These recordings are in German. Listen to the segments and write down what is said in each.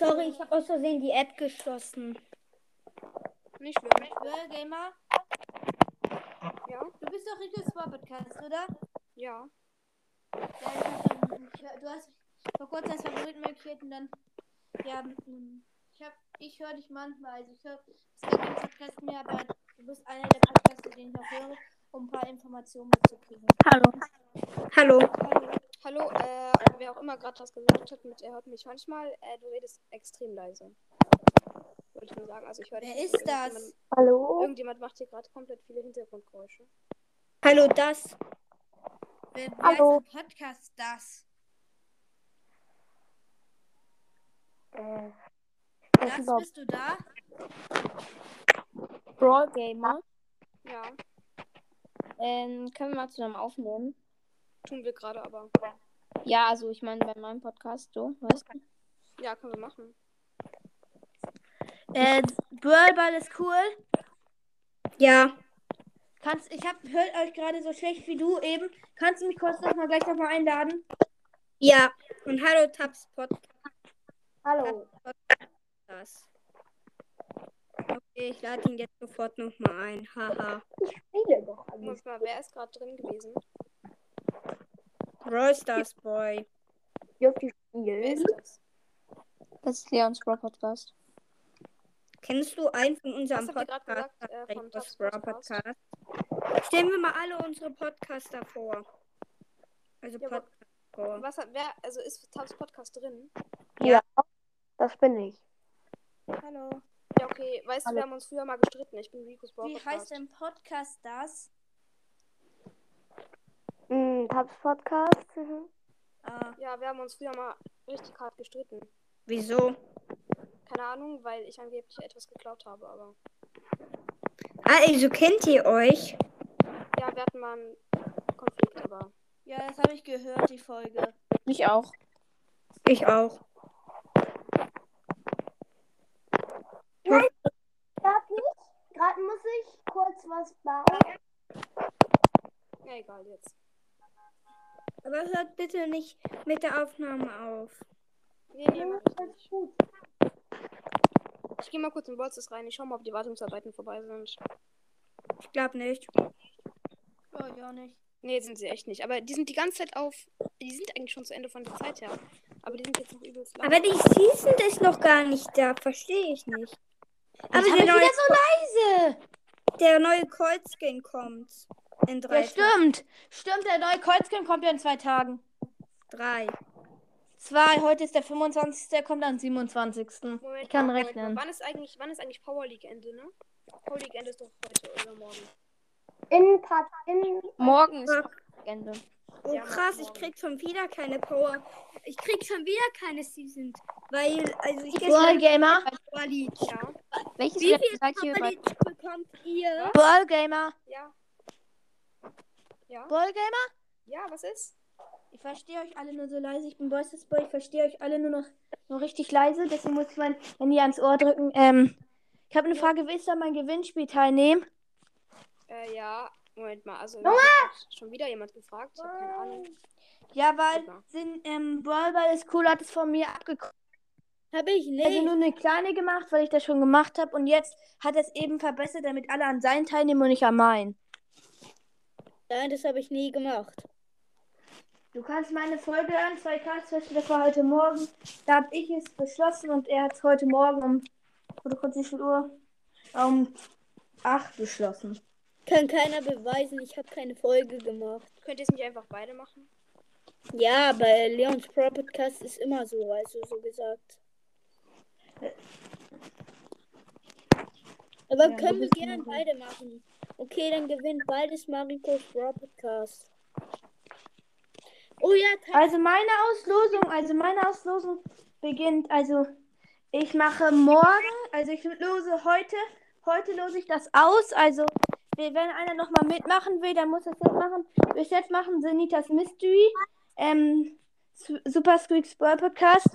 Sorry, ich habe aus Versehen die App geschlossen. Nicht schlimm. Girl Gamer, Ja? du bist doch Rico's War Podcast, oder? Ja. Ja, ich ich, du hast vor kurzem als Favoriten markiert und dann, ja, ich hab, ich höre dich manchmal, also ich höre das ganze Podcast mir, aber du bist einer der Podcasts, den ich auch höre, um ein paar Informationen mitzukriegen. Hallo. Hallo. Hallo. Hallo, äh, wer auch immer gerade das gesagt hat, mit er hört mich manchmal, äh, du redest extrem leise. Wollte ich nur sagen, also ich höre Wer nicht. ist das? Irgendjemand- Hallo. Irgendjemand macht hier gerade komplett viele Hintergrundgeräusche. Hallo, das. Wer, wer Hallo. ist der Podcast das? Äh, Das bist du da? Brawl Gamer. Ja, Ähm, können wir mal zusammen aufnehmen? Tun wir gerade aber. Ja, also ich meine bei meinem Podcast, so, weißt du? Ja, können wir machen. Äh, Brawlball ist cool. Ja. Kannst, ich hab, hört euch gerade so schlecht wie du eben. Kannst du mich kurz noch mal gleich noch mal einladen? Ja. Und hallo, Tabs Podcast. Hallo. Okay, ich lade ihn jetzt sofort nochmal ein. Haha. Spiele doch alles. Guck mal, wer ist gerade drin gewesen? Brawl Stars Boy. Ist spielen? das? Das ist Leons Brawl Podcast. Kennst du einen von unserem Podcast? gerade gesagt, äh, vom Podcast? Podcast? Stellen wir mal alle unsere Podcaster vor. Also Ja, Podcast vor. Was hat, wer, also ist Tabs Podcast drin? Ja, das bin ich. Hallo. Ja, okay. Weißt du, Hallo. wir haben uns früher mal gestritten. Ich bin Ricos Brawl Wie Podcast. heißt dein Podcast das? Tabs Podcast. Mhm. Ah, Ja, wir haben uns früher mal richtig hart gestritten. Wieso? Keine Ahnung, weil ich angeblich etwas geklaut habe, aber. Ah, also kennt ihr euch? Ja, wir hatten mal einen Konflikt, aber. ja, das habe ich gehört, die Folge. Ich auch. Ich auch. Nein, gerade nicht. Gerade muss ich kurz was bauen. Ja, egal jetzt. Aber hört bitte nicht mit der Aufnahme auf. Nee, nee, ich nicht. gut. Ich gehe mal kurz in Bolzes rein. Ich schau mal, ob die Wartungsarbeiten vorbei sind. Ich glaube nicht. Ja, ich auch nicht. Nee, sind sie echt nicht. Aber die sind die ganze Zeit auf. Die sind eigentlich schon zu Ende von der Zeit her. Aber die sind jetzt noch übelst lang. Aber die Season ist noch gar nicht da. Verstehe ich nicht. Aber hab der ich neue, wieder so leise. der neue Skin kommt. In drei Ja, stimmt. Stimmt, der neue Kreuzkin kommt ja in zwei Tagen. Drei. Zwei, heute ist der 25. Der kommt am 27. Moment, ich kann Moment rechnen. Wann ist eigentlich, wann ist eigentlich Power League Ende, ne? Power League Ende ist doch heute oder morgen. In Part in Morgen ist Ja. Ende. Oh Ja, krass, ich morgen. krieg schon wieder keine Power. Ich krieg schon wieder keine Season. Weil, also ich Brawl Gamer. Power League. Ja, Welches Wie Level viel Power? League bekommt ihr? Gamer. ja. Ja, Brawl Gamer? ja, was ist? Ich verstehe euch alle nur so leise. Ich bin Voices Boy. Ich verstehe euch alle nur noch nur richtig leise. Deswegen muss ich mein Handy ans Ohr drücken. Ähm, ich habe eine Frage. Willst du an mein Gewinnspiel teilnehmen? Äh, ja. Moment mal, also. Hat schon wieder jemand gefragt. Ich keine Ahnung. Ja, weil sind, ähm, Brawl Ball ist cool. Hat es von mir abgekommen. Hab ich nicht. Also nur eine kleine gemacht, weil ich das schon gemacht habe. Und jetzt hat er es eben verbessert, damit alle an seinen teilnehmen und nicht an meinen. Nein, das habe ich nie gemacht. Du kannst meine Folge hören, zwei Tagesfeste, das war heute Morgen. Da habe ich es beschlossen und er hat es heute Morgen um, oder kurz wie viel Uhr? Um 8 beschlossen. Kann keiner beweisen, ich habe keine Folge gemacht. Könnt ihr es nicht einfach beide machen? Ja, bei Leons Pro Podcast ist immer so, also so gesagt. Aber Ja, können du wir gerne beide machen. Okay, dann gewinnt beides Marikos Pro Podcast. Oh ja, Also meine Auslosung, also meine Auslosung beginnt, also ich mache morgen, also ich lose heute, heute lose ich das aus, also wenn einer nochmal mitmachen will, dann muss das jetzt machen. Bis jetzt machen Senitas Mystery, ähm, Su- Super Squeaks Brawl Podcast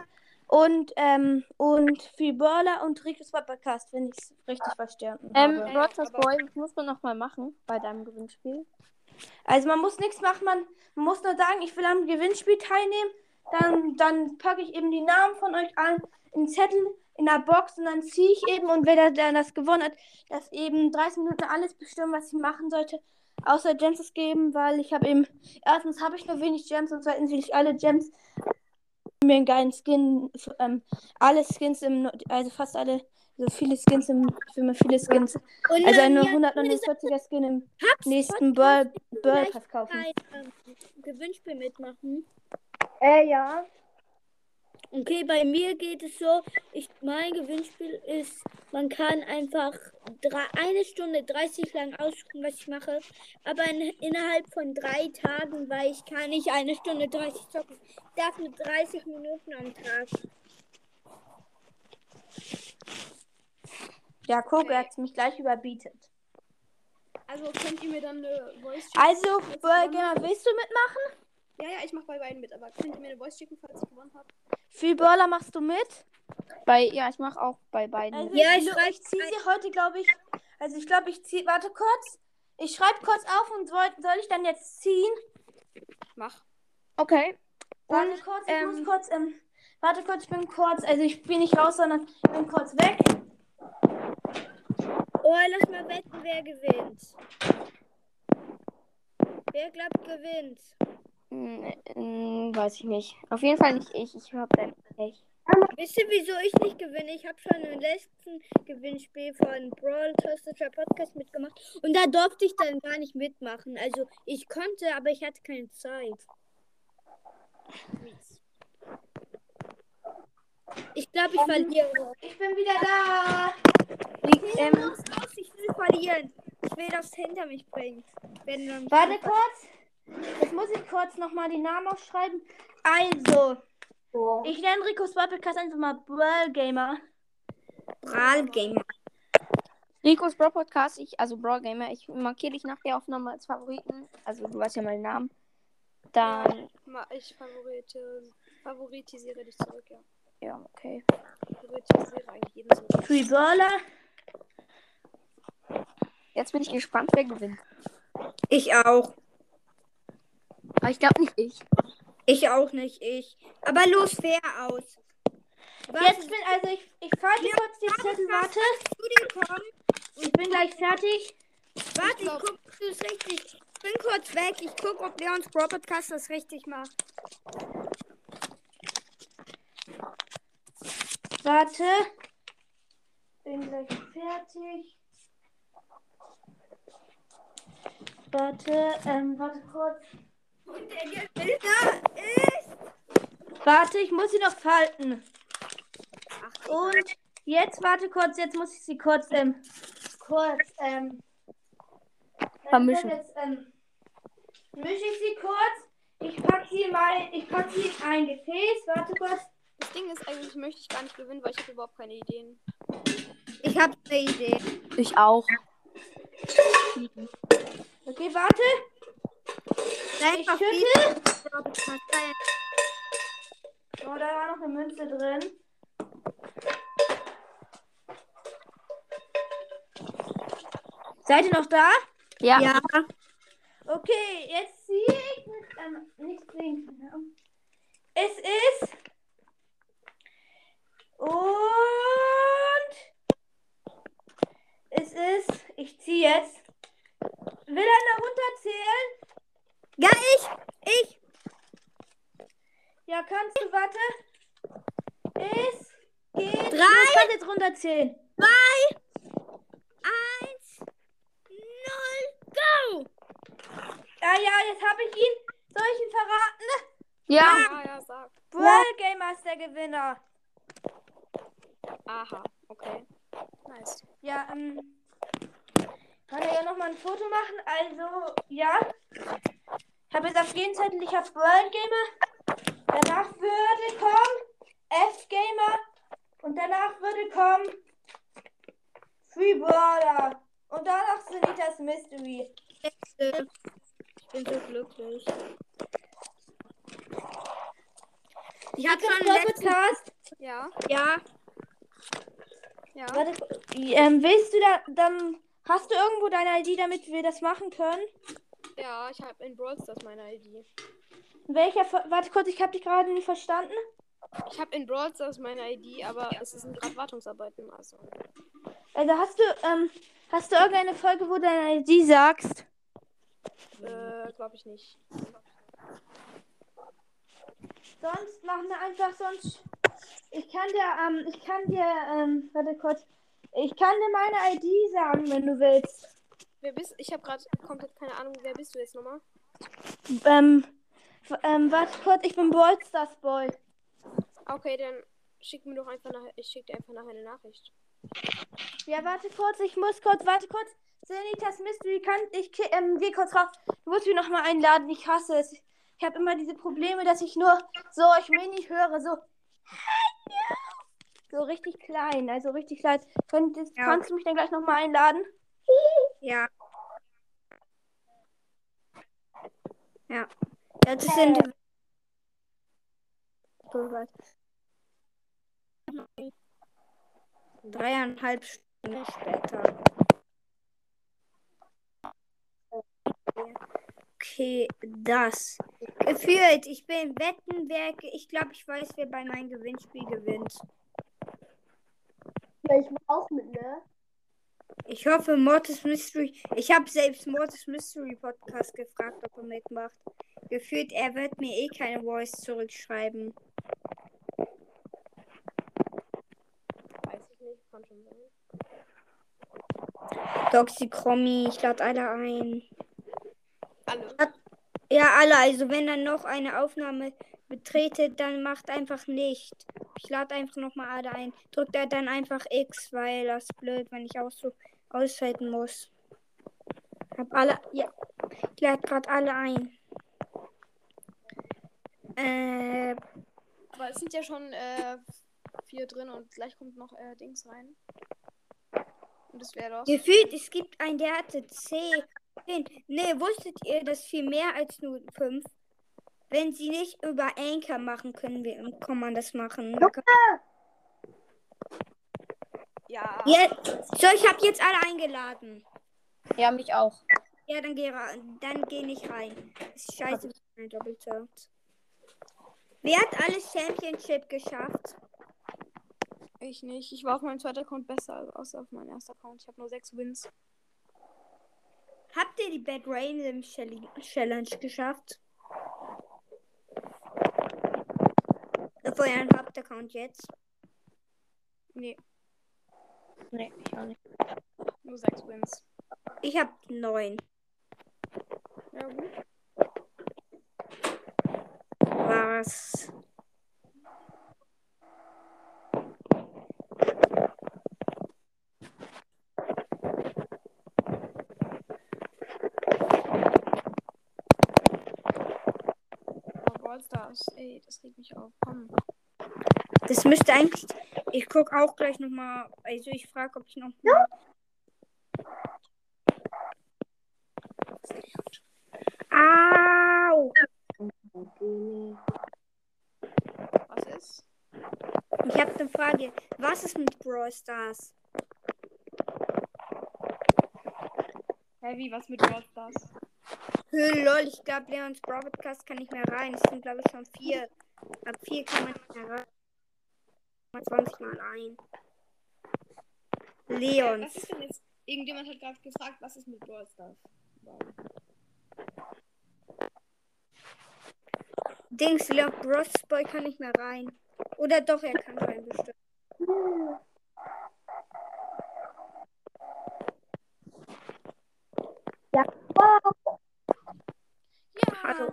und, ähm, und viel Brawler und Ricos Podcast, wenn ich es richtig verstanden Ähm, habe. Rogers Boy, was muss man nochmal machen bei deinem Gewinnspiel? Also man muss nichts machen, man, man muss nur sagen, ich will am Gewinnspiel teilnehmen. dann, dann packe ich eben die Namen von euch an in Zettel in der Box und dann ziehe ich eben und wer da- der das gewonnen hat, das eben 30 Minuten alles bestimmen, was ich machen sollte. Außer Gems geben, weil ich habe eben, erstens habe ich nur wenig Gems und zweitens will ich alle Gems mir einen geilen Skin, ähm, alle Skins im, also fast alle, so viele Skins im, für mir viele Skins. Und Also eine hier 149er Skin im Hubs nächsten Burl, Pass kaufen. bei ähm, Gewinnspiel mitmachen. Äh, ja. Okay, bei mir geht es so, ich, mein Gewinnspiel ist, man kann einfach drei, eine Stunde 30 lang aussuchen, was ich mache, aber in, innerhalb von drei Tagen, weil ich kann nicht eine Stunde 30 zocken. Ich darf nur 30 Minuten am Tag. Ja, guck, er hat mich gleich überbietet. Also könnt ihr mir dann eine Voice? Also, Burl Gamer, willst du mitmachen? Ja, ja, ich mach bei beiden mit, aber könnt ihr mir eine Voice schicken, falls ich gewonnen habe? Für Burler machst du mit? Bei, ja, ich mache auch bei beiden. Also. Ja, ich, ich schreib- ich ziehe sie heute, glaube ich. Also, ich glaube, ich ziehe. Warte kurz. Ich schreibe kurz auf und soll, soll ich dann jetzt ziehen? Mach. Okay. Warte Und, kurz, ich ähm, muss kurz. Ähm, warte kurz, ich bin kurz. Also, ich bin nicht raus, sondern ich bin kurz weg. Oh, lass mal wetten, wer gewinnt. Wer glaubt gewinnt? Mm, mm, weiß ich nicht. Auf jeden Fall nicht ich. Ich hab dann nicht. Wisst ihr, wieso ich nicht gewinne? Ich habe schon im letzten Gewinnspiel von Brawl Toaster Podcast mitgemacht und da durfte ich dann gar nicht mitmachen. Also ich konnte, aber ich hatte keine Zeit. Ich glaube, ich verliere. Ich bin wieder da. Ich, Ähm, los, los, ich will verlieren. Ich will, dass es hinter mich bringt. Wenn dann Warte kurz. Jetzt muss ich kurz nochmal die Namen aufschreiben. Also, ich nenne Ricos Podcast einfach mal Burl Gamer. Brawl Gamer. Ricos Brawl Podcast, ich, also Brawl Gamer, ich markiere dich nach der Aufnahme als Favoriten. Also du weißt ja meinen Namen. Dann, Ma- Ich favorite, favoritisiere dich zurück, ja. ja, okay. Ich favoritisiere eigentlich jeden zurück. Free Burler. Jetzt bin ich gespannt, wer gewinnt. Ich auch. Aber ich glaube nicht ich. Ich auch nicht, ich. Aber los, fair aus. Jetzt bin also ich, ich falte kurz die Zettel, warte. Studio kommen. Ich bin gleich fertig. Warte, ich guck, ob du es richtig. Ich bin kurz weg. Ich guck, ob Leons Pro Podcast das richtig macht. Warte. Bin gleich fertig. Warte, ähm, warte kurz. Und der Gewinner ist. Warte, ich muss sie noch falten. Und jetzt warte kurz, jetzt muss ich sie kurz, ähm, kurz, ähm, Vermischen. Jetzt, ähm, mische ich sie kurz. Ich pack sie mal, ich pack sie in ein Gefäß. Warte kurz. Das Ding ist, eigentlich möchte ich gar nicht gewinnen, weil ich habe überhaupt keine Ideen. Ich habe eine Idee. Ich auch. Okay, warte. Ich schüttel. Oh, da war noch eine Münze drin. Seid ihr noch da? Ja. Ja. Okay, jetzt ziehe ich mit, ähm, nicht links. ähm, Es ist. Und. Es ist. Ich ziehe jetzt. Will einer runterzählen? Ja, ich. Ich. Ja, kannst du, warte. Es geht. Drei. Du kannst jetzt runterzählen. Zwei. Eins. Null. Go. Ja, ja, jetzt habe ich ihn. Soll ich ihn verraten? Ja. Ja, ja, sag. World Gamer ist der Gewinner. Aha, okay. Nice. Ja, ähm. Kann er ja nochmal ein Foto machen? Also, ja. Ich habe jetzt auf ich habe World Gamer. Danach würde kommen F Gamer. Und danach würde kommen Free Brawler. Und danach Sanitas Mystery. Ich bin so glücklich. Ich habe schon letzten, Podcast. Ja, ja, ja. Warte, ähm, willst du da, dann, hast du irgendwo deine ID, damit wir das machen können? Ja, ich habe in Brawl Stars meine ID. Welcher, warte kurz, ich habe dich gerade nicht verstanden. Ich habe in Brawl Stars meine ID, aber es sind gerade Wartungsarbeiten. Also. Also hast du, ähm, hast du irgendeine Folge, wo du deine ID sagst? Äh, glaube ich nicht. Sonst machen wir einfach sonst. Ich kann dir, ähm, ich kann dir, ähm, warte kurz. Ich kann dir meine ID sagen, wenn du willst. Wer bist Ich habe gerade komplett keine Ahnung, wer bist du jetzt nochmal? Ähm, ähm, warte kurz, ich bin Ballstars Boy. Okay, dann schick mir doch einfach nachher. Ich schicke dir einfach nachher eine Nachricht. Ja, warte kurz, ich muss kurz, warte kurz. Senitas Mystery kann ich, ähm, geh kurz raus. Du musst mich nochmal einladen, ich hasse es. Ich habe immer diese Probleme, dass ich nur so euch wenig höre, so. So richtig klein, also richtig klein. Könntest, Ja. Kannst du mich dann gleich nochmal einladen? Ja. Ja. Ja, das sind. Dreieinhalb Stunden später. Okay, das. Gefühlt, ich bin im Wettenwerk. Ich glaube, ich weiß, wer bei meinem Gewinnspiel gewinnt. Ja, ich auch mit, ne? Ich hoffe, Mortis Mystery. Ich habe selbst Mortis Mystery Podcast gefragt, ob er mitmacht. Gefühlt, er wird mir eh keine Voice zurückschreiben. Weiß ich nicht, kann schon sein. Doxycromi, ich lade alle ein. Alle. Ja, alle. Also, wenn dann noch eine Aufnahme betretet, dann macht einfach nicht. Ich lade einfach nochmal alle ein. Drückt er dann einfach X, weil das ist blöd, wenn ich auch so ausschalten muss. Hab alle. Ja. Ich lade gerade alle ein. Äh, Aber es sind ja schon äh, vier drin und gleich kommt noch äh, Dings rein. Und das wäre doch. gefühlt, es gibt einen, der hatte 10. Nee, wusstet ihr, dass viel mehr als nur 5? Wenn sie nicht über Anchor machen können, wir, kann man das machen. Ja. Jetzt, so, ich habe jetzt alle eingeladen. Ja, mich auch. Ja, dann geh, dann geh nicht rein. Ist scheiße, wenn man doppelt sagt. Wer hat alles Championship geschafft? Ich nicht. Ich war auf meinem zweiten Account besser als auf meinem ersten Account. Ich habe nur sechs Wins. Habt ihr die Bad Random Challenge geschafft? Auf euren Hauptaccount jetzt? Nee, Nee, ich auch nicht. nur sechs Wins. Ich hab neun. Ja, gut. Was? Brawl Stars, ey, das regt mich auf. Komm. Das müsste eigentlich. Ich guck auch gleich nochmal. Also ich frage, ob ich noch. Mal... Au! Was ist? Ich habe eine Frage. Was ist mit Brawl Stars? Wie, was mit Brawl Stars? Lol, ich glaube, Leons Brawl Podcast kann nicht mehr rein. Es sind, glaube ich, schon vier. Ab vier kann man nicht mehr rein. Mal 20 Mal ein. Was Leons. ist denn jetzt? Irgendjemand hat gerade gefragt, was ist mit Brawl Stars? Dings, Leon Boy kann nicht mehr rein. Oder doch, er kann rein bestimmt. Ja. Hallo.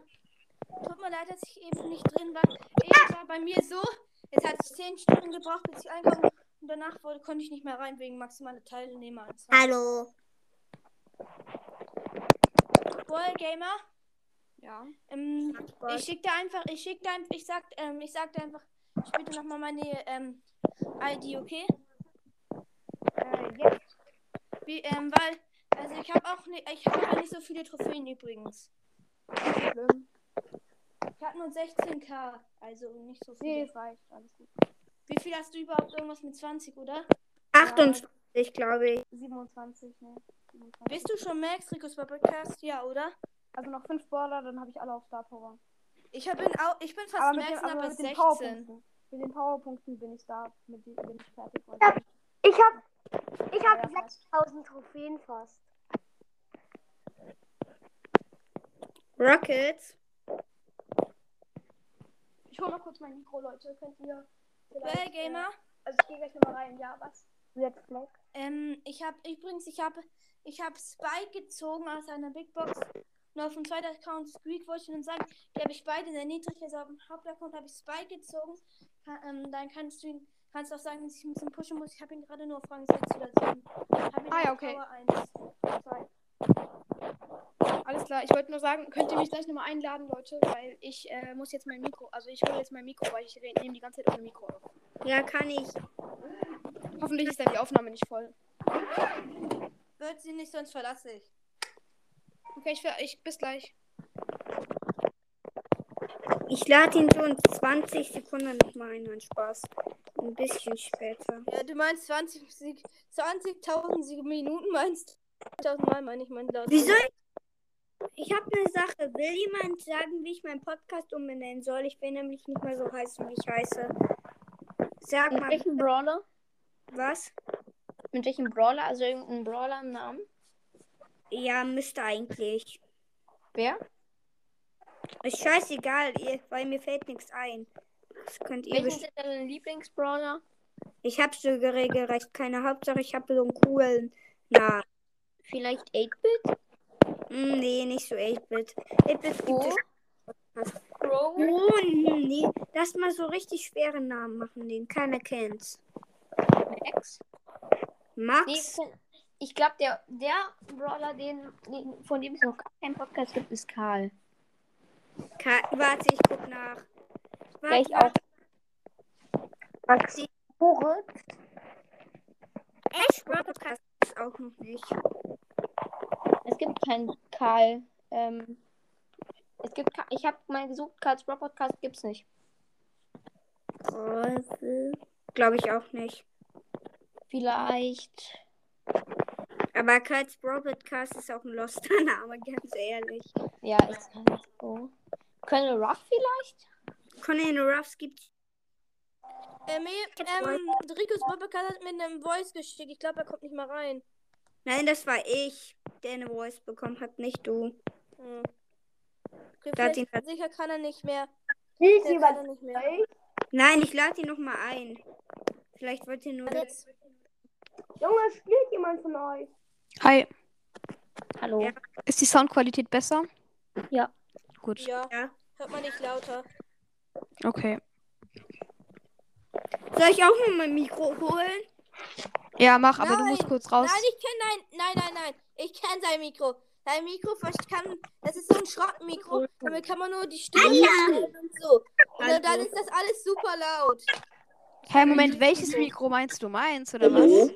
Tut mir leid, dass ich eben nicht drin war. Eben war bei mir so, jetzt hat es 10 Stunden gebraucht, bis ich einkam. Und danach wollte, konnte ich nicht mehr rein wegen maximaler Teilnehmeranzahl. Hallo. Boy Gamer, Ja. ähm, ich schick dir einfach, ich schick dir einfach, ich sag, ähm, ich sag dir einfach später nochmal meine ähm, ID, okay? Äh, jetzt. Wie, ähm, weil, also ich habe auch nicht, ich habe nicht so viele Trophäen übrigens. Schlimm. Ich habe nur 16k, also nicht so Nee, viel. das reicht. Alles gut. Wie viel hast du überhaupt irgendwas mit 20, oder? 28, glaube ich. 27, ne? 27. Bist du schon Max Rico's Podcast? Ja, oder? Also noch fünf Baller, dann habe ich alle auf Star Power. Ich hab- bin, auch, ich bin fast Aber mit, dem, Maxen, aber aber mit den 16. Powerpunkten. Mit den Powerpunkten bin ich da. Mit die, bin ich fertig. Und Ja. Ich hab, ich Ja, hab fast. 6000 Trophäen fast. Rockets. Ich hole noch kurz mein Mikro, Leute. Könnt ihr. Well, vielleicht, Gamer. Äh, also ich gehe gleich nochmal rein. Ja, was? Red Flag. Ähm, ich habe übrigens, ich habe ich hab Spike gezogen aus einer Big Box. Und auf dem zweiten Account Squeak wollte ich nur sagen, die habe ich beide in der niedrig, also auf dem Hauptaccount habe ich Spike gezogen. Kann, ähm, dann kannst du ihn, kannst du auch sagen, dass ich ein bisschen pushen muss. Ich habe ihn gerade nur auf Rang 6 oder 7. Hab ihn Ah, ja, okay. Power 1. Zwei. Alles klar. Ich wollte nur sagen, könnt ihr mich gleich nochmal einladen, Leute? Weil ich äh, muss jetzt mein Mikro. Also ich hole jetzt mein Mikro, weil ich nehme die ganze Zeit ohne Mikro auf. Ja, kann ich. Hoffentlich ist dann die Aufnahme nicht voll. Wird sie nicht, sonst verlasse ich. Okay, ich, ich bis gleich. Ich lade ihn so in 20 Sekunden nochmal ein, mein Spaß. Ein bisschen später. Ja, du meinst 20 Sieg- 20.000 Minuten meinst 2000 Mal meine ich mein laut. Wieso? Ich habe eine Sache. Will jemand sagen, wie ich meinen Podcast umbenennen soll? Ich will nämlich nicht mehr so heißen, wie ich heiße. Sag Mit mal, welchem Brawler? was? Mit welchem Brawler? Also irgendein Brawler im Namen? Ja, müsste eigentlich. Wer? Ist scheißegal, weil mir fällt nichts ein. Das könnt ihr Welchen best- sind deine Lieblingsbrawler? Ich habe so regelrecht keine Hauptsache, ich habe so einen coolen Namen. Vielleicht 8-Bit? Hm, nee, nicht so 8-Bit. 8-Bit gibt Oh. es. Crow? Oh, nee. Lass mal so richtig schwere Namen machen, den keiner kennt. Max? Nee, Max? ich glaube, der, der Brawler, den, den, von dem es noch keinen Podcast gibt, ist Karl. Ka warte, ich guck nach. Warte, ich auch. Max Moritz. Echt? Podcast ist auch noch nicht. Es gibt keinen Karl. Ähm, es gibt, Ka- ich habe mal gesucht, Karls Brawl Podcast gibt's nicht. Glaube ich auch nicht. Vielleicht. Aber Karls Brawl Podcast ist auch ein loster Name, ganz ehrlich. Ja, ist halt so. Colonel Ruff vielleicht? Conan Ruffs gibt Ähm, ähm, Ricos Podcast hat mir einen Voice geschickt. Ich glaube, er kommt nicht mal rein. Nein, das war ich, der eine Voice bekommen hat, nicht du. Hm. Okay, Da hat vielleicht, ihn- sicher kann er nicht mehr. Der kann er nicht mehr. Nein, ich lade ihn nochmal ein. Vielleicht wollt ihr nur. Jetzt. Junge, spielt jemand von euch? Hi. Hallo. Ja. Ist die Soundqualität besser? Ja. Gut. Ja, Ja. hört man nicht lauter. Okay. Soll ich auch noch mein Mikro holen? Ja, mach, aber du Nein. musst kurz raus. Nein, ich kenne nein, nein, nein, nein. Ich kenne sein Mikro. Sein Mikro ich kann, das ist so ein Schrottmikro. Damit kann man nur die Stimme verstellen und so. Und Hallo. dann ist das alles super laut. Hä, Moment, welches Mikro meinst du? Meins oder was?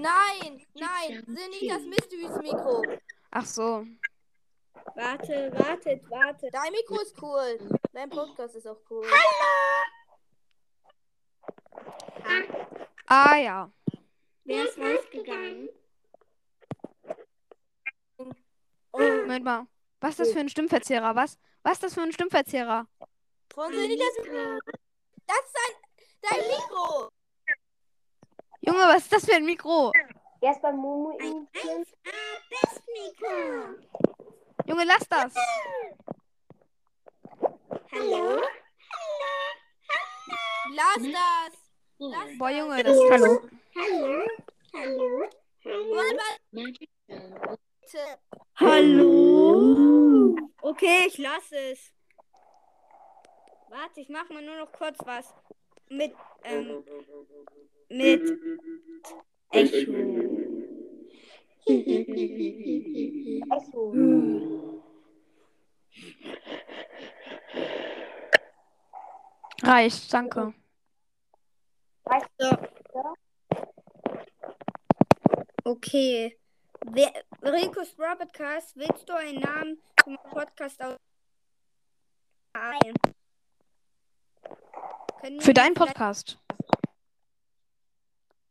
Nein, nein, sind nicht das Mysteries Mikro. Ach so. Warte, wartet, wartet. Dein Mikro ist cool. Dein Podcast ist auch cool. Ah ja. Wer ist rausgegangen? Moment mal. Was ist das für ein Stimmverzehrer? Was? Was ist das für ein Stimmverzehrer? Nicht das Das ist dein, dein Mikro. Junge, was ist das für ein Mikro? Erst beim Momo imitieren. Das Mikro. Junge, lass das. Hallo? Lass das. Lass Boah, das. Junge, das ist Hallo. Hallo? Hallo? Bitte. Hallo? Okay, ich lasse es. Warte, ich mache mal nur noch kurz was. Mit, ähm, mit Echo. Echo. Reicht, danke. Okay. Wer, Ricos Podcast, willst du einen Namen für meinen Podcast aus ein? Können Für wir deinen Podcast.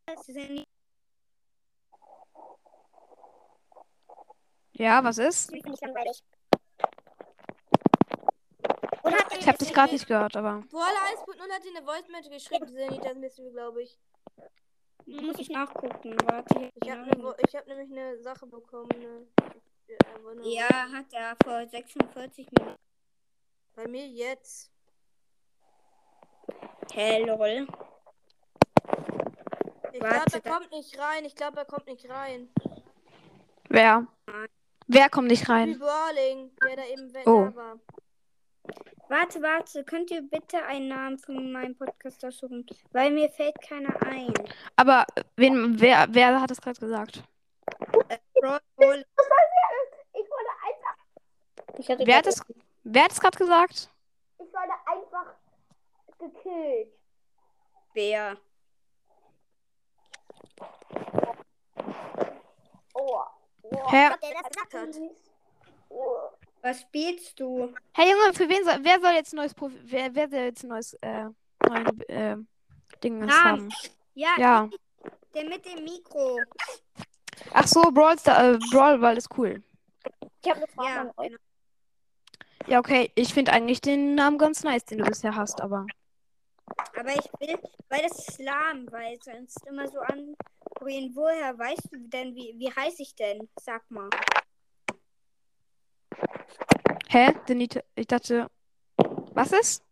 Das ja nicht was ist? Ich langweilig. Oder habt Ich habe das gerade nicht gehört, aber. Brawler 1.0 hat dir eine Voice Message geschrieben, diese Nita Mystery, glaube ich. Muss ich nachgucken. Warte. Ich habe ne, hab nämlich eine Sache bekommen. Ne, äh, wo ne- Ja, hat er vor 46 Minuten. Bei mir jetzt. Hä, lol. Ich glaube, er kommt nicht rein. Ich glaube, er kommt nicht rein. Wer? Wer kommt nicht rein? Brawling, der da eben we- Oh. da war. Warte, warte. Könnt ihr bitte einen Namen von meinem Podcast aussuchen? Weil mir fällt keiner ein. Aber wen, wer, wer hat das gerade gesagt? Brawl Ball. Ich wurde einfach, Ich hatte Wer hat das, wer hat das gerade gesagt? ich wurde einfach gekillt. Wer? Oh. oh. Gesagt? Oh. Was spielst du? Hey Junge, für wen soll, wer soll jetzt ein neues Profil, wer, wer soll jetzt ein neues, äh, neuen, äh, Ding Namen. haben? Ja, Ja. der mit dem Mikro. Ach so, Brawl, Star, äh, Brawl Ball ist cool. Ich habe eine Frage Ja, an euch. Ja, okay. Ich finde eigentlich den Namen ganz nice, den du bisher hast, aber. aber ich will, weil das ist lahm, weil sonst immer so anrühren. Woher weißt du denn, wie, wie heiße ich denn? Sag mal. Hä? Den nicht, ich dachte. Was ist?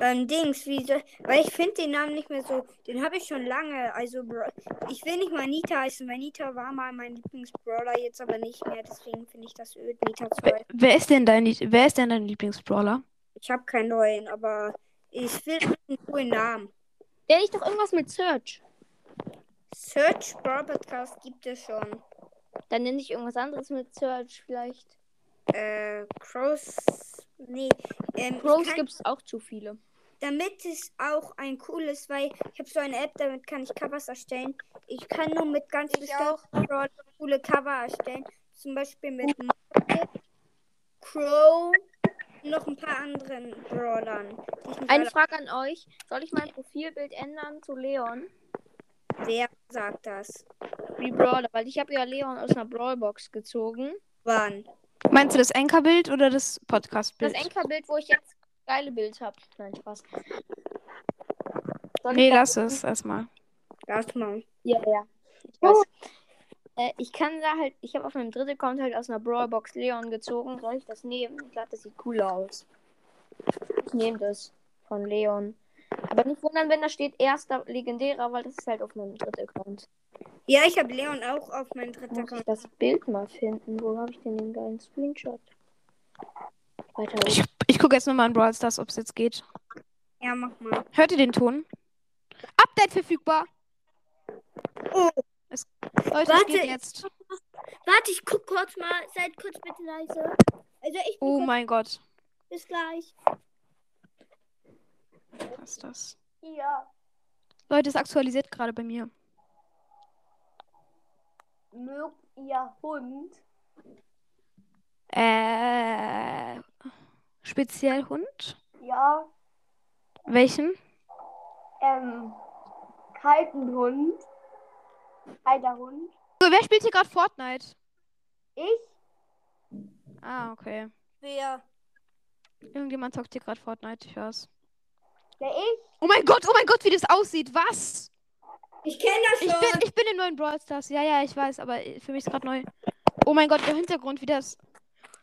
Ähm, Dings, wie so, weil ich finde den Namen nicht mehr so, den habe ich schon lange, also Bro, ich will nicht mal Nita heißen, weil Nita war mal mein Lieblingsbrawler, jetzt aber nicht mehr, deswegen finde ich das öd, Nita zu Wer, heißen. wer ist denn dein, wer ist denn dein Lieblingsbrawler? Ich habe keinen neuen, aber ich will einen coolen Namen. Der nicht doch irgendwas mit Search. Search Brawl Podcast gibt es schon. Dann nenne ich irgendwas anderes mit Search vielleicht. Äh, Crows, nee, ähm, Crows gibt es auch zu viele. damit es auch ein cooles, weil ich habe so eine App, damit kann ich Covers erstellen. Ich kann nur mit ganz bestimmten Brawlern coole Cover erstellen. Zum Beispiel mit Mortis, Crow und noch ein paar anderen Brawlern. Eine Frage an euch. Soll ich mein Profilbild ändern zu Leon? Wer sagt das? Wie Brawler, weil ich habe ja Leon aus einer Brawlbox gezogen. Wann? Meinst du das Anchor-Bild oder das Das Podcast-Bild? Anchor-Bild, wo ich jetzt das geile Bild habe. Nein, Spaß. Soll Nee, lass es erstmal. Lass mal. Ja, ja. Ich weiß. Äh, ich kann da halt, ich habe auf meinem dritten Account halt aus einer Brawlbox Leon gezogen. Soll ich das nehmen? Ich glaube, das sieht cool aus. Ich nehme das von Leon. Aber nicht wundern, wenn da steht erster legendärer, weil das ist halt auf meinem dritten Account. Ja, ich habe Leon auch auf meinen dritten Muss ich Account. das Bild mal finden? Wo habe ich denn den geilen Screenshot? Weiter Ich, ich gucke jetzt nochmal in Brawl Stars, ob es jetzt geht. Ja, mach mal. Hört ihr den Ton? Update verfügbar. Oh. Es, Leute, Warte, geht jetzt. Warte, ich guck kurz mal. Seid kurz bitte leise. Also ich Oh kurz, mein Gott. bis gleich. Was ist das? Ja. Leute, es aktualisiert gerade bei mir. Mögt ihr Hund? Äh. Speziell Hund? Ja. Welchen? Ähm. Kalten Hund. Kalter Hund. So, wer spielt hier gerade Fortnite? Ich? Ah, okay. Wer? Irgendjemand zockt hier gerade Fortnite, ich hör's. Der ich? Oh mein Gott, oh mein Gott, wie das aussieht. Was? Ich kenne das Ich bin, ich bin in neuen Brawl Stars. Ja, ja, ich weiß, aber für mich ist gerade neu. Oh mein Gott, der Hintergrund, wie das.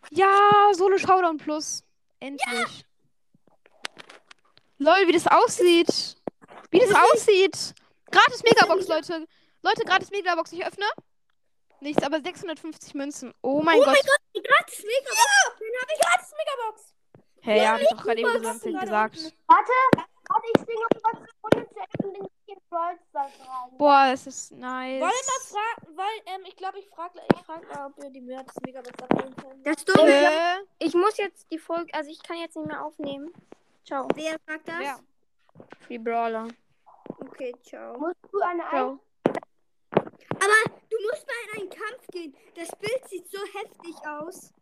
Ja, Solo Showdown Plus. Endlich. Lol, wie das aussieht. Wie das aussieht. Gratis Megabox, Leute. Leute, gratis Megabox. Ich öffne. Nichts, aber 650 Münzen. Oh mein Gott. Die gratis Mega. Gratis Megabox! Hey, ja, hab ich doch gerade eben gesagt. gesagt. Warte. Warte, ich singe noch gehe ich in Brawl Stars rein. Boah, es ist nice. Wollen wir mal fragen, weil, ähm, ich glaube, ich frage ich frag mal, ob wir die gratis Megabox abholen können. Das Dumme. Hä? Ich muss jetzt die Folge, also ich kann jetzt nicht mehr aufnehmen. Ciao. Wer sagt das? Wer? Free Brawler. Okay, ciao. Musst du eine Ciao. Aber du musst mal in einen Kampf gehen. Das Bild sieht so heftig aus.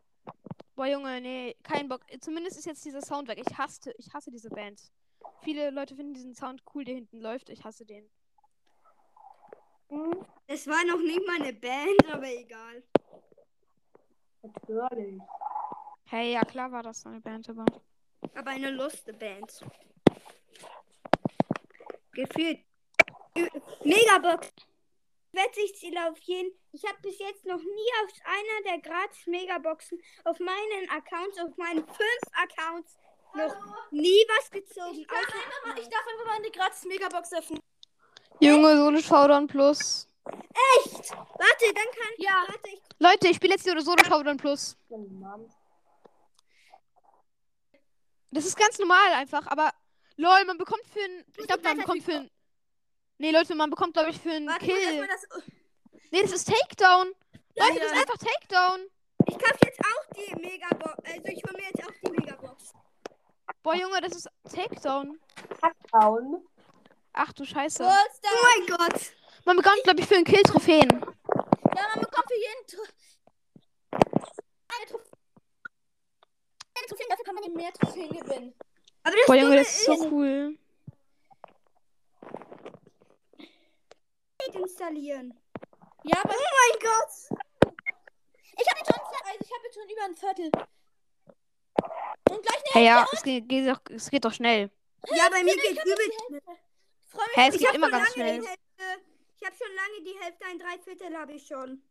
Boah, Junge, nee, kein Bock. Zumindest ist jetzt dieser Sound weg. Ich hasse, ich hasse diese Band. Viele Leute finden diesen Sound cool, der hinten läuft. Ich hasse den. Hm? Das war noch nicht mal eine Band, aber egal. Natürlich. Hey, ja klar war das so eine Band, aber. Aber eine lustige Band. Gefühlt. Megabox. Wette ich ziele auf jeden. Ich habe bis jetzt noch nie aus einer der gratis Megaboxen auf meinen Accounts, auf meinen fünf Accounts, noch nie was gezogen. Ich darf, Außer einfach mal, ich darf einfach mal eine gratis Megabox öffnen. Junge, Solo Showdown Plus. echt. Warte, dann kann. Ja. Warte, ich. Leute, ich spiele jetzt hier Solo Showdown Plus. Das ist ganz normal einfach, aber lol, man bekommt für ein. Ich glaube, man bekommt für ein. Nee, Leute, man bekommt, glaube ich, für einen Warte, Kill. das. Nee, das ist Takedown. Leute, ja. das ist einfach Takedown. Ich kaufe jetzt auch die Megabox. Also ich hole mir jetzt auch die Megabox. Boah, Junge, das ist Takedown. Down. Ach du Scheiße. Oh mein Gott. Man bekommt, glaube ich, für einen Kill Trophäen. Ja, man bekommt für jeden. Tro eine Trophäe. Eine Trophäe, dafür kann man eben mehr Trophäen gewinnen. Aber das Boah, Junge, das ist so cool. Ist installieren. Ja, aber Oh mein Gott. ich habe jetzt schon, also ich jetzt schon über ein Viertel. Und gleich Hey, ja, es geht, geht, doch, es geht doch schnell. Ja, bei mir geht übel schnell. Hä, es geht immer ganz schnell. Ich habe schon lange die Hälfte, ein Dreiviertel habe ich schon.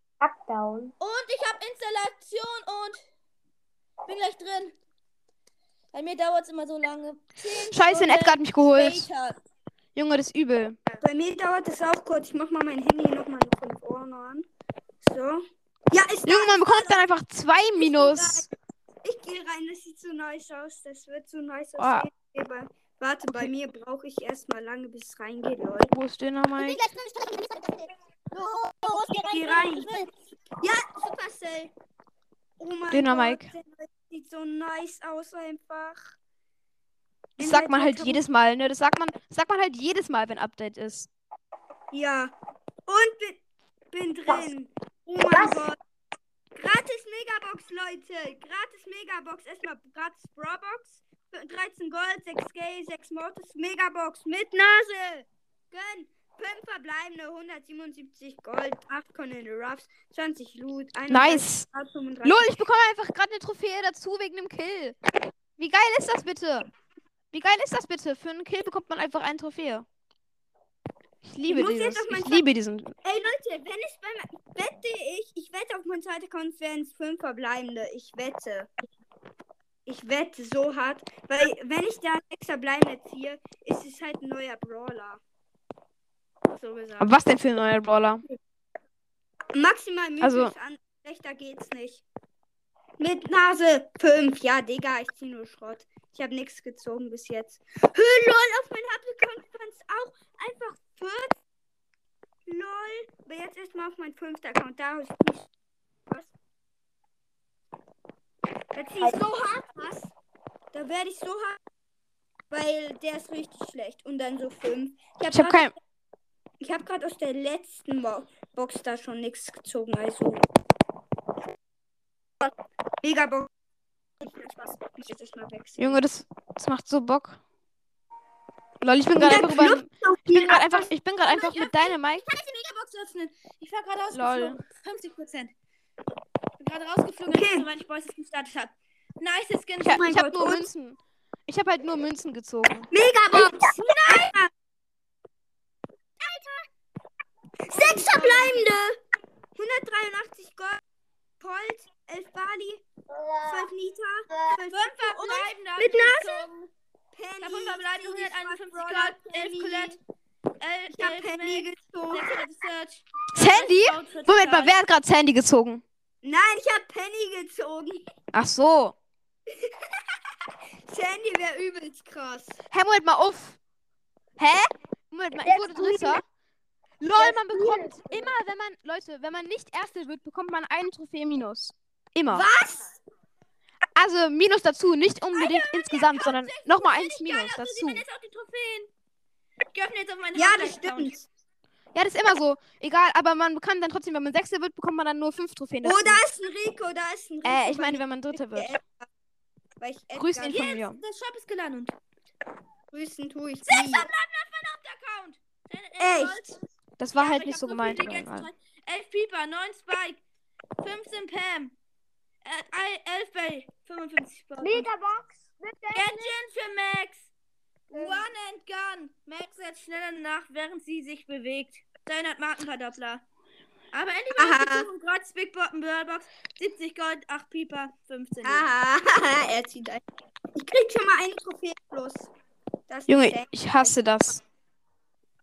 Down. Und ich habe Installation und bin gleich drin. Bei mir dauert es immer so lange. Scheiße, ein Edgar hat mich geholt. später. Junge, das ist übel. Bei mir dauert es auch kurz. Ich mach mal mein Handy nochmal von vorne an. So. Ja, ist Junge, man bekommt dann einfach zwei Minus. Ich gehe rein, das sieht so nice aus. Das wird so nice Ah. aussehen. Aber warte, bei mir brauche ich erstmal lange, bis es reingeht, Leute. Wo ist der nochmal? Ich geh rein. Ja, Supercell. Oh mein Döner Gott, Mike. der sieht so nice aus einfach. Das sagt man halt jedes Mal, ne? Das sagt man, das sagt man halt jedes Mal, wenn Update ist. Ja. Und bin, bin drin. Oh mein Gott. Gratis Megabox, Leute. Gratis Megabox. Erstmal gratis Brawlbox. 13 Gold, 6 Gay, 6 Mortis. Megabox mit Nase. Gönn. 5 verbleibende, 177 Gold, 8 Conan Ruffs, 20 Loot, 31 Nice. Grad, 35. Lol, ich bekomme einfach gerade eine Trophäe dazu wegen dem Kill. Wie geil ist das bitte? Wie geil ist das bitte? Für einen Kill bekommt man einfach eine Trophäe. Ich liebe jetzt dieses. Ich liebe diesen. Ey Leute, wenn es beim wette ich, ich wette auf mein Account wären es fünf verbleibende. Ich wette. Ich wette so hart, weil wenn ich da sechs verbleibende ziehe, ist es halt ein neuer Brawler. So gesagt. Aber was denn für ein neuer Brawler? Maximal mythisch Also- an. Schlechter geht's nicht. Mit Nase 5. Ja, Digga, ich zieh nur Schrott. Ich habe nichts gezogen bis jetzt. Hö, lol, auf mein Hauptaccount kannst auch einfach 40. Lol. Aber jetzt erstmal auf mein fünfter Account. Da hab ich nicht. Was? Da zieh ich so hart was. Da werde ich so hart. Weil der ist richtig schlecht. Und dann so 5. Ich habe kein. Ich habe gerade aus der letzten Bo Box da schon nichts gezogen, also. Mega. Ich jetzt wechseln. Junge, das, das macht so Bock. Lol, ich bin gerade einfach über. Ich bin gerade einfach, ich bin gerade einfach mit deinem Mike. Kann ich die Megabox öffnen? Ich war gerade Lol. rausgeflogen. 50 Prozent. Bin gerade rausgeflogen, Okay. soweit ich Boys gestartet habe. Nice Skin. Ich, hab- mein ich habe nur? Münzen. Ich habe halt nur Münzen gezogen. Megabox! Nein! Sechs verbleibende! 183 Gold, Gold, 11 Bali, 12 Nita, 12 Fünf verbleibende. Mit Nase. Penny. Davon verbleibende Cindy, 151 Brawler, Gold, 11 Penny. Colette, 11 Ich hab Penny gezogen. 600 Search. Sandy? 40 Moment mal, wer hat gerade Sandy gezogen? Nein, ich hab Penny gezogen. Ach so. Sandy wäre übelst krass. Hä, Moment mal auf. Hä? Moment mal, ich wurde Dritter. Lol, man bekommt immer, wenn man, Leute, wenn man nicht Erster wird, bekommt man einen Trophäe minus. Immer. Was? Also Minus dazu, nicht unbedingt insgesamt, sondern nochmal eins Geil, Minus also dazu. man jetzt auch die Trophäen. Ich öffne jetzt auf meinen Ja, das stimmt. Ja, das ist immer so. Egal, aber man kann dann trotzdem, wenn man Sechster wird, bekommt man dann nur fünf Trophäen dazu. Oh, da ist ein Rico, da ist ein Rico. äh, ich meine, wenn man Dritter wird. Weil ich Grüß Edgar ihn von mir. Das Shop ist gelandet. Grüßen tue ich Sechs nie. verbleiben auf meinem Hauptaccount. Echt? Das war Ja, halt nicht so gemeint. viele aber Gadgets egal. drin. 11 Pieper, 9 Spike, 15 Pam, äh, 11 Bay, 55 Spike. Megabox. Gadget für Max. One and Gun. Max setzt schneller nach, während sie sich bewegt. 300 Markenverdoppler. Aber endlich Aha. mal gezogen. Gratis Big Bottom Burnbox. 70 Gold, 8 Pieper, 15. Aha, er zieht ein. Ich krieg schon mal eine Trophäe plus. Das Junge, ich hasse das.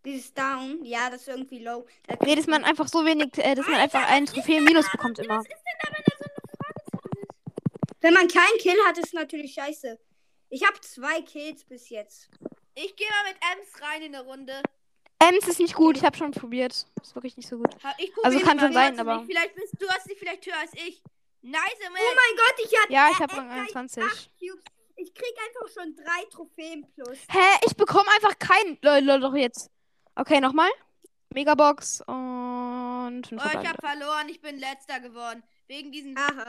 Dieses Down, ja, das ist irgendwie low. Da Nee, dass man einfach so wenig, äh, dass man einfach einen Trophäen minus bekommt immer. Was ist denn da, wenn da so? Wenn man keinen Kill hat, ist natürlich scheiße. Ich habe zwei Kills bis jetzt. Ich gehe mal mit Ems rein in eine Runde. Ems ist nicht gut, ich habe schon probiert. Ist wirklich nicht so gut. Also kann schon sein, aber- nicht. Vielleicht bist du hast sie vielleicht höher als ich. Nice, Oh mein Gott, ich hatte Ja, ich habe äh, gleich 21. acht Cubes. Ich krieg einfach schon drei Trophäen plus. Hä? Ich bekomme einfach keinen. Lol, lol, doch jetzt. Okay, nochmal. Megabox und Oh, ich habe verloren. Ich bin letzter geworden. Wegen diesen Aha,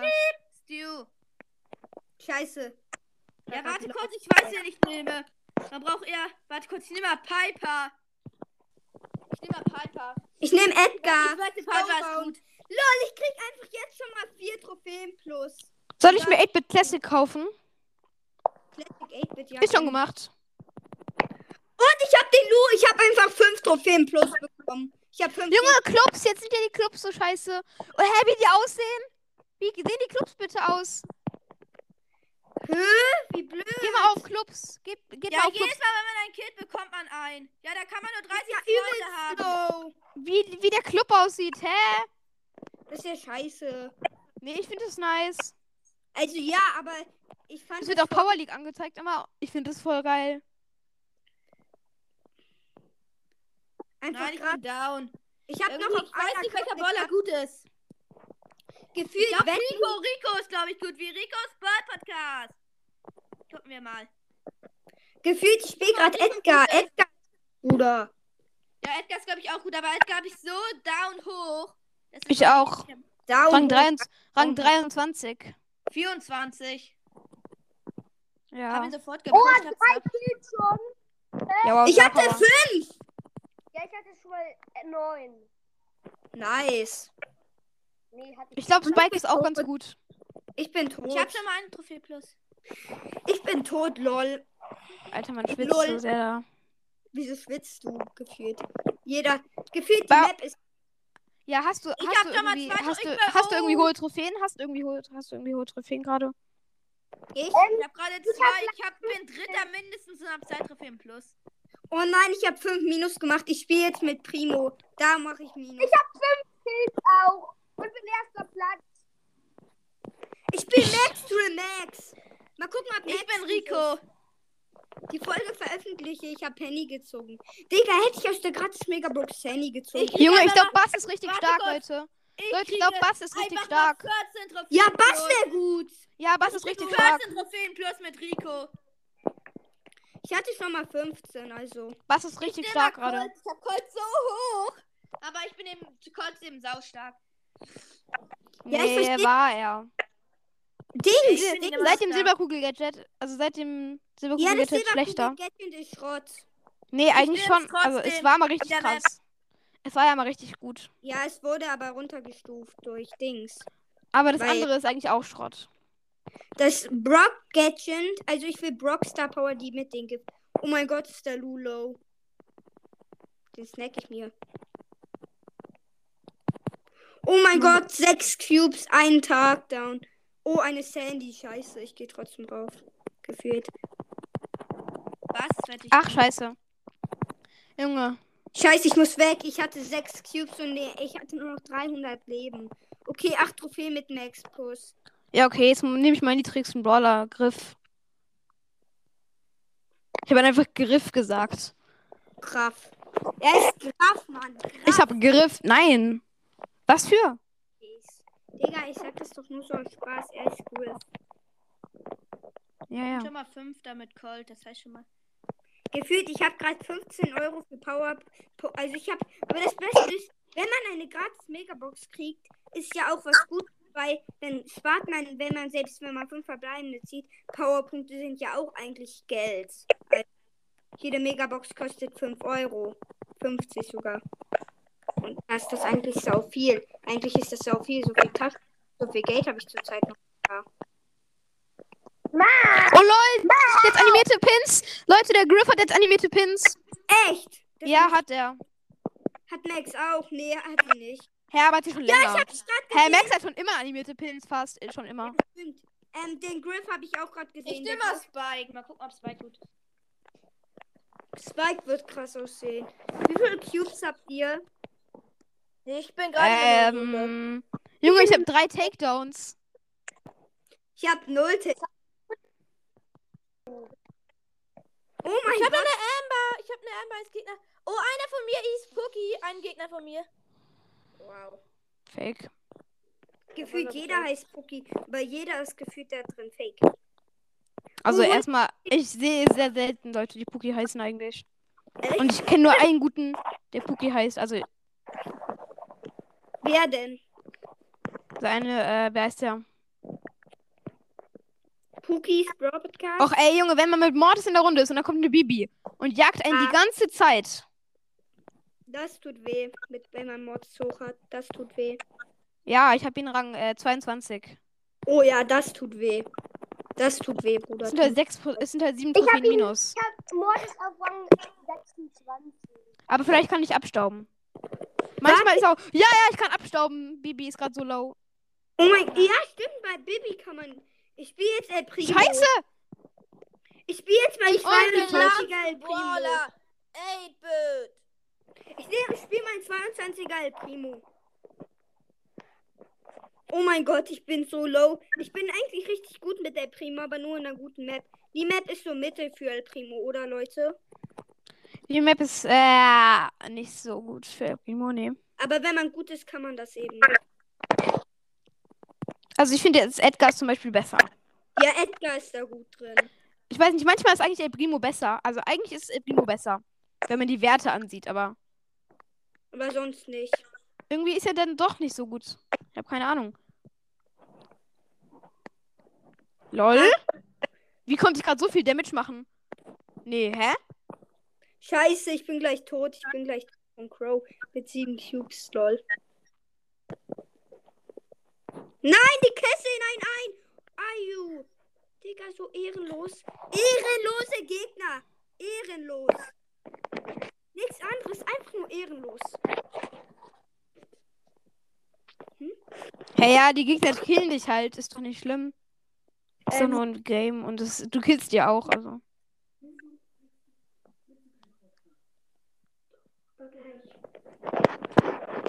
Stew. Scheiße. Ja, warte kurz, ich weiß, wen ich nehme. Man braucht eher. Warte kurz, ich nehme mal Piper. Ich nehme mal Piper. Ich nehme Edgar. Ich wette, Piper ist gut. Lol, ich krieg einfach jetzt schon mal vier Trophäen plus. Soll ich mir 8-Bit Classic kaufen? Classic 8-Bit, ja. Ist schon gemacht. Und ich hab den Lu, ich hab einfach fünf Trophäen plus bekommen. Ich hab fünf. Junge, Clubs, jetzt sind ja die Clubs so scheiße. Oh, hä, wie die aussehen? Wie sehen die Clubs bitte aus? Hä? Wie blöd. Geh mal auf Clubs. Geh, geht Ja, mal auf jedes Clubs. Mal, wenn man ein Kind bekommt, man ein. Ja, da kann man nur 30 Ja, Freunde haben. Wie, wie der Club aussieht, hä? Das ist ja scheiße. Nee, ich finde das nice. Also ja, aber ich fand Es wird auch Power League angezeigt, aber ich finde das voll geil. einfach Nein, ich bin down. Ich hab Irgendwie, noch auf ich weiß nicht, welcher Baller gut ist. Gefühlt, Ich glaube, wenn Rico, Rico ist, glaube ich, gut. Wie Ricos Bird Podcast. Gucken wir mal. gefühlt ich spiele gerade Edgar, Edgar Bruder. Ja, Edgar ist, glaube ich, auch gut, aber Edgar habe ich so down hoch. Das ist Ich auch. Down. Rang, 23, Rang 23. 24. Ja. Hab ihn sofort Oh, gepusht. hab's drei. Kills schon. ja wow, Ich hatte fünf. Ja, ich hatte schon mal äh, neun. Nice. Nee, ich Ich glaube, Spike ist auch ganz gut. Ich bin tot. Ich habe schon mal einen Trophäe plus. Ich bin tot, lol. Alter, man schwitzt Lol. so sehr da. Wieso schwitzt du gefühlt? Jeder gefühlt die Ba- Map ist Ja, hast du, Ich hast hab du schon mal irgendwie, zwei hast du, Tro- hast du irgendwie Oh. hohe Trophäen? Hast du irgendwie hohe, hast du irgendwie hohe Trophäen gerade? ich. Ich habe gerade zwei. Ich hab, bin Dritter mindestens und habe zwei Trophäen plus. Oh nein, ich habe fünf Minus gemacht. Ich spiele jetzt mit Primo. Da mache ich Minus. Ich hab fünf Kills auch. Und bin erster Platz. Ich spiele Max to the Max. Mal gucken, ob Ich Max bin gut Rico. Die Folge veröffentliche ich. habe Penny gezogen. Digga, hätte ich aus der gratis Megabox Penny gezogen. Ich- Junge, ich glaube, Bass ist richtig Warte stark, kurz. Leute. Ich Leute, ich kriege glaube, Bass ist richtig einfach stark. mal 14 Trophäen ja, Bass wäre gut. Ja, Bass ist richtig stark. 14 Trophäen plus mit Rico. Ich hatte schon mal 15, also. Bass ist richtig Ich stark gerade. Ich hab Colt so hoch. Aber ich bin eben eben saustark. Ja, ich Nee, versteh- war er. Dings. Ich Dings. Seit dem. Silberkugel-Gadget, also seit dem Ja, Silberkugel-Gadget schlechter. Silberkugel ist Schrott. Nee, eigentlich schon. Also es war mal richtig krass. Es war ja mal richtig gut. Ja, es wurde aber runtergestuft durch Dings. Aber das Weil- andere ist eigentlich auch Schrott. Das Brock Gadget, also ich will Brock Star Power, die mit den gibt. Oh mein Gott, ist der Lulo. Den snack ich mir. Oh mein Gott, sechs Cubes, einen Tag down. Oh, eine Sandy, scheiße, ich gehe trotzdem rauf. Gefühlt. Was? Ach, scheiße. Junge. Scheiße, ich muss weg. Ich hatte sechs Cubes und nee, ich hatte nur noch 300 Leben. Okay, acht Trophäen mit Max Plus. Ja, okay, jetzt nehme ich meinen niedrigsten Brawler. Griff. Ich habe einfach Griff gesagt. Graf. Er ist Graf, Mann. Graf. Ich habe Griff. Nein. Was für? Digga, ich sag das doch nur so aus Spaß. Er ist cool. Ja, ja. schon mal Fünfter mit Colt. Das heißt schon mal. Gefühlt, ich habe gerade 15 Euro für Power. Po- Also ich habe. Aber das Beste ist, wenn man eine gratis Megabox kriegt, ist ja auch was gut, weil dann spart man, wenn man selbst wenn man fünf verbleibende zieht, Powerpunkte sind ja auch eigentlich Geld. Also jede Megabox kostet 5 Euro. 50 sogar. Und das ist das eigentlich sau viel. Eigentlich ist das sau viel. So viel Taschen, so viel Geld habe ich zurzeit noch. da. Oh lol, jetzt animierte Pins. Leute, der Griff hat jetzt animierte Pins. Echt? Das Ja, hat er. Hat Max auch? Nee, hat sie nicht. Hä, aber hat schon Ja, länger. ich hab's gerade Hä. Max hat schon immer animierte Pins, fast. Äh, Schon immer. Stimmt. Ähm, den Griff habe ich auch gerade Ich gesehen. nehme Der mal Spike. Mal gucken, ob Spike gut. Spike wird krass aussehen. Wie viele Cubes habt ihr? Ich bin gerade. Ähm, Junge, ich habe drei Takedowns. Ich hab null. T Oh mein Ich habe Gott. eine Amber. Ich habe eine Amber als Gegner. Oh, einer von mir ist Cookie. Ein Gegner von mir. Wow. Fake. Gefühlt jeder heißt Puki, aber jeder ist gefühlt da drin fake. Also Und- erstmal, ich sehe sehr selten Leute, die Puki heißen eigentlich. Echt? Und ich kenne nur einen guten, der Puki heißt. Also Wer denn? seine, äh, wer heißt der? Pukis Brawl Podcast? Och ey Junge, wenn man mit Mortis in der Runde ist und dann kommt eine Bibi und jagt einen Ah. die ganze Zeit. Das tut weh, mit, wenn man Mods hoch hat. Das tut weh. Ja, ich habe ihn Rang äh, 22. Oh ja, das tut weh. Das tut weh, Bruder. Es sind halt sechs, Pro- es sind halt sieben Ich hab Trophäen ihn- minus. Ich hab Mortis auf Rang 26. Aber vielleicht kann ich abstauben. Manchmal ist auch. Ja, ja, ich kann abstauben. Bibi ist gerade so low. Oh mein Ja, stimmt, bei Bibi kann man. Ich spiele jetzt El Primo. Scheiße! Ich spiele jetzt mein Und den 22er El Primo. Brawler. 8-Bit. Ich, ich spiele mein 22er El Primo. Oh mein Gott, ich bin so low. Ich bin eigentlich richtig gut mit El Primo, aber nur in einer guten Map. Die Map ist so Mittel für El Primo, oder Leute? Die Map ist äh, nicht so gut für Primo, nee. Aber wenn man gut ist, kann man das eben. Also ich finde jetzt Edgar ist zum Beispiel besser. Ja, Edgar ist da gut drin. Ich weiß nicht, manchmal ist eigentlich El Primo besser. Also eigentlich ist El Primo besser, wenn man die Werte ansieht, aber Aber sonst nicht. irgendwie ist er dann doch nicht so gut. Ich habe keine Ahnung. Lol? Wie konnte ich gerade so viel Damage machen? Nee, hä? Scheiße, ich bin gleich tot. Ich bin gleich tot von Crow mit sieben Cubes, lol. Nein, die Kessel, nein, ein. Ayu. Digga, so ehrenlos. Ehrenlose Gegner. Ehrenlos. Nichts anderes, einfach nur ehrenlos. Hä, ja, die Gegner killen dich halt. Ist doch nicht schlimm. Ist Ähm. doch nur ein Game und das, du killst die auch, also.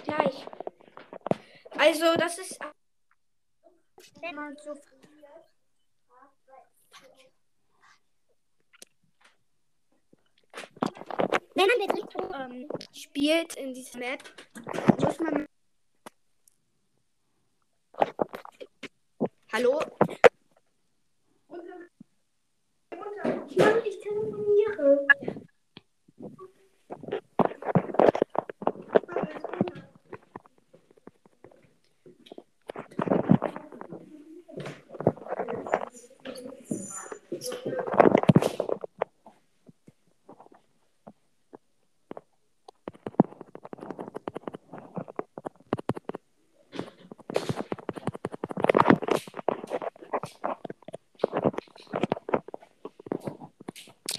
Gleich. Also, das ist. Wenn man wirklich Ähm, spielt in dieser Map, muss man. Hallo? Mann, ich telefoniere.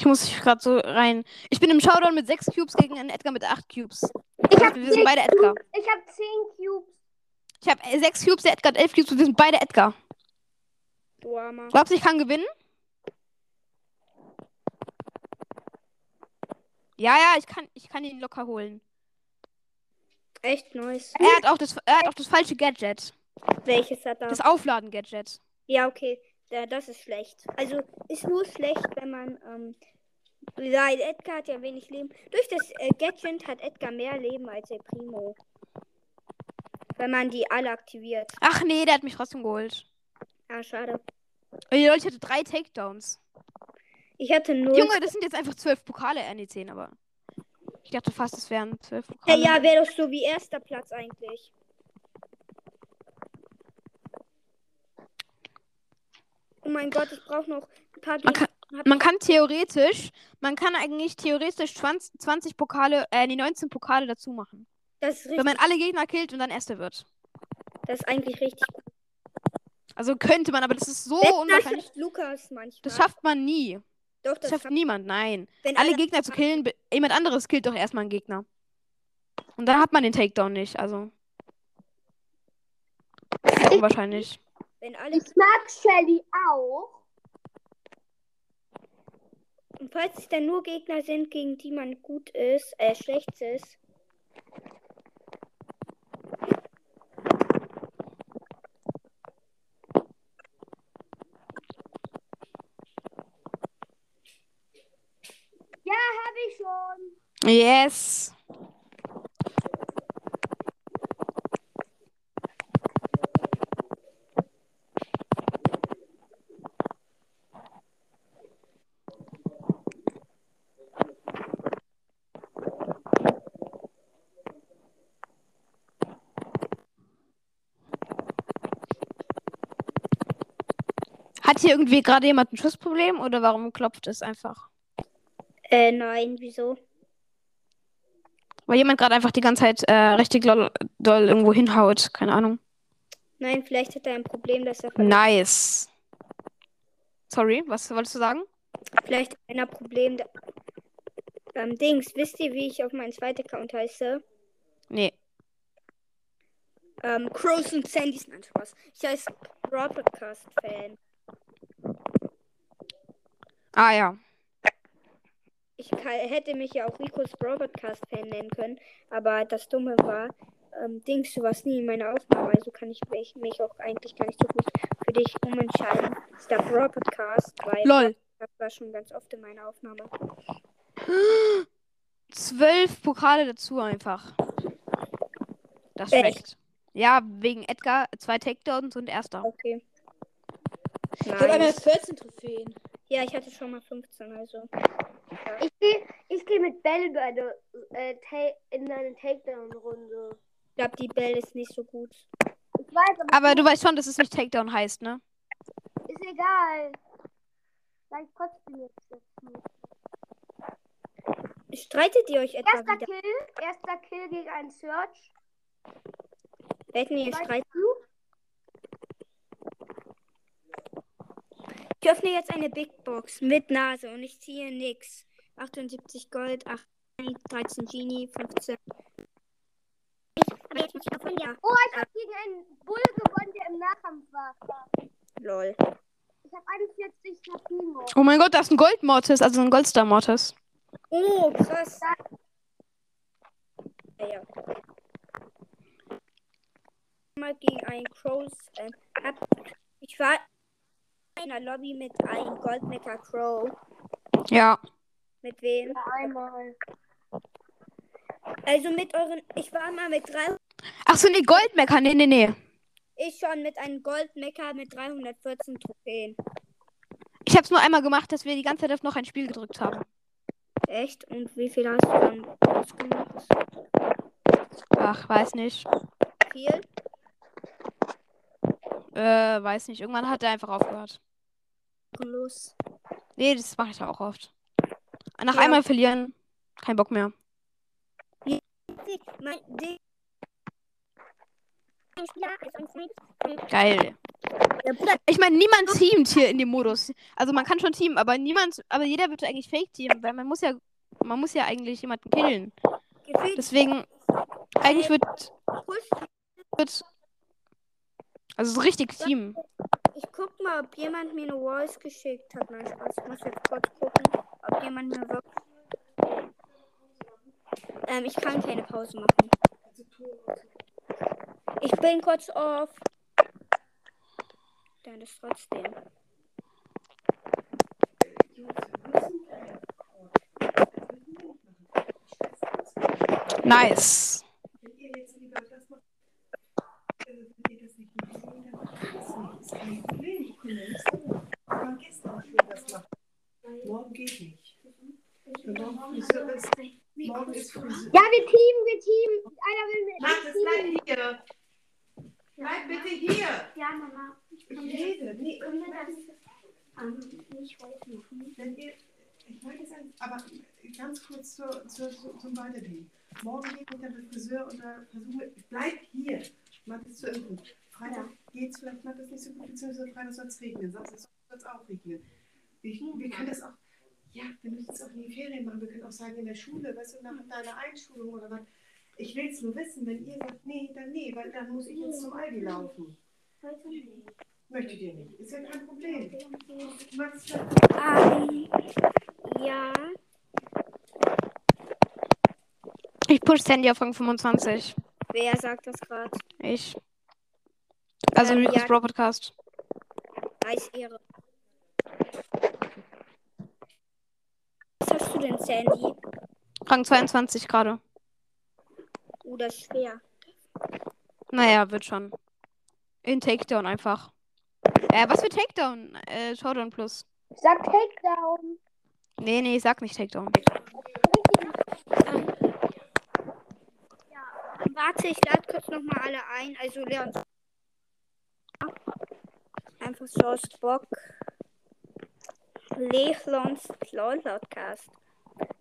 Ich muss gerade so rein. Ich bin im Showdown mit 6 Cubes gegen einen Edgar mit 8 Cubes. Ich hab Wir sind beide Edgar. Ich habe 10 Cubes. Ich habe 6 Cubes, der Edgar hat 11 Cubes und wir sind beide Edgar. Du Armer. Glaubst du, ich kann gewinnen? Ja, ja, ich kann, ich kann ihn locker holen. Echt nice. Er hat auch das, er hat auch das falsche Gadget. Welches hat er? Das Aufladen-Gadget. Ja, okay. Ja, das ist schlecht. Also ist nur schlecht, wenn man. Ähm, ja, Edgar hat ja wenig Leben. Durch das äh, Gadget hat Edgar mehr Leben als der Primo. Wenn man die alle aktiviert. Ach nee, der hat mich trotzdem geholt. Ah, schade. Ey, Leute, ich hatte drei Takedowns. Ich hatte null. Junge, das sind jetzt einfach zwölf Pokale, äh, nee, zehn, aber. Ich dachte fast, es wären zwölf Ja, Pokale. ja, wäre doch so wie erster Platz eigentlich. Oh mein Gott, ich brauche noch ein paar Gegner. Man kann theoretisch, man kann eigentlich theoretisch 20, 20 Pokale, äh, die 19 Pokale dazu machen. Das ist, Wenn richtig, man alle Gegner killt und dann Erster wird. das ist eigentlich richtig gut. Also könnte man, aber das ist so Letzter unwahrscheinlich. schafft Lukas manchmal. Das schafft man nie. Doch, Das das schafft niemand, nein. wenn Alle Gegner zu killen, jemand anderes killt doch erstmal einen Gegner. Und dann hat man den Takedown nicht, also. Sehr unwahrscheinlich. Wenn alle Ich mag Shelly auch. Und falls es dann nur Gegner sind, gegen die man gut ist, äh, schlecht ist. Ja, habe ich schon. Yes. Hat hier irgendwie gerade jemand ein Schussproblem oder warum klopft es einfach? Äh, nein, wieso? Weil jemand gerade einfach die ganze Zeit äh, richtig doll, doll irgendwo hinhaut. Keine Ahnung. Nein, vielleicht hat er ein Problem, dass er Nice. Sorry, was wolltest du sagen? vielleicht ein Problem. da- Ähm, Dings, wisst ihr, wie ich auf meinen zweiten Account heiße? Nee. Ähm, Crows und Sandys, nein, Spaß. Ich heiße Broadcast-Fan. Ah ja. Ich hätte mich ja auch Ricos Broadcast-Fan nennen können, aber das Dumme war, ähm, Dings, du warst nie in meiner Aufnahme, also kann ich mich, mich auch eigentlich gar nicht so gut für dich umentscheiden. Ist der Broadcast, weil Lol. das war schon ganz oft in meiner Aufnahme. Zwölf Pokale dazu einfach. Das Echt? schmeckt. Ja, wegen Edgar zwei Takedowns und erster. Okay. Ich habe einmal Nice. 14 Trophäen. Ja, ich hatte schon mal 15, also. Ich gehe ich geh mit Bell bei der, äh, in eine Takedown-Runde. Ich glaube, die Bell ist nicht so gut. Ich weiß, aber, Aber du weißt schon, dass es nicht Takedown heißt, ne? ist egal. Vielleicht trotzdem jetzt dazu. Streitet ihr euch etwa Erster wieder? Kill, erster Kill gegen einen Search. Wetten, ihr streitet? du? Ich öffne jetzt eine Big Box mit Nase und ich ziehe nix. 78 Gold, 8, 13 Genie, 15. Aber jetzt muss ich davon ja. Oh, ich habe gegen einen Bull gewonnen, der im Nahkampf war. Lol. Ich habe 41 Tapino. Oh mein Gott, da ist ein Goldmortis, also ein Goldstar-Mortis. Oh, krass. Ja, ja. Mal gegen einen Crows. Hab, ich war einer Lobby mit einem Goldmecker Crow. Ja. Mit wem? Einmal. Also mit euren. Ich war mal mit drei. Ach so, nee, Goldmecker. Nee, nee, nee. Ich schon mit einem Goldmecker mit 314 Trophäen. Ich hab's nur einmal gemacht, dass wir die ganze Zeit auf noch ein Spiel gedrückt haben. Echt? Und wie viel hast du dann ausgemacht? Ach, weiß nicht. Viel? Äh, weiß nicht. Irgendwann hat er einfach aufgehört. Los. Nee, das mache ich auch oft. Nach Ja. einmal verlieren, kein Bock mehr. Mein. Geil. Ich meine, niemand teamt hier in dem Modus. Also man kann schon teamen, aber niemand, aber jeder wird eigentlich fake teamen, weil man muss ja, man muss ja eigentlich jemanden killen. Deswegen, eigentlich wird, Push. wird also so richtig teamen. Ich guck mal, ob jemand mir eine Voice geschickt hat. Nein, Spaß. Ich muss jetzt kurz gucken, ob jemand mir wirklich. Ähm, ich kann keine Pause machen. Ich bin kurz off. Dann ist trotzdem. Nice. Wenn ihr jetzt lieber das macht, äh, wenn ihr das nicht macht, dann macht das nicht. Ist kein Problem. Ich bin ja nicht so. Aber gestern schon das machen. Morgen geht nicht. Morgen ist, morgen ist Friseur. Ja, wir teamen, wir teamen. Einer will mit. Max, bleib hier. Bleib bitte hier. Ja, Mama. Ich rede. Nee, das ähm, nicht heute machen? wenn ihr, ich wollte sagen, aber ganz kurz zur, zur, zur, zum Weitergehen. Morgen geht mit der Friseur und da versuche bleib hier. Mach es zu Ende. Freitag geht's vielleicht mal das nicht so gut, beziehungsweise Freitag soll es regnen. Samstag soll es auch regnen. Ich, wir können das auch, ja, wir müssen es auch in die Ferien machen. Wir können auch sagen, in der Schule, weißt du, nach deiner Einschulung oder was. Ich will es nur wissen, wenn ihr sagt, nee, dann nee, weil dann muss ich jetzt zum Aldi laufen. Möchtet ihr nicht? Ist ja kein Problem. Ähm, ja. Ich push Sandy auf Rang 25. Wer sagt das gerade? Ich. Also Ähm, Ricos ja. Bro Podcast. Als Ehre. Was hast du denn, Sandy? Rang 22 gerade. Uh, das ist schwer. Naja, wird schon. In Takedown einfach. Äh, was für Takedown? Äh, Showdown Plus. Sag Takedown. Nee, nee, ich sag nicht Takedown. Warte, ich lade kurz nochmal alle ein. Also Leon. Source Bock. Lechlons LOL Podcast.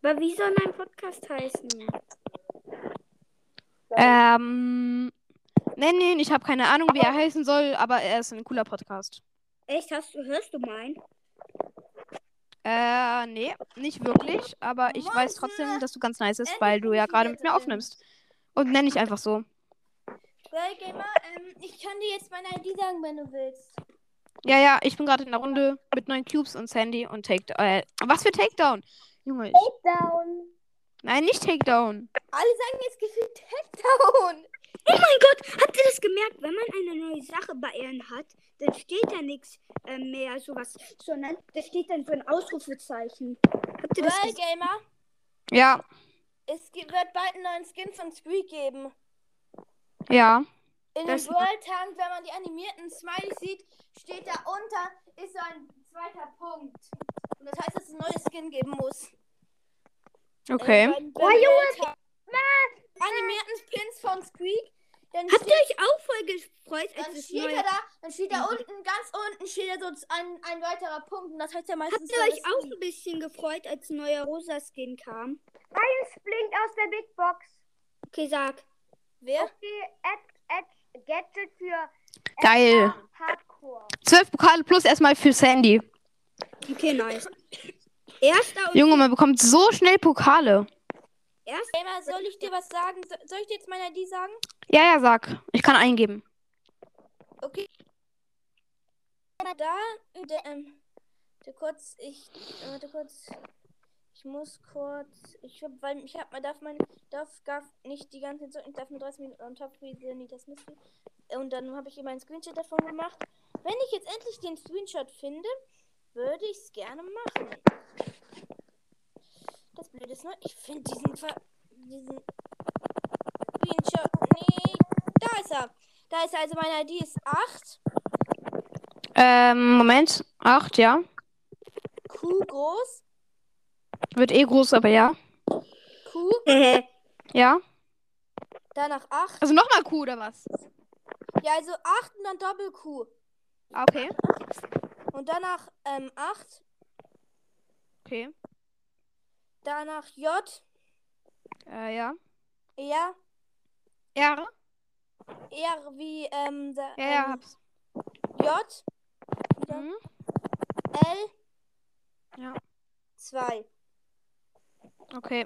Aber wie soll mein Podcast heißen? Ähm. Nee, nee, ich habe keine Ahnung, wie er heißen soll, aber er ist ein cooler Podcast. Echt? Hast du, hörst du meinen? Äh, nee, nicht wirklich, aber ich weiß trotzdem, dass du ganz nice bist, weil du ja gerade mit mir aufnimmst. Und nenn ich einfach so. Well, Gamer, ähm, ich kann dir jetzt meine ID sagen, wenn du willst. Ja, ja, ich bin gerade in der Runde mit neun Cubes und Sandy und Takedown. Äh, was für Takedown? Junge, ich, Takedown. nein, nicht Takedown. Alle sagen jetzt gefühlt Takedown. Oh mein Gott, habt ihr das gemerkt? Wenn man eine neue Sache bei Ehren hat, dann steht da nichts äh, mehr sowas, sondern da steht dann so ein Ausrufezeichen. Habt ihr das Well, gesehen? Gamer, Ja, es wird bald einen neuen Skin von Squeak geben. ja. In Das- dem World Tank, wenn man die animierten Smileys sieht, steht da unter, ist so ein zweiter Punkt. Und das heißt, dass es ein neues Skin geben muss. Okay. Äh, World Tank. Animierten Pins von Squeak. Dann Habt ihr euch auch voll gefreut, dann als es steht neu... er da, dann steht da unten, ganz unten steht da so ein, ein weiterer Punkt. Und das heißt ja meistens. Habt ihr euch auch Skin. ein bisschen gefreut, als ein neuer Rosa-Skin kam? Eins blinkt aus der Big Box. Okay, sag. Wer? Okay, Ad, Ad, Gadget für Geil. Hardcore. Zwölf Pokale plus erstmal für Sandy. Okay, nice. Erster und Junge, man bekommt so schnell Pokale. erster. Gamer, soll ich dir was sagen? So- Soll ich dir jetzt meine ID sagen? Ja, ja, sag. Ich kann eingeben. Okay. Da, ähm, warte kurz, ich, warte kurz. Ich muss kurz, ich hab, weil ich hab, man darf man, darf gar nicht die ganze Zeit, ich darf nur 30 Minuten on top wie nicht das Mystery. Und dann habe ich immer einen Screenshot davon gemacht. Wenn ich jetzt endlich den Screenshot finde, würde ich es gerne machen. Das Blöde ist nur, ich finde diesen, Ver diesen Screenshot nicht. Da ist er. Da ist er, also meine ID ist 8. Ähm, Moment. Acht, ja. Q groß. Wird eh groß, aber ja. Q. Ja. Danach 8. Also nochmal Q oder was? Ja, also 8 und dann Doppel Q. Ah, okay. Und danach ähm, 8. Okay. Danach J. Äh, ja. R. R? R wie ähm, da, Ja, ja, ähm, hab's. J. Mhm. L. Ja. 2. Okay.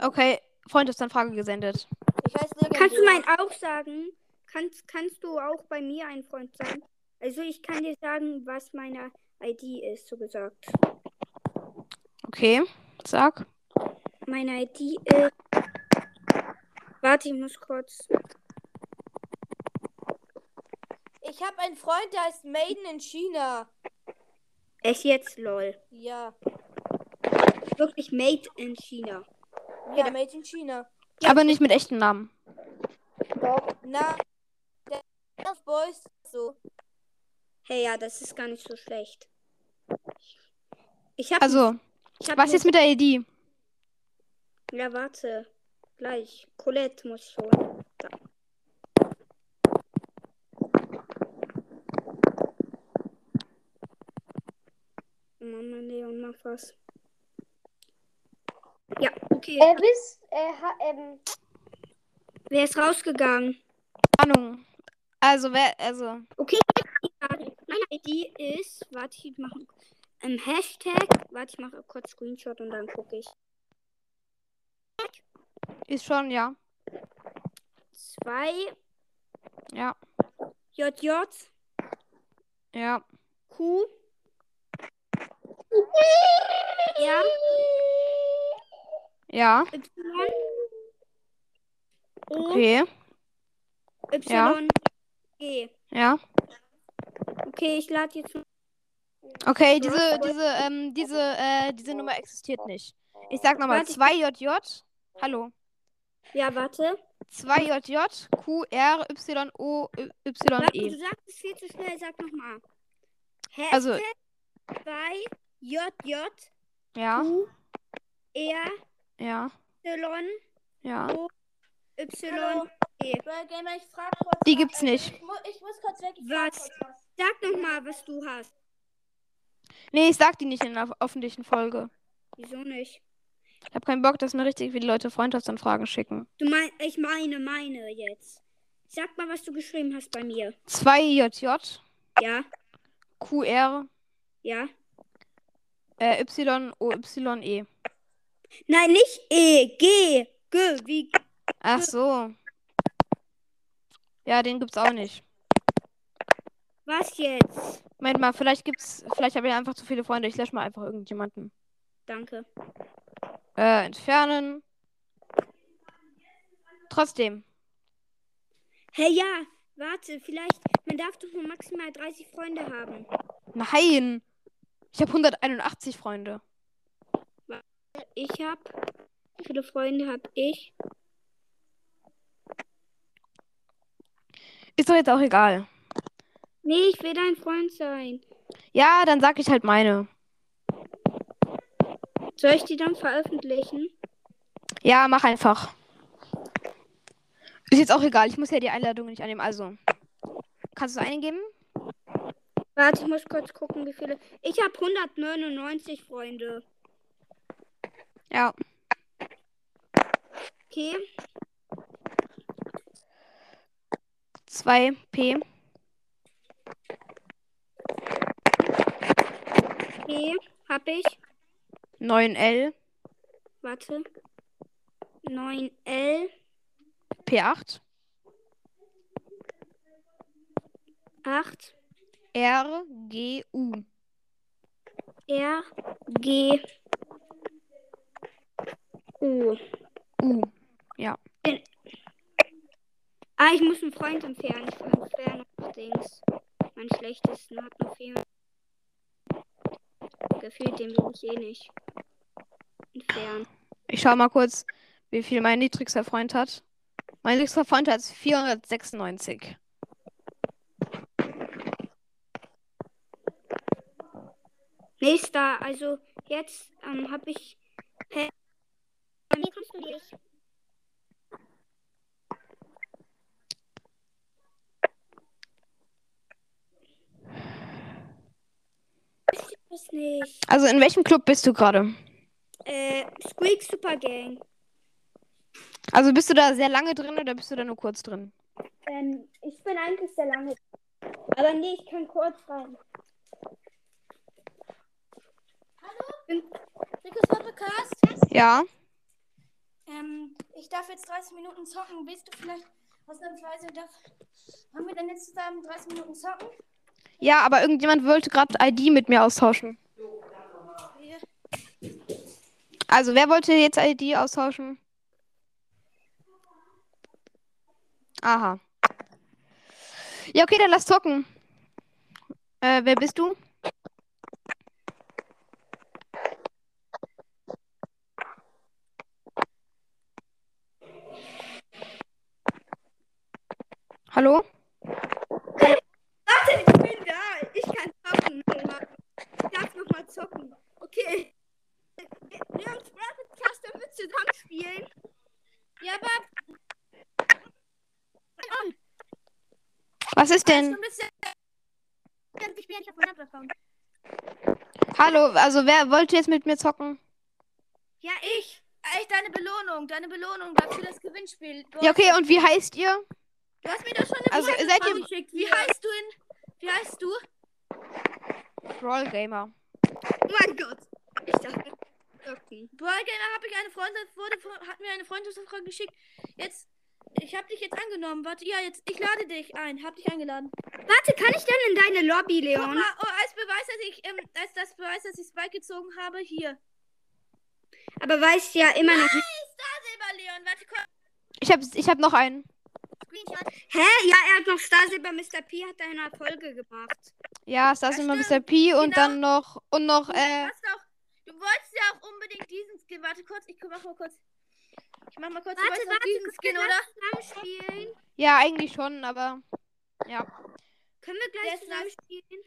Okay. Freundschaftsanfrage gesendet. Ich heiße legendär. Kannst du meinen auch sagen? Kannst, kannst du auch bei mir ein Freund sein? Also ich kann dir sagen, was meine ID ist, so gesagt. Okay. Sag. Meine ID ist. Warte, ich muss kurz. Ich habe einen Freund, der heißt Maiden in China. Echt jetzt, lol. Ja. Wirklich made in China. Ja, Made in China. Aber nicht mit echten Namen. Na, der auf Boys so. Hey, ja, das ist gar nicht so schlecht. Ich hab. Also, ich hab was jetzt mit der ID? Ja, warte. Gleich. Colette muss ich holen. Da. Mama, Leon, mach was. Ja, okay. Äh, bis, äh, ha, ähm, Wer ist rausgegangen? Ahnung. Also, wer, also, Okay, meine ID ist, warte, ich mache ähm, Hashtag, warte, ich mache kurz Screenshot und dann gucke ich. ist schon, ja. 2 Ja, JJ ja. Q R Ja, Y O okay. Y G. Ja. Okay, ich lade jetzt. Okay, diese, diese, ähm, diese, äh, diese Nummer existiert nicht. Ich sag nochmal, Warte, ich- 2JJ. Hallo. Ja, warte. 2JJ, Q, R, Y, O, Y, Warte, E. du sagst es viel zu schnell, sag nochmal. Also- Hashtag 2 JJ Ja, Q R ja, Y ja. Y Hallo. Gamer, ich frag kurz. Die gibt's nicht. Ich, mu ich muss kurz weg. Was? kurz was. Sag nochmal, was du hast. Nee, ich sag die nicht in einer öffentlichen Folge. Wieso nicht? Ich hab keinen Bock, dass mir richtig viele Leute Freundschaftsanfragen schicken. Du mein, ich meine, meine jetzt. Sag mal, was du geschrieben hast bei mir. 2JJ, Ja, QR, ja. äh, Y, O, Y, E. Nein, nicht E, G, G, wie Ach so. Ja, den gibt's auch nicht. was jetzt? Moment mal, vielleicht gibt's, vielleicht habe ich einfach zu viele Freunde. Ich lösche mal einfach irgendjemanden. Danke. Äh, entfernen. Trotzdem. Hey, ja, warte, vielleicht, man darf doch nur maximal 30 Freunde haben. Nein. Ich habe 181 Freunde. Ich hab, wie viele Freunde hab ich? Ist doch jetzt auch egal. Nee, ich will dein Freund sein. Ja, dann sag ich halt meine. Soll ich die dann veröffentlichen? Ja, mach einfach. Ist jetzt auch egal. Ich muss ja die Einladung nicht annehmen. Also, kannst du es eingeben? Warte, ich muss kurz gucken, wie viele. Ich habe 199 Freunde. Ja. Okay, 2P. okay, hab ich. 9L. Warte. 9L, P8. 8, R, G, U. R, G, U. U. Ah, ich muss einen Freund entfernen. Ich entferne noch Dings. Mein schlechtesten hat noch viel. Gefühlt, den will ich eh nicht entfernen. Ich schau mal kurz, wie viel mein niedrigster Freund hat. Mein niedrigster Freund hat 496. Nächster, also jetzt ähm, habe ich. Kommst du nicht? Ich weiß nicht. Also, in welchem Club bist du gerade? Äh, Squeak Super Gang. Also, bist du da sehr lange drin oder bist du da nur kurz drin? Ähm, ich bin eigentlich sehr lange. Aber nee, ich kann kurz rein. Rico's Podcast. Ja. Ähm, ich darf jetzt 30 Minuten zocken. Willst du vielleicht ausnahmsweise darf. Haben wir denn jetzt zusammen 30 Minuten zocken? Ja, aber irgendjemand wollte gerade ID mit mir austauschen. Also, wer wollte jetzt ID austauschen? Aha. Ja, okay, dann lass zocken. Äh, wer bist du? Hallo? Warte, ich bin da. Ich kann zocken. Ich darf nochmal zocken. Okay. Leons Podcast, können wir zusammen spielen? Ja, aber Was ist denn? Hallo, also wer wollte jetzt mit mir zocken? Ja, ich. Echt deine Belohnung, deine Belohnung dafür das Gewinnspiel. Ja, okay, und wie heißt ihr? Du hast mir doch schon eine Also, seid ihr- geschickt. Wie heißt du in. Wie heißt du? Brawl Gamer. Oh mein Gott. Ich dachte, okay. Ballgamer habe ich eine Freundin, wurde, hat mir eine Freundschaftsanfrage geschickt. Jetzt, ich habe dich jetzt angenommen. Warte, ja, jetzt, ich lade dich ein. Hab dich eingeladen. Warte, kann ich dann in deine Lobby, Leon? mal, oh, als Beweis, dass ich, ähm, als das Beweis, dass ich Spike gezogen habe, hier. Aber weißt ja immer noch nicht. Star Silber Leon, warte, komm. Ich hab, ich hab noch einen. Screenshot. Hä? Ja, er hat noch Star Silber Mr. P hat da eine Folge gemacht. Ja, immer stimmt. Mr. P und Genau. dann noch und noch Du äh hast auch, du wolltest ja auch unbedingt diesen Skin. Warte kurz, ich mach mal kurz. Ich mach mal kurz. du Warte, wolltest auch warte, diesen Skin, oder? gleich zusammen spielen? ja eigentlich schon, aber ja. Können wir gleich ist zusammen das? spielen?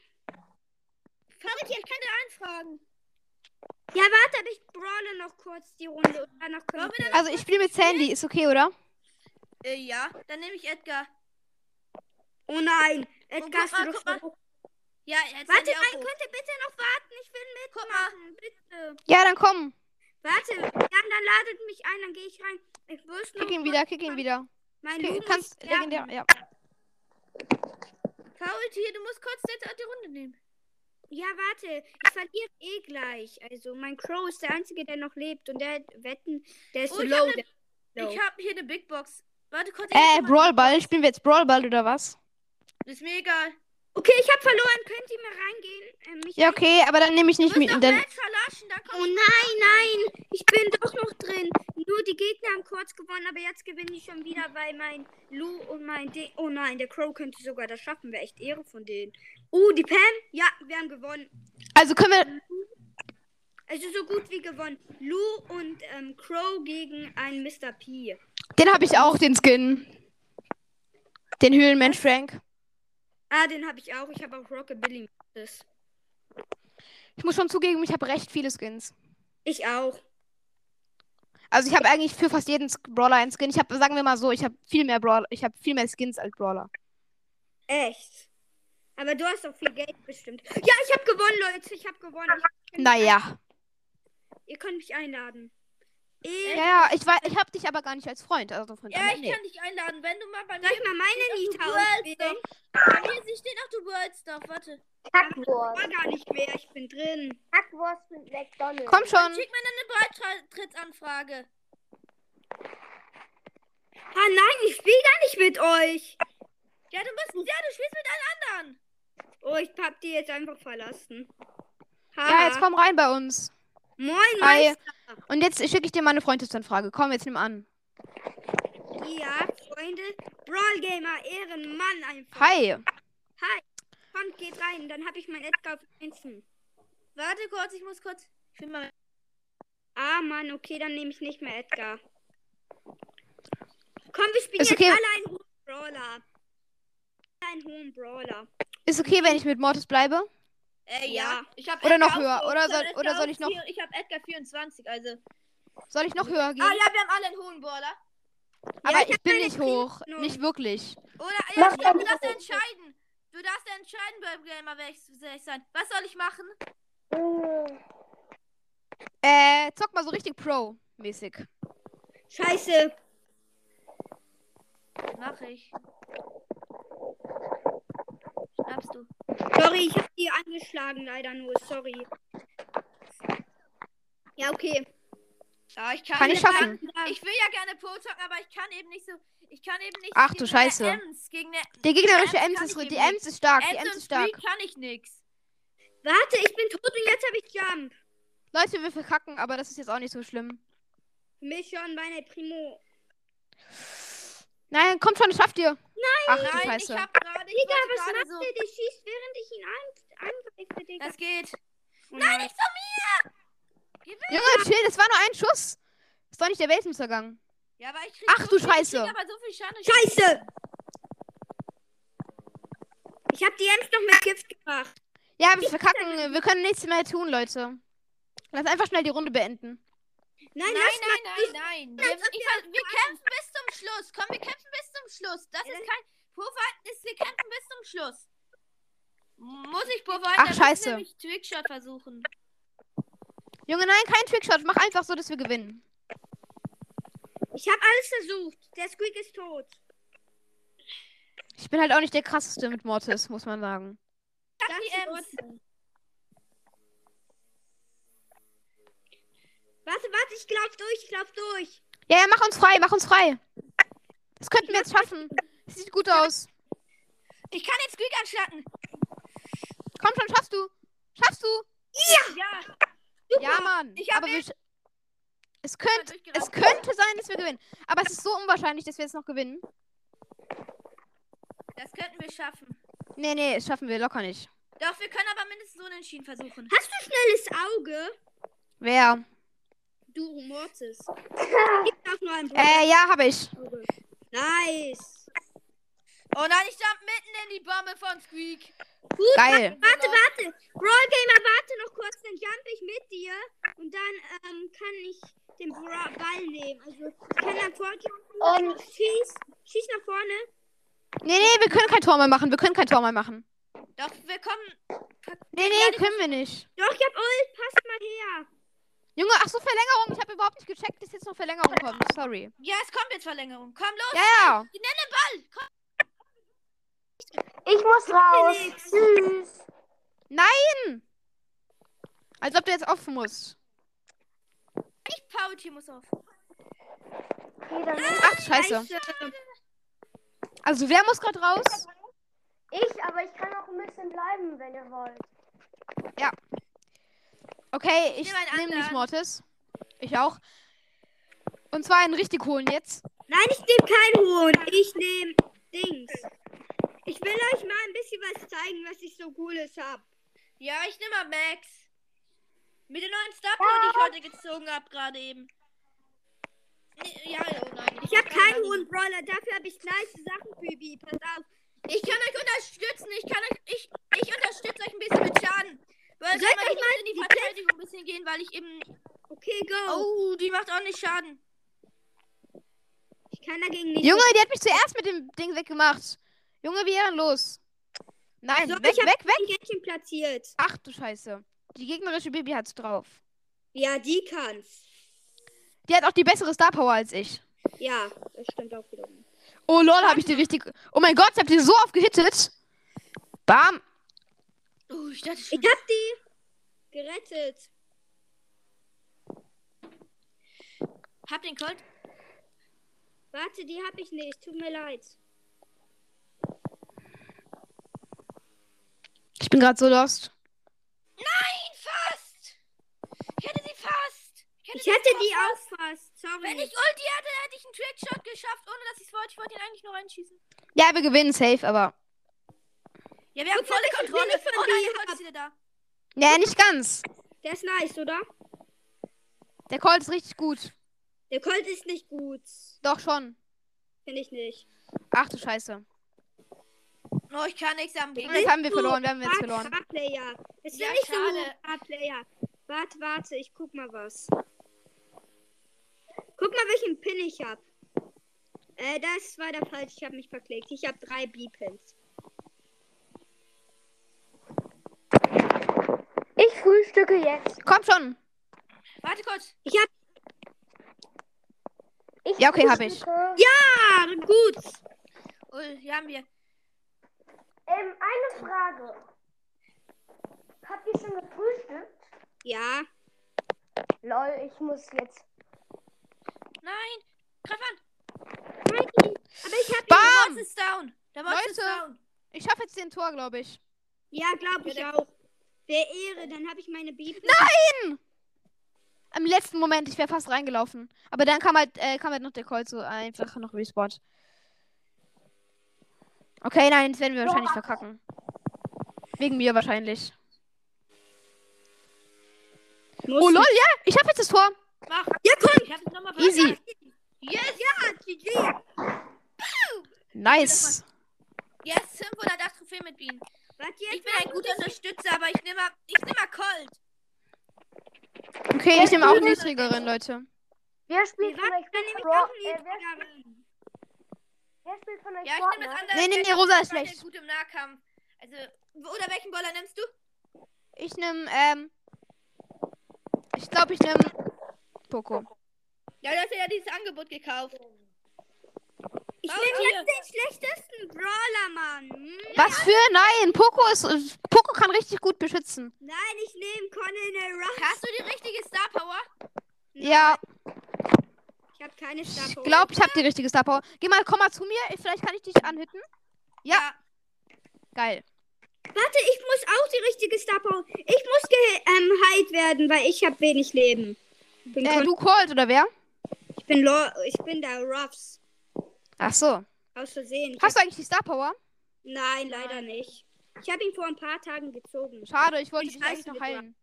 Farid, ich kann dir einfragen. Ja, warte, aber ich brawle noch kurz die Runde und danach können. Also ich spiele mit Sandy, ist okay, oder? Äh, ja, dann nehme ich Edgar. Oh nein, guck Edgar mal, guck doch schon. Ja, jetzt Warte, nein, hoch. könnt ihr bitte noch warten? Ich will mitmachen, bitte. Ja, dann komm. Warte, ja, dann ladet mich ein, dann gehe ich rein. Ich muss noch Kick ihn wieder, kick ihn wieder. Mein Kick, kannst legendär, ja. Farid, hier, du musst kurz die, Runde nehmen. Ja, warte, ich verliere eh gleich. Also, mein Crow ist der Einzige, der noch lebt und der hat Wetten, der ist Oh, ich hab ne- der ist low. Ich habe hier eine Big Box. Warte kurz. ich Äh, Brawlball, spielen wir jetzt Brawlball oder was? Ist mir egal. Okay, ich habe verloren. Könnt ihr mal reingehen? Ähm, mich Ja, okay, aber dann nehme ich nicht mit. Dann, Oh nein, nein, ich bin doch noch drin. Nur die Gegner haben kurz gewonnen, aber jetzt gewinnen die schon wieder, weil mein Lu und mein D. Oh nein, der Crow könnte sogar das schaffen. Wäre echt Ehre von denen. Oh, die Pam? Ja, wir haben gewonnen. also können wir. Also so gut wie gewonnen. Lu und ähm, Crow gegen einen Mr. P. Den habe ich auch, den Skin. Den Höhlenmensch Frank. Ah, den habe ich auch. Ich habe auch Rockabilly. Ich muss schon zugeben, ich habe recht viele Skins. Ich auch. Also ich habe eigentlich für fast jeden Brawler einen Skin. Ich habe, sagen wir mal so, ich habe viel mehr Brawler, ich habe viel mehr Skins als Brawler. Echt. Aber du hast doch viel Geld bestimmt. Ja, ich habe gewonnen, Leute. Ich habe gewonnen. Ich kann mich Naja. Ihr könnt mich einladen. Ich, Ja, ja, ich weiß, ich habe dich aber gar nicht als Freund. Also von Ja, ich nee. kann dich einladen, wenn du mal bei mir. Soll ich mal meine Nita auswählen? Bei mir sie steht auch du World Stuff. Warte. Hackwurst. war gar nicht mehr. Ich bin drin. Hackwurst mit McDonalds. Komm schon. Schick mir dann eine Beitrittsanfrage. Ah nein, ich spiele gar nicht mit euch. Ja, du bist. Ja, du spielst mit allen anderen. Oh, ich hab die jetzt einfach verlassen. Ja, jetzt komm rein bei uns. Moin, Hi. Meister. Und jetzt schicke ich dir mal eine Freundschaftsanfrage. Komm, jetzt nimm an. Ja, Freunde. Brawl Gamer, Ehrenmann einfach. Hi. Hi. Kommt, geht rein. Dann hab ich mein Edgar auf Einsen. Warte kurz, ich muss kurz. Ich will mal. Ah, Mann, okay, dann nehme ich nicht mehr Edgar. Komm, wir spielen Ist jetzt okay. alle einen hohen Brawler. Einen hohen Brawler. Ist okay, wenn ich mit Mortis bleibe? Äh, Ja. ja. Ich hab Oder Edgar noch höher, oder ich soll- oder soll ich noch- vier- Ich hab Edgar 24, also. Soll ich noch höher gehen? Ah ja, wir haben alle einen hohen Baller. aber ich ich, hab bin nicht hoch. Prinzen Nicht wirklich. Oder ja, stimmt, du darfst entscheiden. Du darfst entscheiden beim Gamer, wer ich, wer ich sein. Was soll ich machen? Äh, zock mal so richtig Pro-mäßig. Scheiße. Mach ich. Schnappst du. Sorry, ich hab die angeschlagen, leider nur. Sorry. Ja, okay. Ja, ich kann, Kann ich nicht- schaffen. Ich will ja gerne Pro zocken, aber ich kann eben nicht so. Ich kann eben nicht. Ach, du Scheiße. eine Ems, gegen eine Der gegnerische Ems Ems ist, ich die Ems ist stark. Die Ems Ems und ist stark. Kann ich nix. Warte, ich bin tot und jetzt habe ich Jump. Leute, wir verkacken, aber das ist jetzt auch nicht so schlimm. Mich schon bei der Primo. Nein, kommt schon, das schafft ihr. Nein. Ach du Nein, Scheiße. ich hab gerade. Digga, was macht so. der? Der schießt, während ich ihn an angreife, Digga. Das geht. Oh Nein, nicht von mir! Junge, chill, das war nur ein Schuss. Das war nicht der Weltuntergang. Ja, aber ich krieg Ach, so du viel, Scheiße. so viel Schaden. Scheiße! Ich habe die Ems noch mit Gift gemacht. Ja, wir verkacken. Wir können nichts mehr tun, Leute. Lass einfach schnell die Runde beenden. Nein, Nein, nein, nein, nein. Wir, ich, wir kämpfen bis zum Schluss. Komm, wir kämpfen bis zum Schluss. Das ist kein. Ist, wir kämpfen bis zum Schluss. Muss ich Purfight? Ach, Dann scheiße. wir nämlich Trickshot versuchen. Junge, nein, kein Trickshot. Mach einfach so, dass wir gewinnen. Ich habe alles versucht. Der Squeak ist tot. Ich bin halt auch nicht der krasseste mit Mortis, muss man sagen. Sag die Ems. Warte, warte, ich lauf durch, ich lauf durch. Ja, ja, mach uns frei, mach uns frei. Das könnten wir jetzt schaffen. Sieht gut aus. Ich kann den Squeak anschlagen. Komm schon, schaffst du. Schaffst du. Ja. Ja, Mann. Ich hab Aber wir, es, könnte, es könnte sein, dass wir gewinnen. Aber es ist so unwahrscheinlich, dass wir jetzt noch gewinnen. Das könnten wir schaffen. Nee, nee, das schaffen wir locker nicht. Doch, wir können aber mindestens Schienen versuchen. Hast du schnelles Auge? Wer? Du, Mortis. Gibt auch nur ein. Äh, ja, habe ich. Nice. Oh nein, ich jump mitten in die Bombe von Squeak. Gut, Geil. warte, warte. Brawl Gamer, warte noch kurz, dann jump ich mit dir und dann ähm, kann ich den Bra Ball nehmen. Also, ich kann dann vorjumpen. Und Schieß, schieß nach vorne. Nee, nee, wir können kein Tor mehr machen. Wir können kein Tor mehr machen. Doch, wir kommen. Nee, nee, können wir nicht. Doch, ich hab Ult, passt mal her. Junge, ach so, Verlängerung. Ich habe überhaupt nicht gecheckt, dass jetzt noch Verlängerung kommt. Sorry. Ja, es kommt jetzt Verlängerung. Komm los. Ja, ja. Die nennen den Ball. Komm. Ich muss raus. Felix. Tschüss. Nein! Als ob du jetzt offen musst. Ich Power muss auf. Okay, dann Ach, scheiße. Also, wer muss gerade raus? ich, aber ich kann auch ein bisschen bleiben, wenn ihr wollt. Okay, ich nehme nicht anderen. Mortis. Ich auch. Und zwar einen richtig hohen jetzt. Nein, ich nehme keinen Hohn. Ich nehme Dings. Ich will euch mal ein bisschen was zeigen, was ich so Cooles hab. Ja, ich nehme mal Max. Mit den neuen Star Power, die ich heute gezogen habe, gerade eben. Nee, Ja, oh nein. Ich habe kann keinen hohen Brawler, dafür habe ich nice Sachen für Bi. Pass auf. Ich kann euch unterstützen. Ich kann euch. Ich, ich unterstütze euch ein bisschen mit Schaden. Weil Soll ich ich mal in die die Verteidigung ein bisschen gehen, weil ich eben. Okay, go. Oh, die macht auch nicht Schaden. Ich kann dagegen nicht. Junge, die hat mich zuerst mit dem Ding weggemacht. Junge, wie ehrenlos. Nein, So, weg, ich weg, weg. ein Gärtchen platziert. Ach du Scheiße. Die gegnerische Baby hat's drauf. Ja, die kann's. Die hat auch die bessere Star Power als ich. Ja, das stimmt auch wiederum. Oh lol, habe ich die richtig. Oh mein Gott, ich hab die so oft gehittet. Bam. Oh, ich dachte schon. Ich hab die gerettet. Hab den Colt. Warte, die hab ich nicht. Tut mir leid. Bin gerade so lost. Nein, fast. Ich hätte sie fast. Ich sie hätte fast. die auch fast. Sorry. Wenn ich Ulti hätte, hätte ich einen Trickshot geschafft, ohne dass ich es wollte. Ich wollte ihn eigentlich nur reinschießen. Ja, wir gewinnen safe, aber. Ja, wir haben volle ich Kontrolle. Oh nein, Colt ist wieder da. Ja, nicht ganz. Der ist nice, oder? Der Colt ist richtig gut. Der Colt ist nicht gut. Doch schon. Finde ich nicht. Ach du Scheiße. Oh, ich kann nichts am Gegner. Jetzt haben wir verloren, wir haben jetzt Warte, verloren. Star-Player. Das ist Ja, ja, nicht schade. so Star-Player. Warte, warte, ich guck mal was. Guck mal, welchen Pin ich hab. Äh, das war der falsch. Ich habe mich verklickt. Ich habe drei B-Pins. Ich frühstücke jetzt. Komm schon. Warte kurz. Ich hab. Ich Ja, okay, hab ich. Ah, gut. Oh, hier haben wir. Ähm, eine Frage. Habt ihr schon gefrühstückt? Ja. Lol, ich muss jetzt. Nein. Greif an. Mikey. Aber ich hab. Der Bam! Mods ist down. Der Mods ist Leute. down. Ich schaffe jetzt den Tor, glaube ich. Ja, glaube ich auch. Wer Ehre, dann habe ich meine B-Pins. Nein! Im letzten Moment, ich wäre fast reingelaufen. Aber dann kam halt, äh, kam halt noch der Colt so einfach noch respawned. Okay, nein, das werden wir wahrscheinlich verkacken. Wegen mir wahrscheinlich. Oh lol, ja, ich habe jetzt das Tor. Mach. Ja, komm. Ich hab es nochmal Easy. Yes, ja, GG. Nice. Yes, 508 Trophäen mit Bienen. Jetzt Ich bin ein guter Unterstützer, aber ich nehme mal, ich nehme mal Colt. Okay, ich nehme auch niedrigeren, Leute. Wer spielt dann nämlich Bro auch äh, wer, spielt von euch Ja, ich nehme das andere. Nee, nee, nee, der Rosa ist schlecht. gut im Nahkampf. Also, oder welchen Baller nimmst du? Ich nehme, ähm. Ich glaube, ich nehme Poco. Ja, du hast ja dieses Angebot gekauft. Ich nehme jetzt den schlechtesten Brawler, Mann. Hm? Was für? Nein, Poco ist. Poco kann richtig gut beschützen. Nein, ich nehme Colonel Ruff. Hast du die richtige Star Power? Ja, Ich habe keine Star ich Power. glaube, ich habe die richtige Star Power. Geh mal, komm mal zu mir. Ich- Vielleicht kann ich dich anhütten. Ja. Geil. Warte, ich muss auch die richtige Star Power. Ich muss ge ähm, heilt werden, weil ich habe wenig Leben. Bin Äh, du Colt oder wer? ich bin Lo ich bin der Ruffs. Ach so. Aus Versehen. Ich Hast du eigentlich die Star Power? Nein, leider nicht. Ich habe ihn vor ein paar Tagen gezogen. Schade, ich wollte Ich dich eigentlich noch heilen.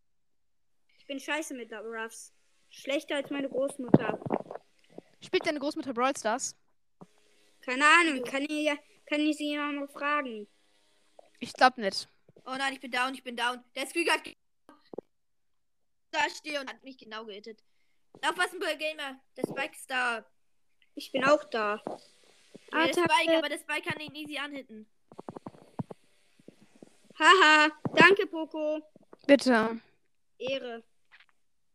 Ich bin scheiße mit der Ruffs. Schlechter als meine Großmutter. Spielt deine Großmutter Brawl Stars? Keine Ahnung, kann ich, ja- kann ich sie mal fragen. Ich glaube nicht. Oh nein, ich bin down, ich bin down. Der Squeak hat ge- da stehe und hat mich genau gehittet. Aufpassen, Bull Gamer. Der Spike ist da. Ich bin auch da. Ja, der. Spike, aber der Spike kann ihn easy anhitten. Haha, danke Poco. Bitte. Ehre.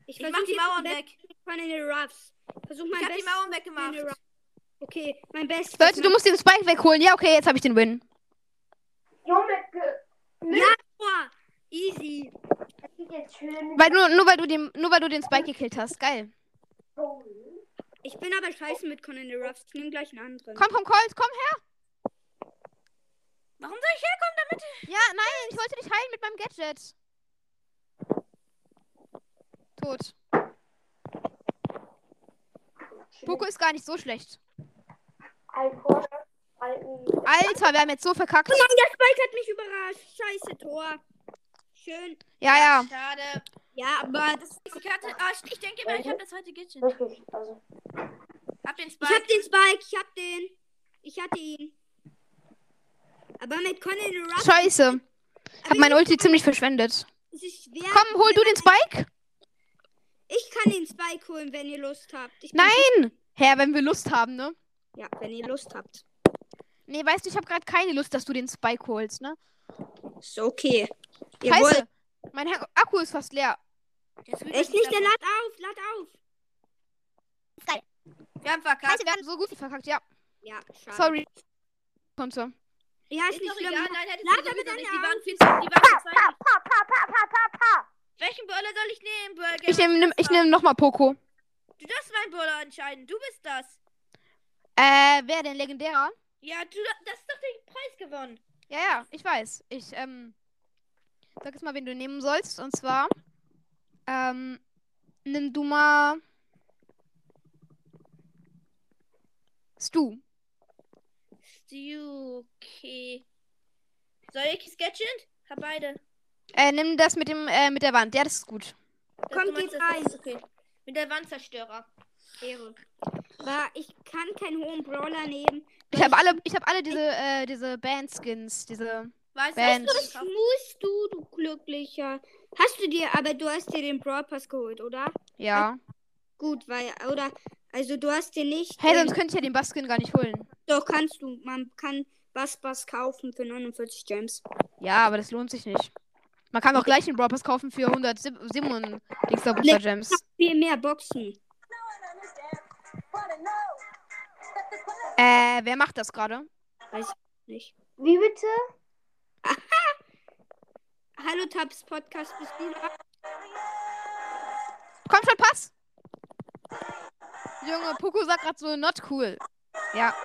Ich versuch mach die Mauern weg. Mit Colonel Ruffs. Versuch Ich mein hab die. Mauern weggemacht. Okay, mein Bestes. Leute, du musst den Spike wegholen. Ja, okay, jetzt habe ich den Win. Junge, Ja, boah, easy. das geht jetzt schön. Weil nur, nur weil du den, nur weil du den Spike gekillt hast. Geil. Ich bin aber scheiße mit Colonel Ruffs. Ich nehme gleich einen anderen. Komm, komm, Colt, komm her. Warum soll ich herkommen damit? Ja, nein, ich wollte dich heilen mit meinem Gadget. Tot. Poco ist gar nicht so schlecht. Alter, wir haben jetzt so verkackt. Oh nein, der Spike hat mich überrascht. Scheiße, Tor. Schön. Ja, ja. Schade. Ja, aber Das, ich, hatte, ah, ich, ich denke immer, ich habe das heute Gadget. Also. Hab den ich Spike. hab den Spike. Ich hab den. Ich hatte ihn. Aber mit Colonel Ruffs Scheiße. Hab mein Ulti ziemlich verschwendet. ist. Komm, hol du den Spike. Ich kann den Spike holen, wenn ihr Lust habt. Nein. Herr, wenn wir Lust haben, ne? Ja, wenn ihr Lust habt. Nee, weißt du, ich habe gerade keine Lust, dass du den Spike holst, ne? Ist okay. Ihr wollt Scheiße. Mein Ha- Akku ist fast leer. Echt nicht, der lad auf, lad auf. ab- Wir haben verkackt. Scheiße, wir haben so gut verkackt, ja. Ja, schade. Sorry. Konnte. Ja, ist Ist nicht doch schlimm. egal, nein, hättest Lad deine nicht. Die waren auf. viel zu, die waren zu zweit. Pa, pa, pa, pa, pa, pa. Welchen Brawler soll ich nehmen, Burger? Ich nehme ich nehm nochmal Poco. Du darfst meinen Brawler entscheiden. Du bist das. Äh, wer denn? Legendärer? Ja, du das ist doch den Preis gewonnen. Ja, ja, ich weiß. Ich, ähm, sag jetzt mal, wen du nehmen sollst. Und zwar, ähm, nimm du mal Stu. Stu, okay. Soll ich Sketchend? Hab beide. Äh, nimm das mit dem, äh, mit der Wand. Ja, das ist gut. Das- Komm, meinst, geht rein. ist Okay. Mit der Wandzerstörer. Ehre. Ich kann keinen hohen Brawler nehmen. Ich habe alle, ich habe alle diese, äh, diese Band-Skins, diese. Weißt Band. du, Das musst du, du Glücklicher. Hast du dir, aber du hast dir den Brawl Pass geholt, oder? Ja. Gut, weil, oder, also du hast dir nicht. Hey, den, sonst könnte ich ja den Baskin gar nicht holen. Doch, kannst du. Man kann was was kaufen für 49 Gems. Ja, aber das lohnt sich nicht. Man kann auch gleich den Brawl Pass kaufen für 107 Dingsda Gems. Viel mehr Boxen. Äh, wer macht das gerade? Nicht. Wie bitte? Hallo Tabs Podcast, bist du da? Komm schon, pass! Junge, Poco sagt gerade so not cool. Ja.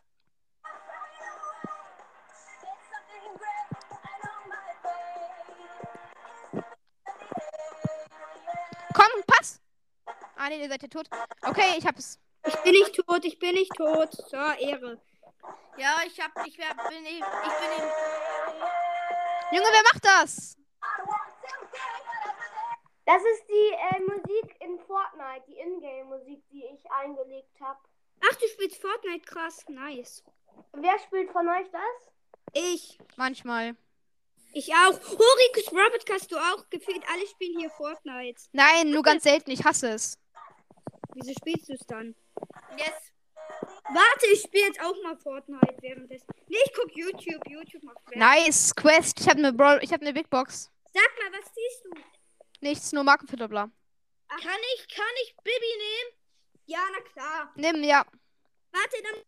Ah, nee, ihr seid ja tot. Okay, ich hab's. Ich bin nicht tot, ich bin nicht tot. So, Ehre. Ja, ich hab, ich wär, bin, ich, ich bin im, Junge, wer macht das? Das ist die äh, Musik in Fortnite, die Ingame-Musik, die ich eingelegt habe. Ach, du spielst Fortnite, krass, nice. Wer spielt von euch das? Ich. Manchmal. Ich auch. Horikus Robert hast du auch. Gefühlt alle spielen hier Fortnite. Nein, nur ganz selten. Ich hasse es. Wieso spielst du es dann? yes. Warte, ich spiele jetzt auch mal Fortnite währenddessen. Nee, ich guck YouTube. YouTube macht Werbung. Nice, Quest. Ich habe eine Brawl, ich habe eine Big Box. Sag mal, was siehst du? Nichts, nur Markenverdoppler. Kann ich, kann ich Bibi nehmen? Ja, na klar. Nimm, ja. Warte, dann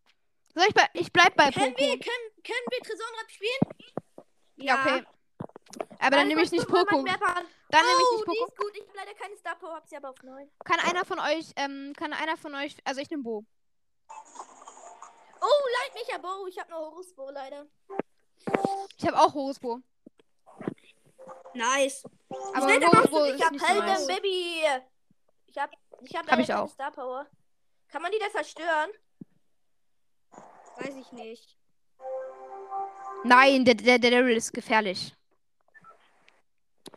Soll ich, bei, ich bleib bei Können Poco. wir, können, können wir Tresorenrap spielen? Ja, okay. Aber dann nehme ich nicht Poco. Dann nehme ich oh, nicht Poco. ist gut. Ich habe leider keine Star Power, hab sie aber auf 9. Kann einer von euch, ähm, kann einer von euch, also ich nehme Bo. Oh, leid mich aber. Oh, ich habe nur Horus Bo leider. Ich habe auch Horus Bo. Nice. Aber Schnell, Horus Bo ist ich hab nicht so Helden nice. Baby. Ich hab, ich hab, Hab ich keine auch. Star Power. Kann man die da zerstören? Weiß ich nicht. Nein, der, der, der Daryl ist gefährlich.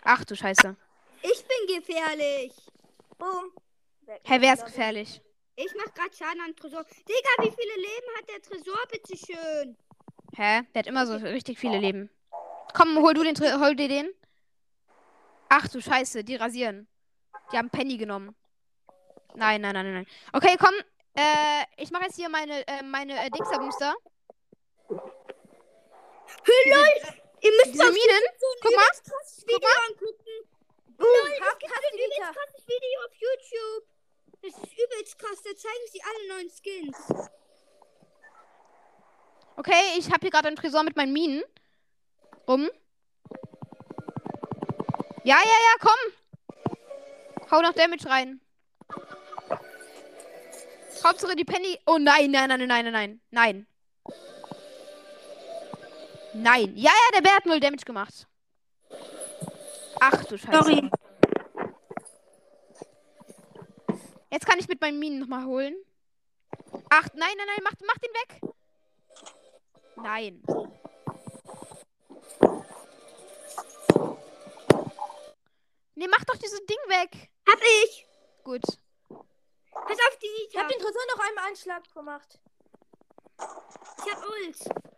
Ach du Scheiße. Ich bin gefährlich. Boom. Hä, wer ist gefährlich? Ich mach grad Schaden an Tresor. Digga, wie viele Leben hat der Tresor, bitteschön? Hä? Der hat immer so richtig viele Leben. Komm, hol du den, hol dir den. Ach du Scheiße, die rasieren. Die haben Penny genommen. Nein, nein, nein, nein. Okay, komm. Äh, ich mache jetzt hier meine, äh, meine äh, Dingster-Booster. Ihr müsst Minen. so Guck mal. krasses Video angucken. Boom. Lol, es gibt ein übelst krasses Video auf YouTube. Das ist übelst krass. Da zeigen sie alle neuen Skins. Okay, ich habe hier gerade einen Tresor mit meinen Minen. Rum. Ja, ja, ja, komm. Hau noch Damage rein. Hauptsache die Penny. Oh nein, nein, nein, nein, nein, nein. Nein. Nein. Ja, ja, der Bär hat null Damage gemacht. Ach du Scheiße. Sorry. Jetzt kann ich mit meinen Minen nochmal holen. Ach, nein, nein, nein, mach, mach den weg. Nein. Nee, mach doch dieses Ding weg. Hab ich. Gut. Pass auf die Ich hab den Tresor noch einmal einen Schlag gemacht. Ich hab Ult.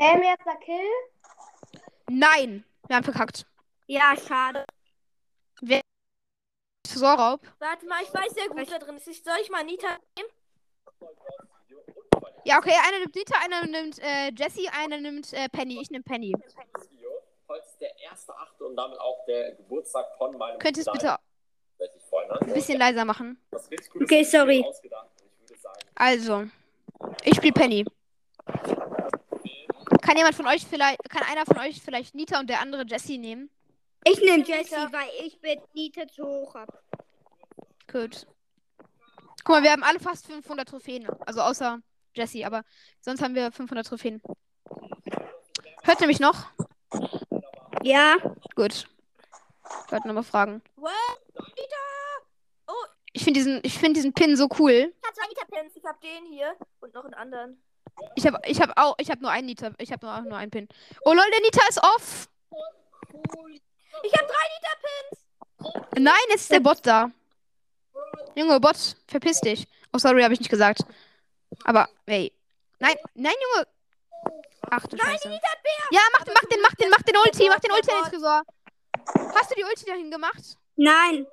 Bam, jetzt der Kill. Nein. Wir haben verkackt. Ja, schade. Tresorraub. Warte mal, ich weiß sehr gut, wer drin ist. Ich- Soll ich mal Nita nehmen? Ja, okay, einer nimmt Nita, einer nimmt äh, Jessie, einer nimmt äh, Penny. Ich nehme Penny. Das Video. Heute ist der erste Achte und damit auch der Geburtstag von meinem Könnt ihr es bitte ne? ein bisschen leiser machen? Okay, sorry. ausgedacht. Und Ich würde sagen, Also, ich spiele Penny. Kann jemand von euch vielleicht, kann einer von euch vielleicht Nita und der andere Jessie nehmen? Ich nehme Jessie, weil ich mit Nita zu hoch hab. Gut. Guck mal, wir haben alle fast 500 Trophäen. Also außer Jessie, aber sonst haben wir 500 Trophäen. Hört ihr mich noch? Ja. Gut. Ich wollte nochmal fragen. What? Nita! Ich finde diesen, ich find diesen Pin so cool. Ich hab zwei Nita-Pins. Ich hab den hier und noch einen anderen. Ich habe ich hab auch, ich habe nur einen Nita, ich habe nur, auch nur einen Pin. Oh lol, der Nita ist off. Ich hab drei Nita-Pins! Nein, jetzt ist der Bot da. Junge, Bot, verpiss dich. Oh, sorry, habe ich nicht gesagt. Aber, hey. Nein, nein, Junge. Ach du Scheiße. Ja, mach, mach den, mach den, mach den Ulti, mach den Ulti in den Tresor. Hast du die Ulti dahin gemacht? Nein.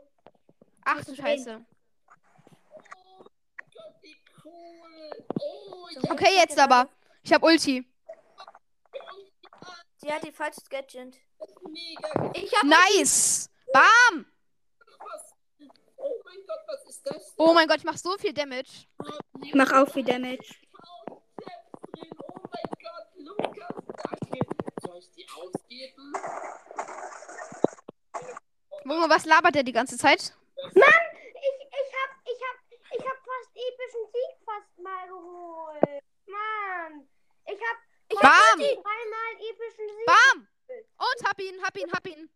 Ach du Scheiße. Okay, jetzt aber. Ich habe Ulti. Sie hat die falsche Gadget. Ich hab Nice. Bam. oh mein Gott, was ist das? Oh mein Gott, ich mach so viel Damage. Ich mach auch viel Damage. Oh mein Gott, Lukas, danke. Soll ich die ausgeben? Junge, was labert der die ganze Zeit? Mann, ich, ich hab, ich hab, ich hab fast epischen Sieg mal geholt. Mann, ich hab Bam. dreimal epischen Sieg. Bam. Und hab ihn, hab ihn, hab ihn.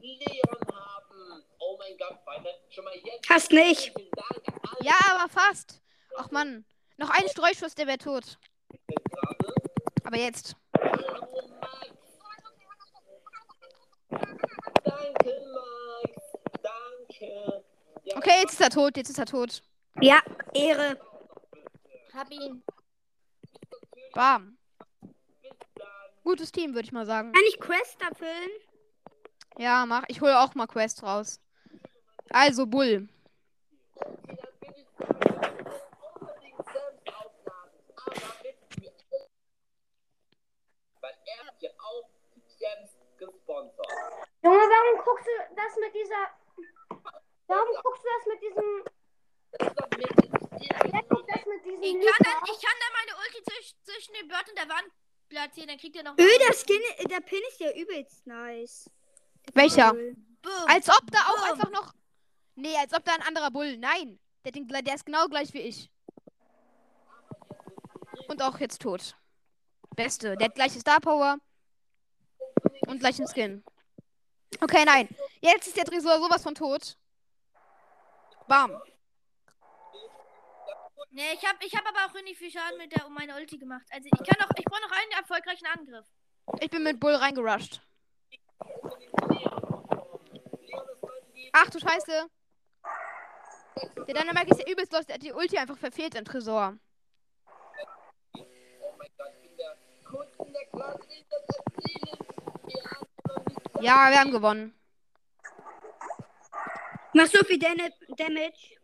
Leon haben. Oh mein Gott, Freunde, schon mal jetzt. Hast nicht. Ja, aber fast. Ach Mann. Noch ein Streuschuss, der wäre tot. Aber jetzt. Danke, Max. Danke. Ja, Okay, jetzt ist er tot, jetzt ist er tot. Ja, Ehre. Hab ihn. Bam. Gutes Team, würde ich mal sagen. Kann ich Quest erfüllen? Ja, mach. Ich hole auch mal Quest raus. Also, Bull. unbedingt selbst aufladen. Aber mit Weil er hat ja auch die Gems gesponsert. Junge, warum guckst du das mit dieser, warum guckst du das mit diesem, Das ist doch mit wer guckt das mit diesem euch zwischen dem Bird und der Wand platzieren, dann kriegt ihr noch. Öh, der Skin, der Pin ist ja übelst nice. Welcher? Boom. Als ob da auch Boom. einfach noch. Nee, als ob da ein anderer Bull. Nein. Der, Ding, der ist genau gleich wie ich. Und auch jetzt tot. Beste. Der hat gleiche Star Power. Und gleichen Skin. Okay, nein. Jetzt ist der Tresor sowas von tot. Bam. Nee, ich hab, ich hab aber auch nicht viel Schaden mit der um meine Ulti gemacht. Also ich kann noch, ich brauche noch einen erfolgreichen Angriff. Ich bin mit Bull reingerusht. Ach du Scheiße. Der Dynamite ist ja übelst los. Der hat die Ulti einfach verfehlt im Tresor. Ja, wir haben gewonnen. Mach so viel Damage.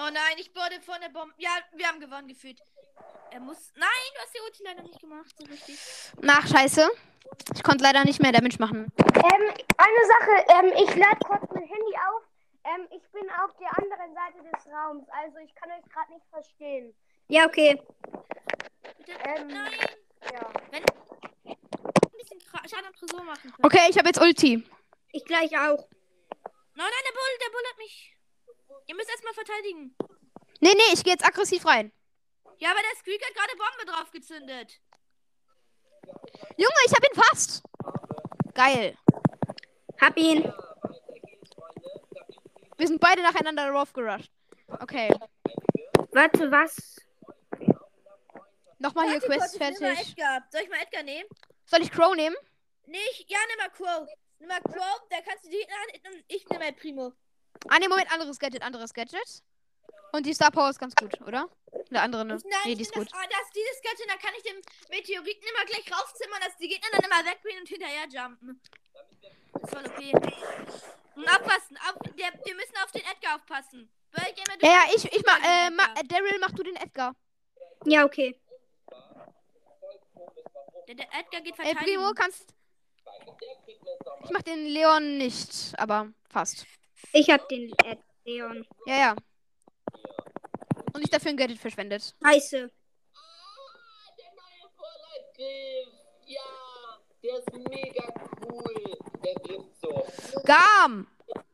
Oh nein, ich wurde von der Bombe. Ja, wir haben gewonnen gefühlt. Er muss. Nein, du hast die Ulti leider nicht gemacht, so richtig. Nach Scheiße. Ich konnte leider nicht mehr Damage machen. Ähm, eine Sache, ähm, ich lade kurz mein Handy auf. Ähm, ich bin auf der anderen Seite des Raums, also ich kann euch gerade nicht verstehen. Ja, okay. Bitte. Ähm, Nein. Ja. Wenn. Ein bisschen Schaden am Tresor machen können. Okay, ich habe jetzt Ulti. Ich gleich auch. Nein, nein, der Bull, der Bull hat mich. Ihr müsst erstmal verteidigen. Nee, nee, ich gehe jetzt aggressiv rein. Ja, aber der Squeak hat gerade Bombe drauf gezündet. Junge, ich habe ihn fast. Geil. Hab ihn. Wir sind beide nacheinander drauf gerusht. Okay. Warte, was? Nochmal hier Quest fertig. Soll ich mal Edgar nehmen? Soll ich Crow nehmen? Nee, ich, ja, nimm mal Crow. Nimm mal Crow, da kannst du die. Ich nehme mal Primo. Ah, nee, Moment, anderes Gadget, anderes Gadget. Und die Star Power ist ganz gut, oder? Der andere, ne? Nein, nee, die ist gut. Das, ah, das, dieses Gadget, da kann ich den Meteoriten immer gleich raufzimmern, dass die Gegner dann immer weggehen und hinterher jumpen. Das ist voll okay. Und aufpassen, auf, der, wir müssen auf den Edgar aufpassen. Weil Ja, ja, ich, ich mach, äh, ma, äh, Daryl, mach du den Edgar. Ja, okay. Der, der Edgar geht Ey, verteidigen. Primo, kannst. Ich mach den Leon nicht, aber fast. Ich hab den Leon. Ja, ja. Und ich dafür ein Gadget verschwendet. Scheiße. Ah, der neue Vorleitgriff. Ja, der ist mega cool. Der trifft so. Gam!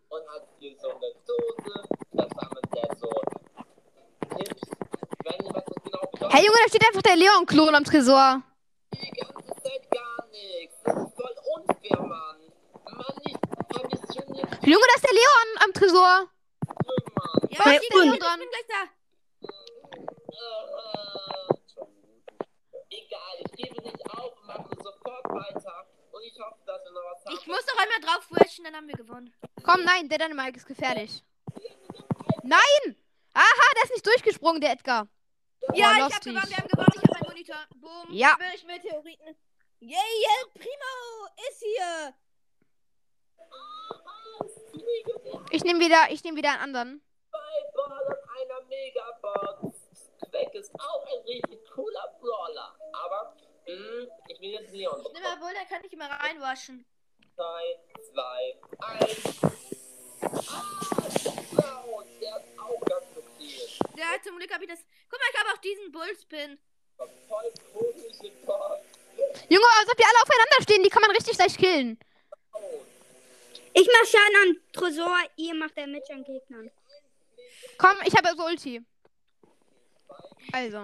Und hat hier so eine Dose. Da sammelt der so Tipps. Ich weiß nicht, was das genau bedeutet. Hey Junge, da steht einfach der Leon-Klon am Tresor. Die ganze Zeit gar nichts. Das ist voll unfair, Mann. Junge, da ist der Leon am Tresor. Ja, Bei ich, bin, ich bin gleich da. Egal, ich gebe nicht auf und mache sofort weiter. Und ich hoffe, dass wir noch was haben. Ich muss noch einmal drauf rushen, dann haben wir gewonnen. Komm, nein, der Dynamite ist gefährlich. Nein! Aha, der ist nicht durchgesprungen, der Edgar. Ja, ich hab gewonnen, wir haben gewonnen, ich hab meinen Monitor. Boom. Ja. Will ich Meteoriten. Yeah, yeah, Primo ist hier. Ich nehme wieder, ich nehme wieder einen anderen. Zwei Ball und einer Megabox. Quack ist auch ein richtig cooler Brawler. Aber, mh, ich will jetzt Leon Nimm mal wohl, dann kann ich immer reinwaschen. 3, 2, 1. Ah, Cloud, der ist auch ganz okay. Ja, zum Glück habe ich das. Guck mal, ich habe auch diesen Bullspin. Voll komische Box. Junge, als ob die alle aufeinander stehen, die kann man richtig leicht killen. Ich mach Schaden an Tresor, ihr macht Damage an Gegnern. Komm, ich habe so Ulti. Also.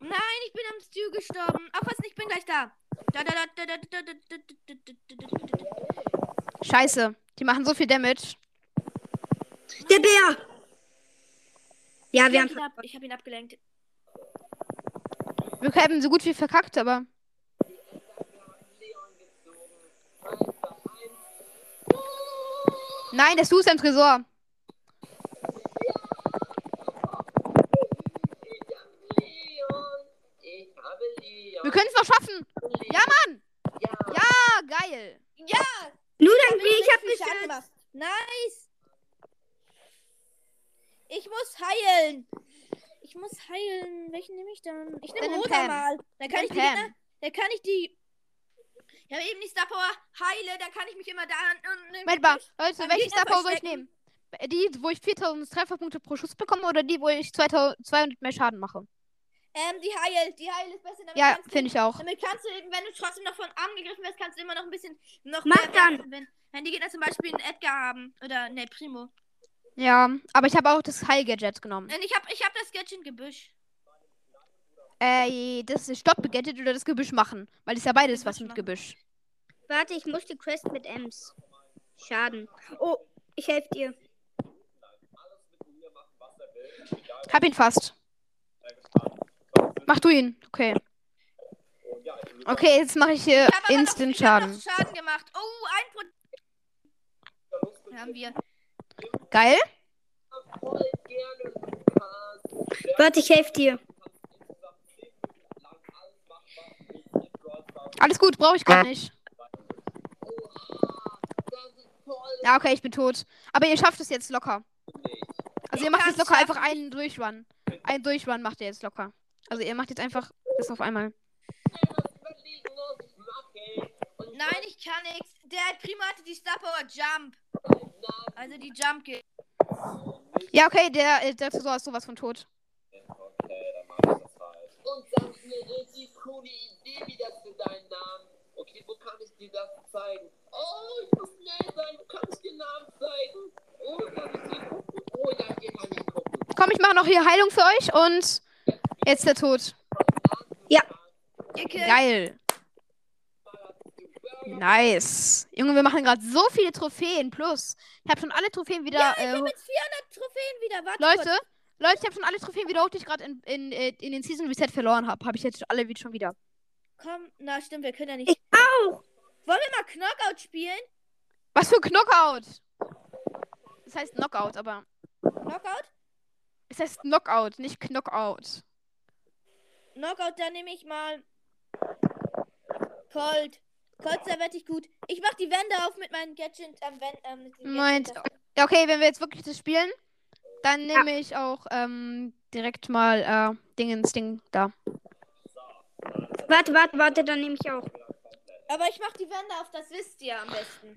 Nein, ich bin am Stu gestorben. Aufpassen, ich bin gleich da. Da, da, da, da, da, da, da, da, da, da, da, da, da, da. Scheiße. Die machen so viel Damage. Der Bär! Ja, Ich wir hab haben. ihn ab, ich habe ihn abgelenkt. Wir haben so gut wie verkackt, aber. Nein, der Stu ist am Tresor. Leon, ich habe Leon. Wir können es noch schaffen. Ja, Mann. Ja, Ja, geil. Ja! Nur dann hab ich hab mich. gemacht. Nice! Ich muss heilen. Ich muss heilen. Welchen nehme ich dann? Ich nehme Rosa Pam. mal. Dann kann ich. Gegner, Dann kann ich die. Ich habe eben die Star Power heile, dann kann ich mich immer da Moment mal, Leute, welche Star Power soll ich nehmen? Die, wo ich 4000 Trefferpunkte pro Schuss bekomme oder die, wo ich 2200 mehr Schaden mache? Ähm, die Heil, die Heil ist besser. Damit Ja, finde ich auch. Damit kannst du, wenn du trotzdem noch von angegriffen wirst, kannst du immer noch ein bisschen noch Mach mehr dann. Wenn, wenn die Gegner zum Beispiel einen Edgar haben. Oder ne, Primo. Ja, aber ich habe auch das Heil-Gadget genommen. Und ich hab, ich hab das Gadget Gebüsch. Äh, das ist Stopp-Gadget oder das Gebüsch machen. Weil es ja beides was mit machen. Gebüsch. Warte, ich muss die Quest mit Ems. Schaden. Oh, ich helfe dir. Hab ihn fast. Mach du ihn. Okay. Okay, jetzt mache ich hier Ich Instant noch, ich Schaden. noch Schaden gemacht. Oh, ein Pro Haben wir. Geil. Warte, ich helfe dir. Alles gut, brauche ich gar nicht. Ja, okay, ich bin tot. Aber ihr schafft es jetzt locker. Also ihr macht jetzt locker einfach einen Durchrun. Einen Durchrun macht ihr jetzt locker. Also ihr macht jetzt einfach das auf einmal. Nein, ich kann nichts. Der Primo hatte die Star Power Jump. Also die Jump geht. Ja, okay, der, äh, der Tresor ist sowas von tot. Und das ist eine richtig coole Idee wieder für deinen Namen. Okay, wo kann ich dir das zeigen? Oh, ich muss schnell sein. Du kannst den Namen zeigen. Oh, kann ich dir gucken? Oh, ja, hier kann ich gucken. Komm, ich mache noch hier Heilung für euch und jetzt der Tod. Gekillt. Geil. Nice. Junge, wir machen gerade so viele Trophäen. Plus, ich habe schon alle Trophäen wieder. Ja, ich äh, bin mit 400 Trophäen wieder. Warte Leute, kurz. Leute, ich habe schon alle Trophäen wieder die ich gerade in, in, äh, in den Season Reset verloren habe. Habe ich jetzt alle wieder schon wieder. Komm, na stimmt, wir können ja nicht. Ich auch. Wollen wir mal Knockout spielen? Was für Knockout? Das heißt Knockout, aber Knockout? es heißt Knockout, nicht Knockout. Knockout, dann nehme ich mal Colt. Colt, da werde ich gut. Ich mach die Wände auf mit meinen Gadget. Ähm, Wän- ähm, den Moment. Gadget- Ja, okay, wenn wir jetzt wirklich das spielen, dann nehme ich auch ähm, direkt mal äh, Dingens Ding da. Warte, warte, warte, dann nehme ich auch. Aber ich mach die Wände auf, das wisst ihr am besten.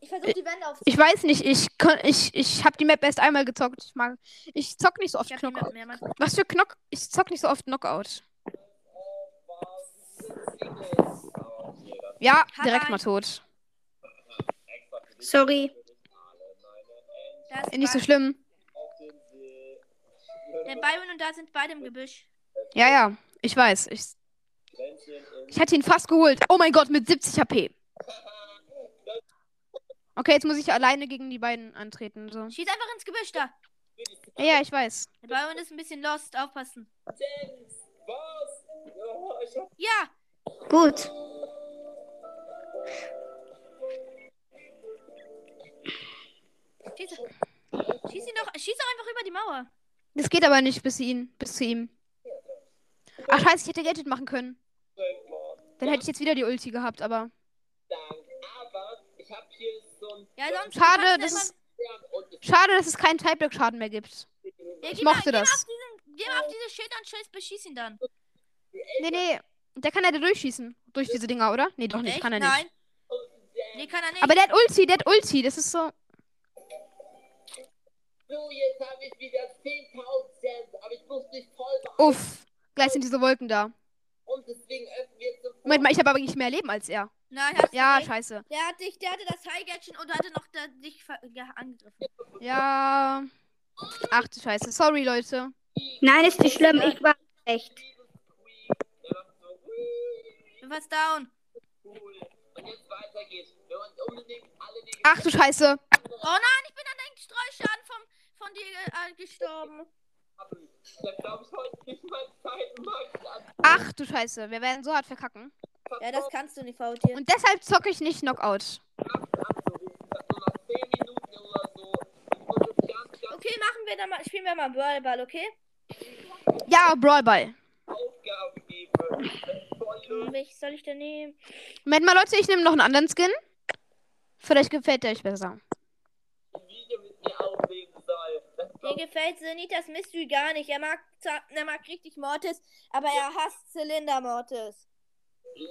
Ich versuche die Wände auf. Ich weiß nicht, ich kon- ich, ich habe die Map erst einmal gezockt. Ich mag ich zock nicht so oft Knockout. Was für Knock? Ich zock nicht so oft Knockout. Ja, Hat direkt ein- mal tot. Sorry. Da ist Nicht so schlimm. Der Byron und da sind beide im Gebüsch. Ja, ja, ich weiß. Ich, ich hatte ihn fast geholt. Oh mein Gott, mit 70 HP. Okay, jetzt muss ich alleine gegen die beiden antreten. So. Schieß einfach ins Gebüsch da. Ja, ja, ich weiß. Der Byron ist ein bisschen lost, aufpassen. Ja, Gut. Schieß, schieß ihn doch, schieß doch einfach über die Mauer. Das geht aber nicht bis, ihn, bis zu ihm. Ach, scheiße, ich hätte Gadget machen können. Dann hätte ich jetzt wieder die Ulti gehabt, aber. Ja, sonst Schade, das und es Schade, dass es keinen Type-Block-Schaden mehr gibt. Ja, Ich geh mal- mochte geh mal das. Auf diesen, geh mal auf diese Schild und Schild, beschieß ihn dann. Nee, nee. Der kann ja da durchschießen. Durch diese Dinger, oder? Nee, doch nicht. Echt? Kann er nicht. Nein. Nee, kann er nicht. Aber der hat Ulti, der hat Ulti. Das ist so. So, jetzt habe ich wieder 10.000 Cent, aber ich muss mich voll beeilen. Uff. Gleich sind diese Wolken da. Und deswegen öffnen wir sofort. Moment mal, ich habe aber nicht mehr Leben als er. Nein, hast du Ja, nicht. scheiße. Der, hat dich, der hatte das High-Gadget und hatte noch da, dich angegriffen. Ja. Ach du Scheiße. Sorry, Leute. Nein, ist nicht schlimm. Ich war echt. Bin fast down. cool. Und jetzt weiter geht's. Wir wollen unbedingt alle die Ach du Scheiße. Oh nein, ich bin an den Streuschaden vom, von dir äh, gestorben. Ach du Scheiße. Wir werden so hart verkacken. Ja, das kannst du nicht, Fautier. Und deshalb zocke ich nicht Knockout. anzurufen. Das nur nach 10 Minuten oder so. Ich muss es ganz, ganz Okay, machen wir dann mal, spielen wir mal Brawlball, okay? Ja, Brawlball. Aufgaben geben. Hm. Welches soll ich denn nehmen? Moment mal, Leute, ich nehme noch einen anderen Skin. Vielleicht gefällt der euch besser. mir gefällt Senitas Mystery gar nicht. Er mag, er mag richtig Mortis, aber er hasst Zylinder Mortis.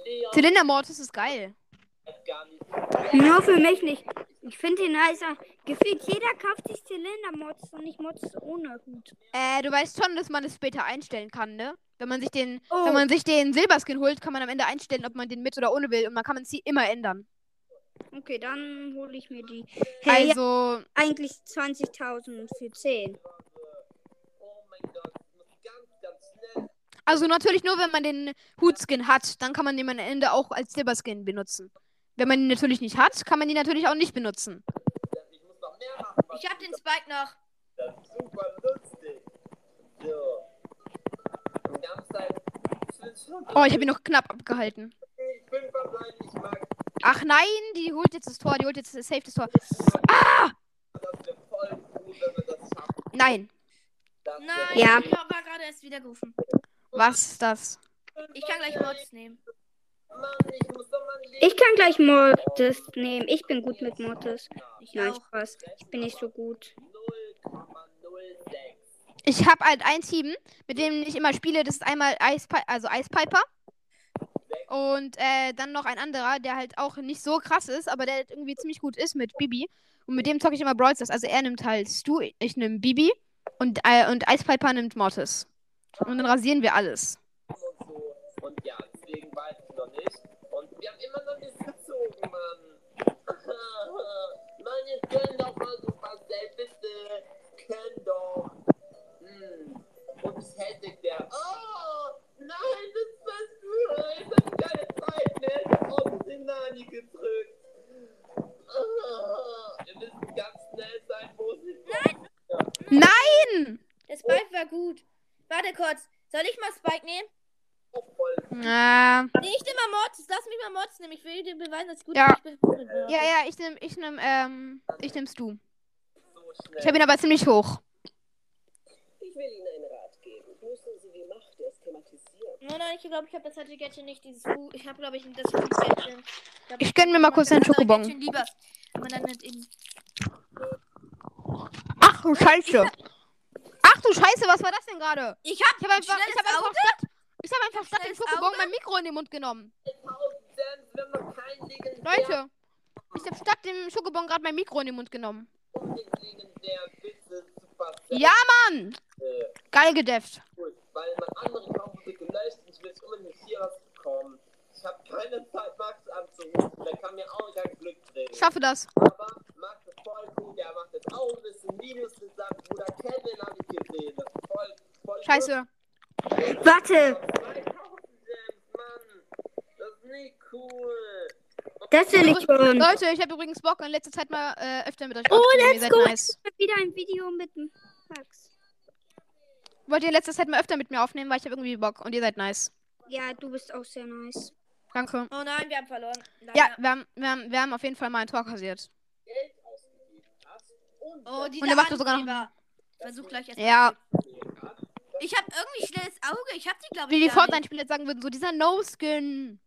Leon Zylindermortis ist geil. Nur für mich nicht. Ich finde den heißer. Gefühlt jeder kauft sich Zylindermods und nicht Mods ohne Hut. Äh, du weißt schon, dass man es später einstellen kann, ne? Wenn man sich den, Oh. wenn man sich den Silberskin holt, kann man am Ende einstellen, ob man den mit oder ohne will. Und man kann sie immer ändern. Okay, dann hole ich mir die. Hey, Also, eigentlich 20.000 für 10. Oh mein Gott, ich muss ganz, ganz schnell. also natürlich nur, wenn man den Hutskin hat, dann kann man den am Ende auch als Silberskin benutzen. Wenn man ihn natürlich nicht hat, kann man ihn natürlich auch nicht benutzen. Ich muss noch mehr machen. was Ich hab den Spike noch. Das ist super lustig. So. Ich bin schon. Oh, ich habe ihn noch knapp abgehalten. Ich bin verbleiben, ich mag Ach nein, die holt jetzt das Tor, die holt jetzt das Safe das Tor. wir schaffen. Nein, Nein, Ja. ich war gerade erst wieder gerufen. was ist das? Ich kann gleich Mods nehmen. Ich kann gleich Mortis nehmen. Ich bin gut mit Mortis. Ich Nein, auch. Spaß. Ich bin nicht so gut. 0,06. Ich habe halt ein Team, mit dem ich immer spiele. Das ist einmal Eispie also Eispiper. Und äh, dann noch ein anderer, der halt auch nicht so krass ist, aber der halt irgendwie ziemlich gut ist mit Bibi. Und mit dem zocke ich immer Brawl Stars. Also er nimmt halt Stu, ich nehme Bibi und, äh, und Eispiper nimmt Mortis. Und dann rasieren wir alles. und ja, deswegen weiß ich noch nicht. Und wir haben immer noch nichts gezogen, Mann. Mann, jetzt können doch mal so ein paar Selbste. Können doch. Hm. Und das hätte der. Oh! Nein, das warst du. Ich hab keine Zeit mehr. Ich hab auf den Nani gedrückt. Ah, wir müssen ganz schnell sein, wo es nicht Nein! Der Spike war gut. Warte kurz. Soll ich mal Spike nehmen? Äh, Nee, ich nehme mal Mods. Lass mich mal Mods nehmen. Ich will dir beweisen, dass ich gut Ja. bin. ja, ja, ich nehme, ich nehme, ähm, ich nehme Stu. so schnell. Ich habe ihn aber ziemlich hoch. Ich will Ihnen einen Rat geben. Müssen Sie die Macht erst thematisieren. Nein, nein, ich glaube, ich habe das alte Gadget nicht. Dieses Fu ich habe, glaube ich, das Fu-Gadget. glaub, Ich gönn mir mal kurz einen Schokobon. Gadget lieber. Aber dann nicht eben. Ach du Scheiße. Ach du Scheiße, was war das denn gerade? Ich habe Ich habe einfach, ich habe einfach? Ich habe einfach statt dem Schokobon mein Mikro in den Mund genommen. 1000 Gems, wir haben noch keinen legendären. Leute, ich habe statt dem Schokobon gerade mein Mikro in den Mund genommen. unbedingt legendären Bitte Super Set. Ja, Mann! Äh, Geil gedefft. cool, weil mein anderen Account wurde gelöscht und ich will jetzt unbedingt hier was bekommen. Ich habe keine Zeit, Max anzurufen. Der kann mir auch kein Glück bringen. Ich schaffe das. Aber Max ist voll cool. Der macht jetzt auch ein bisschen Videos seinem Bruder Kevin, habe ich gesehen. Das ist voll, voll Scheiße. Warte, 2000 Gems, Mann. Das ist nicht cool. das will ich schon. Leute, ich habe übrigens Bock in letzter Zeit mal äh, öfter mit euch Oh, let's go. nice. Wieder ein Video mit Max. Wollt ihr in letzter Zeit mal öfter mit mir aufnehmen, weil ich habe irgendwie Bock und ihr seid nice. Ja, du bist auch sehr nice. Danke. Oh nein, wir haben verloren. Ja, Leider. wir haben, wir haben, wir haben auf jeden Fall mal ein Tor kassiert. Oh, dieser Und er macht sogar noch-. Versuch gleich erst. Ja, Ich habe irgendwie schnelles Auge. Ich habe die, glaube wie ich. die gar nicht. Fortnite-Spieler sagen würden, so dieser No-Skin.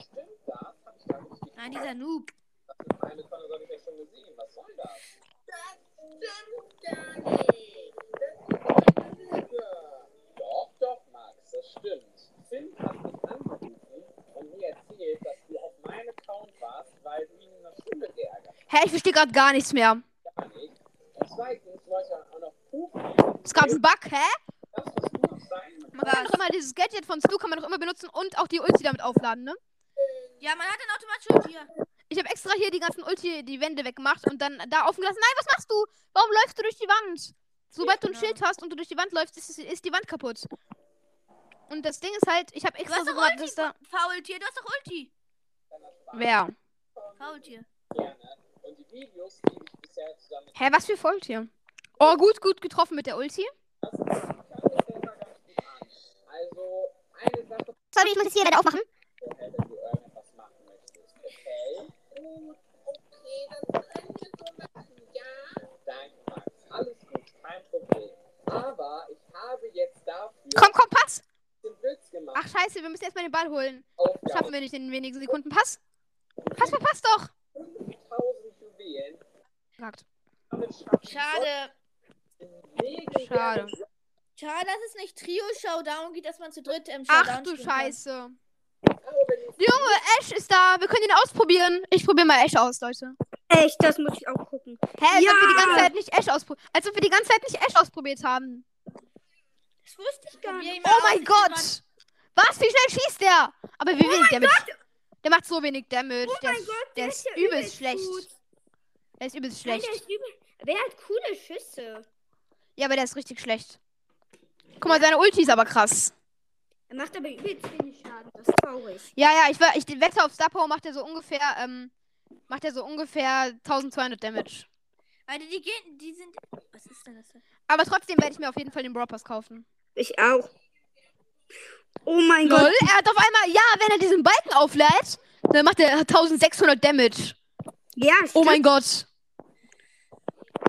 stimmt das? Hab ich gar nicht gesehen. Nein, dieser Noob. Meine Konto habe ich ja schon gesehen. Was soll das? Das stimmt gar nicht. Doch, doch, Max, das stimmt. Finn hat mich angerufen und mir erzählt, dass du auf meinem Account warst, weil du ihn in der Schule geärgert Hä, ich verstehe gerade gar nichts mehr. hast. Gar nicht. Und zweitens wollte auch noch Pufen. Es gab einen Bug, hä? Das. Man kann doch immer dieses Gadget von Stu kann man doch immer benutzen und auch die Ulti damit aufladen, ne? Ja, man hat den automatisch hier. Ich habe extra hier die ganzen Ulti, die Wände weggemacht und dann da offen gelassen. Nein, was machst du? Warum läufst du durch die Wand? Sobald du ein genau. Schild hast und du durch die Wand läufst, ist, ist die Wand kaputt. Und das Ding ist halt, ich habe Du extra hast so gemacht, Ulti, dass da. Faultier. Du hast doch Ulti. Wer? Faultier. Hä, was für Volltier? Oh, gut, gut getroffen mit der Ulti. Das kam bisher immer ganz gut an. Also, eine Sache, Sorry, ich muss es hier leider aufmachen. Komm, komm, Pass! Ach, scheiße, wir müssen erstmal den Ball holen. Schaffen wir nicht in wenigen Sekunden. Pass! Pass, pass, pass doch! 1000 Juwelen. Gesagt. Damit schaffen Schade. Schade. Schade, dass es nicht Trio-Showdown geht, dass man zu dritt im Ach Showdown du spielen kann. Scheiße. Du Junge, Ash ist da. Wir können ihn ausprobieren. Ich probiere mal Ash aus, Leute. Echt, das muss ich auch gucken. Hä, als ob wir die ganze Zeit nicht Ash ausprobiert Als ob wir die ganze Zeit nicht Ash ausprobiert haben. Das wusste ich gar nicht. Oh mein Gott! Was? Wie schnell schießt der? Aber wie wenig Damage? Der macht so wenig Damage. Oh der, mein ist- Gott, der der ist ist ja übelst übelst schlecht. gut. Der ist übelst Nein, schlecht. der ist übel. Wer hat coole Schüsse? Ja, aber der ist richtig schlecht. Guck mal, seine Ulti ist aber krass. Er macht aber übelst wenig Schaden. Das ist traurig. Ja, ja, ich, ich wette auf Star Power macht er so ungefähr, ähm, macht er so ungefähr 1200 Damage. Alter, die gehen, die sind. Was ist denn das? Aber trotzdem werde ich mir auf jeden Fall den Brawl Pass kaufen. Ich auch. Oh mein Lol, Gott. er hat auf einmal, ja, wenn er diesen Balken auflädt, dann macht er 1600 Damage. Ja, Oh stimmt. mein Gott.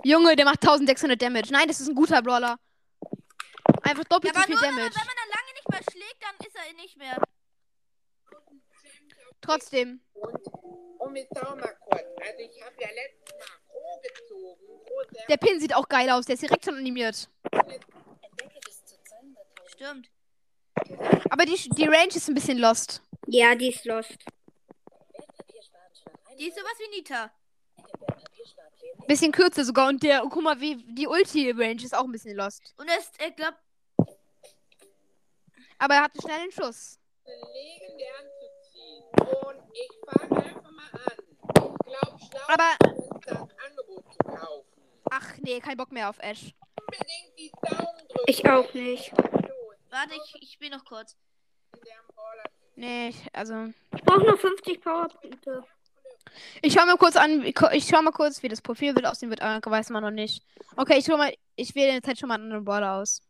Junge, der macht 1600 Damage. Nein, das ist ein guter Brawler. Einfach Ja, doppelt aber so viel nur, wenn man, Damage. wenn man dann lange nicht mehr schlägt, dann ist er nicht mehr. Trotzdem. Und, und mal kurz. Also ich habe ja letztes Mal Pro gezogen. Pro Der Pin sieht auch geil aus. Der ist direkt schon animiert. Stimmt. Aber die, die Range ist ein bisschen lost. Ja, die ist lost. Die ist sowas wie Nita. Bisschen kürzer sogar. Und der, guck mal, wie die Ulti-Range ist auch ein bisschen lost. Und er ist, er glaubt, Aber er hat einen schnellen Schuss. legendär anzuziehen. Und ich fange einfach mal an. Ich glaube, schlau Aber, ist das Angebot zu kaufen. ach nee, kein Bock mehr auf Ash. Unbedingt die Daumen drücken. Ich auch nicht. warte, ich, ich spiele noch kurz. Nee, ich, also. Ich brauche noch 50 Powerpunkte. Ich schau mir kurz an, ich schau mal kurz, wie das Profilbild aussehen wird, aber weiß man noch nicht. Okay, ich schau mal, ich wähle in der Zeit schon mal einen anderen Brawler aus.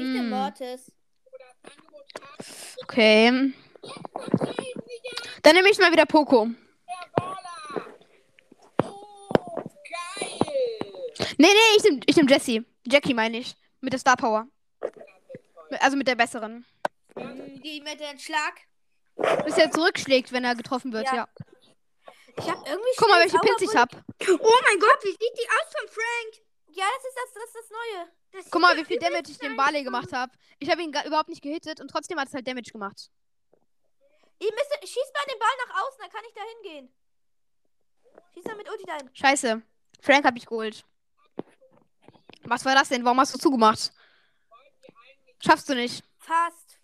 Ich bin Hm. Mortis. Okay. Dann nehme ich mal wieder Poco. Nee, nee, ich nehme ich nehm Jessie. Jackie meine ich. Mit der Star Power. Also mit der besseren. Hm, Die mit dem Schlag. Bis er zurückschlägt, wenn er getroffen wird, Ja. ja. Ich habe irgendwie Guck mal, welche Pins ich hab. Oh mein Gott, wie sieht die aus von Frank? Ja, das ist das, das, ist das Neue. Das Guck mal, wie viel Damage ich dem Barley gemacht habe. Ich habe ihn überhaupt nicht gehittet und trotzdem hat es halt Damage gemacht. Ihr müsst, schießt mal den Ball nach außen, dann kann ich da hingehen. Schieß mal mit Ulti dahin. Scheiße. Frank hab ich geholt. Was war das denn? Warum hast du zugemacht? Schaffst du nicht. Fast.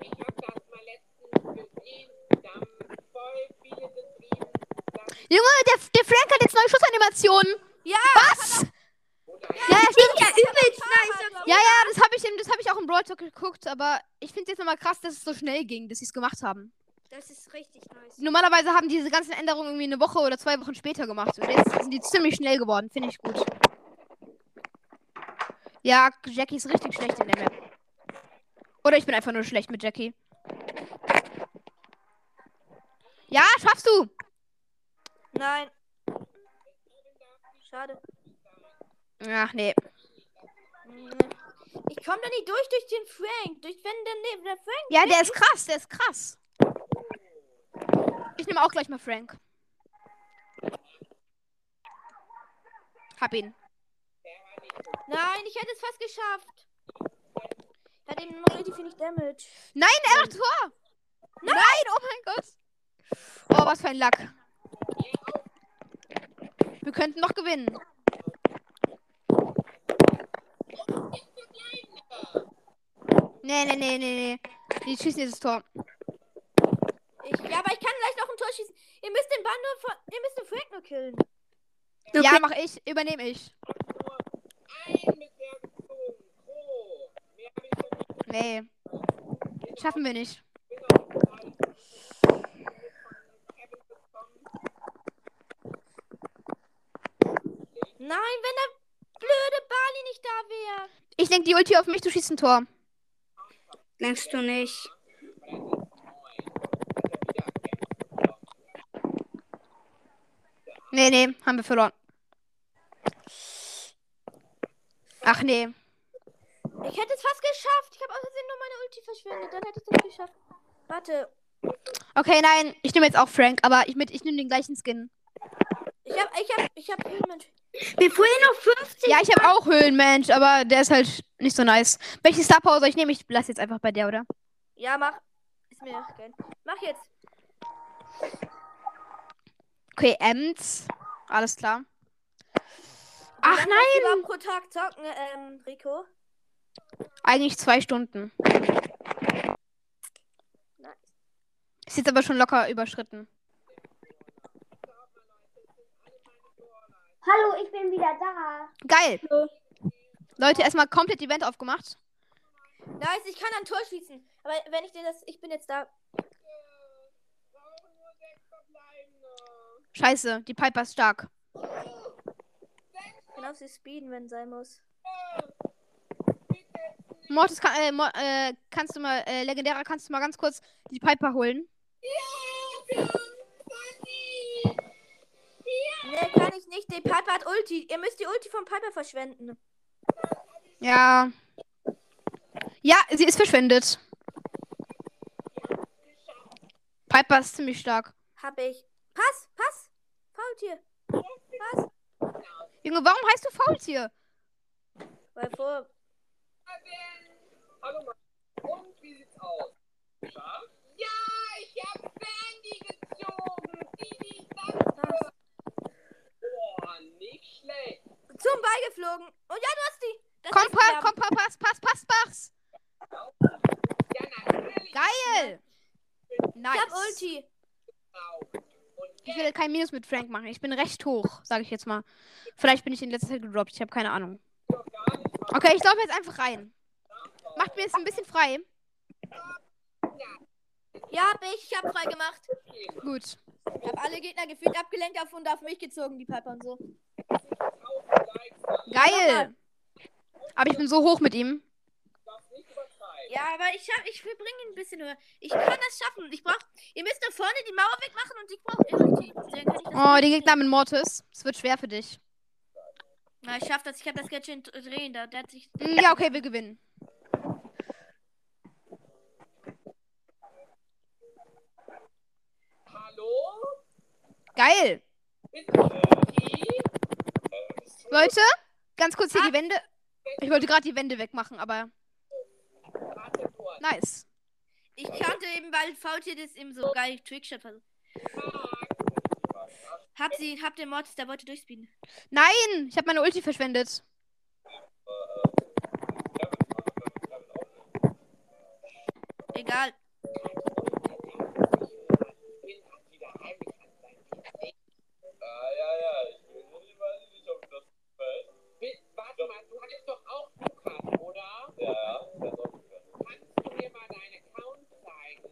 Ich habe das mal letztens gesehen. Da haben voll viele geschrieben. Junge, der, der Frank hat jetzt neue Schussanimationen. Ja, Was? Ja, ja, stimmt. Ja, übelst nice. Ja, ja, das habe ich, das hab ich auch im Brawl Talk geguckt, aber ich finde jetzt nochmal krass, dass es so schnell ging, dass sie es gemacht haben. Das ist richtig nice. Normalerweise haben diese ganzen Änderungen irgendwie eine Woche oder zwei Wochen später gemacht. Und jetzt sind die ziemlich schnell geworden, finde ich gut. Ja, Jackie ist richtig schlecht in der Map. Oder ich bin einfach nur schlecht mit Jackie. Ja, schaffst du! Nein. Schade. Ach nee. Ich komme da nicht durch durch den Frank. Durch wenn der, neben der Frank. Ja, der ist krass, der ist krass. Ich nehme auch gleich mal Frank. Hab ihn. Nein, ich hätte es fast geschafft. Er hat eben noch relativ wenig Damage. Nein, er macht Tor! Nein, oh mein Gott! Oh, was für ein Lack. Wir könnten noch gewinnen. Nee, nee, nee, nee, nee. Die schießen jetzt das Tor. Ich, ja, aber ich kann gleich noch ein Tor schießen. Ihr müsst den Ball nur von, ihr müsst den Frank nur killen. Ja, mach ich. Übernehme ich. Nee. Schaffen wir nicht. Nein, wenn der blöde Bali nicht da wäre. Ich lenk die Ulti auf mich, du schießt ein Tor. Denkst du nicht? Nee, nee, haben wir verloren. Ach nee. Ich hätte es fast geschafft. Ich habe Versehen nur meine Ulti verschwendet. Dann hätte ich das geschafft. Warte. Okay, nein, ich nehme jetzt auch Frank, aber ich mit ich nehme den gleichen Skin. Ich hab, ich hab, ich hab Human. Bevor ihr noch 50. Ja, ich habe auch Höhlenmensch, aber der ist halt nicht so nice. Welche Star Power soll ich nehmen? Ich lasse jetzt einfach bei der, oder? Ja, mach. Ist mir geil. Mach jetzt. Okay, Ems. Alles klar. Wie Ach nein! überhaupt pro Tag zocken, ähm, Rico? Eigentlich zwei Stunden. Nice. Ist jetzt aber schon locker überschritten. Hallo, ich bin wieder da. Geil. Leute, erstmal komplett Event aufgemacht. Nice, ich kann ein Tor schießen. Aber wenn ich dir das. Ich bin jetzt da. Scheiße, die Piper ist stark. Ich kann auf sie speeden, wenn sein muss. Mortis, kann, äh, äh, kannst du mal, äh, legendärer, kannst du mal ganz kurz die Piper holen? Nee, kann ich nicht. Die Piper hat Ulti. Ihr müsst die Ulti von Piper verschwenden. Ja. Ja, sie ist verschwendet. Piper ist ziemlich stark. Hab ich. Pass, pass. Faultier. Pass. Junge, warum heißt du Faultier? Weil vor. Hallo Mann. Und wie sieht's aus? Ja? Ich hab Sandy gezogen. Die, die das. Nicht schlecht. Zum Ball geflogen. Und ja, du hast die. Das Komm, pa, komm, pa, pass, pass, pass, pass. Geil. Ich Nice. hab Ulti. Ich will kein Minus mit Frank machen. Ich bin recht hoch, sage ich jetzt mal. Vielleicht bin ich in letzter Zeit gedroppt. Ich habe keine Ahnung. Okay, ich laufe jetzt einfach rein. Macht mir jetzt ein bisschen frei. Ja, hab ich. Ich hab frei gemacht. Gut. Ich hab alle Gegner gefühlt abgelenkt auf und auf mich gezogen, die Piper und so. Geil. Aber ich bin so hoch mit ihm. Ja, aber ich hab, ich bringe ihn ein bisschen höher. Ich kann das schaffen. Ich brauch, ihr müsst da vorne die Mauer wegmachen und ich brauche ich das Oh, die Gegner mit Mortis. Es wird schwer für dich. Na, ich schaff das. Ich hab das Gadget drehen. Da, der hat sich. Ja, okay, wir gewinnen. Hallo? Geil. Leute, ganz kurz hier die Wände. Ich wollte gerade die Wände wegmachen, aber nice. Ich kannte eben, weil Faultier das eben so geil Trickshot versucht. Hab sie, hab den Mortis, der wollte durchspeeden. Nein, ich habe meine Ulti verschwendet. Egal. Ah, ja, ja. Ich will nur nicht, weiß nicht, ob das gefällt. Warte mal, du hattest doch auch Lukas, oder? Ja, ja. Kannst du mir mal deinen Account zeigen?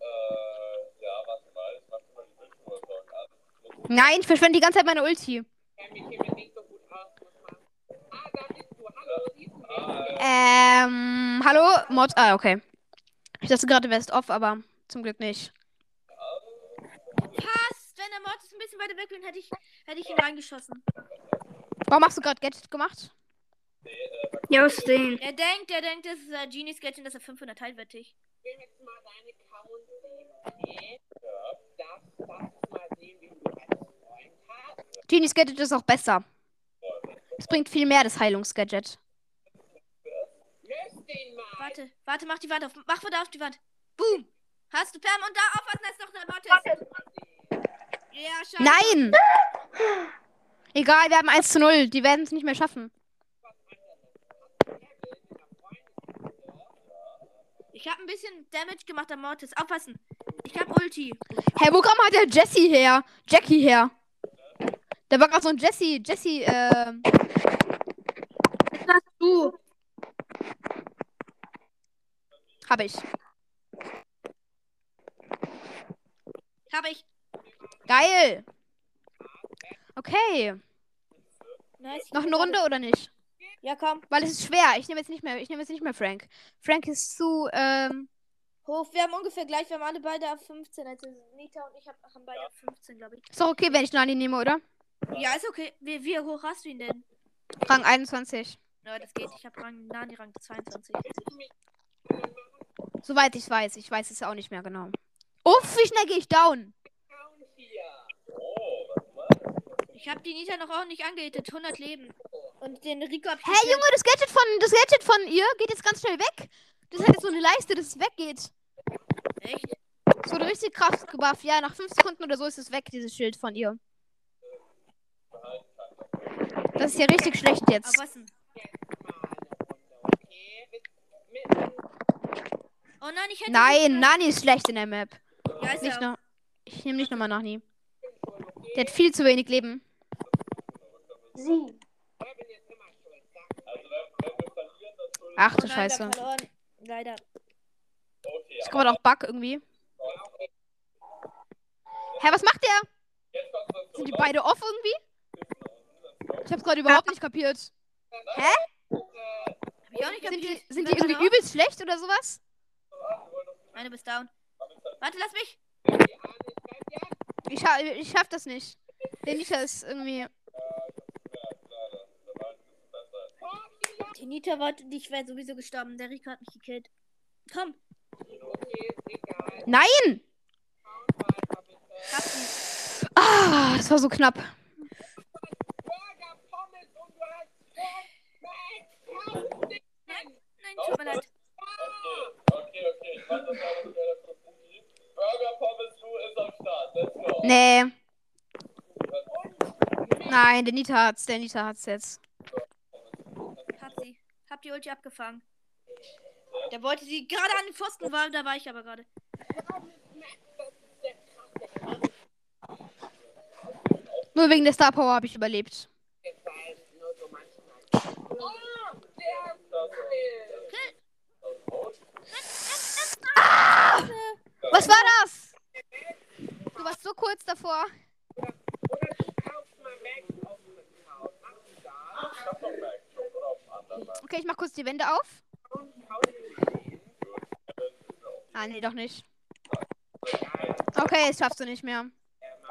Äh, ja, warte mal. Ich mach mal die Bildschirme an. Nein, ich verschwende die ganze Zeit meine Ulti. Ah? Ähm, hallo? Mod. Ah, okay. Ich dachte gerade, wärst off, aber zum Glück nicht. Passt! Wenn der Mortis ein bisschen weiter weg wäre, hätte ich, hätte ich ihn reingeschossen. Warum hast du gerade Gadget gemacht? Ja, aus den. Er denkt, er denkt, das ist ein Genies Gadget, dass er 500 teilt wird ich. Will jetzt mal deinen Account sehen, okay? Ja. Darf, darf ich mal sehen, wie du als Freund hast? Genies Gadget ist auch besser. Es bringt viel mehr, das Heilungsgadget. Warte, warte, mach die Wand auf. Mach wieder auf die Wand. Boom! Hast du Pam und da aufpassen, da ist noch der Mortis. Ja, scheiße. Nein! Egal, wir haben 1 zu 0. Die werden es nicht mehr schaffen. Ich habe ein bisschen Damage gemacht am Mortis. Aufpassen. Ich hab Ulti. Hä, wo kam halt der Jesse her? Jackie her. Da war gerade so ein Jesse, Jesse, ähm. Du. Hab ich. Hab ich. Geil. Okay. Nice. Noch eine Runde oder nicht? Ja, komm. Weil es ist schwer. Ich nehme jetzt nicht mehr, ich nehme jetzt nicht mehr Frank. Frank ist zu, ähm. Hoch. Wir haben ungefähr gleich. Wir haben alle beide auf 15. Also Nita und ich hab, haben beide auf 15, glaube ich. Ist doch okay, wenn ich Nani nehme, oder? Ja, ist okay. Wie, wie hoch hast du ihn denn? Rang 21. Ja, das geht. Ich habe Rang Nani Rang 22. Soweit ich weiß. Ich weiß es auch nicht mehr genau. Uff, wie schnell gehe ich down? Ich habe die Nita noch auch nicht angehittet. 100 Leben. Und den Rico hab ich Hä, gekillt. Junge, das Gadget von das Gadget von ihr geht jetzt ganz schnell weg. Das hat jetzt so eine Leiste, dass es weggeht. Echt? So eine richtig Kraft gebufft. Ja, nach 5 Sekunden oder so ist es weg, dieses Schild von ihr. Das ist ja richtig schlecht jetzt. Oh nein, ich hätte. Nein, Nani ist schlecht in der Map. Ja, ist Nicht er. noch. Ich nehme nicht nochmal Nani. Der hat viel zu wenig Leben. Sie. Ach Oh du nein, wir Scheiße. verloren. Leider. Ich komme auch Bug irgendwie. Hä, was macht der? Sind die beide off irgendwie? Ich hab's gerade überhaupt nicht kapiert. Hab ich auch nicht Sind die, kapiert. sind die irgendwie warte, übelst schlecht oder sowas? Meine bist down. Warte, lass mich. Ich, scha ich schaff das nicht. Der Nisha ist irgendwie. Die Nita wollte, ich wäre sowieso gestorben. Der Rico hat mich gekillt. Komm, Nein! Ah, das war so knapp. Tut mir leid. Okay, okay, ich mach das so geil, das Cookie. Burger Pommes Lou ist am Start. Let's go. Nee. Nein, der Nita hat's. Der Nita hat's jetzt. Hab sie. Hab die Ulti abgefangen. Der wollte sie gerade an den Pfosten war, da war ich aber gerade. Nur wegen der Star Power habe ich überlebt. Ah! Was war das? Du warst so kurz davor. Okay, ich mach kurz die Wände auf. Ah, nee, doch nicht. Okay, das schaffst du nicht mehr.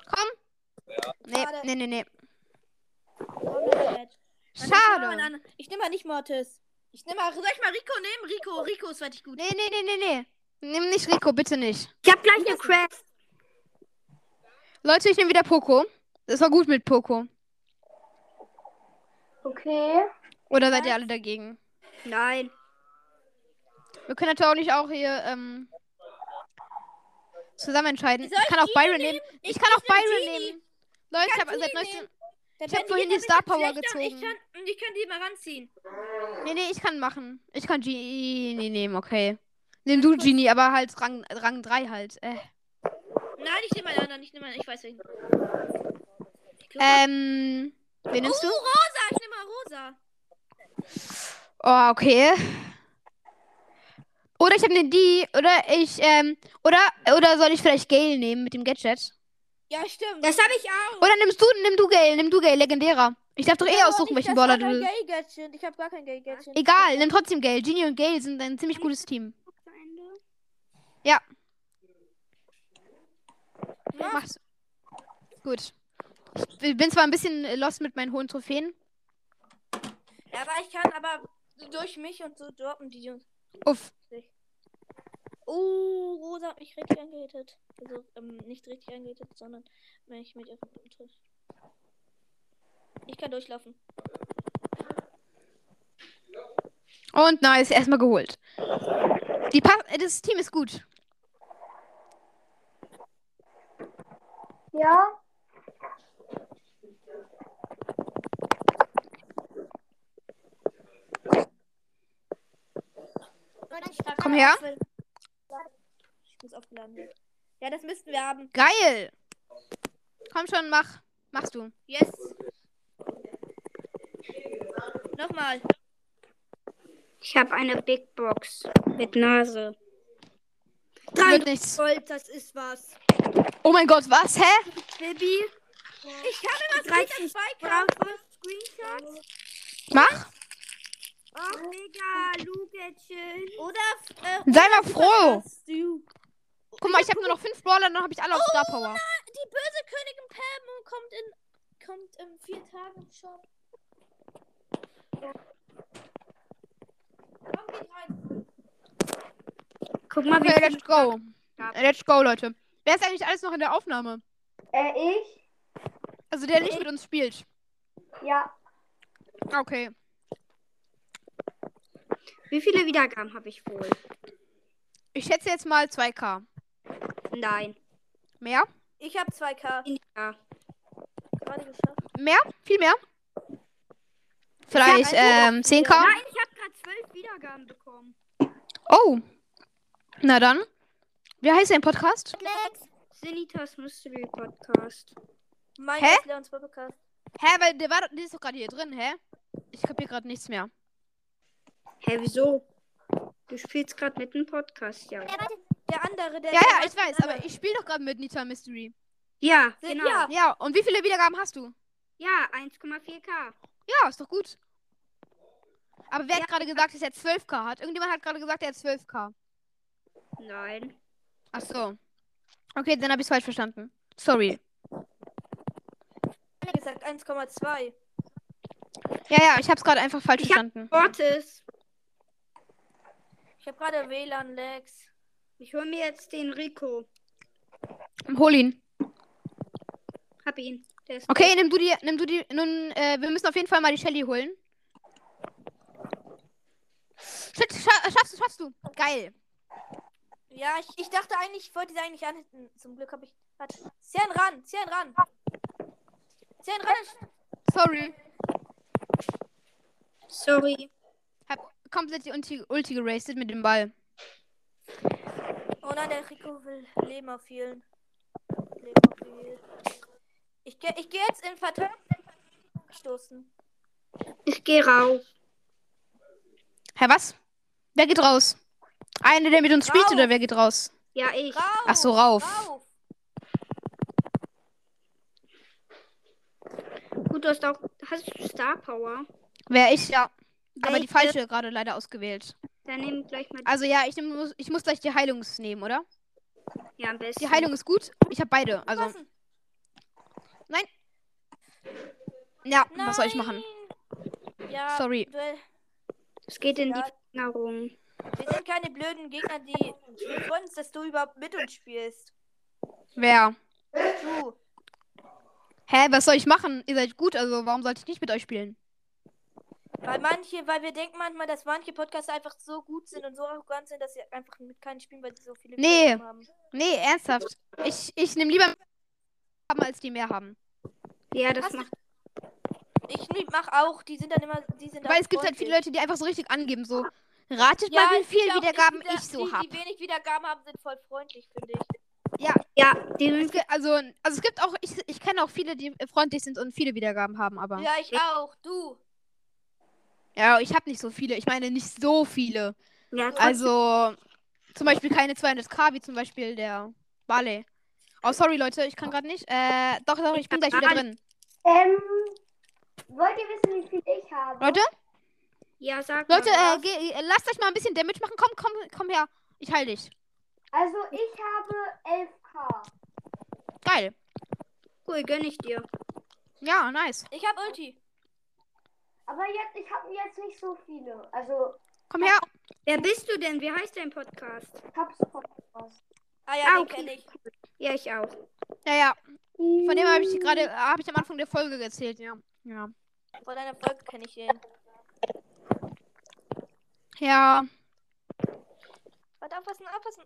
Komm. Nee, nee, nee, nee. Schade. Ich nehme mal nicht Mortis. Ich nehme mal, soll ich mal Rico nehmen? Rico, Rico ist richtig gut. Nee, nee, nee, nee, nee. Nimm nicht Rico, bitte nicht. Ich hab gleich eine Craft. Leute, ich nehme wieder Poco. Das war gut mit Poco. Okay. Oder seid ihr alle dagegen? Nein. Wir können natürlich auch hier ähm, zusammen entscheiden. Soll Ich kann auch Byron nehmen. nehmen? Ich Ich- kann auch Byron Genie. nehmen. Leute, ich habe seit Genie 19. nehmen. Der Ich hab vorhin die Star Power gezogen. Ich kann, ich kann die mal ranziehen. Nee, nee, ich kann machen. Ich kann Genie nehmen, okay. Nimm du Genie, aber halt Rang, Rang 3 halt. Äh. Nein, ich nehme einen anderen. Ich nehme einen, ich weiß wen. Ich glaub- Ähm, wen nimmst oh, du? Rosa. Ich nehme mal Rosa. Oh, okay. Oder ich nehme die, oder ich, ähm, oder, oder soll ich vielleicht Gale nehmen mit dem Gadget? Ja, stimmt. Das habe ich auch. Oder nimmst du, nimm du Gale, nimm du Gale, legendärer. Ich darf doch eh Ja, aussuchen, nicht welchen das Brawler du willst. Ich habe gar kein Gay-Gadget. Egal, nimm trotzdem Gale. Genie und Gale sind ein ziemlich gutes Team. Ja. Ja. Mach's. Gut. Ich bin zwar ein bisschen lost mit meinen hohen Trophäen. Ja, aber ich kann aber durch mich und so droppen die Jungs. Uff. Oh, Rosa hat mich richtig angehittet. Also, ähm, nicht richtig angehittet, sondern wenn ich mit ihr trifft. Ich kann durchlaufen. Und nice, erstmal geholt. Die pa das Team ist gut. Ja. Komm her. Ich muss aufgeladen. Ja, das müssten wir haben. Geil. Komm schon, mach. Machst du. Yes. Nochmal. Ich habe eine Big Box mit Nase. Wird nichts. Gold, das ist was. Oh mein Gott, was? Hä? Baby. Ich 13 Spike Brauche Screenshots. Mach. Ach, Digga, Lugetchen. Oder. Äh, Sei mal froh. Guck mal, ich habe nur noch fünf Brawler, dann habe ich alle auf Star Power. Die böse Königin Pam kommt in. kommt in vier Tagen im Shop. Komm, geht rein. Guck mal, wie Okay, viel let's go. Let's go, Leute. Wer ist eigentlich alles noch in der Aufnahme? Äh, ich? Also der nicht mit uns spielt. Ja. Okay. Wie viele Wiedergaben habe ich wohl? Ich schätze jetzt mal 2K. Nein. Mehr? Ich habe 2K Ja. gerade geschafft. Mehr? Viel mehr? Vielleicht ähm, 10K? Nein, ich habe gerade zwölf Wiedergaben bekommen. Oh. Na dann. Wie heißt dein Podcast? Sinitas Mystery Podcast. Mein Hä? Leons Podcast. Hä, weil der war doch- der ist doch gerade hier drin, hä? Ich kapier gerade nichts mehr. Hä, wieso? Du spielst gerade mit dem Podcast, ja. Der andere, der. Ja, der ja, macht ich weiß, aber ich spiele doch gerade mit Nita Mystery. Ja, genau. ja. Ja, Ja, und wie viele Wiedergaben hast du? 1,4k. Ja, ist doch gut. Aber wer hat gerade gesagt, dass er 12k hat? Irgendjemand hat gerade gesagt, er hat 12k. Nein. Ach so. Okay, dann habe ich falsch verstanden. Sorry. anderen gesagt 1,2. Ja, ja, ich habe es gerade einfach falsch Ich verstanden. Mortis. Ich habe gerade WLAN-Lags. Ich hole mir jetzt den Rico. Hol ihn. Hab ihn. Okay, nimm du die, nimm du die. Nun, äh, wir müssen auf jeden Fall mal die Shelly holen. Shit, scha schaffst du, schaffst du. Geil. Ja, ich, ich dachte eigentlich, ich wollte sie eigentlich anhitten. Zum Glück habe ich. Warte. Zieh ihn ran, zieh ihn ran. Zieh ihn ran. Sorry. Sorry. Hab komplett die Ulti, Ulti gerastet mit dem Ball. Oh nein, der Rico will Leben auf vielen. Leben auf vielen. Ich gehe ich geh jetzt in Verteidigung stoßen. Ich gehe rauf. Hä, was? Wer geht raus? Einer, der mit uns spielt, Raus. oder wer geht raus? Ja, ich. Rauf! Ach so, rauf. Rauf! Gut, du hast auch. Hast du Star Power? Wer ich, ja. Aber die Welche? falsche gerade leider ausgewählt. Dann nimm gleich mal. Also ja, ich, nehm, muss, ich muss gleich die Heilungs nehmen, oder? Ja, am besten. Die Heilung ist gut. Ich habe beide. Also, Passen. Ja, was soll ich machen? Nein. Ja, Sorry. Es geht in Ja. die Verlängerung. wir sind keine blöden Gegner, die. Wir freuen uns, dass du überhaupt mit uns spielst. Wer? Du. Hä, was soll ich machen? Ihr seid gut, also warum sollte ich nicht mit euch spielen? Weil manche, weil wir denken manchmal, dass manche Podcasts einfach so gut sind und so arrogant sind, dass sie einfach mit keinen spielen, weil sie so viele Nee. Haben. Nee, ernsthaft. Ich, ich nehme lieber haben, als die mehr haben. Ja, das Hast du- macht. Ich mach auch, die sind dann immer, die sind Weil es gibt halt viele. Leute, die einfach so richtig angeben, so. Ratet Ja, mal, wie es viel gibt auch Wiedergaben wieder- ich so die, hab. Die wenig Wiedergaben haben, sind voll freundlich, finde ich. Ja, Ja, die es gibt, also, also es gibt auch, ich, ich kenne auch viele, die freundlich sind und viele Wiedergaben haben, aber. Ja, ich auch. Du. Ja, ich habe nicht so viele. Ich meine nicht so viele. Ja, Also, zum Beispiel keine 200k, wie zum Beispiel der Barley. Oh, sorry, Leute, ich kann gerade nicht. Äh, doch, doch, ich bin gleich wieder drin. Ähm, wollt ihr wissen, wie viel ich habe? Leute, ja sag Leute, mal. äh, geh, äh, lasst euch mal ein bisschen Damage machen. Komm, komm, komm her. Ich heil dich. Also, ich habe 11k. Geil. Cool, gönn ich dir. Ja, nice. Ich hab Ulti. Aber jetzt, ich habe jetzt nicht so viele. Also, Komm her. Wer bist du denn? Wie heißt dein Podcast? Tabs Podcast. Ah ja, Ah, den okay. kenne ich. Ja, ich auch. Ja, ja. Von dem habe ich gerade, habe ich am Anfang der Folge erzählt, ja. Ja. Von deiner Folge kenne ich den. Ja. Warte, aufpassen, aufpassen.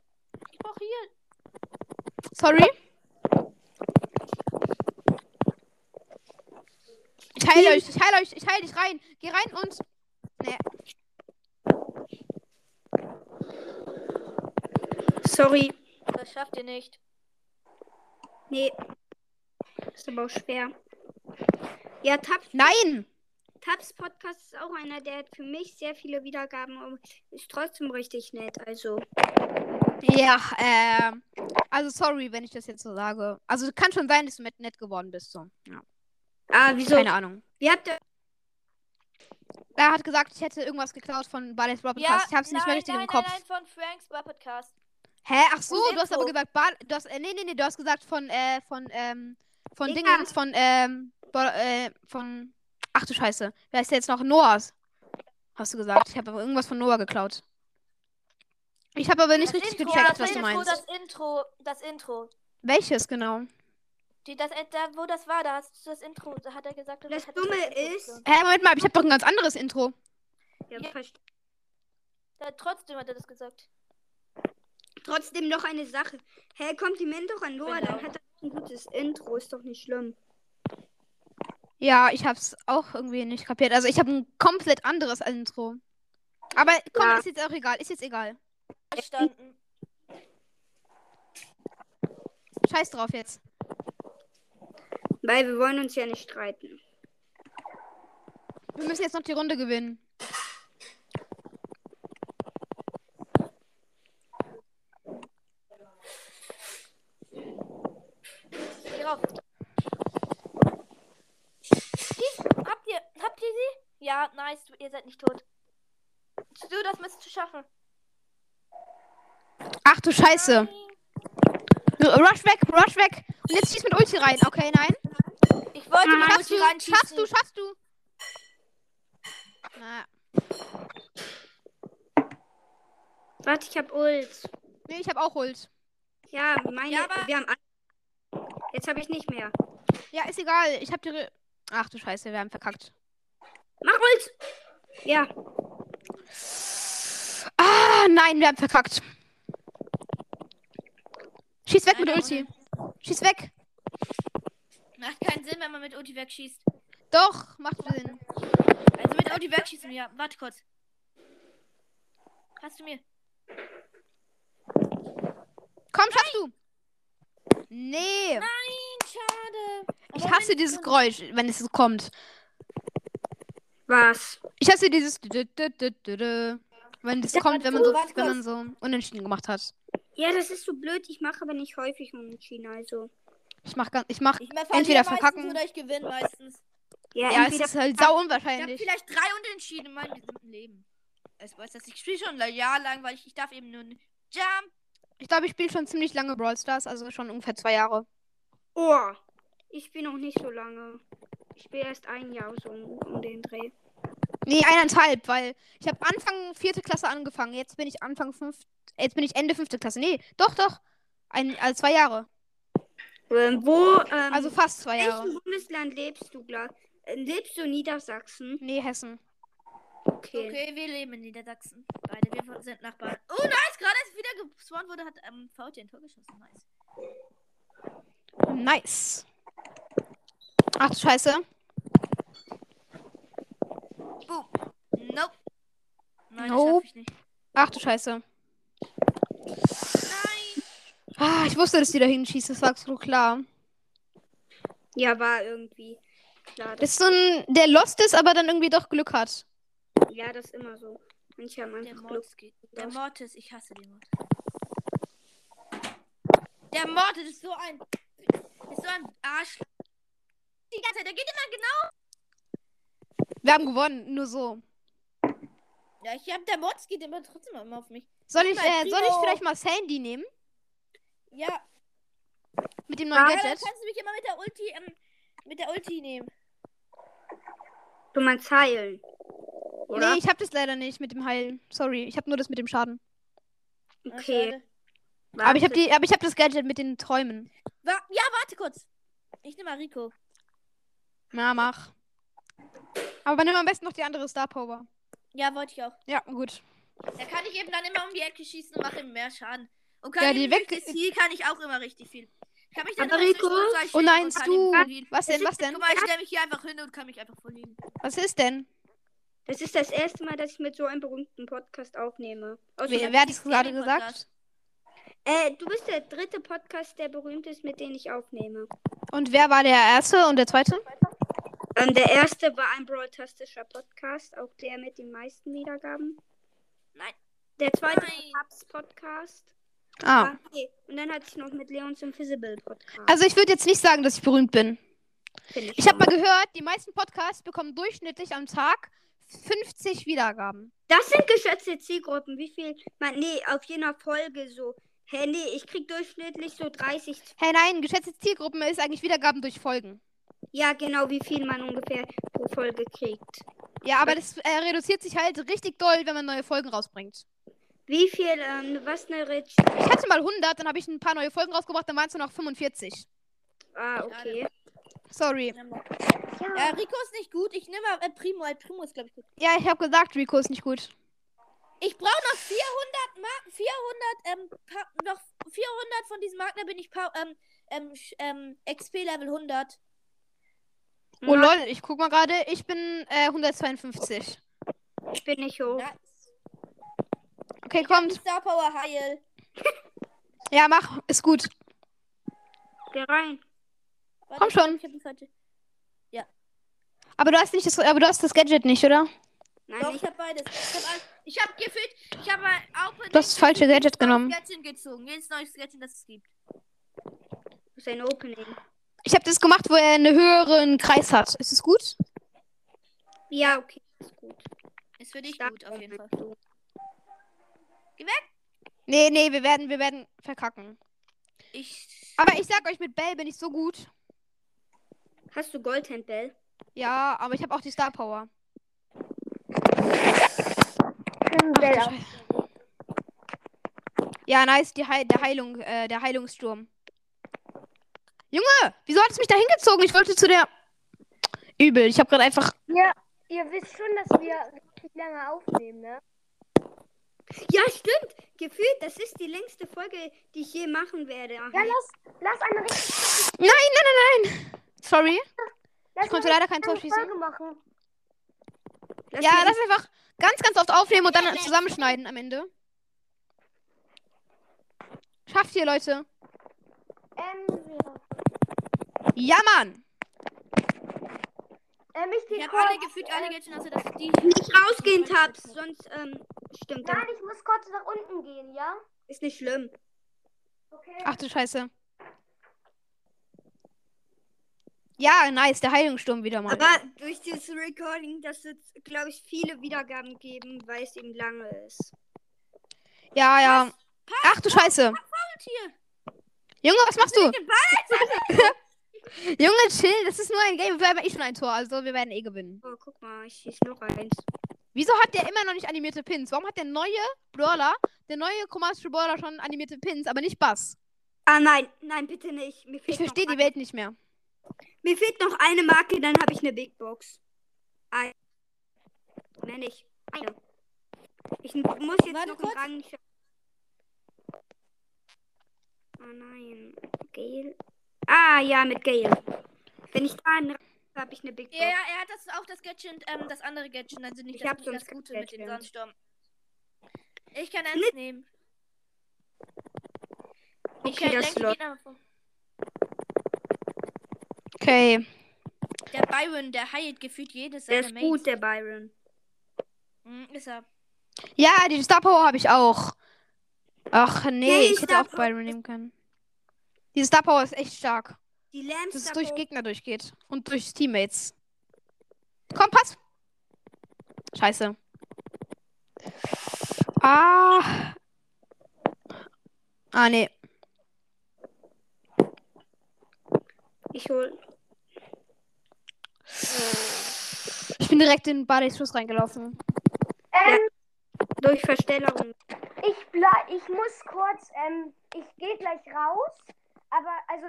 Ich brauch hier. Sorry. Ich heile euch, ich heile euch, ich heile dich rein. Geh rein und. Nee. Sorry. Das schafft ihr nicht. Nee. Ist aber auch schwer. Ja, Tabs, Nein! Tabs Podcast ist auch einer, der hat für mich sehr viele Wiedergaben und ist trotzdem richtig nett. Also, Ja, ähm. Also sorry, wenn ich das jetzt so sage. Also kann schon sein, dass du mit nett geworden bist. So. Ja. ah, wieso? Keine Ahnung. Wie habt ihr. Er hat gesagt, ich hätte irgendwas geklaut von Barley's Brawl Podcast. ich hab's nicht mehr nein, richtig nein, im Kopf. Nein, nein, von Franks Bar Podcast. Hä? Ach so, Und du hast aber gesagt, Bar du hast, äh, nee, nee, nee, du hast gesagt von, äh, von, ähm, von Ja. Dingens, von, ähm, äh, von, ach du Scheiße, wer ist der jetzt noch? Noahs. Hast du gesagt. Ich habe aber irgendwas von Noah geklaut. Ich habe aber nicht Das richtig Intro, gecheckt, das was du meinst. Das Intro, das Intro. Welches genau? Die, das, äh, da, wo das war, da hast du das Intro, da hat er gesagt, Das hat Dumme Intro ist-. Hä, Moment mal, ich habe doch ein ganz anderes Intro. Ja, Ja. trotzdem hat er das gesagt. Trotzdem noch eine Sache. Hä, Kompliment doch an Noah, dann hat er ein gutes Intro, ist doch nicht schlimm. Ja, ich hab's auch irgendwie nicht kapiert. Also ich habe ein komplett anderes Intro. Aber komm, Ja. ist jetzt auch egal. Ist jetzt egal. Verstanden. Scheiß drauf jetzt. Weil wir wollen uns ja nicht streiten. Wir müssen jetzt noch die Runde gewinnen. Geh rauf. Die, habt ihr, habt ihr sie? Ja, nice, du, ihr seid nicht tot. Du, das müsstest du schaffen. Ach du Scheiße. Nein. Rush weg, rush weg. Und jetzt schieß mit Ulti rein. Okay, nein. Ich wollte mit Schaffst Ulti du, reinschießen. schaffst du, schaffst du. Na, Warte, ich hab Ult. nee, ich habe auch Ult. Ja, meine, Ja, aber- wir haben alle. Jetzt habe ich nicht mehr. Ja, ist egal. Ich habe die. Re Ach du Scheiße, wir haben verkackt. Mach Ult! Ja, Ah, nein, wir haben verkackt. Schieß weg Nein, mit Ulti. Schieß weg. Macht keinen Sinn, wenn man mit Ulti wegschießt. Doch, macht Sinn. Also mit Ulti wegschießen, ja. Warte kurz. Hast du mir? Komm, schaffst du. Nee. Nein, schade. Ich Aber hasse dieses Geräusch, wenn es so kommt. was? Ich hasse dieses. dü- dü- dü- dü- dü, Wenn das kommt, wenn man so, warte wenn man kurz. so unentschieden gemacht hat. Ja, das ist so blöd. Ich mache aber nicht häufig unentschieden, also. Ich mach, ganz- ich mach. Ich verliere Entweder meistens verkacken. oder ich gewinne meistens. Ja, Ja, es entweder ist halt sau Ich habe unwahrscheinlich. vielleicht drei Unentschieden in meinem gesamten Leben. Es weiß das, ich spiele schon ein Jahr lang, weil ich, ich darf eben nur nicht Jump. Ich glaube, ich spiele schon ziemlich lange Brawl Stars, also schon ungefähr zwei Jahre. Oh, ich bin noch nicht so lange. Ich bin erst ein Jahr so um, um den Dreh. Nee, eineinhalb, weil ich habe Anfang vierte Klasse angefangen. Jetzt bin ich Anfang fünf, jetzt bin ich Ende fünfte Klasse. Nee, doch, doch. Ein, also zwei Jahre. Ähm, wo, ähm, Also fast zwei in Jahre. welchem Bundesland lebst du, Gla äh, Lebst du in Niedersachsen? Nee, Hessen. Okay. Okay, wir leben in Niedersachsen. Beide, wir sind Nachbarn. Oh, nice, gerade ist wieder gespawnt wurde, hat ähm, VT ein Tor geschossen. Nice. Nice. Ach du Scheiße. Boom. Nope. Nein, das Nope. schaff ich nicht. Ach du Scheiße. Nein. Ah, ich wusste, dass die da hinschießt. Das war so klar. Ja, war irgendwie klar. Das Das, ist so ein, der lost ist, aber dann irgendwie doch Glück hat. ja, das ist immer so. Manche haben Der einfach Glück. Mortis geht. Der Mortis, ich hasse den Mortis. Der Mortis ist so ein. Ist so ein Arsch. Die ganze Zeit, der geht immer genau. Wir haben gewonnen, nur so. Ja, ich hab der Mortis geht immer trotzdem immer auf mich. Soll ich, äh, soll ich vielleicht mal Sandy nehmen? Ja, Mit dem neuen Ja, Gadget? kannst du mich immer mit der Ulti, ähm, mit der Ulti nehmen. Du meinst heilen. Oder? Nee, ich hab das leider nicht mit dem Heilen. Sorry, ich hab nur das mit dem Schaden. Ah, okay. schade. Aber ich hab warte. die, aber ich hab das Gadget mit den Träumen. Wa ja, warte kurz. Ich nehme mal Rico. Na, mach. Aber nimm am besten noch die andere Star Power. Ja, wollte ich auch. Ja, gut. Da kann ich eben dann immer um die Ecke schießen und mache ihm mehr Schaden. Und Ja, kann die eben weg- das Ziel kann ich auch immer richtig viel. Ich kann mich dann Rico? Oh nein, du. Was denn, was denn? Guck mal, ich stelle mich hier einfach hin und kann mich einfach voll healen. Was ist denn? Das ist das erste Mal, dass ich mit so einem berühmten Podcast aufnehme. Außer- Wer, wer hat das gerade gesagt? Äh, du bist der dritte Podcast, der berühmt ist, mit dem ich aufnehme. Und wer war der erste und der zweite? Ähm, der erste war ein broadtastischer Podcast, auch der mit den meisten Wiedergaben. Nein. Der zweite Nein. war Hubs Podcast. Ah. Ah, okay. Und dann hatte ich noch mit Leons Invisible Podcast. Also ich würde jetzt nicht sagen, dass ich berühmt bin. Finde Ich habe schon. mal gehört, die meisten Podcasts bekommen durchschnittlich am Tag 50 Wiedergaben. Das sind geschätzte Zielgruppen. Wie viel? Man, nee, auf jener Folge so. Hä, nee, ich krieg durchschnittlich so 30. Hey, nein, geschätzte Zielgruppen ist eigentlich Wiedergaben durch Folgen. Ja, genau, wie viel man ungefähr pro Folge kriegt. Ja, aber das äh, reduziert sich halt richtig doll, wenn man neue Folgen rausbringt. Wie viel, ähm, was eine Rich. Ich hatte mal 100, dann habe ich ein paar neue Folgen rausgebracht, dann waren es nur noch 45. Ah, okay. Sorry. Ja, Rico ist nicht gut. Ich nehme mal äh, Primo. Äh, Primo ist, glaube ich, gut. Ja, ich habe gesagt, Rico ist nicht gut. Ich brauche noch 400 Marken. 400, ähm, noch 400 von diesen Marken, da bin ich pa- ähm, ähm, ähm, XP Level 100. Oh lol, ich guck mal gerade. Ich bin äh, 152. Ich bin nicht hoch. Nice. Okay, Die kommt. Star Power Heil. Ja, mach. Ist gut. Geh rein. Warte, Komm schon. Ich hab die falsche. Aber du hast nicht das, aber du hast das Gadget nicht, oder? Nein, Doch, ich hab beides. Ich hab, alles- ich hab gefühlt, ich habe auch Du hast das falsche Gadget genommen. Sketchen gezogen. Jedes neue Sketchen, das es gibt. Das ist ein Opening. Ich habe das gemacht, wo er einen höheren Kreis hat. Ist es gut? Ja, okay. Ist gut. Ist für dich Stark gut, auf jeden Fall. Opening. Nee, nee, wir werden, wir werden verkacken. Ich. Aber ich sag euch, mit Bell bin ich so gut. Hast du Goldhandbell? Ja, aber ich habe auch die Star Power. Ach, ja, nice, die Heil der Heilung, äh, der Heilungssturm. Junge, wieso hat es mich da hingezogen? Ich wollte zu der. Übel, ich habe gerade einfach. Ja, ihr wisst schon, dass wir richtig lange aufnehmen, ne? Ja, stimmt. Gefühlt, das ist die längste Folge, die ich je machen werde. Ja, lass, lass eine richtig Nein, nein, nein, nein. Sorry. lass Ich konnte leider kein Tor schießen. Lass Ja, lass einfach ganz, ganz oft aufnehmen und dann zusammenschneiden am Ende. Schafft ihr, Leute. Ähm, Ja, Mann. ähm ich Ich gehe hab alle gefühlt alle Gadgets, also dass die. nicht rausgehen, Tabs, sonst ähm, stimmt Nein, das. ich muss kurz nach unten gehen, ja? Ist nicht schlimm. Okay. Ach du Scheiße. Ja, nice, der Heilungssturm wieder mal. Aber durch dieses Recording, das wird, glaube ich, viele Wiedergaben geben, weil es eben lange ist. Ja, ja. Ach du Scheiße. Tier. Junge, was machst du? Junge, chill, das ist nur ein Game. Wir haben eh schon ein Tor, also wir werden eh gewinnen. Oh, guck mal, ich schieß noch eins. Wieso hat der immer noch nicht animierte Pins? Warum hat der neue Brawler, der neue Chromatische Brawler schon animierte Pins, aber nicht Bass? Ah, nein, nein, bitte nicht. Ich verstehe die Welt nicht mehr. Mir fehlt noch eine Marke, dann habe ich eine Big Box. Ein. Mehr nicht. Eine. Ich muss jetzt Warte noch kurz. einen Rang. Oh nein. Gale. Ah, ja, mit Gale. Wenn ich da einen habe, ich eine Big Box. Ja, er hat das auch das Gadget, ähm, das andere Gadget, also nicht Ich das, nicht das Gute mit dem Gadget. Sandsturm. Ich kann eins nehmen. Okay, Okay, das lenke läuft. ihn einfach vor. Okay. Der Byron, der heilt gefühlt jedes Der ist gut, der Byron. Mhm, ist er. Ja, die Star Power habe ich auch. Ach nee, Nee, ich hätte auch Byron nehmen können. Diese Star Power ist echt stark. Die Dass es durch Gegner durchgeht. Und durch Teammates. Komm, pass! Scheiße. Ah. Ah, nee. Ich hol. Ich bin direkt in Barley's Schuss reingelaufen. Ähm, Durch Verstellung. ich bleib, ich muss kurz, ähm, ich gehe gleich raus, aber, also,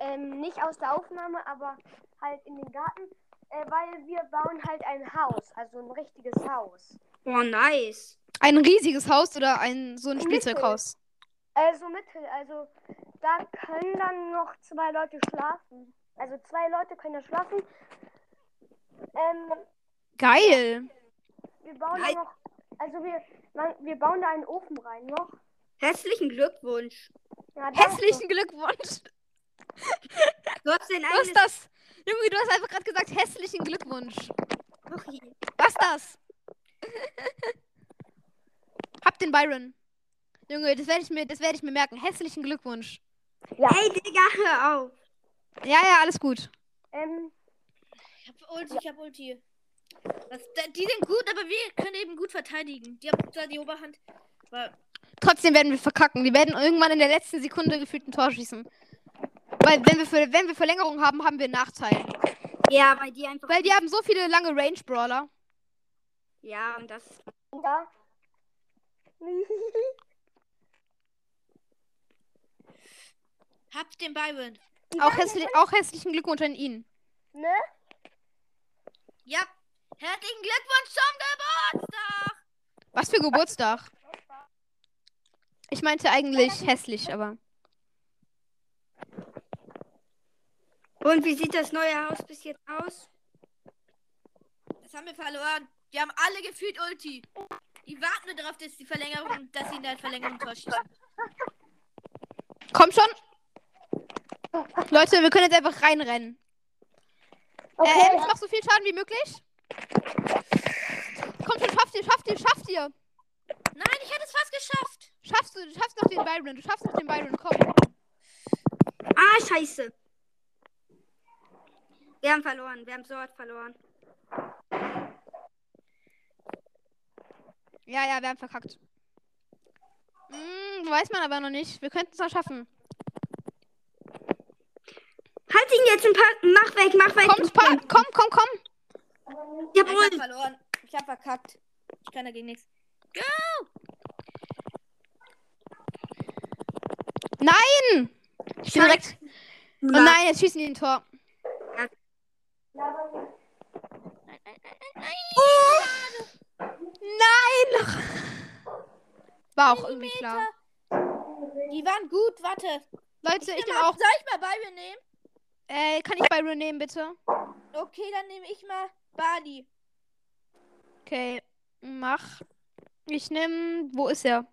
ähm, nicht aus der Aufnahme, aber halt in den Garten, äh, weil wir bauen halt ein Haus, also ein richtiges Haus. Oh, nice. Ein riesiges Haus oder ein so ein Spielzeughaus? Also mittel, also da können dann noch zwei Leute schlafen. Also zwei Leute können da schlafen. Ähm, Geil. wir bauen Nein. da noch, also wir, man, wir bauen da einen Ofen rein noch. Herzlichen Glückwunsch. Ja. Hässlichen Glückwunsch. Du hast dein Was eigenes. ist das? Junge, du hast einfach gerade gesagt, hässlichen Glückwunsch. Okay. Was ist das? Hab den Byron. Junge, das werde ich mir, das werde ich mir merken. Hässlichen Glückwunsch. Hey, Digga, hör auf. Ja, ja, alles gut. Ähm, Ich hab Ulti, ich hab Ulti. Das, da- die sind gut, aber wir können eben gut verteidigen. Die haben zwar die Oberhand, aber Trotzdem werden wir verkacken. Die werden irgendwann in der letzten Sekunde gefühlt ein Tor schießen. Weil wenn wir, für, wenn wir Verlängerung haben, haben wir einen Nachteil. Ja, weil die einfach. Weil die haben so viele lange Range-Brawler. Ja, und das. ja. habt den Byron. Auch, hässlich, auch hässlichen Glückwunsch an ihn. Ne? Ja. Herzlichen Glückwunsch zum Geburtstag. Was für Geburtstag? Ich meinte eigentlich hässlich, aber. Und wie sieht das neue Haus bis jetzt aus? Das haben wir verloren. Die haben alle gefühlt Ulti. Die warten nur darauf, dass die Verlängerung, dass sie in der Verlängerung Tor schießen. Komm schon! Leute, wir können jetzt einfach reinrennen. Okay. Äh, Ems, mach so viel Schaden wie möglich. Komm schon, schafft ihr, schafft ihr, schafft ihr. Nein, ich hätte es fast geschafft. Schaffst du, du schaffst noch den Byron, du schaffst noch den Byron, komm. Ah, scheiße. Wir haben verloren. Wir haben Sword verloren. Ja, ja, wir haben verkackt. Hm, weiß man aber noch nicht. Wir könnten es noch schaffen. Halt ihn jetzt ein paar. Mach weg, mach weg. Komm, Spa komm, komm, komm. Ich hab verloren. Ich hab verkackt. Ich kann dagegen nichts. Nein! Ich bin direkt. Oh nein, jetzt schießen die ein Tor. Nein! War auch irgendwie klar. Die waren gut, warte. Leute, ich mal- auch. Soll ich mal Byron nehmen? Äh, kann ich Byron nehmen, bitte? Okay, dann nehme ich mal Bali. Okay, mach. Ich nehme. Wo ist er?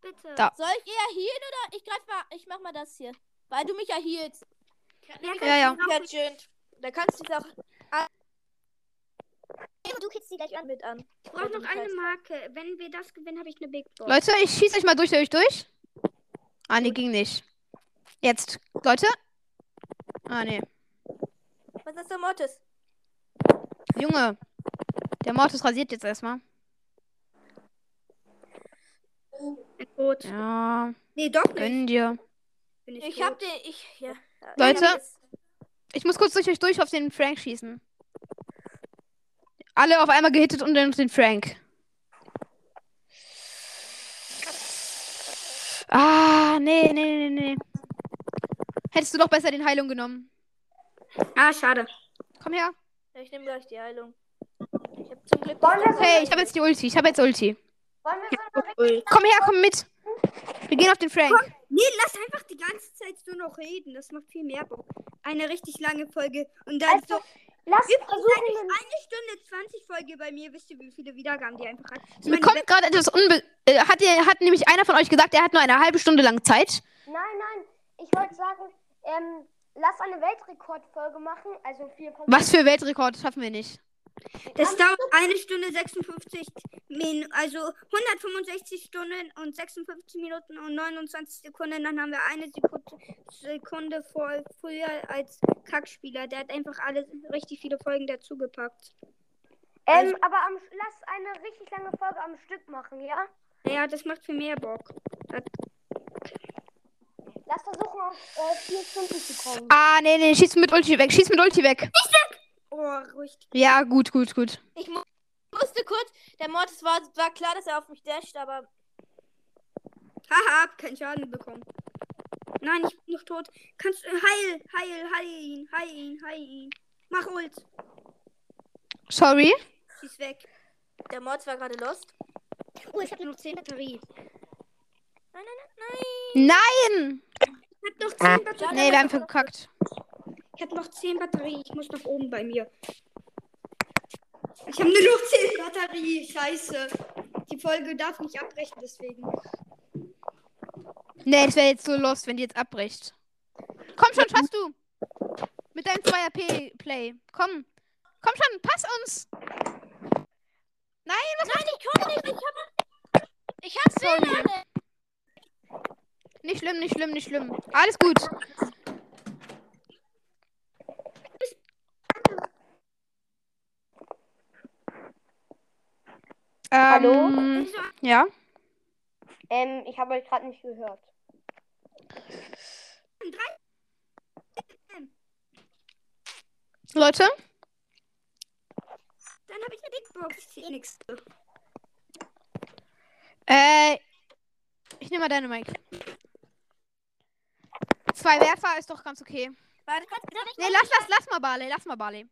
Bitte. Da. Soll ich eher healen oder ich greif mal, ich mach mal das hier. Weil du mich ja healst. Ja, ja. Ja, schön. Da kannst du es auch Du kriegst die gleich an. mit an. Ich brauche noch eine Marke. Wenn wir das gewinnen, habe ich eine Big Box. Leute, ich schieße euch mal durch euch durch. Ah, nee, ging nicht. Jetzt. Leute. Ah, nee. Was ist der Mortis? Junge. Der Mortis rasiert jetzt erstmal. Tot. Ja, Nee, doch nicht. gönn dir. Bin ich Ich tot. hab den, ich, ja. Leute? Ich muss kurz durch euch durch auf den Frank schießen. Alle auf einmal gehittet und dann den Frank. Ah, nee, nee, nee, nee. Hättest du doch besser den Heilung genommen. Ah, schade. Komm her. Ja, ich nehme gleich die Heilung. Ich hab zum Glück. Wollen Hey, ich habe jetzt die Ulti. Ich habe jetzt Ulti. wollen wir so Ui. Komm her, komm mit. Wir gehen auf den Frank. Nee, lass einfach die ganze Zeit nur noch reden. Das macht viel mehr Bock. Eine richtig lange Folge. Und dann Also, so. Lass versuchen, eine, Stunde 20 Folge bei mir. Wisst ihr, wie viele Wiedergaben die einfach hat? Ich Mir kommt gerade etwas unbe... Äh, hat, ihr, hat nämlich einer von euch gesagt, er hat nur eine halbe Stunde lang Zeit. Nein, nein. Ich wollte sagen, ähm, lass eine Weltrekordfolge machen. Also vier Punkte. Was für Weltrekord schaffen wir nicht. Das dauert eine Stunde 56 Minuten, also 165 Stunden und 56 Minuten und 29 Sekunden. Dann haben wir eine Sekunde, Sekunde vor, früher als Kackspieler. Der hat einfach alle richtig viele Folgen dazugepackt. Ähm, aber am, lass eine richtig lange Folge am Stück machen, ja? Ja, das macht viel mehr Bock. Das, Lass versuchen, auf äh, vier Stunden zu kommen. Ah, nee, nee, schieß mit Ulti weg. Schieß mit Ulti weg. oh, ruhig. Ja, gut, gut, gut. Ich mu musste kurz, der Mortis war, war klar, dass er auf mich dasht, aber Haha, hab keinen Schaden bekommen. Nein, ich bin noch tot. Kannst du. Heil, heil, heil ihn, heil ihn, heil ihn. Mach Ult. Sorry. Schieß weg. der Mortis war gerade lost. Oh, ich habe noch 10 Batterie. Nein, nein, nein, nein. Nein! Ich hab noch 10 Batterie. Nee, wir haben verkackt. Ich habe noch 10 Batterie. Ich muss nach oben bei mir. Ich habe nur noch 10 Batterie. Scheiße. Die Folge darf nicht abbrechen, deswegen. Nee, das wäre jetzt so lost, wenn die jetzt abbricht. Komm schon, schaffst du. Mit deinem 2AP-Play. Komm. Komm schon, pass uns. Nein, was Nein, ich konnte nicht. Ich hab, ich hab's Sorry. Nicht schlimm, nicht schlimm, nicht schlimm. Alles gut. Hallo? Ähm, ja. Ähm, ich habe euch gerade nicht gehört. Leute, Dann habe ich eine Big Box. Die nächste. äh, ich nehme mal deine Mic. Zwei Werfer ist doch ganz okay. Warte, kannst du nicht? Nee, lass, lass, lass mal Barley, lass mal Barley.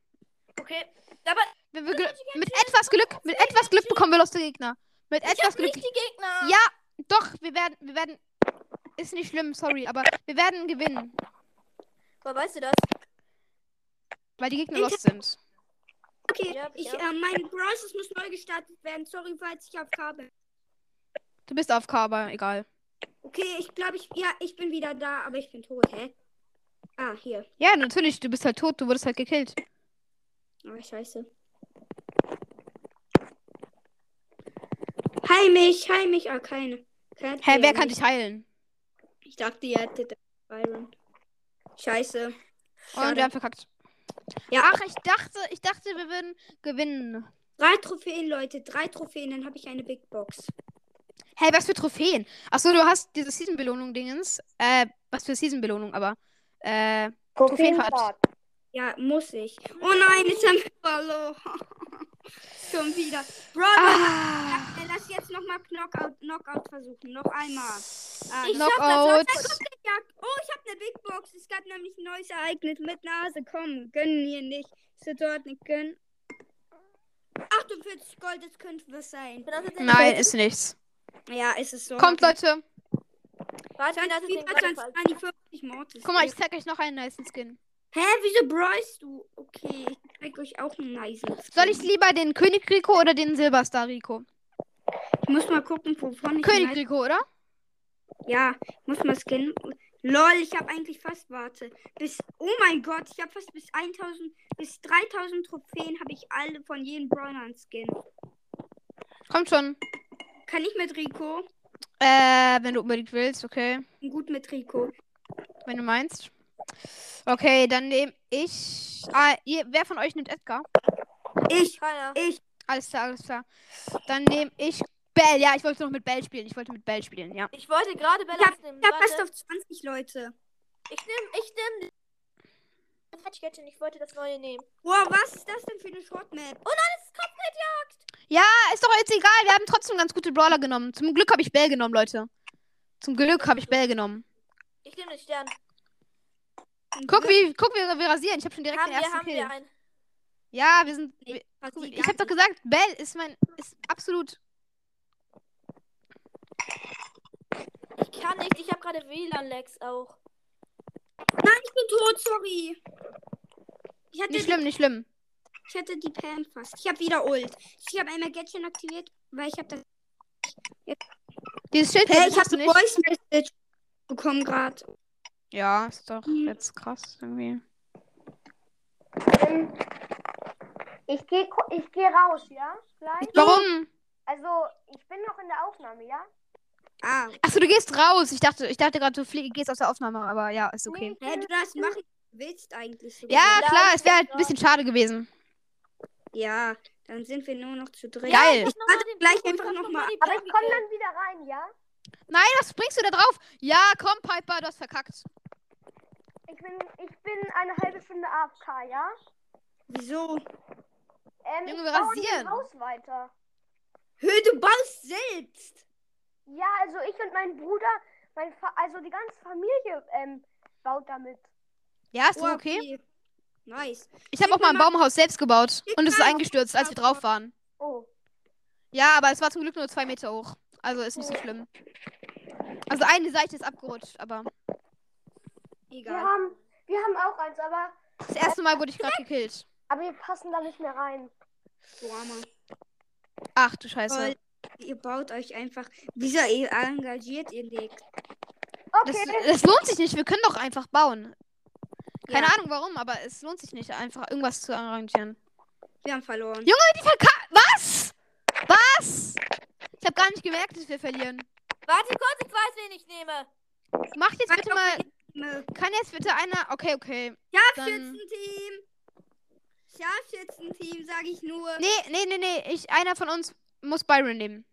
Okay. Aber Wir, wir, mit etwas Glück, mit etwas Glück bekommen wir lustige Gegner. Mit ich etwas hab Glück. nicht die Gegner. Ja, doch, wir werden, wir werden. Ist nicht schlimm, sorry, aber wir werden gewinnen, Woher weißt du das? weil die Gegner lost sind. Okay, Ja, ich, äh, mein Browser muss neu gestartet werden. Sorry, falls ich auf Kabel. Du bist auf Cover, egal. Okay, ich glaube, ich, ja, ich bin wieder da, aber ich bin tot, hä? Ah, hier. Ja, natürlich, du bist halt tot, du wurdest halt gekillt. Oh, scheiße. Heil mich, heil mich. Ah, keine. Hä, wer ja kann dich heilen? Ich dachte, ihr hättet Byron. Scheiße. Und Schade. wir haben verkackt. Ja, Ach, ich dachte, ich dachte, wir würden gewinnen. drei Trophäen, Leute. Drei Trophäen, dann habe ich eine Big Box. Hey, was für Trophäen? Achso, du hast diese Season-Belohnung-Dingens. Äh, was für Season-Belohnung, aber. Äh, Trophäenfahrt. Ja, muss ich. Oh nein, jetzt haben wir verloren. Schon wieder. Bro, ah, äh, lass jetzt nochmal Knockout, Knockout versuchen. Noch einmal. Ah, Ich noch- schaff das, Knockout. Oh, ich habe eine Big Box. Es gab nämlich ein neues Ereignis mit Nase. Komm, gönnen hier nicht. Ist dort nicht gönnen? 48 Gold, das könnte was sein. Nein, ist nichts. Ja, ist es so. Kommt, Leute. Warte, das ist gerade 20, falsch. 50 Mortis. Guck mal, ich zeig euch noch einen nice Skin. Hä, wieso bräust du? Okay, ich zeig euch auch einen nice. Soll ich lieber den König Rico oder den Silberstar Rico? Ich muss mal gucken, wovon ich König Rico, oder? Ja, ich muss mal scannen. Lol, ich habe eigentlich fast, warte, bis, oh mein Gott, ich habe fast bis 1000, bis 3000 Trophäen habe ich alle von jedem Brawler Skin. Kommt schon. Kann ich mit Rico? Äh, wenn du unbedingt willst, okay. Gut mit Rico. Wenn du meinst. Okay, dann nehme ich. Ah, ihr, wer von euch nimmt Edgar? Ich, Keiner. ich, Alles klar, alles klar. Dann nehme ich Bell. Ja, ich wollte noch mit Bell spielen. Ich wollte mit Bell spielen, ja. Ich wollte gerade Bella ich habe nehmen. ich hab fast auf 20 Leute. Ich nehme, ich nehme. Quatschgärtchen, ich wollte das neue nehmen. Boah, was ist das denn für eine Shortmap? Oh nein, es ist Kopfgeldjagd. Ja, ist doch jetzt egal. Wir haben trotzdem ganz gute Brawler genommen. Zum Glück habe ich Bell genommen, Leute. Zum Glück habe ich Bell genommen. Ich nehme den Stern. Guck, wie, guck, wie wir rasieren. Ich habe schon direkt Haben den wir, ersten haben Kill. wir einen. Ja, wir sind. Nee, wir- ich habe doch gesagt, Bell ist mein. Ist absolut. Ich kann nicht, ich habe gerade WLAN-Lags auch. Nein, ich bin tot, sorry. Ich hatte, Nicht schlimm, nicht schlimm. ich hatte die Pam fast. Ich habe wieder Ult. Ich habe einmal Gadget aktiviert, weil ich habe das. Dieses Schild Hey, ich habe eine. Voice Message bekommen gerade. Ja, ist doch jetzt krass irgendwie. Ähm, ich gehe ich geh raus, ja? Gleich. Warum? Also, ich bin noch in der Aufnahme, ja? Ah, Achso, du gehst raus. Ich dachte, ich dachte gerade, du flie- gehst aus der Aufnahme, aber ja, ist okay. Nee, ich hä, du darfst machen, willst eigentlich. sogar. Ja, klar, ich es wäre halt ein bisschen schade gewesen. Ja, dann sind wir nur noch zu dritt. Geil. Ich warte gleich einfach nochmal. Aber ich komme dann wieder rein, ja? Nein, was bringst du da drauf? Ja, komm, Piper, du hast verkackt. Ich bin, ich bin eine halbe Stunde AFK, ja? Wieso? Ähm, Junge, ich wir baue rasieren. dem Haus weiter. Hö, du baust selbst. Ja, also ich und mein Bruder, mein Fa also die ganze Familie ähm, baut damit. Ja, ist Oh, doch okay. Nice. Ich habe auch mal ein Baumhaus selbst gebaut und es ist eingestürzt, als wir drauf waren. Oh. Ja, aber es war zum Glück nur zwei Meter hoch. Also ist nicht so schlimm. Also eine Seite ist abgerutscht, aber Wir Egal. haben, wir haben auch eins, aber, das erste Mal wurde ich gerade gekillt. aber wir passen da nicht mehr rein. So, Armer. Ach du Scheiße. Ihr baut euch einfach. Wieso ihr engagiert ihr nicht? Das, Okay, das lohnt sich nicht, wir können doch einfach bauen. Keine Ja. Ahnung warum, aber es lohnt sich nicht, einfach irgendwas zu arrangieren. Wir haben verloren. Junge, die verka... Was? Was? Ich habe gar nicht gemerkt, dass wir verlieren. Warte kurz, ich weiß, wen ich nehme. Macht jetzt Sag bitte mal... Kann jetzt bitte einer... Okay, okay. Scharfschützenteam. Scharfschützenteam, sage ich nur. Nee, nee, nee, nee. Ich, einer von uns muss Byron nehmen.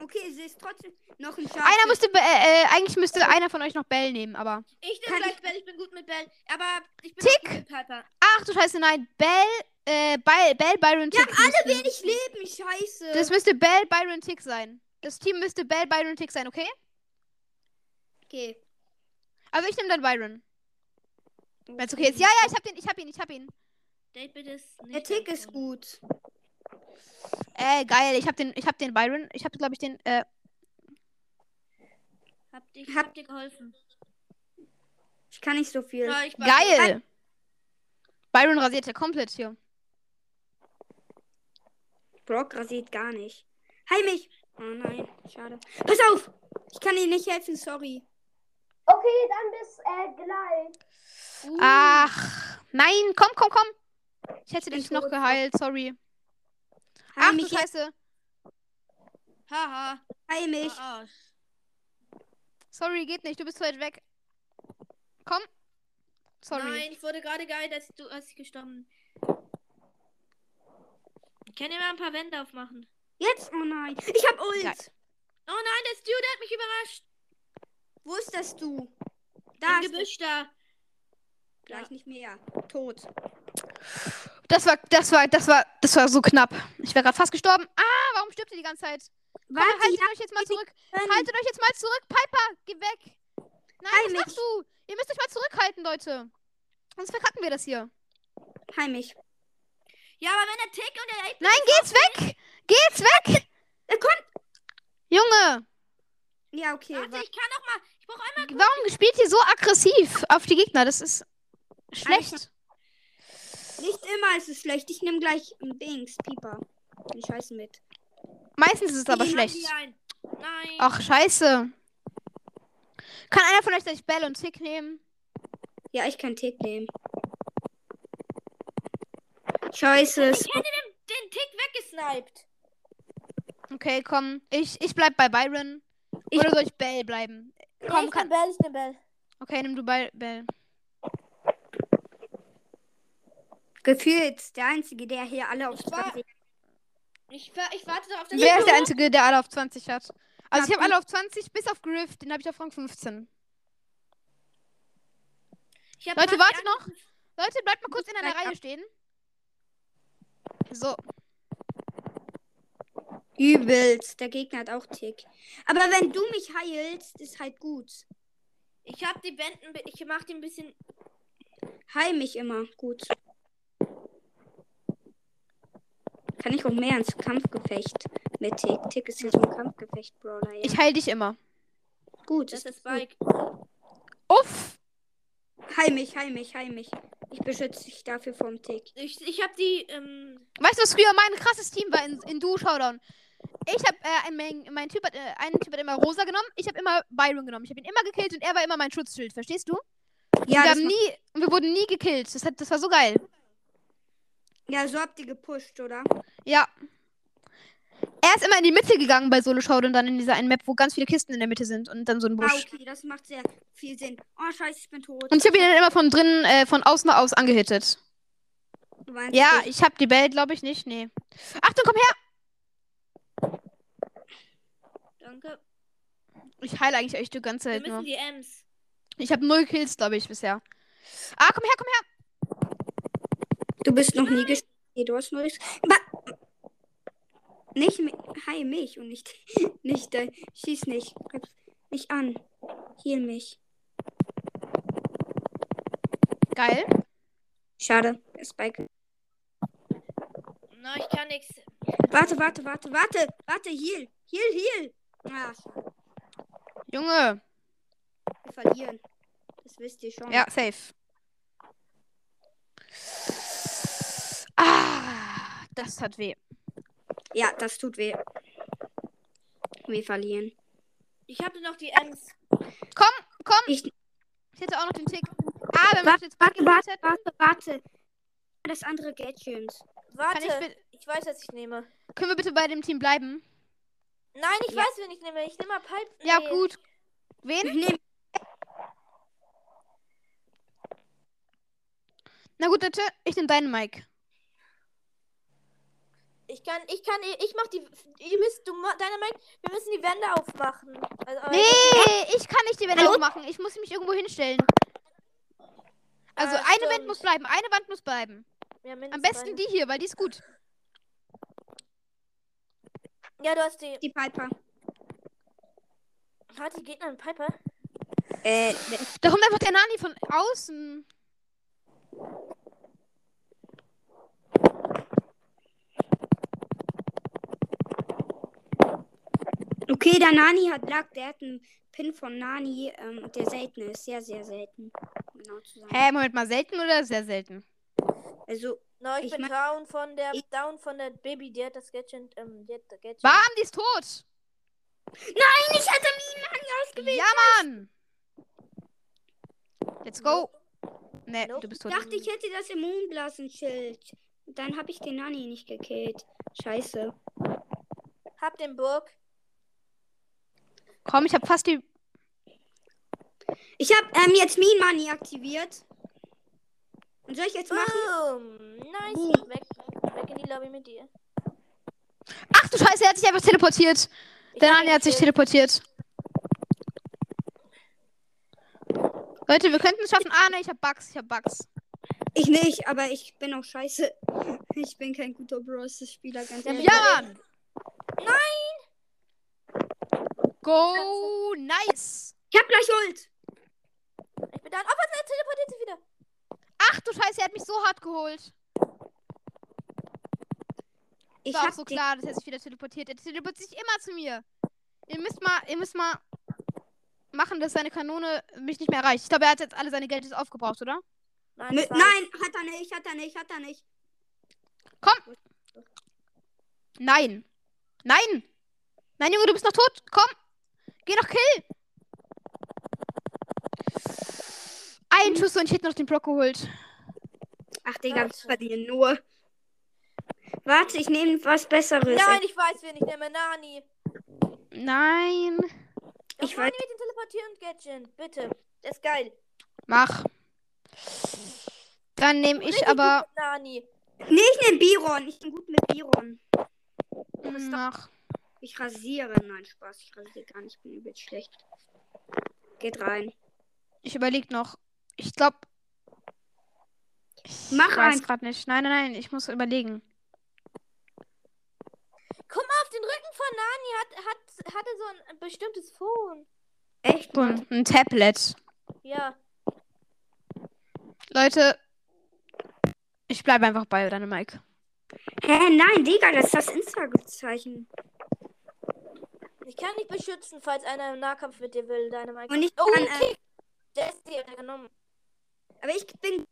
Okay, sie ist trotzdem noch ein Einer Scharfschützenteam. müsste... Äh, äh, eigentlich müsste einer von euch noch Bell nehmen, aber... Ich nehme ich- gleich Bell, ich bin gut mit Bell. Aber ich bin Tick. mit Piper. Ach du Scheiße, nein. Bell... Äh, Bell, Bell Byron, Wir Tick. haben alle müssten- wenig Leben, scheiße. Das müsste Bell, Byron, Tick sein. Das Team müsste Bell, Byron, Tick sein, okay? okay. Also ich nehme dann Byron. Wenn's okay ist. Ja, ja, ich hab den, ich hab ihn, ich hab ihn. David ist nicht Der Tick ist gut. Äh, geil, ich hab den, ich hab den Byron. Ich hab, glaube ich, den, äh, Hab, ich Hab- hab dir geholfen. Ich kann nicht so viel. Ja, geil. Byron rasiert ja komplett hier. Brock rasiert gar nicht. Heil mich! Oh nein, schade. Pass auf! Ich kann dir nicht helfen, sorry. Okay, dann bis äh, gleich. Ach, nein, komm, komm, komm. Ich hätte dich noch geheilt, sorry. Heil Ach du mich, jetzt. Scheiße. Haha. heil mich. Arsch. Sorry, geht nicht, du bist zu weit weg. Komm. Sorry. Nein, ich wurde gerade geil, als du als ich gestorben. Ich kann dir mal ein paar Wände aufmachen. Jetzt? Oh nein. Ich hab Ult. Geil. Oh nein, der Stu, der hat mich überrascht. Wo ist das du? Da Im ist Gebüsch da. Gleich nicht mehr. Tot. Das war, das war, das war, das war so knapp. Ich wäre gerade fast gestorben. Ah, warum stirbt ihr die ganze Zeit? Komm, Warte, haltet ja, euch jetzt mal zurück. Haltet euch jetzt mal zurück. Piper, geh weg. Nein, Heil was machst du? Ihr müsst euch mal zurückhalten, Leute. Sonst verkacken wir das hier. Heil mich. Ja, aber wenn der Tick und der 8 Nein, geht's weg! Geht's weg! Er kommt. Junge, Ja, okay. Warte, warte. ich kann noch mal. Ich brauche einmal. warum spielt ihr so aggressiv auf die Gegner? Das ist schlecht. Nicht immer ist es schlecht. Ich nehme gleich ein Dings, Pieper. Die Scheiße mit. Meistens ist es aber schlecht. Nein. Ach, scheiße. Kann einer von euch gleich Bell und Tick nehmen? Ja, ich kann Tick nehmen. Scheiße. ich hätte den, den Tick weggesniped. Okay, komm. Ich, ich bleib bei Byron. Ich- Oder soll ich Bell bleiben? Komm, ich kann. Bell, ich nehm Bell. Okay, nimm du Bell. Bell. Gefühlt der Einzige, der hier alle auf Ich war- 20. Ich, wa- ich warte auf den Wer ist der Einzige, der alle auf 20 hat? Also ich habe alle auf 20, bis auf Griff. Den habe ich auf Rang 15. Ich hab Leute, warte noch. Leute, bleibt mal kurz in einer Reihe stehen. So. Übelst. Der Gegner hat auch Tick. Aber wenn du mich heilst, ist halt gut. Ich hab die Wänden. Ich mach die ein bisschen. Heil mich immer. Gut. Kann ich auch mehr ins Kampfgefecht mit Tick. Tick ist ja so ein Kampfgefecht, Brawler. Ja. Ich heil dich immer. gut, Das ist. Spike. Uff. Heil mich, heil mich, heil mich. Ich beschütze dich dafür vom Tick. Ich, ich hab die. Ähm, Weißt du, was früher mein krasses Team war in, in Duo Showdown? Ich hab, äh, ein, mein, mein Typ hat, äh, ein Typ hat immer Rosa genommen, ich habe immer Byron genommen. Ich habe ihn immer gekillt und er war immer mein Schutzschild, verstehst du? Ja, wir, das haben nie, wir wurden nie gekillt. Das, hat, das war so geil. ja, so habt ihr gepusht, oder? Ja. Er ist immer in die Mitte gegangen bei Solo Showdown, dann in dieser einen Map, wo ganz viele Kisten in der Mitte sind und dann so ein Ah, Busch. okay, das macht sehr viel Sinn. Oh, scheiße, ich bin tot. Und ich habe ihn dann immer von drinnen, äh, von außen aus angehittet. Du meinst Ja, ich habe die Bell, glaube ich nicht. Nee. Achtung, komm her! danke. Ich heile eigentlich euch die ganze Wir Zeit nur. müssen die Ems. Ich habe null Kills, glaube ich, bisher. Ah, komm her, komm her! Du bist noch nie gespielt. Nee, du hast nur. Nicht heil mich und nicht nicht äh, schieß nicht. Mich an. Heal mich. Geil. Schade. Der Spike. Na, ich kann nichts. Warte, warte, warte, warte, warte, heal. Heal, heal. Ah, schade. Junge. Wir verlieren. Das wisst ihr schon. Ja, safe. Ah, das hat weh. Ja, das tut weh. Wir verlieren. Ich hatte noch die Ems. Komm, komm. Ich, Ich hätte auch noch den Tick. Ah, wenn wir warte, jetzt warte, warte, warte, warte. Das andere Gadget. Warte. Ich, Ich, weiß, was ich nehme. können wir bitte bei dem Team bleiben? Nein, ich Ja. weiß, wen ich nehme. Ich nehme mal Pipe. Ja, nee. gut. Wen? Ich nehme Na gut, Leute, ich nehme deinen Mike. Ich kann, ich kann, ich mach die. Ihr müsst, du, deine Mike, wir müssen die Wände aufmachen. Also, Nee, ich kann nicht die Wände Hallo? aufmachen. Ich muss mich irgendwo hinstellen. Also Ah, eine Wand muss bleiben, eine Wand muss bleiben. Ja, Am besten die hier, weil die ist gut. Ja, du hast die. die Piper. Hat die Gegner einen Piper? Äh, Da kommt einfach der Nani von außen. Okay, der Nani hat Lack, der hat einen Pin von Nani, ähm, der selten ist. Sehr, sehr selten. Genau zu sagen. Hä, Moment mal, selten oder sehr selten? Also, No, ich, Ich bin mein- down von der Ich- down von der Baby, die hat das Gadget, ähm, die hat das Gadget. Bam, die ist tot. Nein, ich hatte Minen Nani ausgewählt. Ja, Mann. Let's go. Ne, Nope. du bist Ich tot. dachte, ich hätte das Immunblasenschild. Dann habe ich den Nani nicht gekillt. Scheiße. Hab den Burg. Komm, ich hab fast die. Ich habe ähm, jetzt Mean Money aktiviert. Und soll ich jetzt machen? Boom. Nice. Boom. Weg, weg in die Lobby mit dir. Ach du Scheiße, er hat sich einfach teleportiert. Der Nani hat sich teleportiert. Leute, wir könnten es schaffen. Ah, ne, ich hab Bugs. Ich hab Bugs. Ich nicht, aber ich bin auch scheiße. Ich bin kein guter Bros-Spieler, ganz ehrlich. Ja, Mann. Go, nice. Ich hab gleich Ult. Ich bin down. Oh, was? Er teleportiert sich wieder. Ach du Scheiße, er hat mich so hart geholt. Ich War auch hab so klar, dass er sich wieder teleportiert. Er teleportiert sich immer zu mir. Ihr müsst mal, ihr müsst mal machen, dass seine Kanone mich nicht mehr erreicht. Ich glaube, er hat jetzt alle seine Geld aufgebraucht, oder? Nein, nein, hat er nicht, hat er nicht, hat er nicht. Nein. Nein. Nein, Junge, du bist noch tot. Komm. Geh noch kill. Ein Schuss und ich hätte noch den Block geholt. Ach, Digga, wir Warte. verlieren nur. Warte, ich nehme was Besseres. Nein, ich weiß, wen ich nehme. Nani. Nein. Das Ich Nani weiß- mit dem Teleportieren Gadget. Bitte. Das ist geil. Mach. Dann nehme ich Richtig aber. Nani. Nee, ich nehme Biron. Ich bin gut mit Biron. Mach. Ich rasiere. Nein, Spaß. Ich rasiere gar nicht. Ich bin übelst schlecht. Geht rein. Ich überlege noch. Ich glaube. Ich Mach weiß einfach. gerade nicht. Nein, nein, nein. Ich muss überlegen. Guck mal, auf den Rücken von Nani hat, hat, hatte so ein bestimmtes Phone. Echt? Ein, ein Tablet. Ja. Leute. Ich bleibe einfach bei deinem Mike. Hä, nein, Digga, das ist das Insta-Zeichen. Ich kann dich beschützen, falls einer im Nahkampf mit dir will, deine Mike. Und ich oh, kann, okay. äh, Jesse hat er genommen. aber ich bin.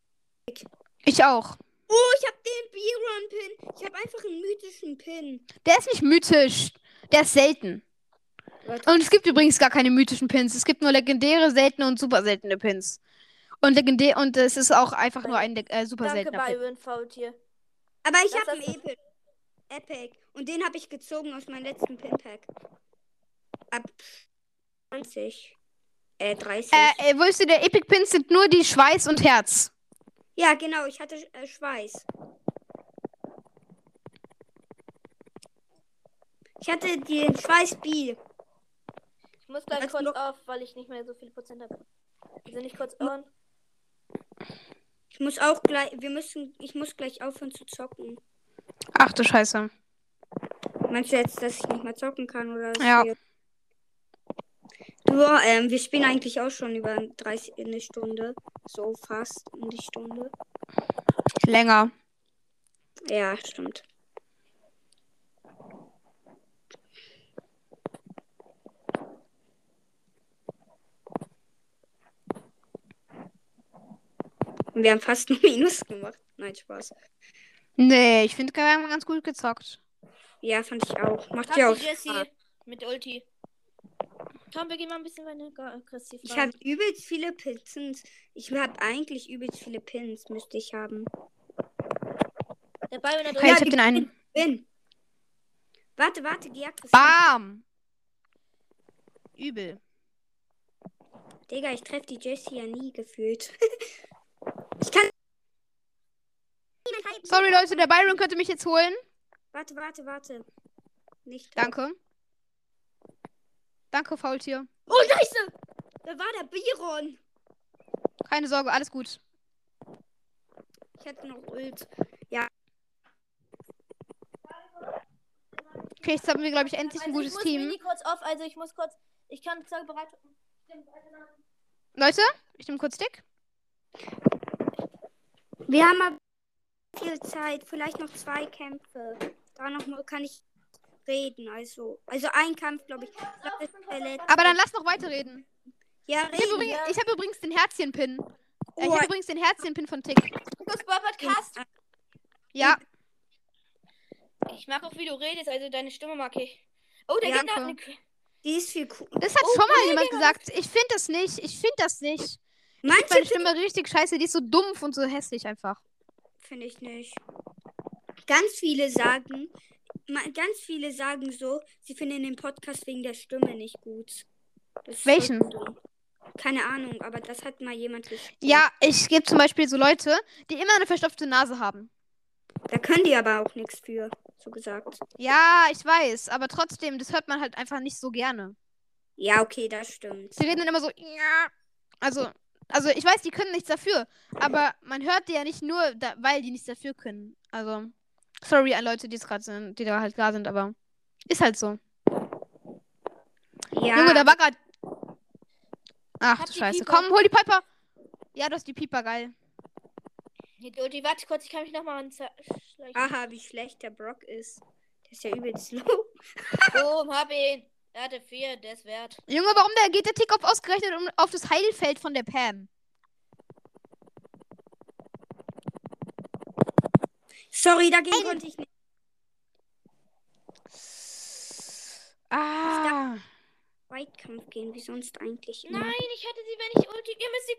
Ich auch. Oh, ich hab den Biron-Pin. Ich hab einfach einen mythischen Pin. Der ist nicht mythisch. Der ist selten. Warte. Und es gibt übrigens gar keine mythischen Pins. Es gibt nur legendäre, seltene und super seltene Pins. Und legendär und es ist auch einfach nur ein äh, super Danke, seltener Pin. Byron Faultier. Aber ich Das hab einen ist- Epic. Epic. Und den habe ich gezogen aus meinem letzten Pin-Pack. Ab 20. Äh, 30. Äh, äh, wusstest du, der Epic Pins sind nur die Schweiß und Herz. ja, genau, ich hatte äh, Schweiß. Ich hatte den Schweiß B. Ich muss gleich kurz noch- auf, weil ich nicht mehr so viel Prozent habe. Also nicht kurz on. Ich muss auch gleich, wir müssen, ich muss gleich aufhören zu zocken. Ach du Scheiße. Meinst du jetzt, dass ich nicht mehr zocken kann oder? Ja. Wir... Du, ähm, wir spielen eigentlich auch schon über 30 eine Stunde. So fast die Stunde. Länger. Ja, stimmt. Und wir haben fast ein Minus gemacht. Nein, Spaß. Nee, ich finde, wir haben ganz gut gezockt. Ja, fand ich auch. Macht ja auch Spaß. mit Ulti. Komm, wir gehen mal ein bisschen weiter aggressiv Ich habe übelst viele Pins. Ich habe eigentlich übelst viele Pins, müsste ich haben. Der Byron hat Okay, Ja, ich hab die- den einen. Bin. Warte, warte, geh aggressiv. Bam! Übel. Digga, ich treffe die Jessie ja nie gefühlt. ich kann. Sorry, Leute, der Byron könnte mich jetzt holen. Warte, warte, warte. Nicht. Danke. Danke, Faultier. Oh, Scheiße! Da war der Biron. Keine Sorge, alles gut. Ich hatte noch Ult. Okay, jetzt haben wir, glaube ich, endlich ein Also ich gutes muss Team. Kurz auf, also ich muss kurz. Ich kann sage bereit. Leute, ich nehme kurz Dick. Wir haben aber viel Zeit, vielleicht noch zwei Kämpfe. Da noch mal kann ich reden, also. Also ein Kampf, glaube ich. ich das. Aber dann lass noch weiterreden. ja, Ich habe reden. übrigens, ich hab übrigens den Herzchen-Pin. Äh, ich Oh. habe übrigens den Herzchen-Pin von Tick. Bob Podcast. Ja, Ich mag auch, wie du redest, also deine Stimme mag ich. Oh, der Ja, Gegner hat cool. eine. K- Die ist viel cool. das hat Oh, schon mal jemand gesagt. Ich finde das nicht. Ich finde das nicht. Manche Meine Stimme richtig scheiße. Die ist so dumpf und so hässlich einfach. finde ich nicht. Ganz viele sagen, ganz viele sagen so, sie finden den Podcast wegen der Stimme nicht gut. Welchen? Keine Ahnung, aber das hat mal jemand geschrieben. Ja, ich gebe zum Beispiel so Leute, die immer eine verstopfte Nase haben. Da können die aber auch nichts für, so gesagt. Ja, ich weiß, aber trotzdem, das hört man halt einfach nicht so gerne. Ja, okay, das stimmt. Sie reden dann immer so, ja. Also, also ich weiß, die können nichts dafür, aber man hört die ja nicht nur, da, weil die nichts dafür können. Also, sorry an Leute, die es gerade sind, die da halt da sind, aber ist halt so. Ja, Junge, da war gerade. Ach Hab du die Scheiße. Pieper. Komm, hol die Piper. Ja, du hast die Pieper, geil. Dodi, warte kurz, ich kann mich nochmal anschleichen. aha, wie schlecht der Brock ist. Der ist ja übelst slow. Boom, hab ihn. Er hatte vier, der ist wert. Junge, warum der geht der Tick auf ausgerechnet um, auf das Heilfeld von der Pam? Sorry, dagegen konnte ich nicht. Ah. Weitkampf gehen, wie sonst eigentlich. Nein, immer. ich hatte sie, wenn ich ulti. Ihr müsst sie.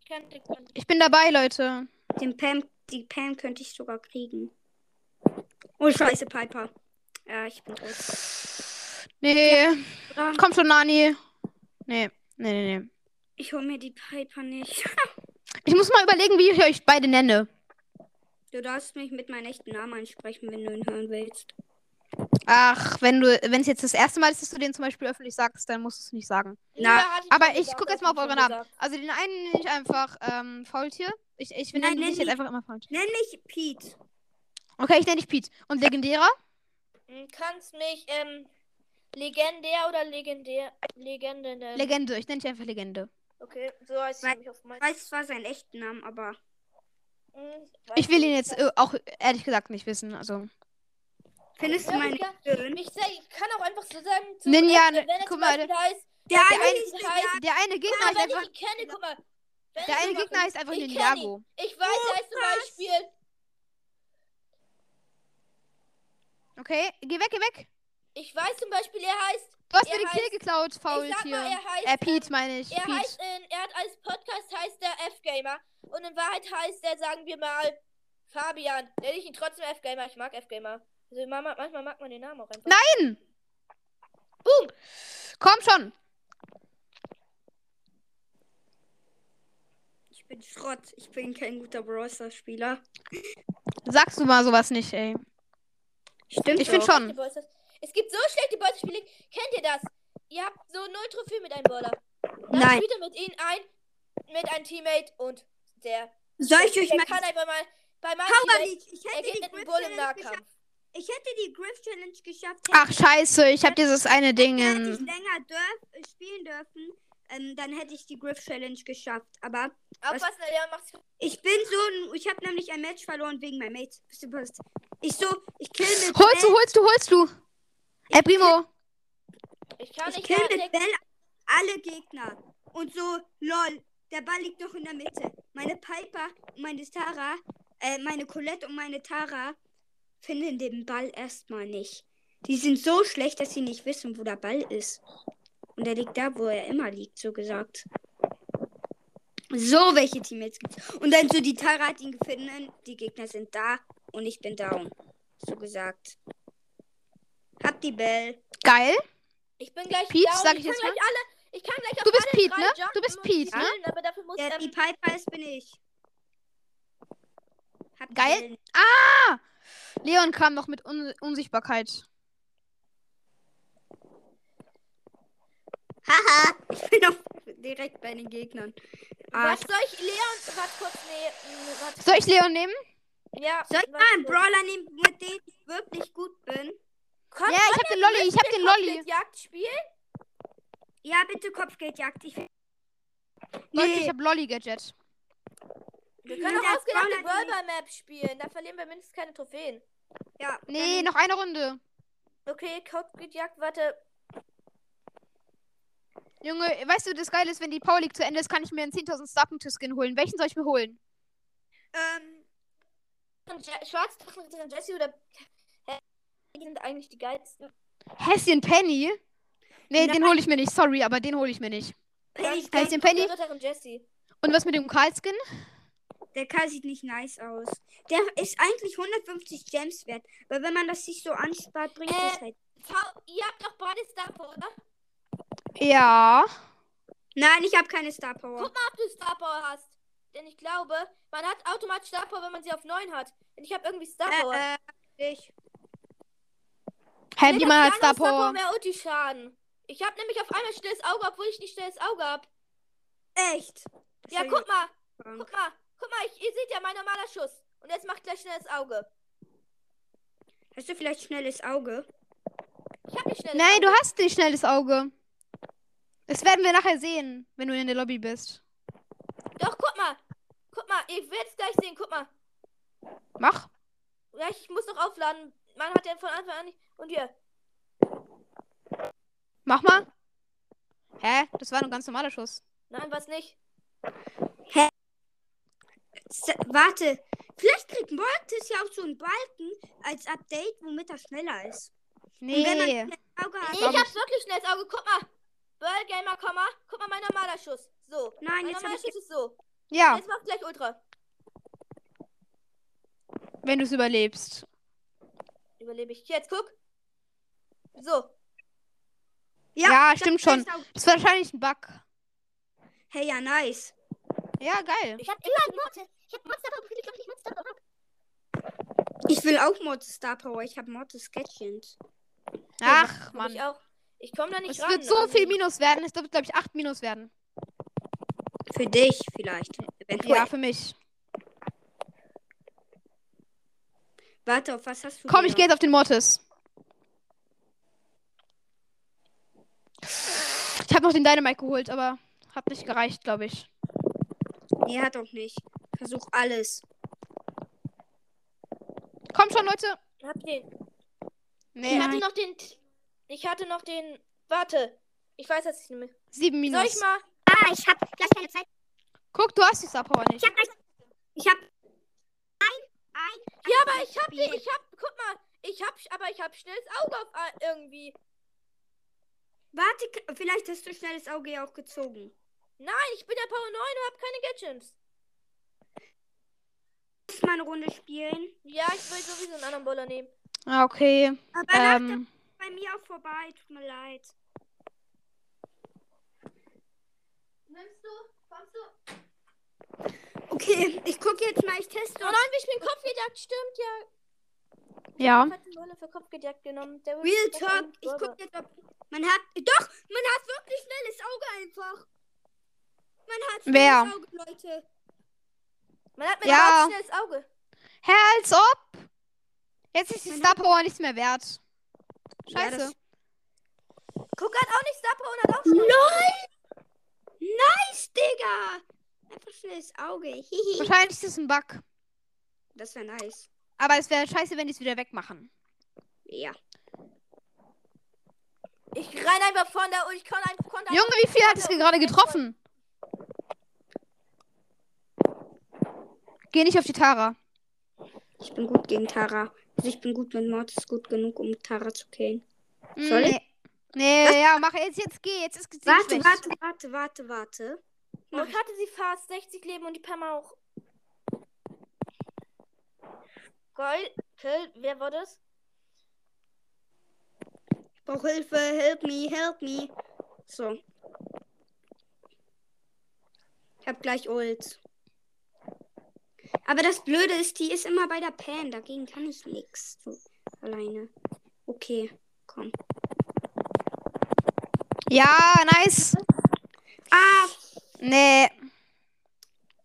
Ich kann die kann- Ich bin dabei, Leute. Den Pam, die Pam könnte ich sogar kriegen. Oh, scheiße, Piper. Ja, ich bin tot. Nee. Ah, Komm schon, Nani. Nee. Nee, nee, nee. Ich hol mir die Piper nicht. Ich muss mal überlegen, wie ich euch beide nenne. Du darfst mich mit meinem echten Namen ansprechen, wenn du ihn hören willst. Ach, wenn du, wenn es jetzt das erste Mal ist, dass du den zum Beispiel öffentlich sagst, dann musst du es nicht sagen. Na, Aber ich gucke jetzt mal auf ich eure schon Namen. Also den einen nenne ich einfach ähm, Faultier. Ich, ich nenne nenn dich jetzt einfach immer Faultier. Nenn mich Pete. Okay, ich nenne dich Pete. Und Legendärer? Hm, Kannst mich, ähm, legendär oder legendär, Legende nennen? Legende. Ich nenne dich einfach Legende. okay, so heißt ich mich auf mein. Ich weiß zwar seinen echten Namen, aber Ich will ihn jetzt äh, auch ehrlich gesagt nicht wissen. Also. findest du Ja, meinen ich, kann, schön? ich, ich kann auch einfach so sagen, zu, Ninja, äh, wenn er guck mal, heißt, Der der eine heißt, Der eine Gegner mal, wenn einfach. ich ihn kenne, guck mal. Der ich eine Gegner mache, ist einfach. Ninjago. Ich weiß, er ist zum Beispiel, Okay, geh weg, geh weg. ich weiß zum Beispiel, er heißt, Du hast mir den Kill heißt- geklaut, sag mal, Faultier. er heißt, Äh, Pete meine ich. er Pete. heißt, in, er hat als Podcast heißt der F-Gamer und in Wahrheit heißt er, sagen wir mal, Fabian. Nenne ich ihn trotzdem F-Gamer, ich mag F-Gamer. Also manchmal mag man den Namen auch einfach. Nein! Boom! Komm schon! Ich bin Schrott. Ich bin kein guter Brawler-Spieler. Sagst du mal sowas nicht, ey. Stimmt Ich finde schon. Es gibt so schlechte Ballspiele. Kennt ihr das? Ihr habt so null Trophäe mit einem Baller. Dann Nein. spielt ihr mit ihnen ein, mit einem Teammate und der, Soll ich euch der mal kann einfach mal bei Power League? Ich hätte die Griff Bull im Challenge geschafft. Nahkampf. Ich hätte die Griff Challenge geschafft. Ach, scheiße, ich habe dieses eine Ding. Hätte ich länger dürf, äh, spielen dürfen, ähm, dann hätte ich die Griff Challenge geschafft. Aber Was? Aufpassen, der Leon macht's. ich bin so ein. Ich habe nämlich ein Match verloren wegen meinem Mate. Was? Ich so, ich kill mit Holst du, Bell, holst du, holst du. Ey, Primo. Ich kann ich nicht kill mit Bell alle Gegner. Und so, lol, der Ball liegt doch in der Mitte. Meine Piper und meine Tara, äh, meine Colette und meine Tara finden den Ball erstmal nicht. Die sind so schlecht, dass sie nicht wissen, wo der Ball ist. Und er liegt da, wo er immer liegt, so gesagt. So, welche Teammates gibt's? Und dann so, die Tara hat ihn gefunden, die Gegner sind da und ich bin down. So gesagt. Hab die Bell. Geil. Ich bin gleich Pete, down. sag ich ich jetzt gleich alle. Ich kann gleich auf Du bist alle Pete, drei ne? Du bist und Pete, ne? Aber dafür muss Der, ähm, die Piper ist, bin ich. Hab Geil. Ah! Leon kam noch mit Un Unsichtbarkeit. Haha, ich bin auch direkt bei den Gegnern. Ah, Was soll ich Leon? Warte kurz, nee. Warte. Soll ich Leon nehmen? Ja. soll ich mal warte einen kurz. Brawler nehmen, mit dem ich wirklich gut bin? Kann, Ja, ich hab den Lolli, ich hab den Lolli. Jagd spielen? Ja, bitte Kopfgeldjagd. Ich will Leute, Nee. ich hab Lolly-Gadget. Wir können auch ausgedachte die- Brawler-Map spielen. Da verlieren wir mindestens keine Trophäen. Ja. Nee, noch eine Runde. Okay, Codegeek-Jagd, warte. Junge, weißt du, das Geile ist, wenn die Power League zu Ende ist, kann ich mir einen 10.000 Starpunkte-Skin holen. Welchen soll ich mir holen? Ähm, Schwarz, Jesse oder. Hä? Die sind eigentlich die geilsten. Häschen Penny? Nee, den Nein. hole ich mir nicht. Sorry, aber den hole ich mir nicht. Penny, Häschen Penny? Ritterin Jesse. Und was mit dem Karl-Skin? der Karl sieht nicht nice aus. Der ist eigentlich 150 Gems wert. Weil wenn man das sich so anspart, bringt Äh. es halt. V- Ihr habt doch beide Star Power, oder? Ja. Nein, ich habe keine Star Power. Guck mal, ob du Star Power hast. Denn ich glaube, man hat automatisch Star Power, wenn man sie auf 9 hat. Denn ich habe irgendwie Star Power. Äh, äh, ich. Hä, Nee, niemand das hat Star andere Power. mehr Ulti-Schaden. Ich habe nämlich auf einmal stilles Auge, obwohl ich nicht stilles Auge habe. Echt? Das Ja, hab ich guck mal. krank. Guck mal. Guck mal, ich, ihr seht ja mein normaler Schuss. Und jetzt macht gleich schnelles Auge. Hast du vielleicht schnelles Auge? Ich habe nicht schnelles Nein, Auge. du hast nicht schnelles Auge. Das werden wir nachher sehen, wenn du in der Lobby bist. Doch, guck mal. Guck mal, ihr werdet es gleich sehen. Guck mal. Mach. Ja, ich muss noch aufladen. Man hat ja von Anfang an nicht. Und hier. Mach mal. Hä? Das war ein ganz normaler Schuss. Nein, was nicht. S warte. Vielleicht kriegt Mortis ja auch so einen Balken als Update, womit er schneller ist. Nee. schnelles Auge hat. Nee, ich hab's wirklich schnelles Auge. Guck mal. Ball Gamer, komm mal. Guck mal, mein normaler Schuss. So. Nein, Mein jetzt hab normaler ich Schuss ist so. Ja, Jetzt macht gleich Ultra. wenn du es überlebst. Überlebe ich. Jetzt guck. So. Ja, das stimmt schon. Das war wahrscheinlich ein Bug. Hey, ja, nice. Ja, geil. Ich hab immer Mortis. Ich hab Mortis, aber ich glaube nicht Mortis. hab. Ich will auch Mortis Star Power. Ich habe Mortis Sketchens. Ach, Hab Mann. Ich auch. Ich komme da nicht Es ran. wird so viel Minus werden. Es wird, glaube ich, 8 Minus werden. Für dich vielleicht. Eventuell. Ja, für mich. Warte, auf was hast du? Komm, ich gehe jetzt auf den Mortis. Ich habe noch den Dynamite geholt, aber hat nicht gereicht, glaube ich. Nee, hat auch nicht. Versuch alles. Komm schon, Leute. Hab den. Nee, Ich hatte noch den. Ich hatte noch den. Warte. Ich weiß das nicht mehr. 7 Minus. Soll ich mal? Ah, ich hab gleich keine Zeit. Guck, du hast die Star Power nicht. Ich hab gleich. Ich habe Ja, aber ich hab den. Ich hab. Guck mal. Ich hab. Aber ich hab schnelles Auge auf irgendwie. Warte, vielleicht hast du schnelles Auge auch gezogen. Nein, ich bin der Power 9 und hab keine Gadgets. Lass mal eine Runde spielen. Ja, ich will sowieso einen anderen Bowler nehmen. Ah, okay. Aber nach Ähm, bei mir auch vorbei. Tut mir leid. Nimmst du? Kommst du? Okay, ich gucke jetzt mal. Ich teste. Oh nein, ich bin Kopfgejagt. Stimmt, ja. Ja. Für Kopfgejagt genommen. Der Real das Talk. Ich gucke jetzt, ob. Man hat. Doch! Man hat wirklich schnelles Auge einfach. Man hat schnelles Wer? Auge, Leute. Man hat mir Ja. ja. schnelles Auge. Hä, als ob. Jetzt ist die Star Power nichts mehr wert. Ja, Scheiße. das- Guck hat auch nicht Star Power und hat auch schnelles Nein! Nice, Digga! Einfach schnelles Auge. Hihi. Wahrscheinlich ist es ein Bug. Das wäre nice. Aber es wäre scheiße, wenn die es wieder wegmachen. Ja. Ich rein einfach von da und ich kann einfach. Konnte Junge, wie viel hat es gerade getroffen? Geh nicht auf die Tara. Ich bin gut gegen Tara. Also ich bin gut mit Mortis gut genug, um Tara zu killen. Soll ich? Nee. Nee, ja, mach jetzt, jetzt geh. Jetzt ist Warte, schlecht. warte, warte, warte, warte. Und hatte sie fast 60 Leben und die Pam auch. Geil. Kill. Wer war das? Ich brauche Hilfe. Help me, help me. So. Ich hab gleich Ult. Aber das Blöde ist, die ist immer bei der Pan. Dagegen kann ich nichts. So, alleine. Okay, komm. Ja, nice. Ah! Nee.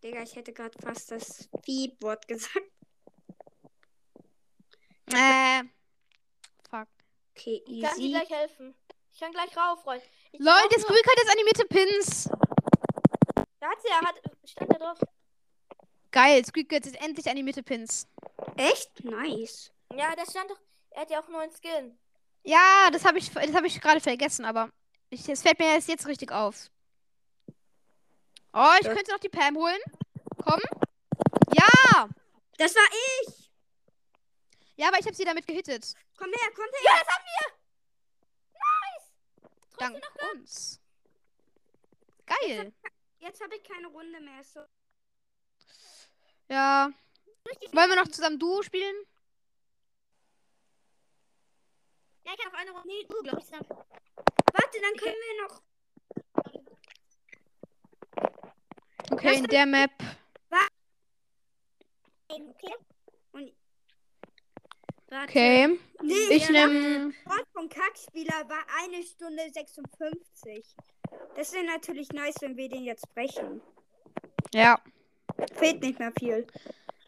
Digga, ich hätte gerade fast das Vieh-Wort gesagt. Äh. Fuck. Okay, Ich kann dir easy. gleich helfen. Ich kann gleich rauf, Freund. Ich Leute, brauch das Squeak hat jetzt animierte Pins. Da hat sie ja, hat, stand da drauf. Geil, Squeak jetzt endlich animierte Pins. Echt? Nice. Ja, da stand doch, er hat ja auch einen neuen Skin. Ja, das habe ich, das hab ich gerade vergessen, aber ich, es fällt mir erst jetzt richtig auf. Oh, ich Ja. könnte noch die Pam holen. Komm. Ja! Das war ich. Ja, aber ich habe sie damit gehittet. Komm her, komm her. Ja, das haben wir! Dank uns. Geil. Jetzt habe ich keine Runde mehr. So. Ja. Wollen wir noch zusammen Duo spielen? Ja, ich kann auf eine Runde. Nee, du, glaub ich, Snap. Warte, dann können wir noch. Okay, in der Map. Okay. Warte. Okay. nee, Ich der nehme. Rekord von Kackspieler war eine Stunde 56. Das wäre natürlich nice, wenn wir den jetzt brechen. Ja. Fehlt nicht mehr viel.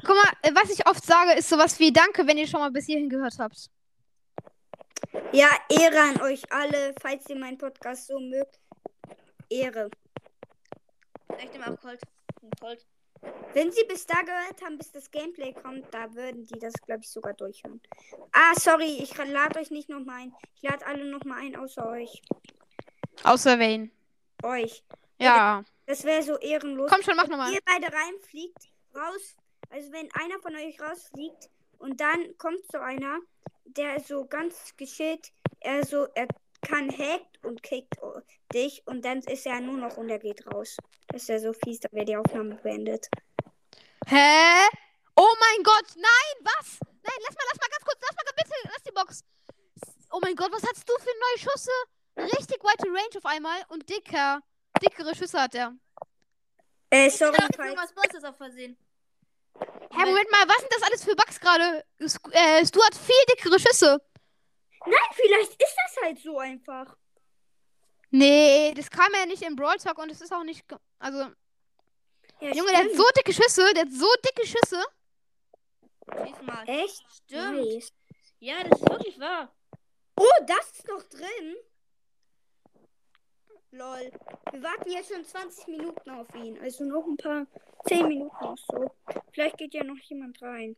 Guck mal, äh, was ich oft sage, ist sowas wie Danke, wenn ihr schon mal bis hierhin gehört habt. Ja, Ehre an euch alle, falls ihr meinen Podcast so mögt. Ehre. Ich nehme auch Colt. Colt. Wenn sie bis da gehört haben, bis das Gameplay kommt, da würden die das, glaube ich, sogar durchhören. Ah, sorry, ich lade euch nicht nochmal ein. Ich lade alle nochmal ein, außer euch. Außer Wayne. Euch. Ja. Das wäre so ehrenlos. Komm schon, mach nochmal. ihr beide reinfliegt, raus, also wenn einer von euch rausfliegt und dann kommt so einer, der so ganz geschickt, er so, er kann hackt und kickt dich und dann ist er nur noch und er geht raus. Das ist ja so fies, da wäre die Aufnahme beendet. Hä? Oh mein Gott, nein, was? Nein, lass mal, lass mal ganz kurz, lass mal bitte, lass die Box. Oh mein Gott, was hast du für neue Schüsse? Richtig weite Range auf einmal und dicker. Dickere Schüsse hat er. Äh, Ich sorry, dachte, falls. was Bosses auf Versehen. Hä, Moment mal, was sind das alles für Bugs gerade? Äh, Stu hat viel dickere Schüsse. Nein, vielleicht ist das halt so einfach. Nee, das kam ja nicht im Brawl Talk und es ist auch nicht. Also, Ja, Junge, der hat stimmt. so dicke Schüsse, der hat so dicke Schüsse. Schieß mal. Echt? Stimmt. Nice. Ja, das ist wirklich wahr. Oh, das ist noch drin. Lol. Wir warten jetzt schon 20 Minuten auf ihn. Also noch ein paar 10 Minuten noch so. Vielleicht geht ja noch jemand rein.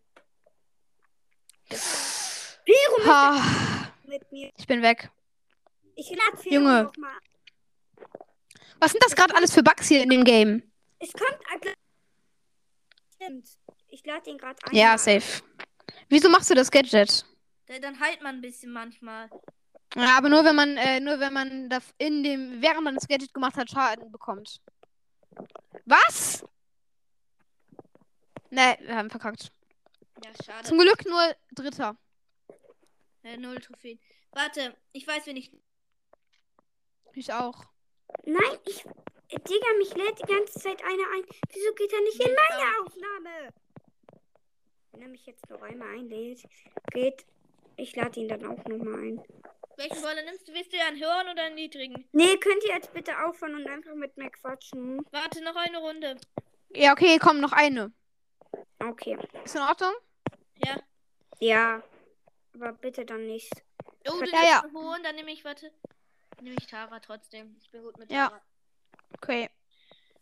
Pirum Ha, mit mir. ich bin weg. Ich lade Junge. noch mal. Was sind das gerade alles für Bugs hier in dem Game? Es kommt. äh, Stimmt. Ich lade ihn gerade ein. Ja, safe. Wieso machst du das Gadget? Da- Dann heilt man ein bisschen manchmal. Ja, aber nur wenn man, äh, nur wenn man da in dem, während man das Gadget gemacht hat, Schaden bekommt. Was? Ne, wir haben verkackt. Ja, schade. Zum Glück nur Dritter. Äh, null Trophäen. Warte, ich weiß, wen ich. Ich auch. Nein, ich. Digga, mich lädt die ganze Zeit einer ein. Wieso geht er nicht in meine Aufnahme? Wenn er mich jetzt noch einmal einlädt, geht. Ich lade ihn dann auch nochmal ein. Welchen Brawler nimmst du? Willst du einen höheren oder einen niedrigen? Nee, könnt ihr jetzt bitte aufhören und einfach mit mir quatschen? Warte, noch eine Runde. Ja, okay, komm, noch eine. Okay. Ist in Ordnung? Ja. Ja. Aber bitte dann nicht. Oh, du Ja, ja. hohen, dann nehme ich, warte. Dann nehme ich Tara trotzdem. Ich bin gut mit Ja. Tara. Okay.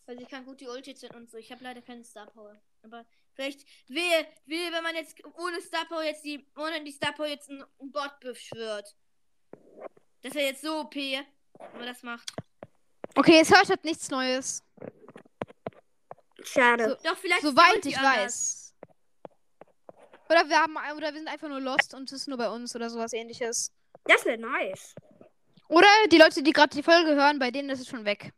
Also ich kann gut die Ulti zünden und so. Ich habe leider keine Star Power. Aber vielleicht wehe, wehe, wenn man jetzt ohne Star Power jetzt die, ohne die Star Power jetzt einen Bot beschwört. Das wäre jetzt so OP, wenn man das macht. Okay, es hört halt nichts Neues. Schade. Doch, vielleicht Soweit ich anders. weiß. Oder wir haben oder wir sind einfach nur lost und es ist nur bei uns oder sowas ähnliches. Das wäre nice. Oder die Leute, die gerade die Folge hören, bei denen ist es schon weg.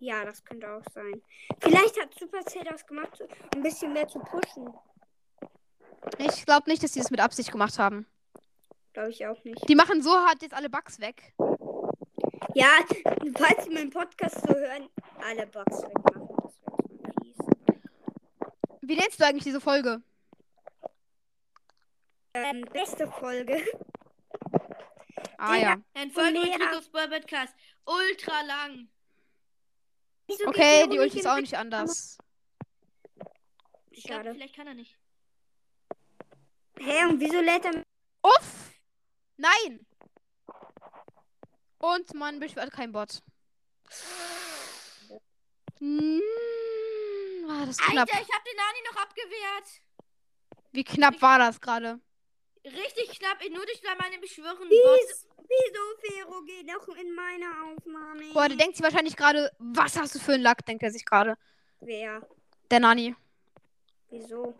Ja, das könnte auch sein. Vielleicht hat Supercell das gemacht, um ein bisschen mehr zu pushen. Ich glaube nicht, dass die das mit Absicht gemacht haben. Glaube ich auch nicht. Die machen so hart jetzt alle Bugs weg. Ja, falls Sie meinen Podcast so hören, alle Bugs wegmachen. Das wäre jetzt mal fies. Wie nennst du eigentlich diese Folge? Ähm, beste Folge. Ah ja. Ein Folge Podcast. Ultra lang. Wieso Okay, die Ulti ist auch nicht anders. Ich glaube, Schade. vielleicht kann er nicht. Hä, und wieso lädt er Uff! Nein! Und man beschwört kein Bot. Mm, war das knapp. Alter, ich hab den Nani noch abgewehrt. Wie knapp war das gerade? Richtig knapp, nur durch meine beschwören Wieso, wieso Fero geht noch in meine Aufnahme? Boah, der denkt sich wahrscheinlich gerade, was hast du für einen Lack, denkt er sich gerade. Wer? Der Nani. Wieso?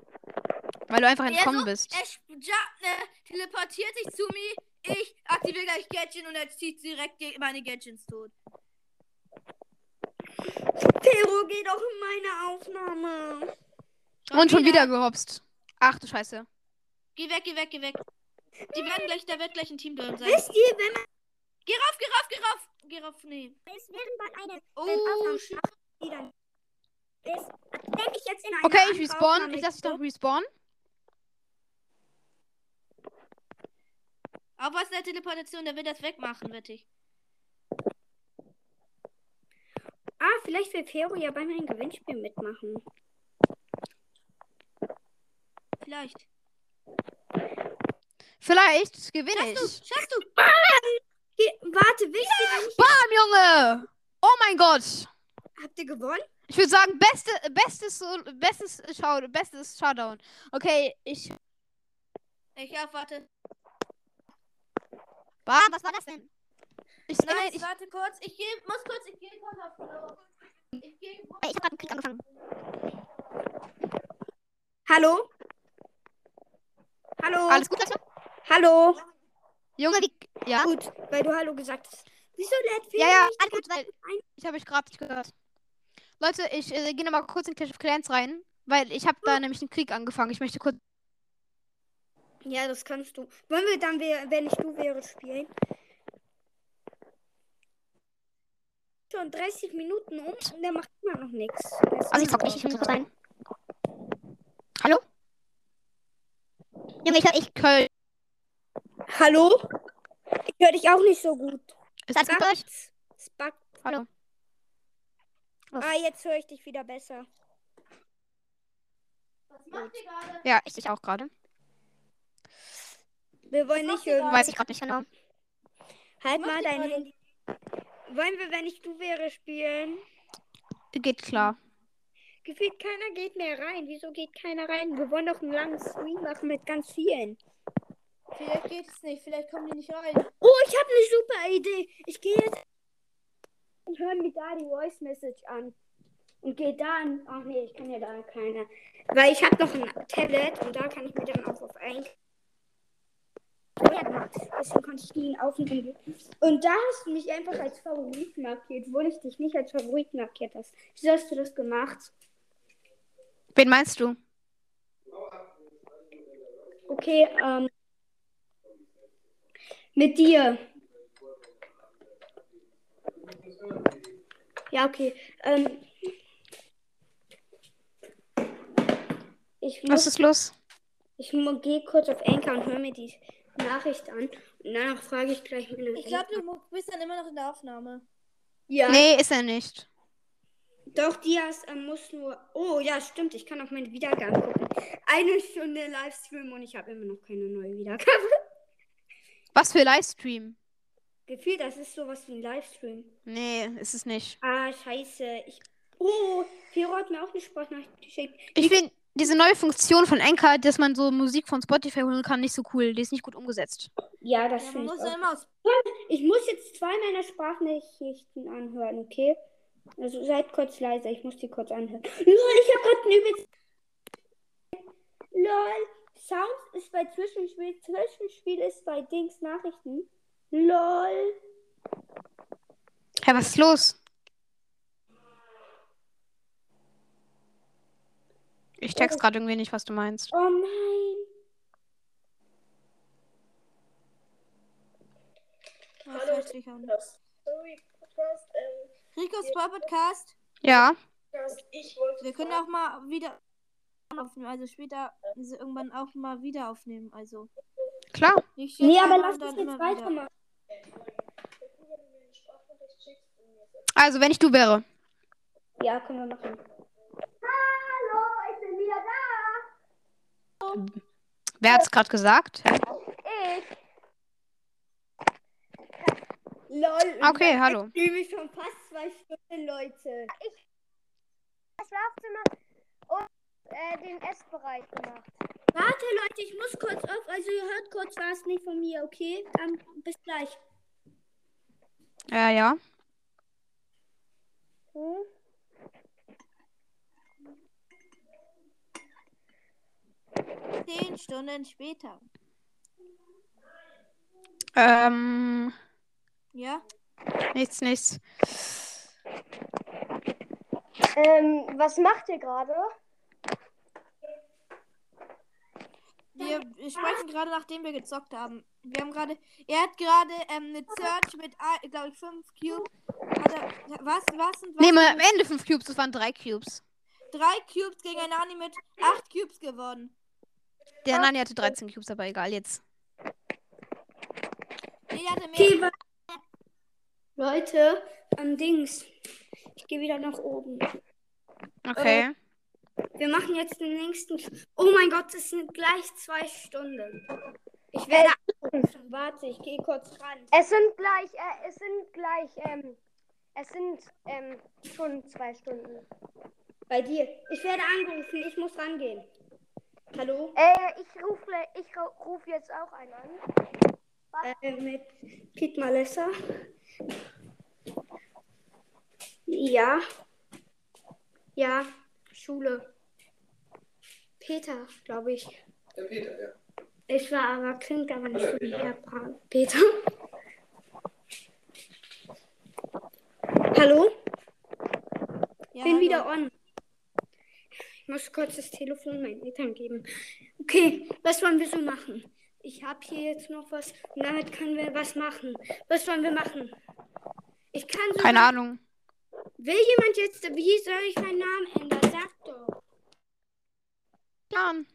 Weil du einfach entkommen so, bist. Er ja, ne, teleportiert sich zu mir. Ich aktiviere gleich Gadget und er zieht direkt meine Gadgets tot. Fero geht auch in meine Aufnahme. Und schon wieder gehopst. Ach du Scheiße. Geh weg, geh weg, geh weg. Die werden gleich, da wird gleich ein Team drin sein. Wisst ihr, wenn man Geh rauf, geh rauf, geh rauf. Geh rauf, nee. es während man eine Oh, shit. die dann ist, denke ich jetzt in Okay, ich respawn. Ich lasse dich doch respawn. Auf was der Teleportation, der will das wegmachen, wette ich. Ah, vielleicht will Fero ja bei meinem Gewinnspiel mitmachen. Vielleicht. Vielleicht gewinne ich. Schaffst du? Ge warte, ihr eigentlich, Bam, Junge! Oh mein Gott! habt ihr gewonnen? Ich würde sagen, beste, bestes, bestes, Schau, bestes Showdown. Okay, ich. Ich auf, warte. Was, was war das denn? Ich, Nein, nein, ich, warte kurz. Ich geh, muss kurz, ich gehe kurz auf Klo. Ich gehe ich habe gerade einen Krieg angefangen. Hallo? Hallo? Alles gut, Leute? Hallo? Junge, wie. Ja? Gut, weil du Hallo gesagt hast. Wieso lädt Ja, ja, alles gut, weil ich habe euch gerade nicht gehört. Leute, ich äh, gehe nochmal kurz in Clash of Clans rein, weil ich habe da nämlich einen Krieg angefangen. Ich möchte kurz. Ja, das kannst du. Wollen wir dann, wenn ich du wäre, spielen? Schon 30 Minuten um und der macht immer noch nichts. Also ich zock nicht, ich muss rein. Hallo? Junge, ich höre ich Köln. Hallo? Ich höre dich auch nicht so gut. Ist alles gut backt. Hallo. Was? Ah, jetzt höre ich dich wieder besser. Was macht ihr gerade? Ja, ich dich auch gerade. Wir wollen nicht irgendwie. Weiß ich gerade nicht genau. Halt mal dein? Handy. Wollen wir, wenn ich du wäre, spielen? Geht klar. Gefühlt keiner geht mehr rein. Wieso geht keiner rein? Wir wollen doch einen langen Stream machen mit ganz vielen. Vielleicht geht es nicht, vielleicht kommen die nicht rein. Oh, ich habe eine super Idee. Ich gehe jetzt und höre mir da die Voice Message an. Und gehe dann. Ach nee, ich kann ja da keine. Weil ich habe noch ein Tablet und da kann ich mir dann auch auf ein. Deswegen konnte ich die aufnehmen. Und da hast du mich einfach als Favorit markiert, obwohl ich dich nicht als Favorit markiert hast. Wieso hast du das gemacht? Wen meinst du? Okay, ähm. Mit dir. Ja, okay. Ähm. Ich Was muss, ist los? ich gehe kurz auf Anchor und höre mir die Nachricht an. Und danach frage ich gleich meine Ich glaube, du bist dann immer noch in der Aufnahme. Ja. Nee, ist er nicht. Doch, Dias ähm, muss nur. Oh, ja, stimmt. Ich kann auch meine Wiedergaben gucken. Eine Stunde Livestream und ich habe immer noch keine neue Wiedergabe. Was für Livestream? Gefühlt, das ist sowas wie ein Livestream. Nee, ist es nicht. Ah, scheiße. Ich. Oh, Fero hat mir auch eine Sprachnachricht geschickt. Ich finde diese neue Funktion von Anchor, dass man so Musik von Spotify holen kann, nicht so cool. Die ist nicht gut umgesetzt. Ja, das Ja, man finde ich muss auch. immer aus. Ich muss jetzt zwei meiner Sprachnachrichten anhören, okay? Also seid kurz leise, ich muss die kurz anhören. Lol, ich habe gerade ein übelst. Lol, Sounds ist bei Zwischenspiel, Zwischenspiel ist bei Dings Nachrichten. Lol. Hä, was ist los? Ich check's gerade irgendwie nicht, was du meinst. Oh nein. Hallo, Sorry, Podcast. Ähm, Ricos Brawl Podcast. Ja. Wir können auch mal wieder aufnehmen, also später also irgendwann auch mal wieder aufnehmen. Also Klar. nicht Nee, aber lass uns jetzt weitermachen. Also, wenn ich du wäre. Ja, können wir machen. Hallo, ich bin wieder da. Wer hat's gerade gesagt? Ich. Lol. Okay, hallo. Ich mich schon fast zwei Stunden, Leute. das Schlafzimmer und äh, den Essbereich gemacht. Warte, Leute, ich muss kurz auf. Also, ihr hört kurz was nicht von mir, okay? Dann bis gleich. Ja, ja. Hm? Zehn Stunden später. Ähm, Ja? nichts, nichts. Ähm, was macht ihr gerade? Wir sprechen gerade, nachdem wir gezockt haben. Wir haben gerade. Er hat gerade ähm, eine Search mit, glaube ich, 5 Cubes. Er, was? Was sind was? Nee, mal am Ende fünf Cubes, das waren drei Cubes. Drei Cubes gegen einen Nani mit 8 Cubes gewonnen. Der Nani hatte 13 Cubes, aber egal, jetzt. Nee, der hatte mehr. Leute, am Dings. Ich gehe wieder nach oben. Okay. Wir machen jetzt den nächsten. Oh mein Gott, es sind gleich zwei Stunden. Ich werde anrufen. Warte, ich gehe kurz ran. Es sind gleich, äh, es sind gleich, ähm, es sind ähm, schon zwei Stunden. Bei dir. Ich werde angerufen. Ich muss rangehen. Hallo? Äh, ich rufe ich ru- ruf jetzt auch einen an. Äh, mit Pete Malessa. Ja. Ja. Schule. Peter, glaube ich. Der Peter, ja. Ich war aber, klingt aber nicht so wie Herr Peter. Hallo? Ja, Bin hallo. wieder on. Ich muss kurz das Telefon meinen Eltern geben. Okay, was wollen wir so machen? Ich habe hier jetzt noch was und damit können wir was machen. Was wollen wir machen? Ich kann so. Keine Ahnung. Will jemand jetzt, wie soll ich meinen Namen ändern? Sag doch. Plan.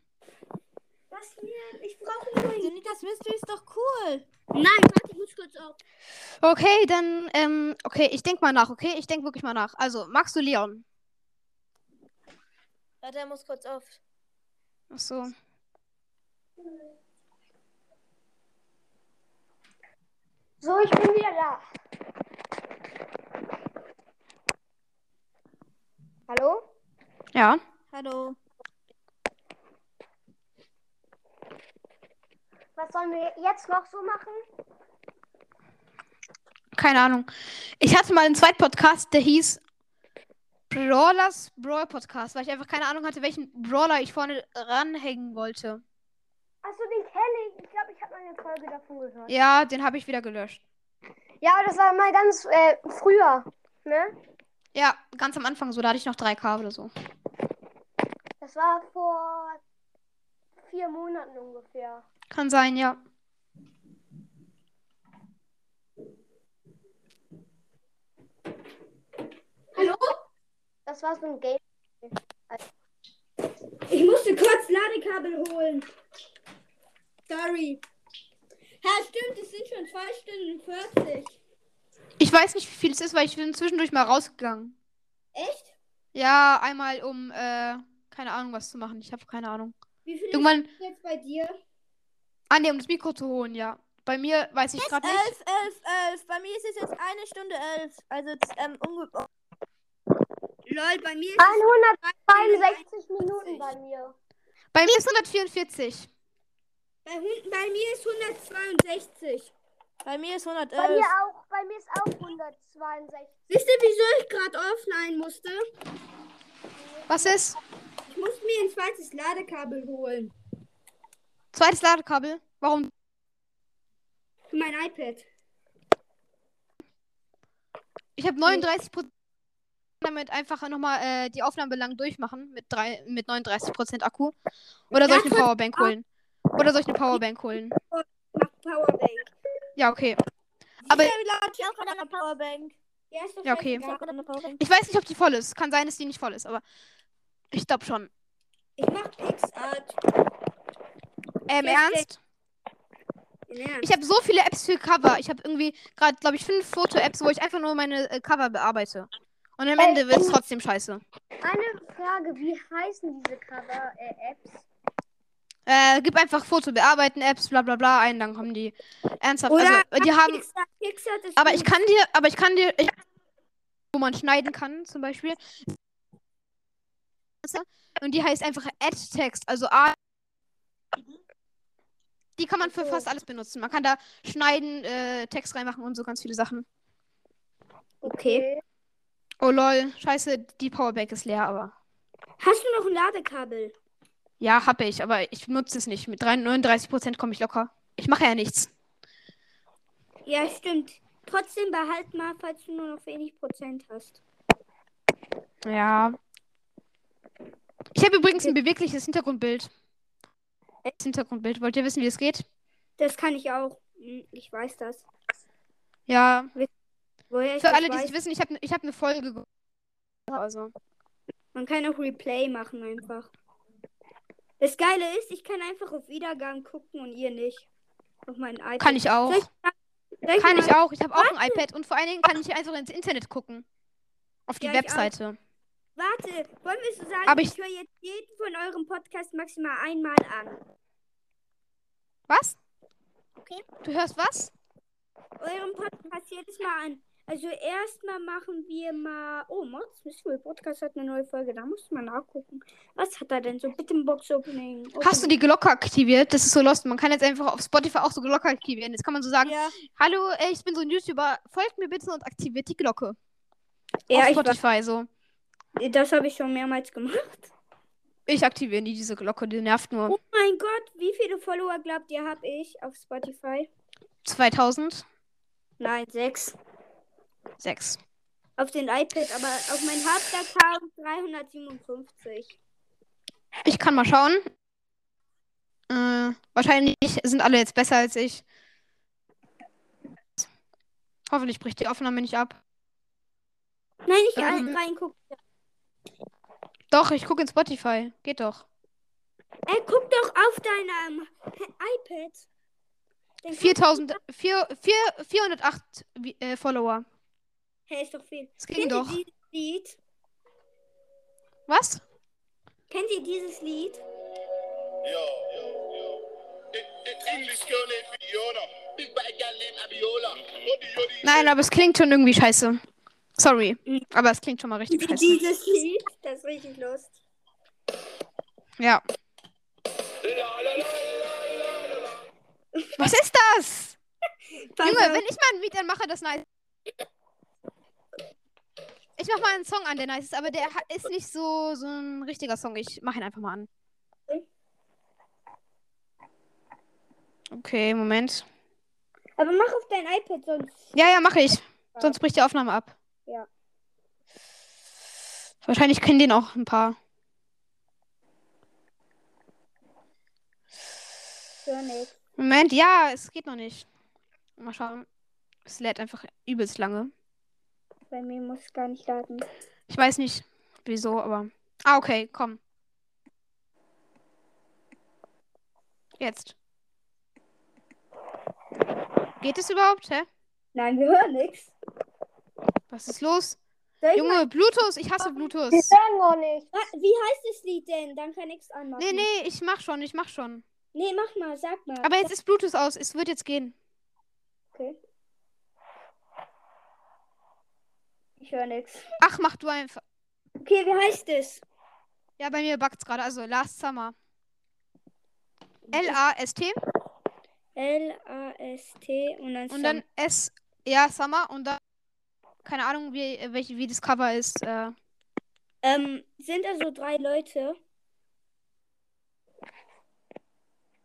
Was mir? Ich brauche nur. Jenny, das Mystery ist doch cool. Nein, warte, ich muss kurz auf. Okay, dann, ähm, okay, ich denk mal nach, okay? Ich denk wirklich mal nach. Also, magst du Leon? Warte, er muss kurz auf. Ach so. So, ich bin wieder da. Hallo? Ja. Hallo. Was sollen wir jetzt noch so machen? Keine Ahnung. Ich hatte mal einen Zweitpodcast, der hieß Brawlers Brawl Podcast, weil ich einfach keine Ahnung hatte, welchen Brawler ich vorne ranhängen wollte. Achso, den kenne ich. Ich glaube, ich habe mal eine Folge davon gehört. Ja, den habe ich wieder gelöscht. Ja, aber das war mal ganz äh, früher, ne? Ja, ganz am Anfang so, da hatte ich noch 3K oder so. Das war vor vier Monaten ungefähr. Kann sein, ja. Hallo? Das war so ein Game. Ich musste kurz Ladekabel holen. Sorry. Ja, stimmt, es sind schon 2 Stunden 40. Ich weiß nicht, wie viel es ist, weil ich bin zwischendurch mal rausgegangen. Echt? Ja, einmal um, äh, keine Ahnung, was zu machen. Ich habe keine Ahnung. Wie viel Irgendwann, ist jetzt bei dir? ah ne, um das Mikro zu holen, ja. Bei mir weiß ich gerade nicht. Elf, elf, elf. Bei mir ist es jetzt eine Stunde elf. Also, ähm, ungefähr. Lol, bei mir ist 162 Minuten bei mir. Bei mir ist 144. bei, bei mir ist 162. Bei mir ist Bei 111. mir auch. Bei mir ist auch 162. Wisst ihr, wieso ich gerade offline musste? Was ist? Ich musste mir ein zweites Ladekabel holen. Zweites Ladekabel. Warum? Für mein iPad. Ich habe 39% damit einfach nochmal äh, die Aufnahme lang durchmachen mit, drei, mit 39% Akku. Oder soll ich eine Powerbank holen? Oder soll ich eine Powerbank holen? Mach Powerbank. Ja, okay. Aber Ja, ich auch Powerbank? Ist okay. Ich ich weiß nicht, ob die voll ist. Kann sein, dass die nicht voll ist, aber ich glaube schon. Ich mach Pixart. Ähm, Ja, ernst? Ich habe so viele Apps für Cover. Ich habe irgendwie gerade, glaube ich, fünf Foto-Apps, wo ich einfach nur meine äh, Cover bearbeite. Und am Ende wird es trotzdem scheiße. Eine Frage, wie heißen diese Cover-Apps? Äh, gib einfach Foto bearbeiten, Apps, bla bla bla ein, dann kommen die. Ernsthaft. Oder also, die haben. Pixart ist Aber ich kann dir, aber ich kann dir, ich, wo man schneiden kann, zum Beispiel. Und die heißt einfach Add-Text, also A. Die kann man für fast alles benutzen. Man kann da schneiden, äh, Text reinmachen und so ganz viele Sachen. Okay. Oh lol, scheiße, die Powerbank ist leer, aber. Hast du noch ein Ladekabel? Ja, habe ich, aber ich benutze es nicht. Mit 39% komme ich locker. Ich mache ja nichts. Ja, stimmt. Trotzdem behalt mal, falls du nur noch wenig Prozent hast. Ja. Ich habe übrigens ein bewegliches Hintergrundbild. Das Hintergrundbild. Wollt ihr wissen, wie es geht? Das kann ich auch. Hm, Ich weiß das. Ja. Woher Für alle, die es wissen, ich habe ich hab eine Folge. ge- Also. man kann auch Replay machen einfach. Das Geile ist, ich kann einfach auf Wiedergaben gucken und ihr nicht. Auf mein iPad. Kann ich auch. Ich, soll Kann ich auch. Ich habe auch ein iPad und vor allen Dingen kann ich einfach ins Internet gucken. Auf die Ja, ich. Webseite. Warte, wollen wir so sagen, Aber ich, ich- höre jetzt jeden von eurem Podcast maximal einmal an. Was? Du hörst was? Euren Podcast jedes Mal an. Also erstmal machen wir mal. Oh, Mods Mystery Podcast hat eine neue Folge. Da muss man nachgucken. Was hat er denn so? Bitte ein Box Opening. Hast du die Glocke aktiviert? Das ist so lost. Man kann jetzt einfach auf Spotify auch so Glocke aktivieren. Jetzt kann man so sagen, Ja, hallo, äh, ich bin so ein YouTuber, folgt mir bitte und aktiviert die Glocke. ja auf ich, Spotify so. das habe ich schon mehrmals gemacht. Ich aktiviere nie diese Glocke, die nervt nur. Oh mein Gott, wie viele Follower glaubt ihr, habe ich auf Spotify? 2006. Nein, sechs. Auf den iPad, aber auf mein Hauptaccount 357. Ich kann mal schauen. Äh, wahrscheinlich sind alle jetzt besser als ich. Hoffentlich bricht die Aufnahme nicht ab. Nein, nicht Ähm. reingucken. Doch, ich gucke in Spotify. Geht doch. Ey, guck doch auf deinem iPad. Dann kannst 4000, vier- vier- 408 wie- äh, Follower. Hey, ist doch viel. Das ging Kennt doch. ihr dieses Lied? Was? Kennt ihr dieses Lied? Yo, yo, yo. The, the English girl named Fiona. Big bad girl named Abiola. Yodi, yodi. Nein, aber es klingt schon irgendwie scheiße. Sorry. Mhm. Aber es klingt schon mal richtig scheiße. Dieses Lied, das ist richtig lust. Ja. Was ist das? Junge, wenn ich mal ein Lied anmache, das nice. Ich mach mal einen Song an, der nice ist, aber der ist nicht so, so ein richtiger Song. Ich mach ihn einfach mal an. Okay, Moment. Aber mach auf dein iPad, sonst. Ja, ja, mache ich. Sonst bricht die Aufnahme ab. Ja. Wahrscheinlich kennen den auch ein paar. Moment, ja, es geht noch nicht. Mal schauen. Es lädt einfach übelst lange. Bei mir muss es gar nicht laden. Ich weiß nicht, wieso, aber. Ah, okay, komm. Jetzt. Geht es überhaupt? Hä? Nein, wir hören nichts. Was ist los? Soll ich Junge, Bluetooth, ich hasse Bluetooth. Wir hören noch nicht. Ah, wie heißt das Lied denn? Dann kann ich's anmachen. Nee, nee, ich mach schon, ich mach schon. Nee, mach mal, sag mal. Aber jetzt ist Bluetooth aus, es wird jetzt gehen. Okay. Ich höre nichts. Ach, mach du einfach. Okay, wie heißt es? Ja, bei mir backt's gerade, also Last Summer. L-A-S-T L-A-S-T und dann, und dann S, ja, Summer und dann, keine Ahnung, wie, welche, wie das Cover ist. Äh, Ähm, sind also drei Leute.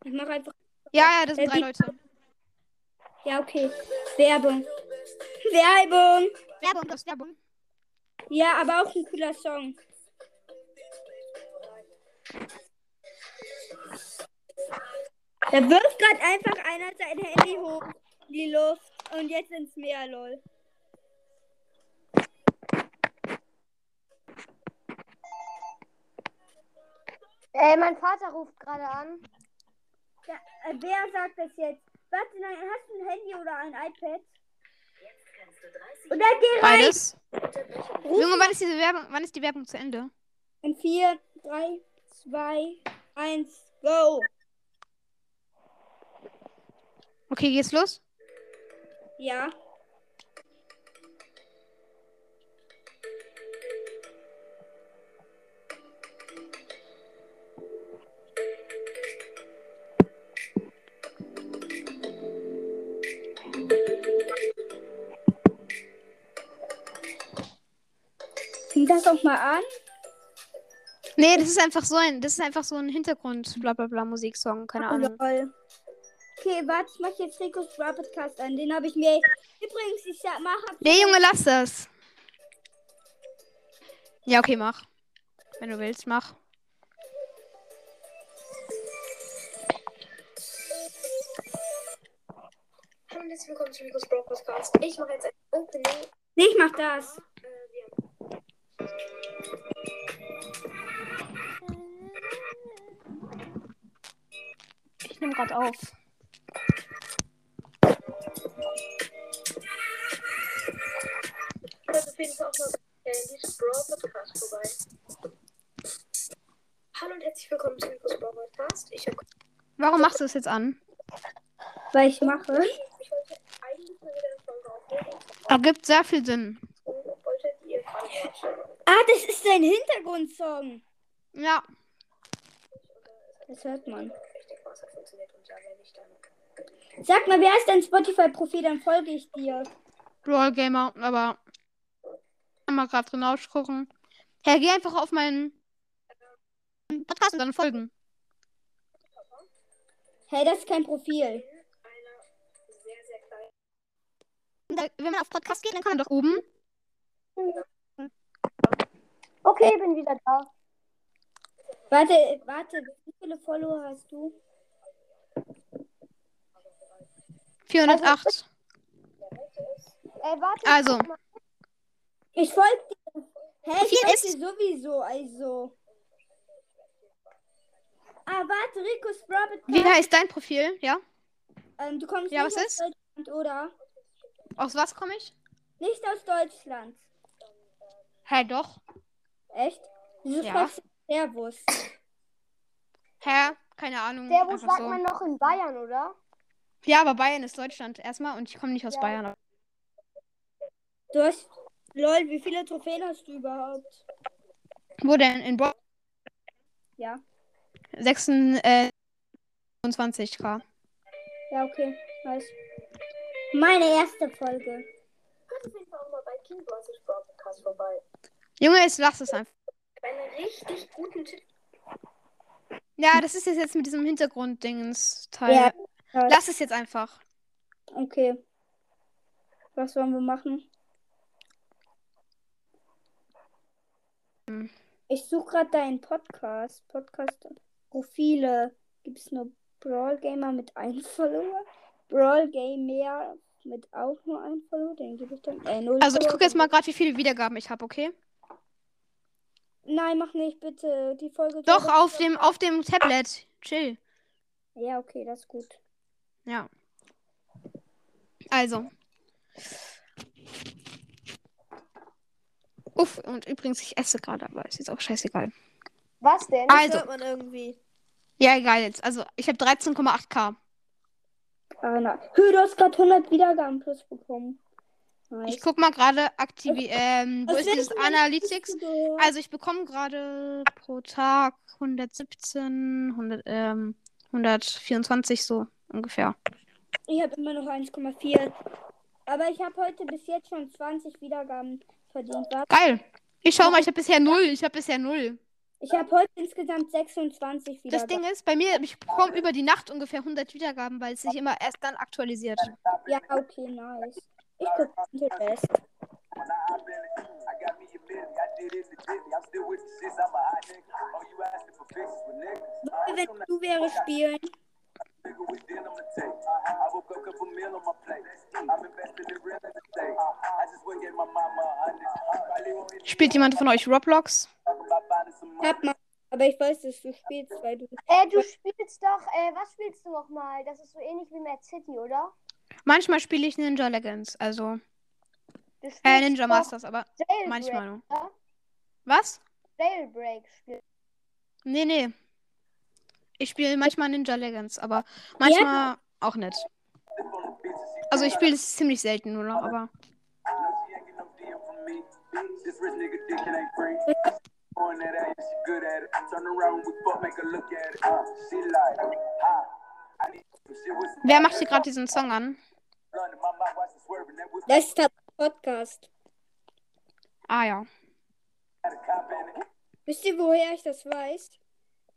Ich mache einfach. ja, ja, das sind Äh, drei Leute. Ja, okay. Werbung. Werbung. Werbung, das Werbung. Ja, aber auch ein cooler Song. Da wirft gerade einfach einer sein Handy hoch in die Luft und jetzt ins Meer, lol. Äh, mein Vater ruft gerade an. Ja, äh, wer sagt das jetzt? Warte, nein, hast du ein Handy oder ein iPad? Oder geh rein. Beides. Junge, wann ist diese Werbung, wann ist die Werbung zu Ende? In 4, 3, 2, 1, go. Okay, geht's los? Ja. Das auch mal an? Nee, das ist einfach so ein, das ist einfach so ein Hintergrund, bla bla bla Musiksong, keine Ahnung. Lol. Okay, warte, ich mach jetzt Ricos Brawl Podcast an. Den habe ich mir. Übrigens, ich sag, mach. Nee, Junge, lass das. Ja, okay, mach. Wenn du willst, mach. Hallo und herzlich willkommen zu Rico's Podcast. Ich mache jetzt ein Opening. Nee, ich mach das. Äh, Ich nehme gerade auf. Hört auf jeden Fall auch mal bei Candy's Brawl Podcast vorbei. Hallo und herzlich willkommen zu Rico's Brawl Podcast. Ich habe Warum machst du es jetzt an? Weil ich mache. ich wollte eigentlich mal wieder eine Folge aufnehmen. Ergibt sehr viel Sinn. Ah, das ist dein Hintergrundsong. Ja. Das hört man. Sag mal, wer ist dein Spotify-Profil? Dann folge ich dir. Brawl Gamer, aber. Mal gerade drin ausgucken. Herr, geh einfach auf meinen Podcast und dann folgen. Hey, das ist kein Profil. Einer sehr, sehr kleinen. Da, wenn man auf Podcast geht, dann kann man doch oben. Okay, bin wieder da. Warte, warte, wie viele Follower hast du? 408. Äh, warte. Also. Ich folge dir. Hä, ich folge ist- dir sowieso, also. Ah, warte, Ricos Brawl Wie heißt dein Profil? Ja? Ähm, du kommst Ja, nicht was aus ist? Deutschland, oder? Aus was komme ich? Nicht aus Deutschland. Hä, doch. Echt? Wieso Ja. fragst du Servus? Hä? Keine Ahnung. Servus sagt so. man noch in Bayern, oder? Ja, aber Bayern ist Deutschland erstmal und ich komme nicht aus Ja. Bayern. Du hast. Lol, wie viele Trophäen hast du überhaupt? Wo denn? In Brawl? Ja. 26, äh, K. Ja, okay. Nice. Meine erste Folge. Hört auf jeden Fall auch mal bei King. Brawl Podcast vorbei. Junge, jetzt lass es einfach. Einen richtig guten Tipp. Ja, das ist jetzt, mit diesem Hintergrund-Dingens-Teil. Ja. Lass es jetzt einfach. Okay. Was wollen wir machen? Hm. Ich suche gerade deinen Podcast. Podcast Profile. Gibt es nur Brawl Gamer mit einem Follower? Brawl Gamer mit auch nur einem Follower? Den gebe ich dann. Äh, Also, ich gucke jetzt mal gerade, wie viele Wiedergaben ich habe, okay? Nein, mach nicht, bitte. Die Folge. Doch, auf dem, auf dem Tablet. Chill. Ja, okay, das ist gut. Ja. Also. Uff, und übrigens, ich esse gerade, aber ist jetzt auch scheißegal. Was denn? Also, Hört man irgendwie. ja, egal jetzt. Also, ich habe 13,8k. Ah, na. Hö, du hast gerade 100 Wiedergaben plus bekommen. Ich guck mal gerade aktiv. Ähm, wo ist dieses? Analytics? Also, ich bekomme gerade pro Tag 117, 100, ähm, 124 so ungefähr. Ich habe immer noch 1,4. Aber ich habe heute bis jetzt schon 20 Wiedergaben verdient. Warte, Geil. Ich schau mal, ich habe bisher null. Ich habe bisher null. Ich habe heute insgesamt 26 Das Wiedergaben. Ding ist, bei mir, ich bekomme über die Nacht ungefähr 100 Wiedergaben, weil es sich immer erst dann aktualisiert. Ja, okay, nice. Ich gucke Pinterest. Wenn du wäre spielen. Spielt jemand von euch Roblox? Hab mal. Aber ich weiß, dass du spielst, weil du. Äh, du spielst doch, äh, was spielst du nochmal? Das ist so ähnlich wie Mad City, oder? Manchmal spiele ich Ninja Legends, also äh, Ninja Masters, aber Jailbreak, manchmal nur. oder? Was? Jailbreak spielst Nee, nee. Ich spiele manchmal Ninja Legends, aber manchmal auch nicht. Also ich spiele es ziemlich selten nur noch, aber wer macht hier gerade diesen Song an? Das ist der Podcast. Ah ja. Wisst ihr, woher ich das weiß?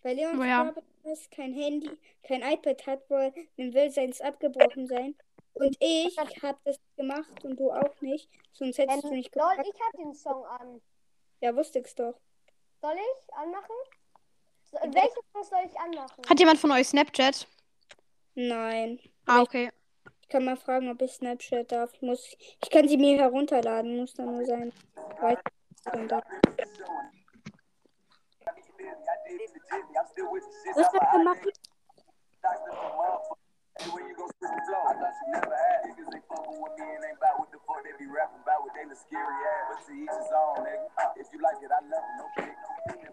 Weil Leons Woher? Podcast kein Handy, kein iPad hat, weil dem will seins abgebrochen sein. Und ich habe das gemacht und du auch nicht. Sonst hättest du Ähm, nicht lol, gefragt. ich hab den Song an. Ja, wusste ich's doch. Soll ich anmachen? So, welchen Song soll ich anmachen? Hat jemand von euch Snapchat? Nein. Ah, okay. Kann mal fragen, ob ich Snapchat darf. Ich, muss, ich kann sie mir herunterladen, muss dann nur sein. Was wird gemacht?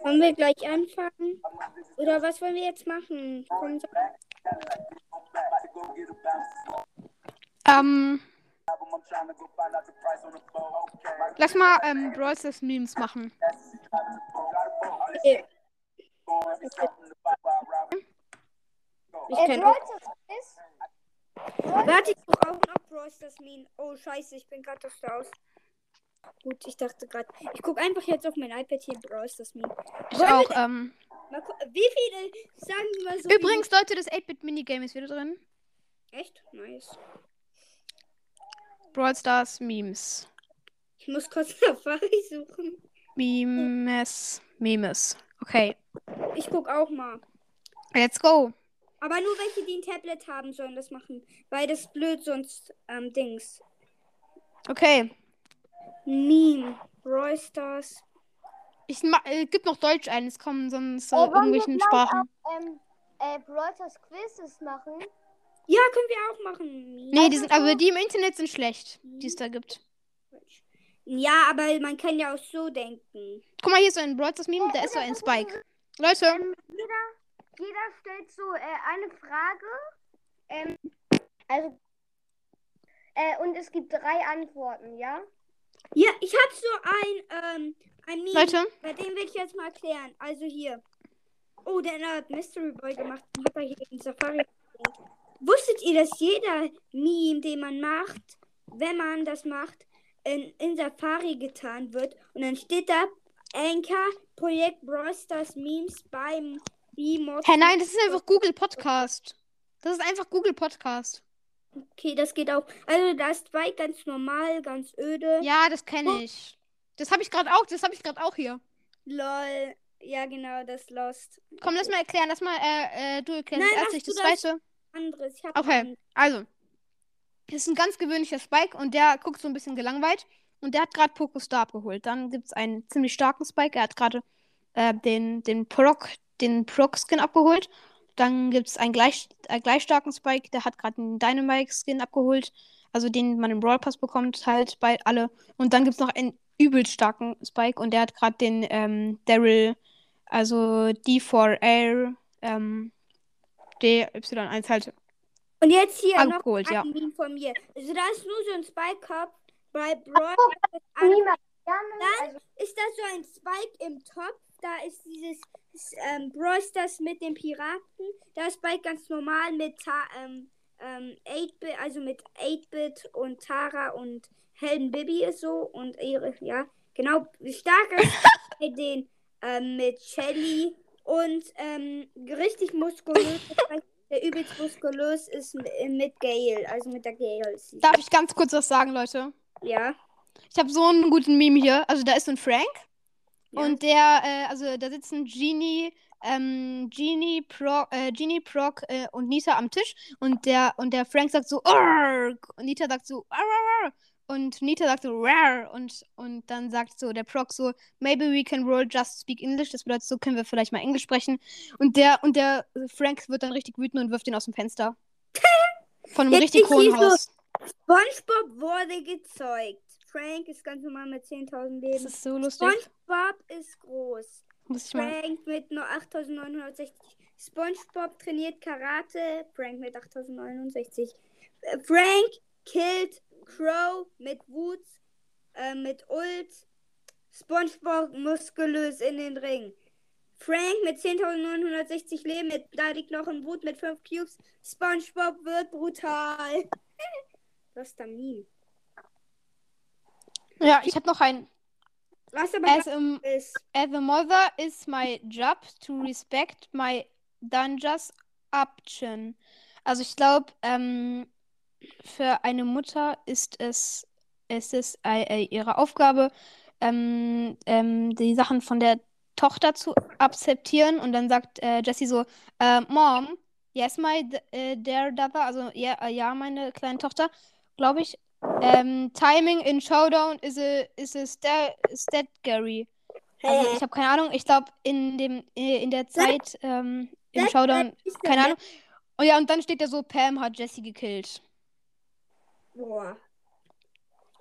Wollen wir gleich anfangen? Oder was wollen wir jetzt machen? Komm, Ähm. Lass mal ähm, Brawl Stars Memes machen. Okay. Ich Äh, Brawl auch. Warte, ich guck auch noch Brawl Stars Meme. Oh, scheiße, ich bin gerade auf der aus. Gut, ich dachte gerade. Ich guck einfach jetzt auf mein iPad hier Brawl Stars Meme. Ich Wollen auch. Ähm. Mal Wie viele, sagen wir mal so. Übrigens, Leute, das 8-Bit-Minigame ist wieder drin. Echt? Nice. Brawl Stars Memes. Ich muss kurz Safari suchen. Memes. Memes. Okay. Ich guck auch mal. Let's go. Aber nur welche, die ein Tablet haben, sollen das machen. Weil das ist blöd, sonst ähm, Dings. Okay. Meme. Brawl Stars. Ich äh, gib noch Deutsch ein, es kommen sonst äh, Äh, wir irgendwelchen Sprachen. auch, ähm, äh, Brawl Stars Quizzes machen? Ja, können wir auch machen. Nee, die sind, aber die im Internet sind schlecht, die es da gibt. Ja, aber man kann ja auch so denken. Guck mal, hier ist so ein Stars Meme, da ist so ein Spike. Leute, Ähm, jeder, jeder stellt so äh, eine Frage. Ähm, also, äh, und es gibt drei Antworten, ja? Ja, ich hab so ein, ähm, ein Meme. Leute, Bei dem will ich jetzt mal erklären. Also hier. Oh, der hat Mystery Boy gemacht hat er hier in Safari. gesehen. Wusstet ihr, dass jeder Meme, den man macht, wenn man das macht, in, in Safari getan wird? Und dann steht da Anchor Projekt Brawl Stars Memes beim hä, nein, das ist einfach Google Podcast. Das ist einfach Google Podcast. Okay, das geht auch. Also da ist Spike ganz normal, ganz öde. Ja, das kenne ich. Das habe ich gerade auch, das habe ich gerade auch hier. Lol. Ja, genau, das Lost. Komm, lass mal erklären, lass mal, äh, äh, du erklärst mach ich das das. zweite. Anderes. Ich hab Okay. ein- Also, das ist ein ganz gewöhnlicher Spike und der guckt so ein bisschen gelangweilt. Und der hat gerade Pokostar abgeholt. Dann gibt es einen ziemlich starken Spike. Er hat gerade äh, den, den Proc, den Proc-Skin abgeholt. Dann gibt es einen gleich, äh, gleich starken Spike, der hat gerade einen Dynamite-Skin abgeholt. Also den man im Brawl Pass bekommt, halt bei alle. Und dann gibt es noch einen übelst starken Spike und der hat gerade den ähm, Daryl, also D4R, ähm, DY1 halt Und jetzt hier noch abgeholt, ein ja. Meme von mir. Also da ist nur so ein Spike Cup bei Brawl. Dann also, ist da so ein Spike im Topf. Da ist dieses ähm, Brawl Stars mit den Piraten. Da ist Spike ganz normal mit ähm, ähm, 8-Bit, also mit 8-Bit und Tara und Helden Bibi ist so und ihre, ja, genau, stark ist bei den ähm, mit Shelly und ähm, richtig muskulös, der übelst muskulös ist mit, mit Gale, also mit der Gale. Darf ich ganz kurz was sagen, Leute? Ja. Ich habe so einen guten Meme hier. Also da ist so ein Frank. Ja. Und der, äh, also da sitzen Genie, ähm, Genie, Proc, äh, Genie, Proc äh, und Nita am Tisch. Und der, und der Frank sagt so, Arrgh! Und Nita sagt so, Arrgh! Und Nita sagt so, Rar! Und, und dann sagt so der Proc so, maybe we can roll just speak English. Das bedeutet, so können wir vielleicht mal Englisch sprechen. Und der, und der Frank wird dann richtig wütend und wirft ihn aus dem Fenster. Von einem Jetzt richtig hohen so- Haus. SpongeBob wurde gezeugt. Frank ist ganz normal mit 10.000 Das Leben. ist so lustig. SpongeBob ist groß. Muss ich mal. Frank mit nur 8.960. SpongeBob trainiert Karate. Frank mit 8.069. Äh, Frank killt Crow mit Wut, äh, mit Ult. SpongeBob muskulös in den Ring. Frank mit 10.960 Leben, mit noch ein Wut mit 5 Cubes. SpongeBob wird brutal. das ist der Meme. Ja, ich habe noch einen. Was aber As a, ist. as a mother is my job to respect my dungeons option. Also ich glaube, ähm, für eine Mutter ist es, ist es äh, äh, ihre Aufgabe, ähm, ähm, die Sachen von der Tochter zu akzeptieren. Und dann sagt äh, Jessie so, äh, Mom, yes, my äh, dear daughter, also ja, äh, ja, meine kleine Tochter, glaube ich. Ähm, timing in Showdown is a, is a sta stat Gary. Also ich habe keine Ahnung. Ich glaube in dem in der Zeit ähm, im Showdown, keine Ahnung. Und ja, und dann steht da so, Pam hat Jessie gekillt. Boah.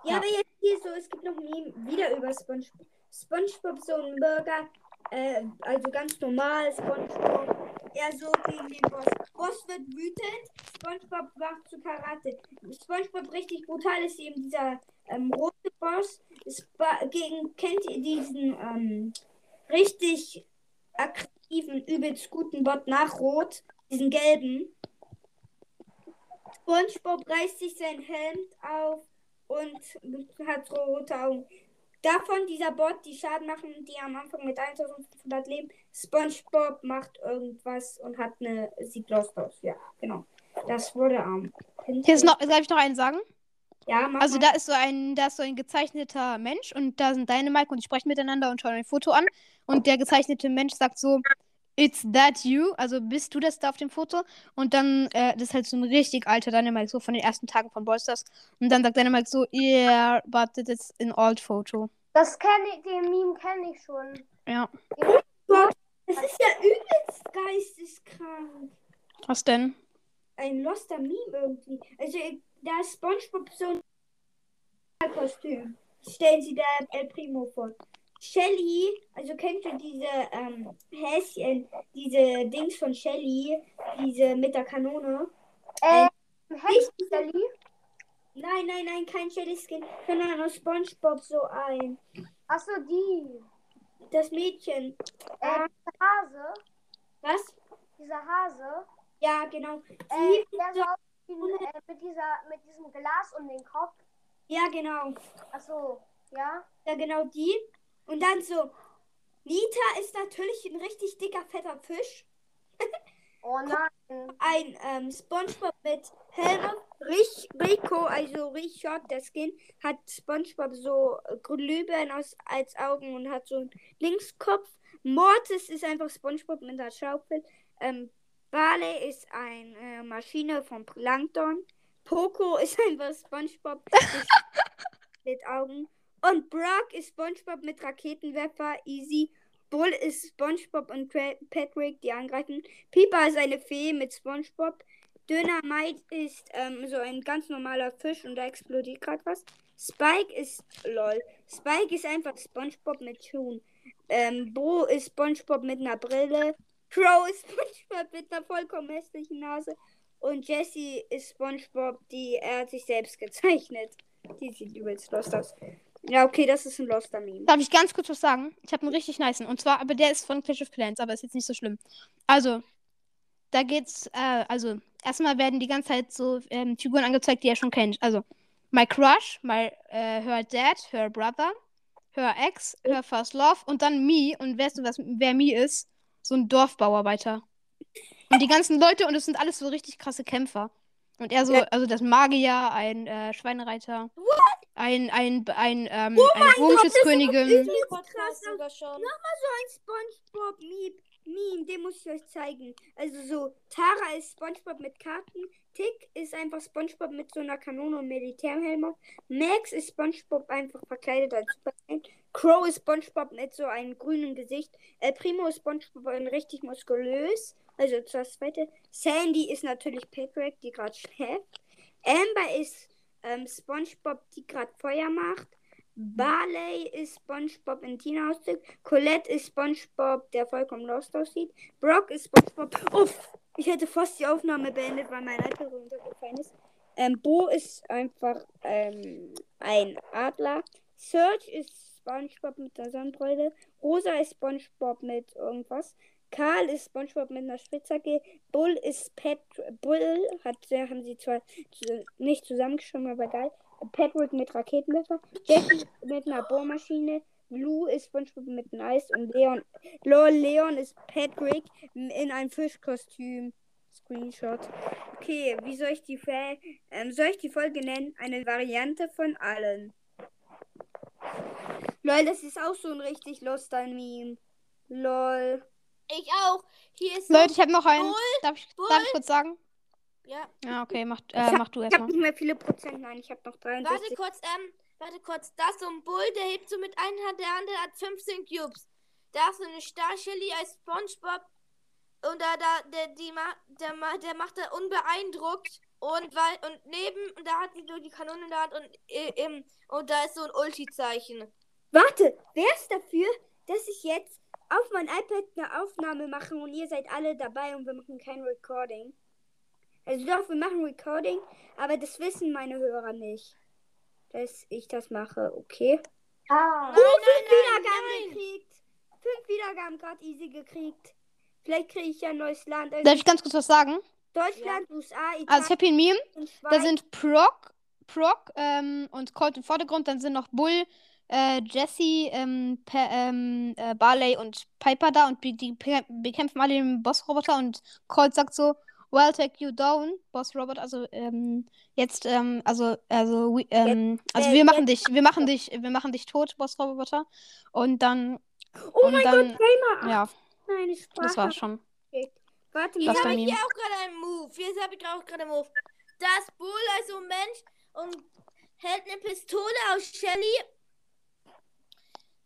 Ja, Ja. aber jetzt hier so, es gibt noch nie wieder über SpongeBob. SpongeBob so ein Burger, äh, also ganz normal, SpongeBob. Er so gegen den Boss. Boss wird wütend, SpongeBob macht zu Karate. SpongeBob richtig brutal ist eben dieser ähm, rote Boss. Sp gegen, kennt ihr diesen ähm, richtig aktiven, übelst guten Bot nach Rot? Diesen gelben. SpongeBob reißt sich sein Helm auf und hat rote Augen. Davon dieser Bot, die Schaden machen, die am Anfang mit 1500 leben. SpongeBob macht irgendwas und hat eine, sieht lost aus. Ja, genau. Das wurde am. Hier ist noch, darf ich noch einen sagen? Ja, mach Also mal. da ist so ein, da ist so ein gezeichneter Mensch und da sind deine Mike und die sprechen miteinander und schauen ein Foto an. Und der gezeichnete Mensch sagt so, It's that you? Also bist du das da auf dem Foto? Und dann, äh, das ist halt so ein richtig alter Dynamite, so von den ersten Tagen von Ballstars. Und dann sagt Dynamite so, yeah, but it's an old photo. Das kenne ich, den Meme kenne ich schon. Ja. Gott, das ist ja übelst geisteskrank. Was denn? Ein loster Meme irgendwie. Also, da ist SpongeBob so ein Kostüm. Stellen Sie da El Primo vor. Shelly, also kennt ihr diese ähm, Häschen, diese Dings von Shelly, diese mit der Kanone? Ähm, Nicht Sally? Nein, nein, nein, kein Shelly Skin, sondern aus SpongeBob so ein. Achso, die. Das Mädchen. Äh, dieser Hase. Was? Dieser Hase. Ja, genau. Äh, Die, der so aussieht, äh, mit, dieser, mit diesem Glas um den Kopf. ja, genau. Achso, ja. Ja, genau die. Und dann so. Nita ist natürlich ein richtig dicker, fetter Fisch. Oh nein. Ein ähm, Spongebob mit Helm. Rich, Rico, also Richard, der Skin, hat Spongebob so äh, Glühbirnen aus, als Augen und hat so einen Linkskopf. Mortis ist einfach Spongebob mit der Schaufel. Ähm, Barley ist eine Maschine von Plankton. Poco ist einfach Spongebob mit Augen. Und Brock ist Spongebob mit Raketenwerfer. Easy. Bull ist Spongebob und Patrick, die angreifen. Pipa ist eine Fee mit Spongebob. Dynamite ist ähm, so ein ganz normaler Fisch und da explodiert gerade was. Spike ist lol. Spike ist einfach SpongeBob mit Schuhen. Ähm, Bo ist SpongeBob mit einer Brille. Crow ist SpongeBob mit einer vollkommen hässlichen Nase. Und Jessie ist SpongeBob, die er hat sich selbst gezeichnet. Die sieht übelst lost aus. Ja, okay, das ist ein loster Meme. Darf ich ganz kurz was sagen? Ich habe einen richtig niceen. Und zwar, aber der ist von Clash of Clans, aber ist jetzt nicht so schlimm. Also, da geht's, äh, also, erstmal werden die ganze Zeit so ähm, Figuren angezeigt, die ihr schon kennt. Also, my crush, my, äh, her dad, her brother, her ex, her first love und dann me. Und weißt du, was, wer me ist? So ein Dorfbauarbeiter. Und die ganzen Leute, und es sind alles so richtig krasse Kämpfer. Und er so, also das Magier, ein äh, Schweinereiter, ein, ein, ein, ähm, eine Bogenschützkönigin. Podcast sogar schon. ein SpongeBob Meme, Meme, den muss ich euch zeigen. Also so, Tara ist SpongeBob mit Karten, Tick ist einfach SpongeBob mit so einer Kanone und Militärhelm auf. Max ist SpongeBob einfach verkleidet als Superman. Crow ist SpongeBob mit so einem grünen Gesicht. El Primo ist SpongeBob richtig muskulös. Also das zweite. Sandy ist natürlich Patrick, die gerade schläft. Amber ist ähm, SpongeBob, die gerade Feuer macht. Barley ist SpongeBob in Tina-Ausdruck. Colette ist SpongeBob, der vollkommen lost aussieht. Brock ist SpongeBob. Uff, ich hätte fast die Aufnahme beendet, weil mein iPad runtergefallen ist. Ähm, Bo ist einfach ähm, ein Adler. Serge ist SpongeBob mit der Sonnenbrille. Rosa ist SpongeBob mit irgendwas. Karl ist SpongeBob mit einer Spitzhacke. Bull ist Pat. Bull hat, haben sie zwar nicht zusammengeschrieben, aber geil. Patrick mit Raketenwerfer. Jackie mit einer Bohrmaschine. Lou ist SpongeBob mit Nice und Leon. Lol, Leon ist Patrick in einem Fischkostüm. Screenshot. Okay, wie soll ich die Fa ähm, soll ich die Folge nennen? Eine Variante von allen. Lol, das ist auch so ein richtig luster Meme. Lol. Ich auch. Hier ist Leute, ich habe noch einen. Bull, Darf ich, Bull. darf ich kurz sagen? Ja, Ja, okay, mach, Ich äh, hab- mach du Ich habe erstmal. nicht mehr viele Prozent. Nein, ich habe noch warte 63. kurz, ähm, warte kurz. Da ist so ein Bull, der hebt so mit einer Hand, der andere hat 15 Cubes. Da ist so eine Star als Spongebob. Und da, da, der, die der, ma, der macht da unbeeindruckt. Und weil, und neben, und da hat die so die Kanone in der Hand und, äh, im, und da ist so ein Ulti-Zeichen. Warte, wer ist dafür, dass ich jetzt auf mein iPad eine Aufnahme mache und ihr seid alle dabei und wir machen kein Recording? Also doch, wir machen Recording, aber das wissen meine Hörer nicht, dass ich das mache, okay? Ah. Nein, Oh, nein, fünf nein, Wiedergaben nein. gekriegt. Fünf Wiedergaben gerade easy gekriegt. Vielleicht kriege ich ja ein neues Land. Also Darf ich ganz kurz was sagen? Deutschland, USA, Italien Also ich habe hier ein Meme. und Da sind Proc, Proc ähm, und Colt im Vordergrund. Dann sind noch Bull, äh, Jesse, ähm, ähm, äh, Barley und Piper da und die, die be- bekämpfen alle den Bossroboter und Colt sagt so, well, take you down, Bossroboter. Also ähm, jetzt, ähm, also, also, we- ähm, also wir machen jetzt- dich, wir machen dich, wir machen dich tot, Bossroboter. Und dann, Oh und mein dann, Gott, Gamer. ja, Meine Sprache. das war's schon. Warte, Das Jetzt habe ich hier auch gerade einen Move. Jetzt habe ich auch gerade einen Move. Da ist Bull, also ein Mensch, und hält eine Pistole aus Shelly.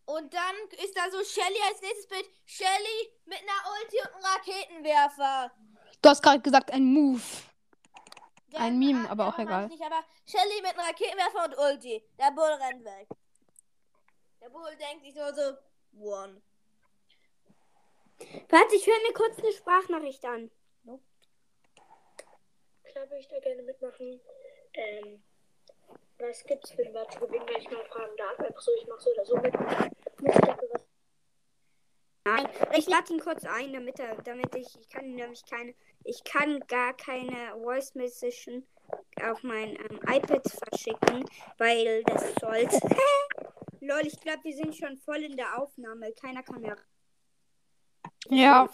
Und dann ist da so Shelly als nächstes Bild. Shelly mit einer Ulti und einem Raketenwerfer. Du hast gerade gesagt, ein Move. Der- Ein Meme, aber auch egal. ich Nicht, aber Shelly mit einem Raketenwerfer und Ulti. Der Bull rennt weg. Der Bull denkt sich nur so, one. Warte, ich höre mir kurz eine Sprachnachricht an. Klar würde ich da gerne mitmachen. Ähm, was gibt's für ein gewinnen, wenn ich mal fragen darf? Einfach so, ich mache so oder so mit. Muss ich dafür was Nein, ich lade ihn kurz ein, damit er, damit ich, ich kann nämlich keine, ich kann gar keine Voice Message auf mein ähm, iPad verschicken, weil das soll. Lol, ich glaube, wir sind schon voll in der Aufnahme. Keiner kann mehr. Ja.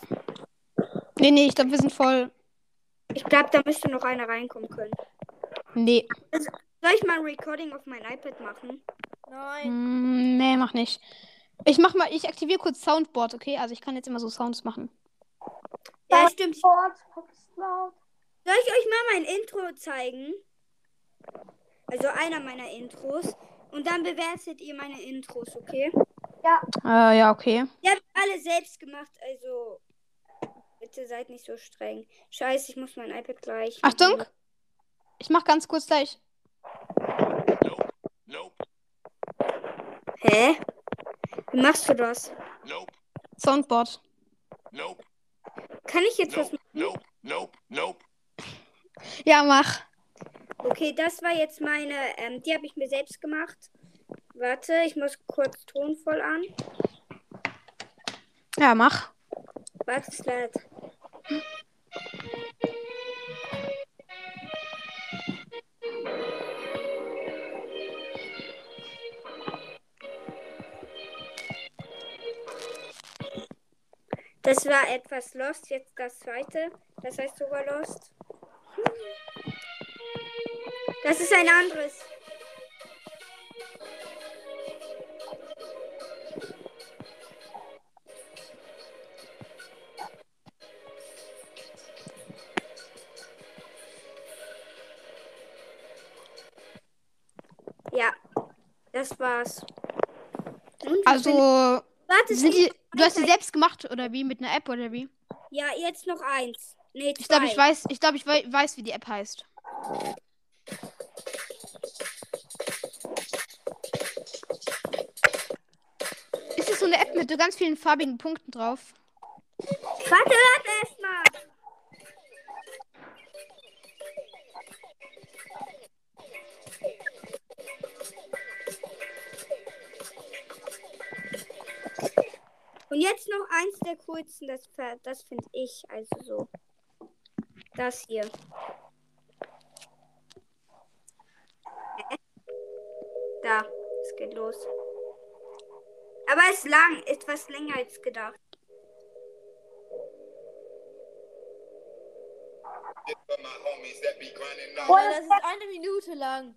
Nee, nee, ich glaube, wir sind voll. Ich glaube, da müsste noch einer reinkommen können. Nee. Soll ich mal ein Recording auf mein iPad machen? Nein. Mm, nee, mach nicht. Ich mach mal, ich aktiviere kurz Soundboard, okay? Also ich kann jetzt immer so Sounds machen. Ja, stimmt. Soll ich euch mal mein Intro zeigen? Also einer meiner Intros. Und dann bewertet ihr meine Intros, okay? Äh, ja, okay. Die habe ich alle selbst gemacht, also bitte seid nicht so streng. Scheiße, ich muss mein iPad gleich. Achtung! Ich mach ganz kurz gleich. Nope. Nope. Hä? Wie machst du das? Nope. Soundboard. Nope. Kann ich jetzt was Nope. Nope. Nope. Nope. Ja, mach. Okay, das war jetzt meine, ähm, die habe ich mir selbst gemacht. Warte, ich muss kurz Ton voll an. Ja, mach. Warte, es lädt. Das war etwas Lost, jetzt das zweite. Das heißt sogar Lost. Das ist ein anderes. Ja, das war's. Also, warte, sind die, du hast weiter. selbst gemacht oder wie? Mit einer App oder wie? Ja, jetzt noch eins. Nee, zwei. Ich glaube, ich weiß, ich glaube, ich wei weiß, wie die App heißt. Ist das so eine App mit so ganz vielen farbigen Punkten drauf? Warte, warte erstmal. Jetzt noch eins der coolsten, das, ver- das finde ich also so. Das hier. Da, es geht los. Aber es ist lang, etwas länger als gedacht. Boah, das ist eine Minute lang.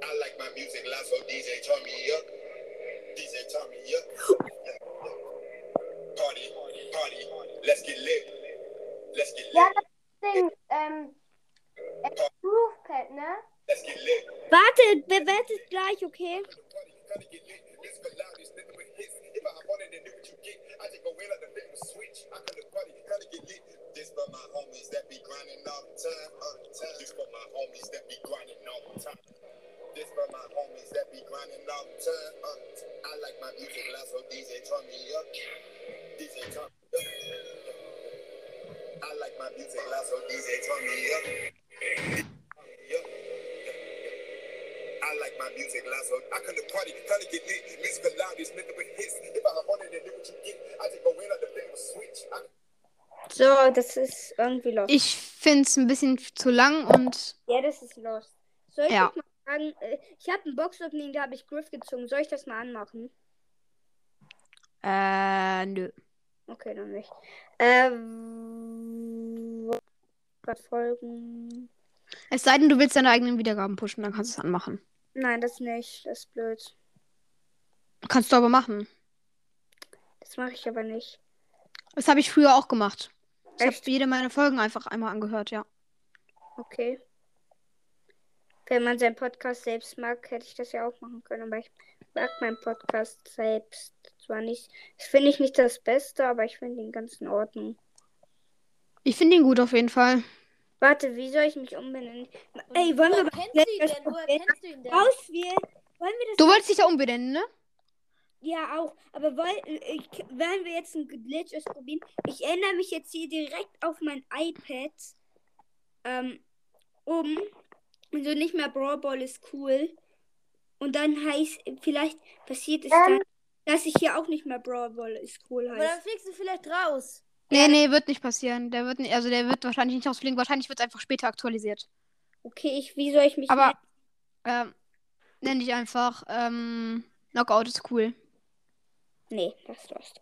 I like my music loud, so DJ turn me up. Me up. Party, party, let's get lit. Let's get Ja, lit. das Ding, ähm, äh, Groovepad, ne? Let's get lit. Warte, bewertet gleich, okay? This for my homies that be grinding all the time. This for my homies that be grinding all the time. This for my homies that be grinding all the time. I like my music loud, so DJ turn me up. DJ turn me up. I like my music loud, so DJ turn me up. I like my music loud, so I come to party, gotta get lit. Music loud, this nigga with hits. If I on it, then do what you get. I take away like the big switch. I So, das ist irgendwie los. Ich finde es ein bisschen zu lang und Ja, das ist los. Soll ich Ja. das mal sagen? Äh, Ich habe ein Box-Opening, da habe ich Griff gezogen. Soll ich das mal anmachen? äh, nö. Okay, dann nicht. Ähm. Verfolgen. Es sei denn, du willst deine eigenen Wiedergaben pushen, dann kannst du es anmachen. Nein, das nicht. Das ist blöd. Kannst du aber machen. Das mache ich aber nicht. Das habe ich früher auch gemacht. Ich habe jede meiner Folgen einfach einmal angehört, ja. Okay. Wenn man seinen Podcast selbst mag, hätte ich das ja auch machen können. Aber ich mag meinen Podcast selbst zwar nicht. Das finde ich nicht das Beste, aber ich finde ihn ganz in Ordnung. Ich finde ihn gut auf jeden Fall. Warte, wie soll ich mich umbenennen? Ey, wollen wir kennst du ihn denn? Woher Problem kennst du ihn denn? auswählen? Wollen wir das Du wolltest dich da umbenennen, ne? Ja, auch. Aber woll, ich, wenn wir jetzt ein Glitch ausprobieren, ich ändere mich jetzt hier direkt auf mein iPad ähm, um. Also nicht mehr Brawl Ball ist cool. Und dann heißt, vielleicht passiert es dann, dass ich hier auch nicht mehr Brawl Ball ist cool Aber dann heißt. fliegst du vielleicht raus. Nee, nee, wird nicht passieren. Der wird nicht, also der wird wahrscheinlich nicht rausfliegen. Wahrscheinlich wird es einfach später aktualisiert. Okay, ich, wie soll ich mich Aber ähm, nenn dich einfach ähm, Knockout ist cool. Nee, das lost.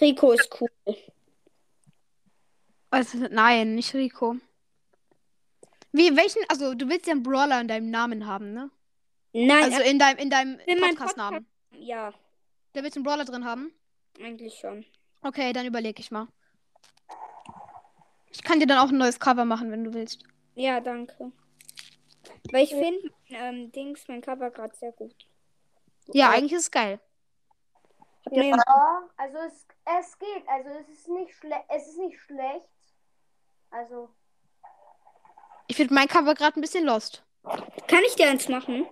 Rico ist cool. Also, nein, nicht Rico. Wie, welchen, also du willst ja einen Brawler in deinem Namen haben, ne? Nein, Also in deinem, in deinem in meinem Podcast-Namen. ja, Da willst du einen Brawler drin haben? eigentlich schon. Okay, dann überlege ich mal. Ich kann dir dann auch ein neues Cover machen, wenn du willst. Ja, danke. Weil ich finde, ähm, Dings, mein Cover gerade sehr gut. Ja, eigentlich ist es geil. Ja, also es, es geht. Also es ist nicht schlecht. Es ist nicht schlecht. Also, Ich finde mein Cover gerade ein bisschen lost. Kann ich dir eins machen?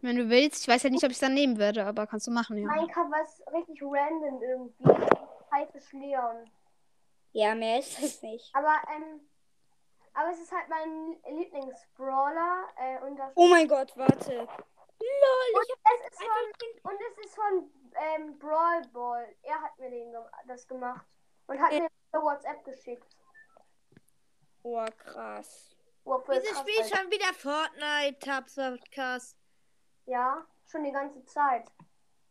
Wenn du willst. Ich weiß ja nicht, ob ich es dann nehmen werde, aber kannst du machen, ja. mein Cover ist richtig random irgendwie. Haifisch Leon. Ja, mehr ist es nicht. Aber, ähm, aber es ist halt mein Lieblingsbrawler. Äh, und das, Oh mein Gott, warte. Lol, ich hab es ist von, und es ist von ähm, Brawl Ball. Er hat mir den, das gemacht. Und hat Äh. mir WhatsApp geschickt. Oh, krass. Krass, spielt Alter. schon wieder Fortnite, Tabs Podcast? Ja, schon die ganze Zeit.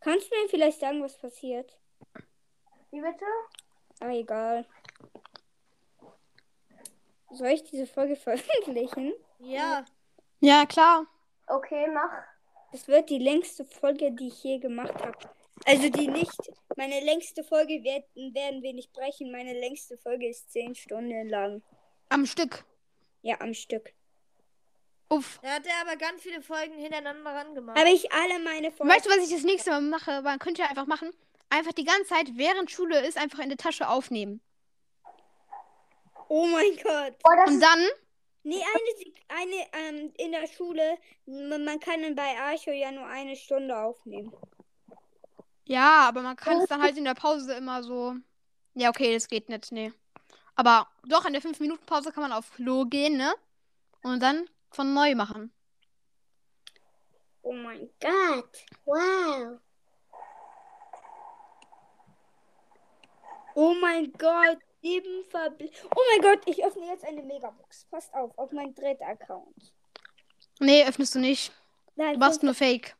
Kannst du mir vielleicht sagen, was passiert? Wie bitte? Ah, egal. Soll ich diese Folge veröffentlichen? Ja. Ja, klar. Okay, mach. Das wird die längste Folge, die ich je gemacht habe. Also die nicht. Meine längste Folge werden, werden wir nicht brechen. Meine längste Folge ist 10 Stunden lang. Am Stück. Ja, am Stück. Uff. Da hat er aber ganz viele Folgen hintereinander ran gemacht. Habe ich alle meine Folgen. Weißt du, was ich das nächste Mal mache? Man könnte ja einfach machen. Einfach die ganze Zeit, während Schule ist, einfach in der Tasche aufnehmen. Oh mein Gott. Das Und dann, Nee, eine, eine ähm, in der Schule, man man kann dann bei Archo ja nur eine Stunde aufnehmen. ja, aber man kann es dann halt in der Pause immer so. Ja, okay, das geht nicht, nee. Aber doch, in der 5-Minuten-Pause kann man auf Klo gehen, ne? Und dann von neu machen. Oh mein Gott. Wow. Oh mein Gott. Eben verbl oh mein Gott, ich öffne jetzt eine Megabox. Passt auf, auf meinen dritten Account. Nee, öffnest du nicht. Nein, Du machst nur Fake.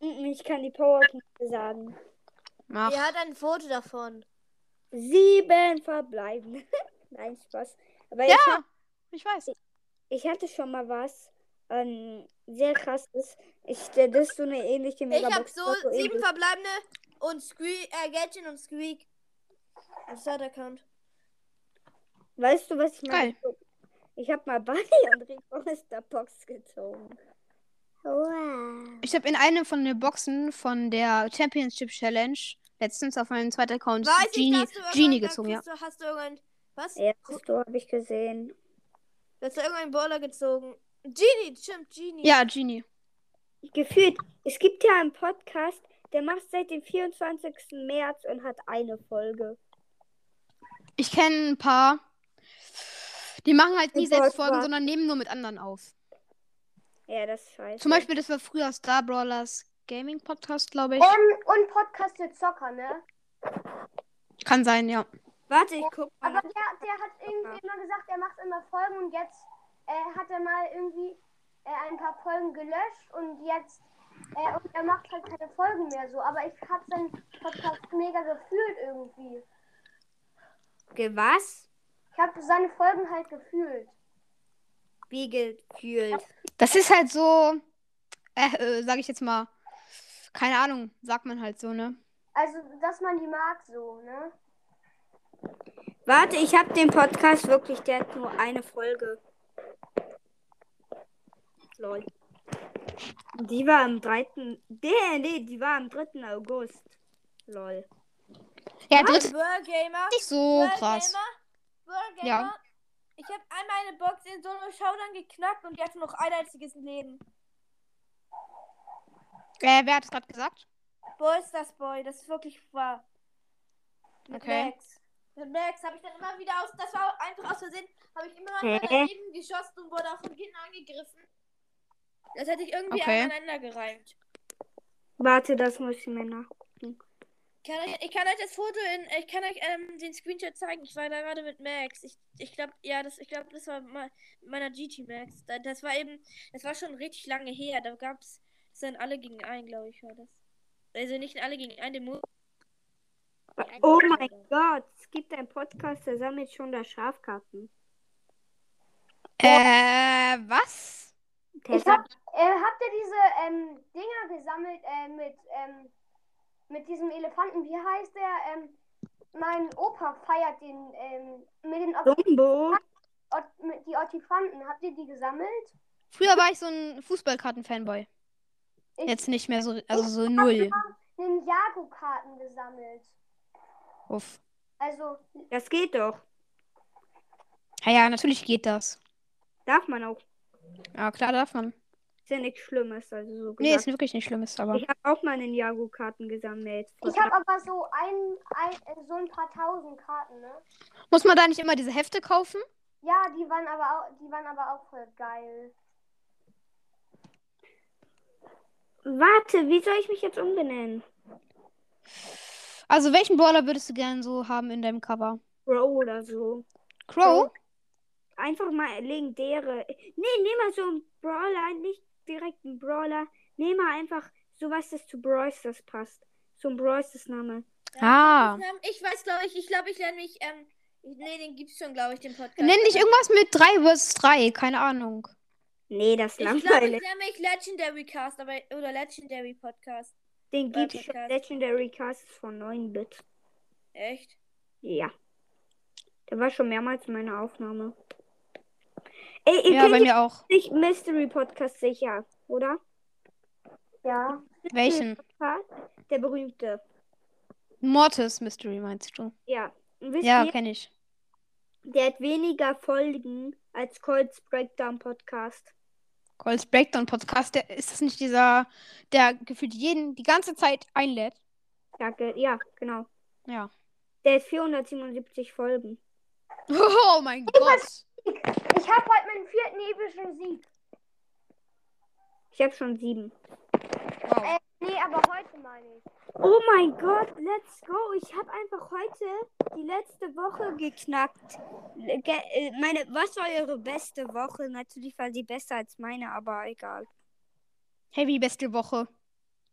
Ich kann die Powerpunkte sagen. Mach. Er hat ein Foto davon. Sieben verbleiben. Nein, Spaß. Aber ich, Ja, hab, ich weiß. ich hatte schon mal was ähm, sehr krasses. Ich, das ist so eine ähnliche Ich habe Megabox. so was sieben ähnlich- verbleibende und Squeak, äh, Gadget und Squeak. Das hat Account. Weißt du, was ich Geil. mal Ich habe mal Bunny und aus der Box gezogen. Wow. Ich habe in einem von den Boxen von der Championship Challenge letztens auf meinem zweiten Account Weiß ich, Genie, irgendwann- Genie gezogen, ja. Du, hast du irgendein. Was? Ja, so habe ich gesehen. Du hast du irgendeinen Brawler gezogen. Genie, stimmt, Genie. Ja, Genie. Gefühlt, es gibt ja einen Podcast, der macht seit dem 24. März und hat eine Folge. Ich kenne ein paar. Die machen halt nie selbst. Folgen, sondern nehmen nur mit anderen auf. Ja, das ist scheiße. Zum Beispiel, das war früher Star Brawlers Gaming Podcast, glaube ich. Ähm, und Podcast für Zocker, ne? Kann sein, ja. Warte, ich guck mal. Aber der, der hat irgendwie immer gesagt, er macht immer Folgen und jetzt äh, hat er mal irgendwie äh, ein paar Folgen gelöscht und jetzt äh, und er macht halt keine Folgen mehr so. Aber ich habe seinen Podcast mega gefühlt irgendwie. Ge was? Ich habe seine Folgen halt gefühlt. Wie gefühlt. Das ist halt so, äh, äh, sag ich jetzt mal, keine Ahnung, sagt man halt so, ne? Also, dass man die mag so, ne? Warte, ich habe den Podcast wirklich, der hat nur eine Folge. Lol. Die war am 3. Nee, nee, die war am 3. August. Lol. Ja, dritt World Gamer. nicht so World krass. Gamer. World Gamer. Ja. Ich habe einmal eine Box in Solo Showdown geknackt und die hatte noch ein einziges Leben. Äh, wer hat es gerade gesagt? Boy ist das Boy, das ist wirklich wahr. Mit Okay. Max. Mit Max habe ich dann immer wieder aus. Das war einfach aus Versehen. Habe ich immer mal daneben geschossen und wurde auch von Kindern angegriffen. Das hätte ich irgendwie Okay. aneinander gereimt. Warte, das muss ich mir nach. Kann euch, ich kann euch das Foto in. Ich kann euch ähm, den Screenshot zeigen. Ich war da gerade mit Max. Ich, ich glaube, ja, das, ich glaube, das war mal mit meiner GT Max. Da, das war eben. Das war schon richtig lange her. Da gab es. Das sind alle gegen einen, glaube ich, war das. Also nicht alle gegen einen, den Mo Oh mein Gott, gibt einen Podcast, der sammelt schon da Schafkarten. Äh, was? Der Ich hab, äh, habt ihr diese ähm, Dinger gesammelt äh, mit, ähm, mit diesem Elefanten? Wie heißt der? Ähm, mein Opa feiert den ähm, mit den Dumbo. Ot die Otifanten. Habt ihr die gesammelt? Früher war ich so ein Fußballkarten-Fanboy. Ich Jetzt nicht mehr so, also so hab null. immer Ninjago-Karten gesammelt. Uff. Also, Das geht doch. Ja, ja, natürlich geht das. Darf man auch. Ja, klar darf man. Ist ja nichts Schlimmes. Also so Nee, ist gesagt. wirklich nicht schlimmes, aber. ich habe auch mal einen Jago-Karten gesammelt. ich habe aber so ein, ein, äh, so ein paar tausend Karten, ne? Muss man da nicht immer diese Hefte kaufen? Ja, die waren aber auch, die waren aber auch voll geil. Warte, wie soll ich mich jetzt umbenennen? Also, welchen Brawler würdest du gern so haben in deinem Cover? Bro oder so. Crow? Einfach mal legendäre. Nee, nimm mal so einen Brawler, nicht direkt einen Brawler. Nimm mal einfach sowas, das zu Brawl Stars passt. So ein Brawl Stars Name. Ah. Ähm, Ich weiß, glaube ich, ich glaube, ich lerne mich, ähm, nee, den gibt's schon, glaube ich, den Podcast. Nenn dich irgendwas mit 3 vs 3, keine Ahnung. Nee, das ist Ich glaube, ich langweilig. lerne mich Legendary Cast, aber, oder Legendary Podcast. Den gibt's schon. Podcast. Legendary Cast ist von 9-Bit. Echt? Ja. Der war schon mehrmals in meiner Aufnahme. Ey, ihr Ja, bei mir auch. nicht Mystery Podcast sicher, oder? Ja. Welchen? Der berühmte. Mortis Mystery meinst du? Ja. Ja, kenne ich. der hat weniger Folgen als Colts Breakdown Podcast. Colts Breakdown Podcast, der, ist das nicht dieser, der gefühlt jeden die ganze Zeit einlädt? Ja, ge ja, genau. Ja. Der hat 477 Folgen. Oh mein Gott. Ich habe heute meinen vierten epischen Sieg. Ich habe schon sieben. Wow. Äh, nee, aber heute meine ich. Oh mein Gott, let's go. Ich habe einfach heute die letzte Woche geknackt. Ge äh, meine, was war eure beste Woche? Natürlich war sie besser als meine, aber egal. Hey, wie beste Woche.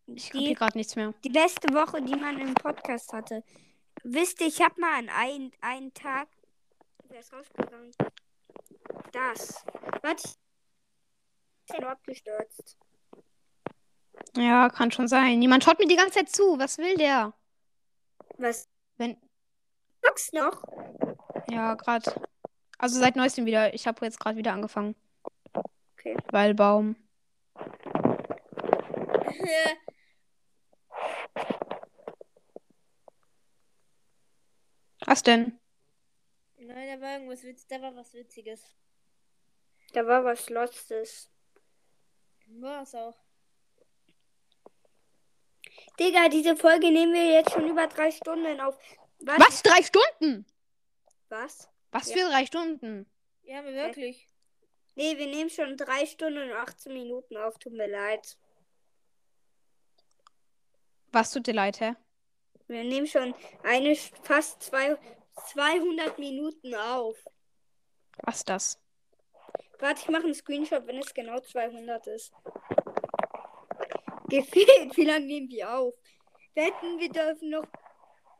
Ich Die- kapiere gerade nichts mehr. die beste Woche, die man im Podcast hatte. Wisst ihr, ich habe mal an einen, einen Tag. Wer ist rausgegangen? Das. Warte. Ich bin abgestürzt. Ja, kann schon sein. Jemand schaut mir die ganze Zeit zu. Was will der? Was? Wenn. Sagst noch? Ja, gerade. Also seit neuestem wieder. Ich habe jetzt gerade wieder angefangen. Okay. Weil Baum. Was denn? Nein, da war irgendwas Witz, da war was Witziges. Da war was Lostes. War es auch. Digga, diese Folge nehmen wir jetzt schon über drei Stunden auf. Was? Was? Drei Stunden? Was? Was Ja. für drei Stunden? Ja, aber wirklich. Nee, wir nehmen schon drei Stunden und 18 Minuten auf. Tut mir leid. Was tut dir leid, hä? Wir nehmen schon eine fast zwei, 200 Minuten auf. Was ist das? Warte, ich mache einen Screenshot, wenn es genau 200 ist. Gefehlt, wie lange nehmen wir auf? Wetten, wir dürfen noch.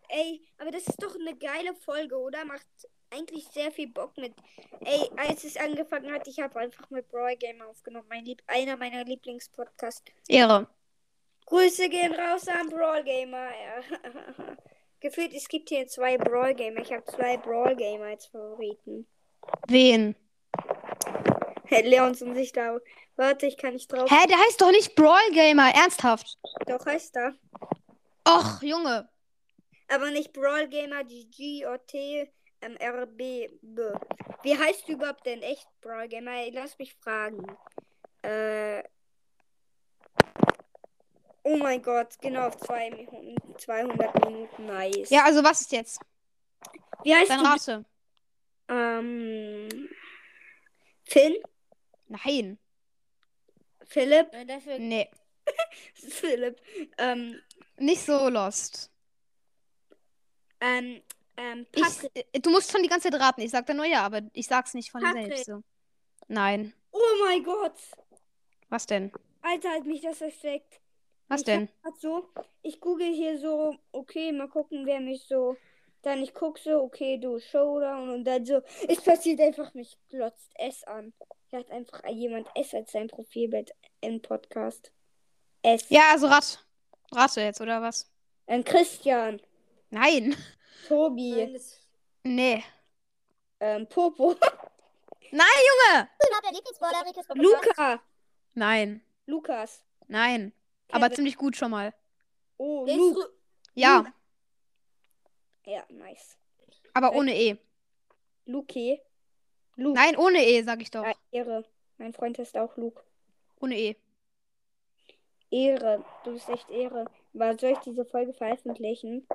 Ey, aber das ist doch eine geile Folge, oder? Macht eigentlich sehr viel Bock mit. Ey, als es angefangen hat, ich habe einfach mit Brawl Game aufgenommen. Mein Lieb einer meiner Lieblingspodcasts. Ehre. Grüße gehen raus an Brawl Gamer. Ja. Gefühlt, es gibt hier zwei Brawl Gamer. Ich habe zwei Brawl Gamer als Favoriten. Wen? Hey, Leons und sich da. Warte, ich kann nicht drauf. Hä, der heißt doch nicht Brawl Gamer. Ernsthaft. Doch heißt er. Och, Junge. Aber nicht Brawl Gamer, die G-O-T ähm, R-B. B. Wie heißt du überhaupt denn echt Brawl Gamer? Lass mich fragen. Äh. Oh mein Gott, genau auf zwei, Minuten- 200 Minuten. Nice. Ja, also was ist jetzt? Wie heißt Deine du? Rasse? Ähm. Finn? Nein. Philipp? Nein, dafür. Nee. Philipp. Ähm. Nicht so lost. Ähm. Ähm. Ich, Patrick. äh, du musst schon die ganze Zeit raten. Ich sag dann nur ja, aber ich sag's nicht von Patrick. selbst so. Nein. Oh mein Gott. Was denn? Alter, hat mich das erschreckt. Was Ich denn? so, ich google hier so, okay, mal gucken, wer mich so. Dann ich guck so, okay, du Showdown und dann so, es passiert einfach, mich glotzt S an. Hier hat einfach jemand S als sein Profilbild im Podcast. S. Ja, also rat. Rate jetzt, oder was? Ähm, Christian, Nein. Tobi, Nein, das. Nee. ähm, Popo, Nein, Junge! Luca, Nein. Lukas. Nein. Aber Kevin. ziemlich gut schon mal. Oh, Luke. so- Ja, Ja, nice. aber ohne E. Luki. Luke. Nein, ohne E, sag ich doch. Ja, Ehre. Mein Freund heißt auch Luke. Ohne E. Ehre. Du bist echt Ehre. Aber soll ich diese Folge veröffentlichen?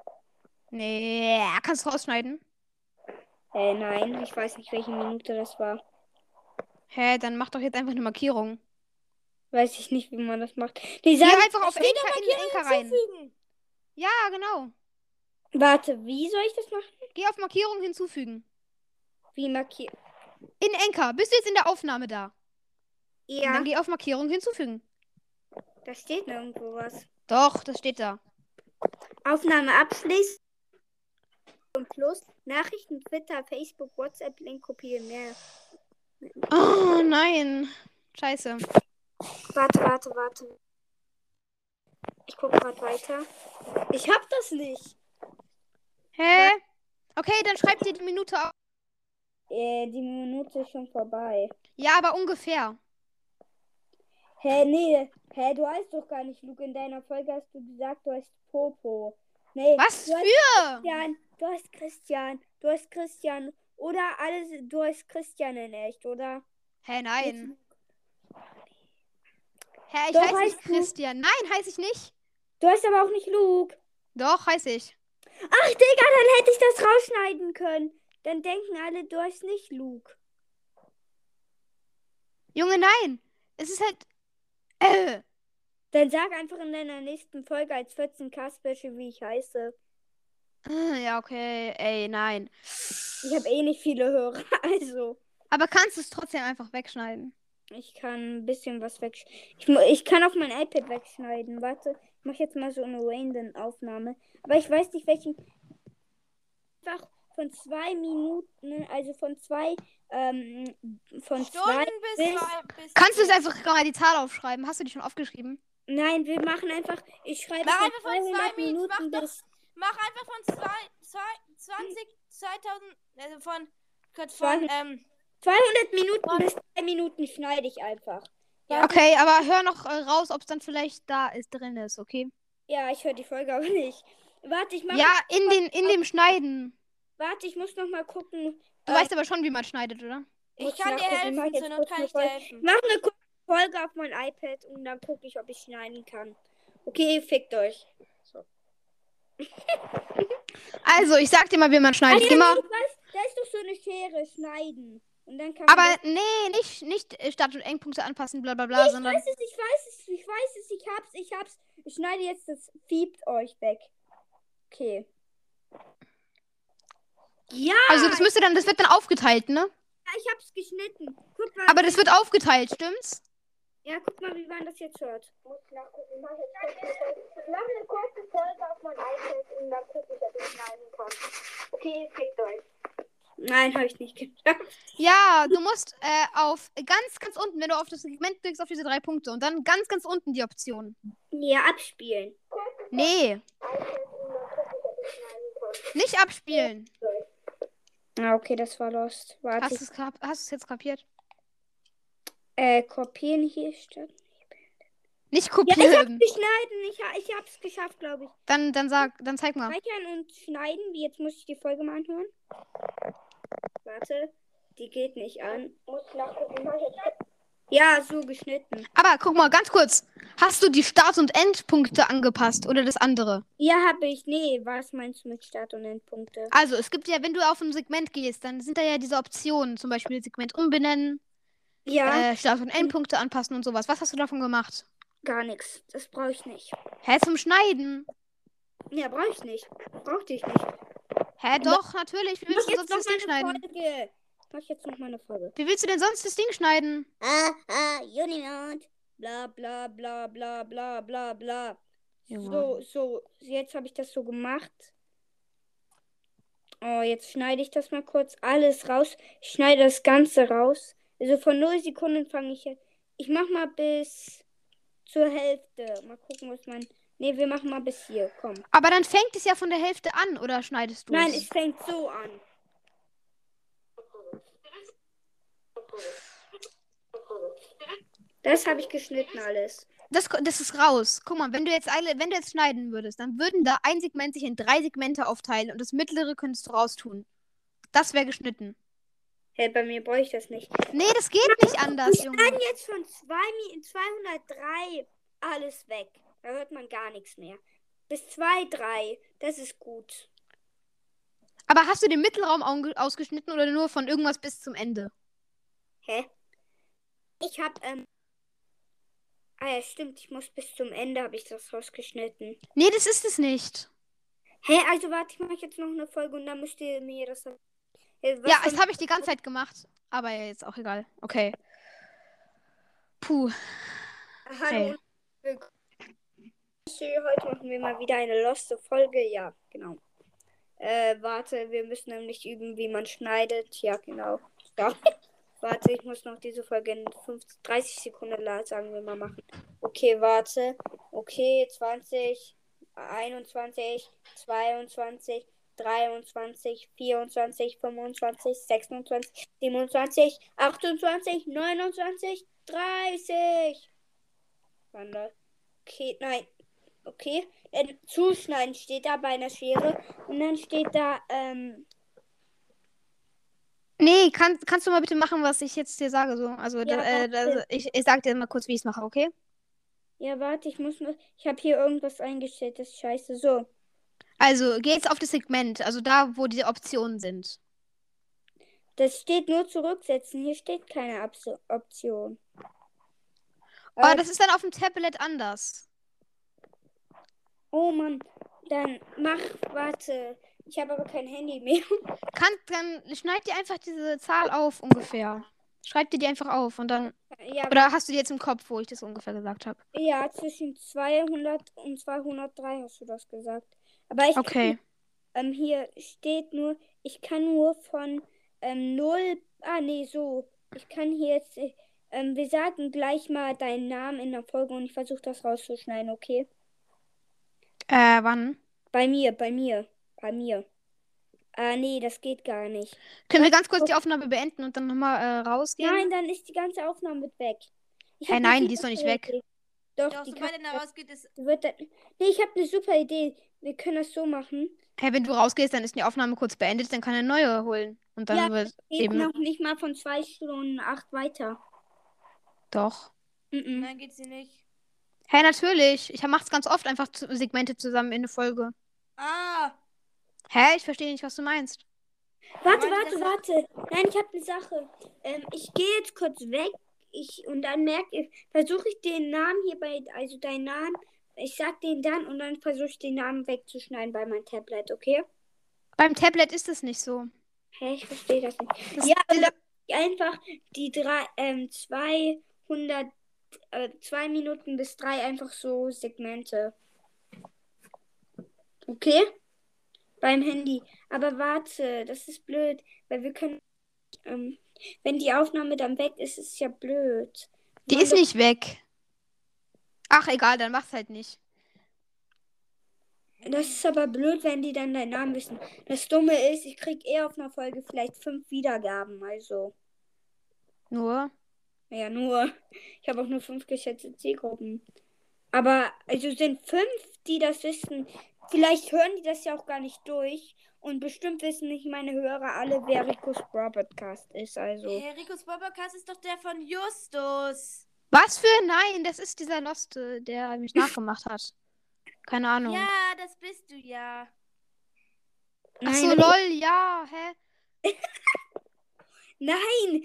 Nee, kannst du rausschneiden? Äh, nein, ich weiß nicht, welche Minute das war. Hä, dann mach doch jetzt einfach eine Markierung. Weiß ich nicht, wie man das macht. Die Geh sagen, einfach auf Enker rein. Ja, genau. warte, wie soll ich das machen? Geh auf Markierung hinzufügen. Wie markiert? In Enker. Bist du jetzt in der Aufnahme da? Und Ja, dann geh auf Markierung hinzufügen. da steht nirgendwo was. Doch, das steht da. Aufnahme abschließen. Und plus Nachrichten, Twitter, Facebook, WhatsApp, Link kopieren. Mehr. Oh, nein. Scheiße. Warte, warte, warte. Ich guck grad weiter. Ich hab das nicht. Hä? Okay, dann schreib dir die Minute auf. Äh, die Minute ist schon vorbei. Ja, aber ungefähr. Hä, nee. Hä, du heißt doch gar nicht Luke. In deiner Folge hast du gesagt, du heißt Popo. Nee. Was du für? Christian. Du heißt Christian. Du heißt Christian. Oder alles, du heißt Christian in echt, oder? Hä, nein. Hä, ich Doch, heiße nicht heißt du. Christian. Nein, heiße ich nicht. Du heißt aber auch nicht Luke. Doch, heiße ich. Ach, Digga, dann hätte ich das rausschneiden können. Dann denken alle, du heißt nicht Luke. Junge, nein. Es ist halt. Äh. Dann sag einfach in deiner nächsten Folge als 14k-Special, wie ich heiße. Äh, Ja, okay. Ey, nein. Ich habe eh nicht viele Hörer, also. Aber kannst du es trotzdem einfach wegschneiden? Ich kann ein bisschen was wegschneiden. Ich, ich kann auch mein iPad wegschneiden. Warte, mache jetzt mal so eine random Aufnahme. Aber ich weiß nicht, welchen. Einfach von zwei Minuten, also von zwei, ähm, von zwei. Bis, bis- zwei, bis Kannst du es einfach mal die Zahl aufschreiben? Hast du die schon aufgeschrieben? Nein, wir machen einfach. Ich schreibe Mach von einfach von 200 zwei Minuten, mach Minuten doch- bis. Mach einfach von zwei, zwei, 20, 2000, also von, Gott, von, Zwei- ähm, 200 Minuten bis zwei Minuten schneide ich einfach. Ja, Okay, aber hör noch äh, raus, ob es dann vielleicht da ist, drin ist, okay? ja ich höre die Folge aber nicht. Warte, ich mach. Ja, in, den, in dem Schneiden. Warte, ich muss noch mal gucken. Du äh, weißt aber schon, wie man schneidet, oder? ich kann dir mach helfen, jetzt zur Not kann ich dir helfen. Mach eine kurze Folge auf mein iPad und dann gucke ich, ob ich schneiden kann. Okay, fickt euch. Also, ich sag dir mal, wie man schneidet. ja, Geh mal. nee, ich weiß, da ist doch so eine Schere, schneiden. Und dann kann Aber man. nee, nicht, nicht äh, Start- und Endpunkte anpassen, bla bla bla, Ich sondern. weiß es, ich weiß es, ich weiß es, ich hab's, ich hab's. Ich schneide jetzt das fiebt euch weg. Okay. Ja, Also, das müsste dann, das wird dann aufgeteilt, ne? ich hab's geschnitten. Guck mal. Aber das wird aufgeteilt, stimmt's? ja, guck mal, wie man das jetzt hört. Muss nachgucken. Ich mache eine kurze Folge auf mein iPad und dann gucke ich, ob ich schneiden kann. Okay, fickt euch. Nein, habe ich nicht geschafft. Ja, du musst äh, auf ganz, ganz unten, wenn du auf das Segment klickst, auf diese drei Punkte und dann ganz, ganz unten die Option. Ja, abspielen. Nee, nicht abspielen. Ah, okay, das war lost. Warte. Hast du es hast du's jetzt kapiert? Äh, kopieren hier statt. Nicht Ja, ich hab's kopieren. geschneiden. Ich, ha- ich hab's geschafft, glaube ich. Dann, dann sag, dann zeig mal. Speichern und schneiden. Jetzt muss ich die Folge mal anhören. Warte. Die geht nicht an. Muss nachgucken. Mach jetzt Ja, so geschnitten. Aber guck mal, ganz kurz. Hast du die Start- und Endpunkte angepasst oder das andere? Ja, habe ich. Nee, was meinst du mit Start- und Endpunkte? Also, es gibt ja, wenn du auf ein Segment gehst, dann sind da ja diese Optionen. Zum Beispiel Segment umbenennen, Ja, äh, Start- und Endpunkte anpassen und sowas. Was hast du davon gemacht? gar nichts. Das brauche ich nicht. Hä, zum Schneiden? Ja, brauche ich nicht. Brauchte ich nicht. Hä, doch, natürlich. Du jetzt sonst eine schneiden? Folge. Mach jetzt noch mal eine Folge. Wie willst du denn sonst das Ding schneiden? Ah, ah, Unimond. Bla, bla, bla, bla, bla, bla, bla. So, so. Jetzt habe ich das so gemacht. Oh, jetzt schneide ich das mal kurz alles raus. Ich schneide das Ganze raus. Also von 0 Sekunden fange ich jetzt. Ich mach mal bis zur Hälfte. Mal gucken, was mein. Ne, wir machen mal bis hier. Komm. Aber dann fängt es ja von der Hälfte an, oder schneidest du Nein, es fängt so an. Das habe ich geschnitten alles. Das, das ist raus. Guck mal, wenn du jetzt alle, wenn du jetzt schneiden würdest, dann würden da ein Segment sich in drei Segmente aufteilen und das mittlere könntest du raustun. Das wäre geschnitten. Hey, bei mir brauche ich das nicht. Nee, das geht nicht anders, Wir Junge. schneiden jetzt von zwei Mi- 203 alles weg. Da hört man gar nichts mehr. Bis 2, 3. Das ist gut. Aber hast du den Mittelraum au- ausgeschnitten oder nur von irgendwas bis zum Ende? Hä? Ich habe, ähm. Ah ja, stimmt. Ich muss bis zum Ende habe ich das rausgeschnitten. Nee, das ist es nicht. Hä, also warte, ich mache jetzt noch eine Folge und dann müsst ihr mir das. Äh, ja, das habe ich die ganze Zeit gemacht. Aber jetzt auch egal. Okay. Puh. Hallo. Hey. Heute machen wir mal wieder eine loste Folge. Ja, genau. Äh, warte, wir müssen nämlich üben, wie man schneidet. Ja, genau. Ja. Warte, ich muss noch diese Folge in 50, 30 Sekunden sagen wir mal machen. Okay, warte. Okay, 20, 21, 22, 23, 24, 25, 26, 27, 28, 29, 30. Warte. Okay, nein. Okay. Dann zuschneiden steht da bei einer Schere. Und dann steht da, ähm, Nee, kann, kannst du mal bitte machen, was ich jetzt dir sage? So? Also, Ja, da, äh, da, ich, ich sag dir mal kurz, wie ich es mache, okay? ja, warte, ich muss nur. Ich habe hier irgendwas eingestellt, das ist scheiße. So. Also, geh jetzt auf das Segment, also da, wo die Optionen sind. Das steht nur zurücksetzen. Hier steht keine Abso Option. Aber Äh, das ist dann auf dem Tablet anders. oh Mann. Dann mach, warte. Ich habe aber kein Handy mehr. Kann, dann schneid dir einfach diese Zahl auf ungefähr. Schreib dir die einfach auf und dann. Ja, Oder hast du die jetzt im Kopf, wo ich das ungefähr gesagt habe? ja, zwischen 200 und 203 hast du das gesagt. Aber ich Okay. ähm, hier steht nur, ich kann nur von ähm, 0, ah nee, so. Ich kann hier jetzt, äh, ähm, wir sagen gleich mal deinen Namen in der Folge und ich versuche das rauszuschneiden, okay? Äh, wann? Bei mir, bei mir, bei mir. Ah nee, das geht gar nicht. Können wir ganz kurz die Aufnahme beenden und dann nochmal äh, rausgehen? Nein, dann ist die ganze Aufnahme mit weg. Ich Hä, hab nein, eine die ist doch nicht super weg. Idee. Doch, Doch, die sobald kann er da rausgeht, ist. wird dann, Nee, ich habe eine super Idee. Wir können das so machen. Hey, wenn du rausgehst, dann ist die Aufnahme kurz beendet, dann kann er neue holen. Und dann Ja, wird eben. noch nicht mal von zwei Stunden acht weiter. Doch. Mhm. Nein, geht sie nicht. Hey, natürlich. Ich mach's ganz oft einfach zu- Segmente zusammen in eine Folge. Ah! Hä? Ich verstehe nicht, was du meinst. Warte, warte, warte. Nein, ich habe eine Sache. Ähm, ich gehe jetzt kurz weg. Ich, und dann merke ich, versuche ich den Namen hier bei, also deinen Namen, ich sag den dann und dann versuche ich den Namen wegzuschneiden bei meinem Tablet, okay? Beim Tablet ist es nicht so. Hä, ich verstehe das nicht. Das- ja, dann einfach die drei, ähm, 200, äh, zwei Minuten bis drei einfach so Segmente. Okay? Beim Handy. Aber warte, das ist blöd, weil wir können, ähm, wenn die Aufnahme dann weg ist, ist es ja blöd. Die ist nicht weg. Ach, egal, dann mach's halt nicht. Das ist aber blöd, wenn die dann deinen Namen wissen. Das Dumme ist, ich krieg eher auf einer Folge vielleicht fünf Wiedergaben, also. Nur. Ja, nur. Ich habe auch nur fünf geschätzte Zielgruppen. Aber also sind fünf, die das wissen. Vielleicht hören die das ja auch gar nicht durch. Und bestimmt wissen nicht meine Hörer alle, wer Ricos Bra Podcast ist. Also. Hey, Ricos Bobbercast ist doch der von Justus. Was für? Nein, das ist dieser Loste, der mich nachgemacht hat. Keine Ahnung. Ja, das bist du ja. Ach so, Nein, lol, ja, hä? Nein!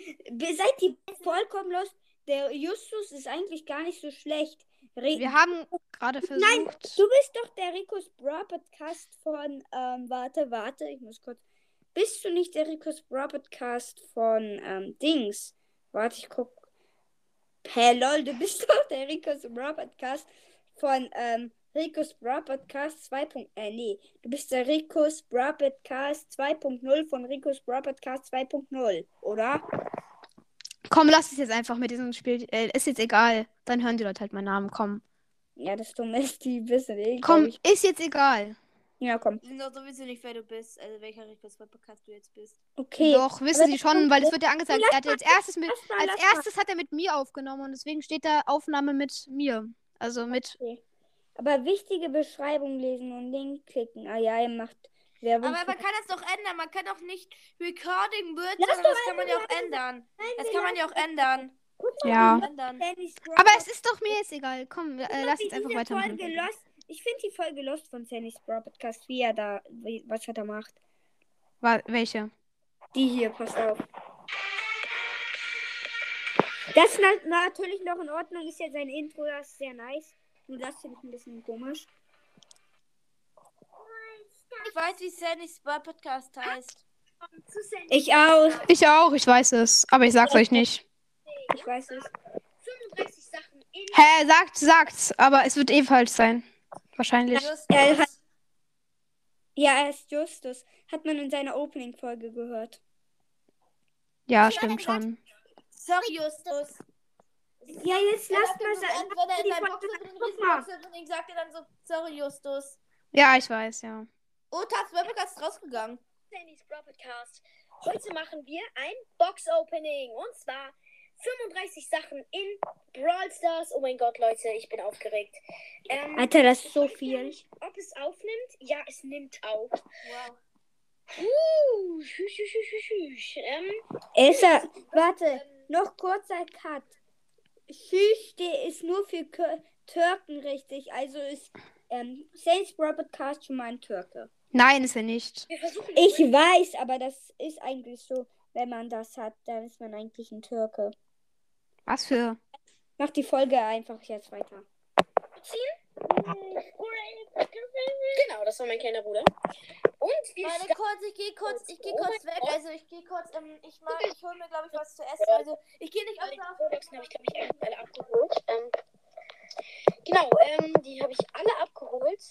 Seid ihr vollkommen los? Der Justus ist eigentlich gar nicht so schlecht. Re Wir haben gerade versucht. Nein, du bist doch der Ricos Bra Podcast von, ähm, warte, warte, ich muss kurz. Bist du nicht der Ricos Bra Podcast von, ähm, Dings? Warte, ich guck. Hä, lol, du bist doch der Ricos Bra Podcast von, ähm, Ricos Bra Podcast 2. Äh, nee, du bist der Ricos Bra Podcast 2.0 von Ricos Bra Podcast 2.0, oder? Komm, lass es jetzt einfach mit diesem Spiel. Äh, ist jetzt egal. Dann hören die Leute halt meinen Namen. Komm. Ja, das Dumme ist, die wissen eh, Komm, ich. ist jetzt egal. Ja, komm. Doch sowieso nicht, wer du bist. Also welcher Bobbercast du jetzt bist. Okay. Doch, wissen sie schon, weil es wird ja angezeigt. Lass Er hat als erstes mit, mal, als mal. erstes hat er mit mir aufgenommen und deswegen steht da Aufnahme mit mir. Also mit. Aber wichtige Beschreibung lesen und Link klicken. Ah ja, ihr macht Werbung. Aber man kann das doch ändern. Man kann doch nicht Recording wird, sondern das kann man ja auch ändern. Das kann man ja auch ändern. Ja. Aber es ist doch mir jetzt egal. Komm, äh, lass jetzt einfach weitermachen. Folge Lost. Ich finde die Folge Lost von Sannys Bro Podcast, wie er da, wie, was er da macht. Wa- welche? Die hier, passt auf. Das ist na natürlich noch in Ordnung, ist ja sein Intro, das ist sehr nice. Nur das finde ich ein bisschen komisch. Ich weiß, wie Sannys Podcast heißt. Ich auch. Ich auch, ich weiß es. Aber ich sag's euch nicht. Ich weiß es. 35 Sachen in Hä, sagt, sagt's. Aber es wird eh falsch sein. Wahrscheinlich. Justus. Er hat- Ja, er ist Justus. Hat man in seiner Opening-Folge gehört. Ja, stimmt schon. Sorry, Justus. Ja, jetzt lasst sagt mal sagen. wenn er in seinem Folge- Boxer mit Guck mal. dem sagt er dann so, sorry, Justus. Ja, ich weiß, ja. Oh, Tats Podcast ist rausgegangen. Sandys Bro Podcast. Heute machen wir ein Box-Opening. Und zwar 35 Sachen in Brawl Stars. Oh mein Gott, Leute, ich bin aufgeregt. Ähm, Alter, das ist so viel. ob es aufnimmt? Ja, es nimmt auf. Wow. Uh, schüch, schüch, schüch, schüch, schüch. Ähm, Ist er. Warte, noch kurzer Cut. Schüchte ist nur für Türken richtig. Also ist ähm, Saints Bro Podcast schon mal ein Türke. Nein, ist er nicht. Ich weiß, aber das ist eigentlich so, wenn man das hat, dann ist man eigentlich ein Türke. Was für. Mach die Folge einfach jetzt weiter. Genau, das war mein kleiner Bruder. Und wir Warte kurz, ich gehe kurz, ich gehe kurz weg. Gott. Also ich gehe kurz, ähm, ich mach, ich hole mir glaube ich was zu essen. Also ich gehe nicht auf die habe ich, glaube ich, alle abgeholt. Ähm, genau, ähm, die habe ich alle abgeholt.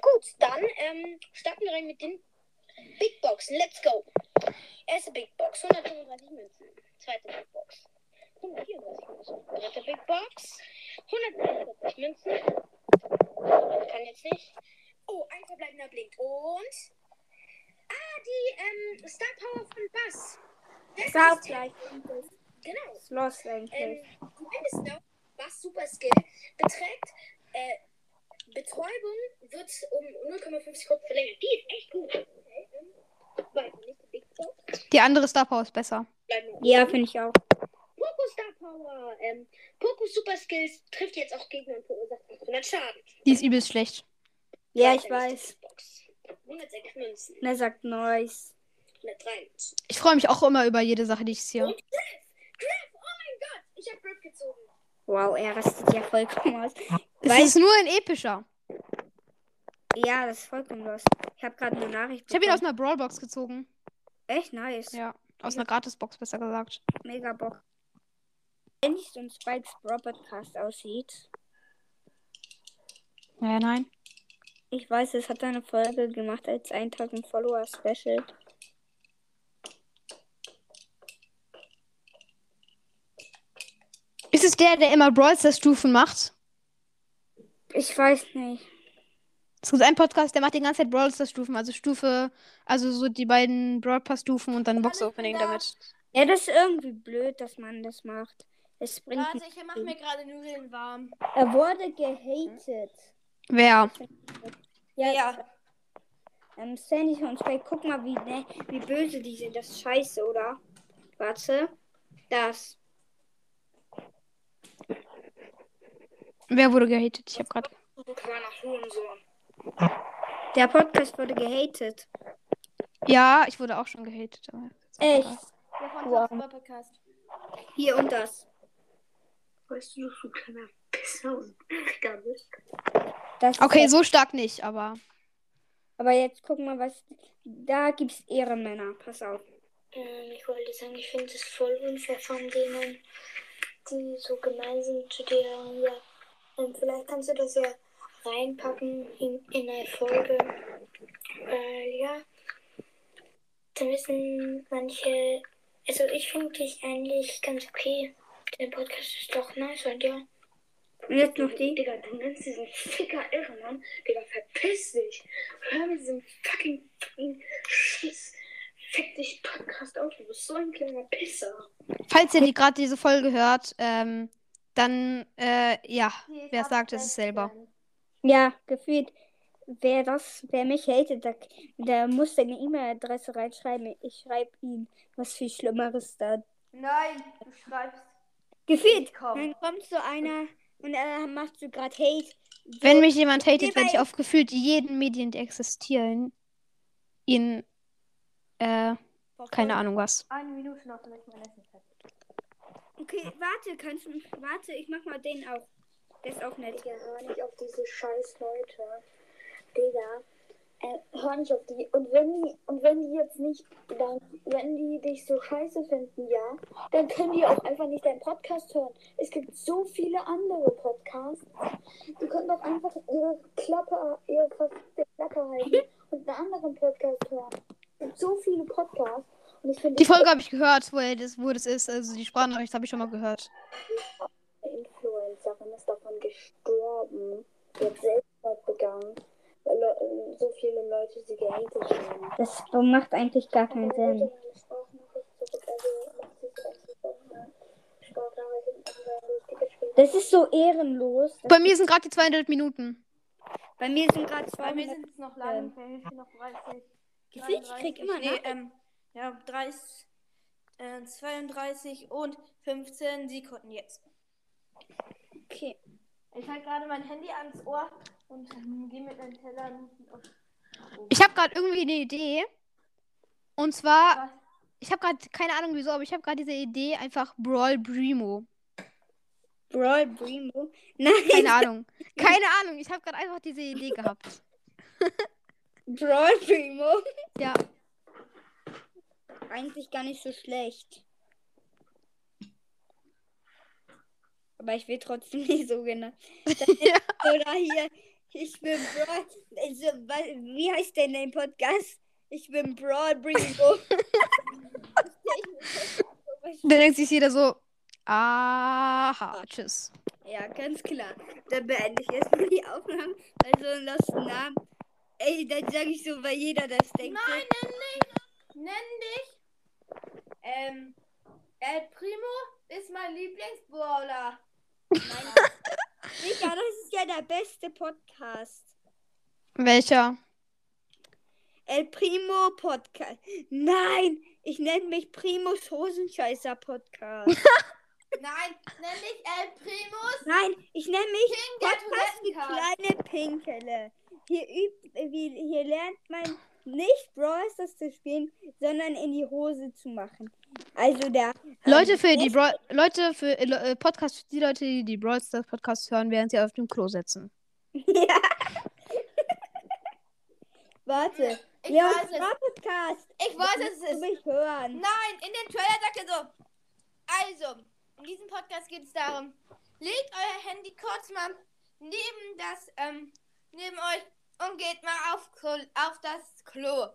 Gut, dann ähm, starten wir rein mit den Big Boxen. Let's go. Erste Big Box, 135 Münzen. Zweite Big Box, 134 Münzen. Dritte Big Box, 143 Münzen. Kann jetzt nicht. Oh, ein verbleibender blinkt. Und. Ah, die ähm, Star Power von Bass. Das Star gleich. Genau. Ist los eigentlich. Ähm, Star Bass Super Skill beträgt. Äh, Betäubung wird um 0,5 Sekunden verlängert. Die ist echt gut. Die andere Star Power ist besser. Ja, finde ich auch. Poco Star Power. Ähm, Poco Super Skills trifft jetzt auch Gegner und verursacht 800 Schaden. Die ist übelst schlecht. Ja, ich weiß. Big Box. 106 Münzen. Er sagt nice. 103 Münzen. Ich freue mich auch immer über jede Sache, die ich ziehe. Und Griff! Griff! Oh mein Gott! Ich habe Griff gezogen. Wow, er rastet ja vollkommen aus. Es Weißt- ist nur ein epischer. Ja, das ist vollkommen los. Ich habe gerade eine Nachricht Ich habe ihn aus bekommen. einer Brawlbox gezogen. Echt nice. Ja, aus einer Gratisbox, besser gesagt. Mega Bock. Wenn nicht so ein Spikes Brawl Podcast aussieht. Ja, nein. Ich weiß, es hat eine Folge gemacht als 1000 Follower Special. Ist es der, der immer Brawl Stars Stufen macht? Ich weiß nicht. Es gibt einen Podcast, der macht die ganze Zeit Brawl Stars Stufen, also Stufe, also so die beiden Brawl Pass Stufen und dann Box Opening damit. Ja, das ist irgendwie blöd, dass man das macht. Es bringt Warte, ich mache mir gerade Nudeln warm. Er wurde gehatet. Wer? Ja, Ja. Ähm, Sandy und Spike, guck mal, wie, ne, wie böse die sind. Das ist scheiße, oder? Warte. Das. Wer wurde gehatet? Ich habe gerade. Kleiner Hurensohn. Der Podcast wurde gehatet. Ja, ich wurde auch schon gehatet. Echt? Der von wow. Podcast. Hier und das. Weißt du, du kleiner Pisser und gar nicht. das ist Okay, so stark nicht, aber. Aber jetzt guck mal, was. Da gibt's Ehrenmänner. Pass auf. Ähm, ich wollte sagen, ich finde es voll unfair von denen, die so gemein sind zu dir. Ja. Ähm, vielleicht kannst du das ja reinpacken in, in eine Folge. Äh, ja. Dann wissen manche. Also, ich finde dich eigentlich ganz okay. Der Podcast ist doch nice und ja. Und jetzt noch die. Digga, du nennst diesen Ficker Irrenmann. Digga, verpiss dich. Hör mit diesem fucking, fucking Schiss. Fick dich Podcast auf. Du bist so ein kleiner Pisser. Falls ihr die gerade diese Folge hört, ähm, dann, äh, ja, wer es sagt, ist es selber. Ja, gefühlt. Wer das, wer mich hatet, der, der muss seine E-Mail-Adresse reinschreiben. Ich schreibe ihm was viel Schlimmeres da. Nein, du schreibst. Gefühlt. Komm. Dann kommt so einer und er macht so gerade Hate. So, Wenn mich jemand hatet, werde ich auf gefühlt jeden Medien, die existieren, ihn, äh, keine Ahnung was. Eine Minute noch, damit ich mein Essen fertig. Okay, warte, kannst du. Warte, ich mach mal den auch. Der ist auch nett. Digga, hör nicht auf diese scheiß Leute. Digga. Äh, hör nicht auf die. Und wenn die, und wenn die jetzt nicht, dann, wenn die dich so scheiße finden, ja, dann können die auch einfach nicht deinen Podcast hören. Es gibt so viele andere Podcasts. Die können doch einfach ihre Klappe, ihre verfickte Klappe halten und einen anderen Podcast hören. Es gibt so viele Podcasts. Und ich finde Die Folge habe ich gehört, wo, das, wo das ist. Also die Sprachnachricht habe ich schon mal gehört. Influencerin ist davon gestorben. Die hat Selbstmord begangen. Le- so viele Leute sie gehatet haben. Das macht eigentlich gar keinen Sinn. Das ist so ehrenlos. Bei mir sind gerade die 200 Minuten. Bei mir sind gerade Bei mir 200. sind es noch lang. Bei mir sind noch 30. Gefühlt, ich krieg 33, immer nee, ähm, ja, 30, äh, 32 und 15 Sekunden jetzt. Okay. Ich halte gerade mein Handy ans Ohr und gehe mit meinem Teller auf. Ich habe gerade irgendwie eine Idee. Und zwar, Was? ich habe gerade keine Ahnung wieso, aber ich habe gerade diese Idee einfach Brawl Primo. Brawl Primo. Nein, Keine Ahnung. Keine Ahnung. Ich habe gerade einfach diese Idee gehabt. Brawl Primo. Ja. Eigentlich gar nicht so schlecht. Aber ich will trotzdem nicht so genannt. ja. Oder hier, ich bin Brawl. Also, wie heißt denn dein Podcast? Ich bin Brawl Primo. Dann denkt sich jeder so. Aha, tschüss. Ja, ganz klar. Dann beende ich erstmal die Aufnahme. Also einen losten Namen. Ey, dann sage ich so, weil jeder das denkt. Nein, nenn dich. Nenn dich. Ähm. El Primo ist mein Lieblingsbrawler. Digga, das ist ja der beste Podcast. Welcher? El Primo Podcast. Nein, ich nenne mich Primus Hosenscheißer Podcast. Nein, nenn dich El Primus. Nein, ich nenne mich King Podcast die kleine Pinkele. Hier, übt, wie, hier lernt man nicht Brawl Stars zu spielen, sondern in die Hose zu machen. Also der. Leute ähm, für die Bra Leute für äh, äh, Podcast für die Leute, die die Brawl Stars Podcast hören, während sie auf dem Klo sitzen. ja. Warte. Ich Leons weiß es. Podcast. Ich weiß, es Du ist. mich hören. Nein, in dem Trailer sagt er so. Also, in diesem Podcast geht es darum, legt euer Handy kurz mal neben das, ähm, neben euch und geht mal auf, auf das Klo.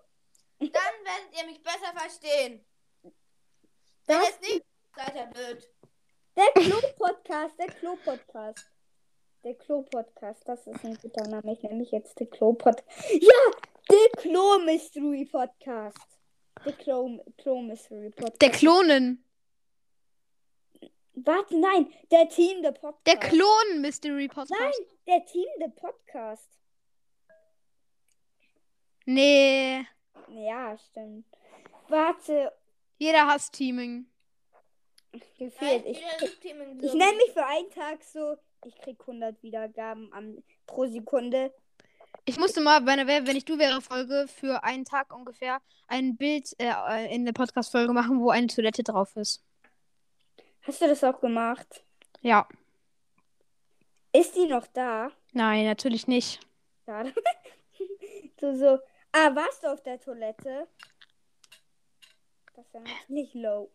Dann werdet ihr mich besser verstehen. Wenn Das- es nicht, seid ihr blöd. Der Klo-Podcast, der Klo-Podcast. Der Klo-Podcast, das ist ein guter Name. Ich nenne mich jetzt der Klo-Podcast. Ja, der Klo-Mystery-Podcast. Der Klo- Klo-Mystery-Podcast. Der Klonen. Warte, nein, der Team, der Podcast. Der Klonen Mystery Podcast. Nein, der Team, der Podcast. Nee. Ja, stimmt. Warte, Jeder hasst Teaming. gefehlt. Ich, ich nenne mich für einen Tag so, ich krieg 100 Wiedergaben am, pro Sekunde. Ich musste mal bei einer Wenn ich du wäre Folge für einen Tag ungefähr ein Bild äh, in der Podcast-Folge machen, wo eine Toilette drauf ist. Hast du das auch gemacht? Ja. Ist die noch da? Nein, natürlich nicht. Schade. so, so. Ah, warst du auf der Toilette? Das ist ja natürlich low.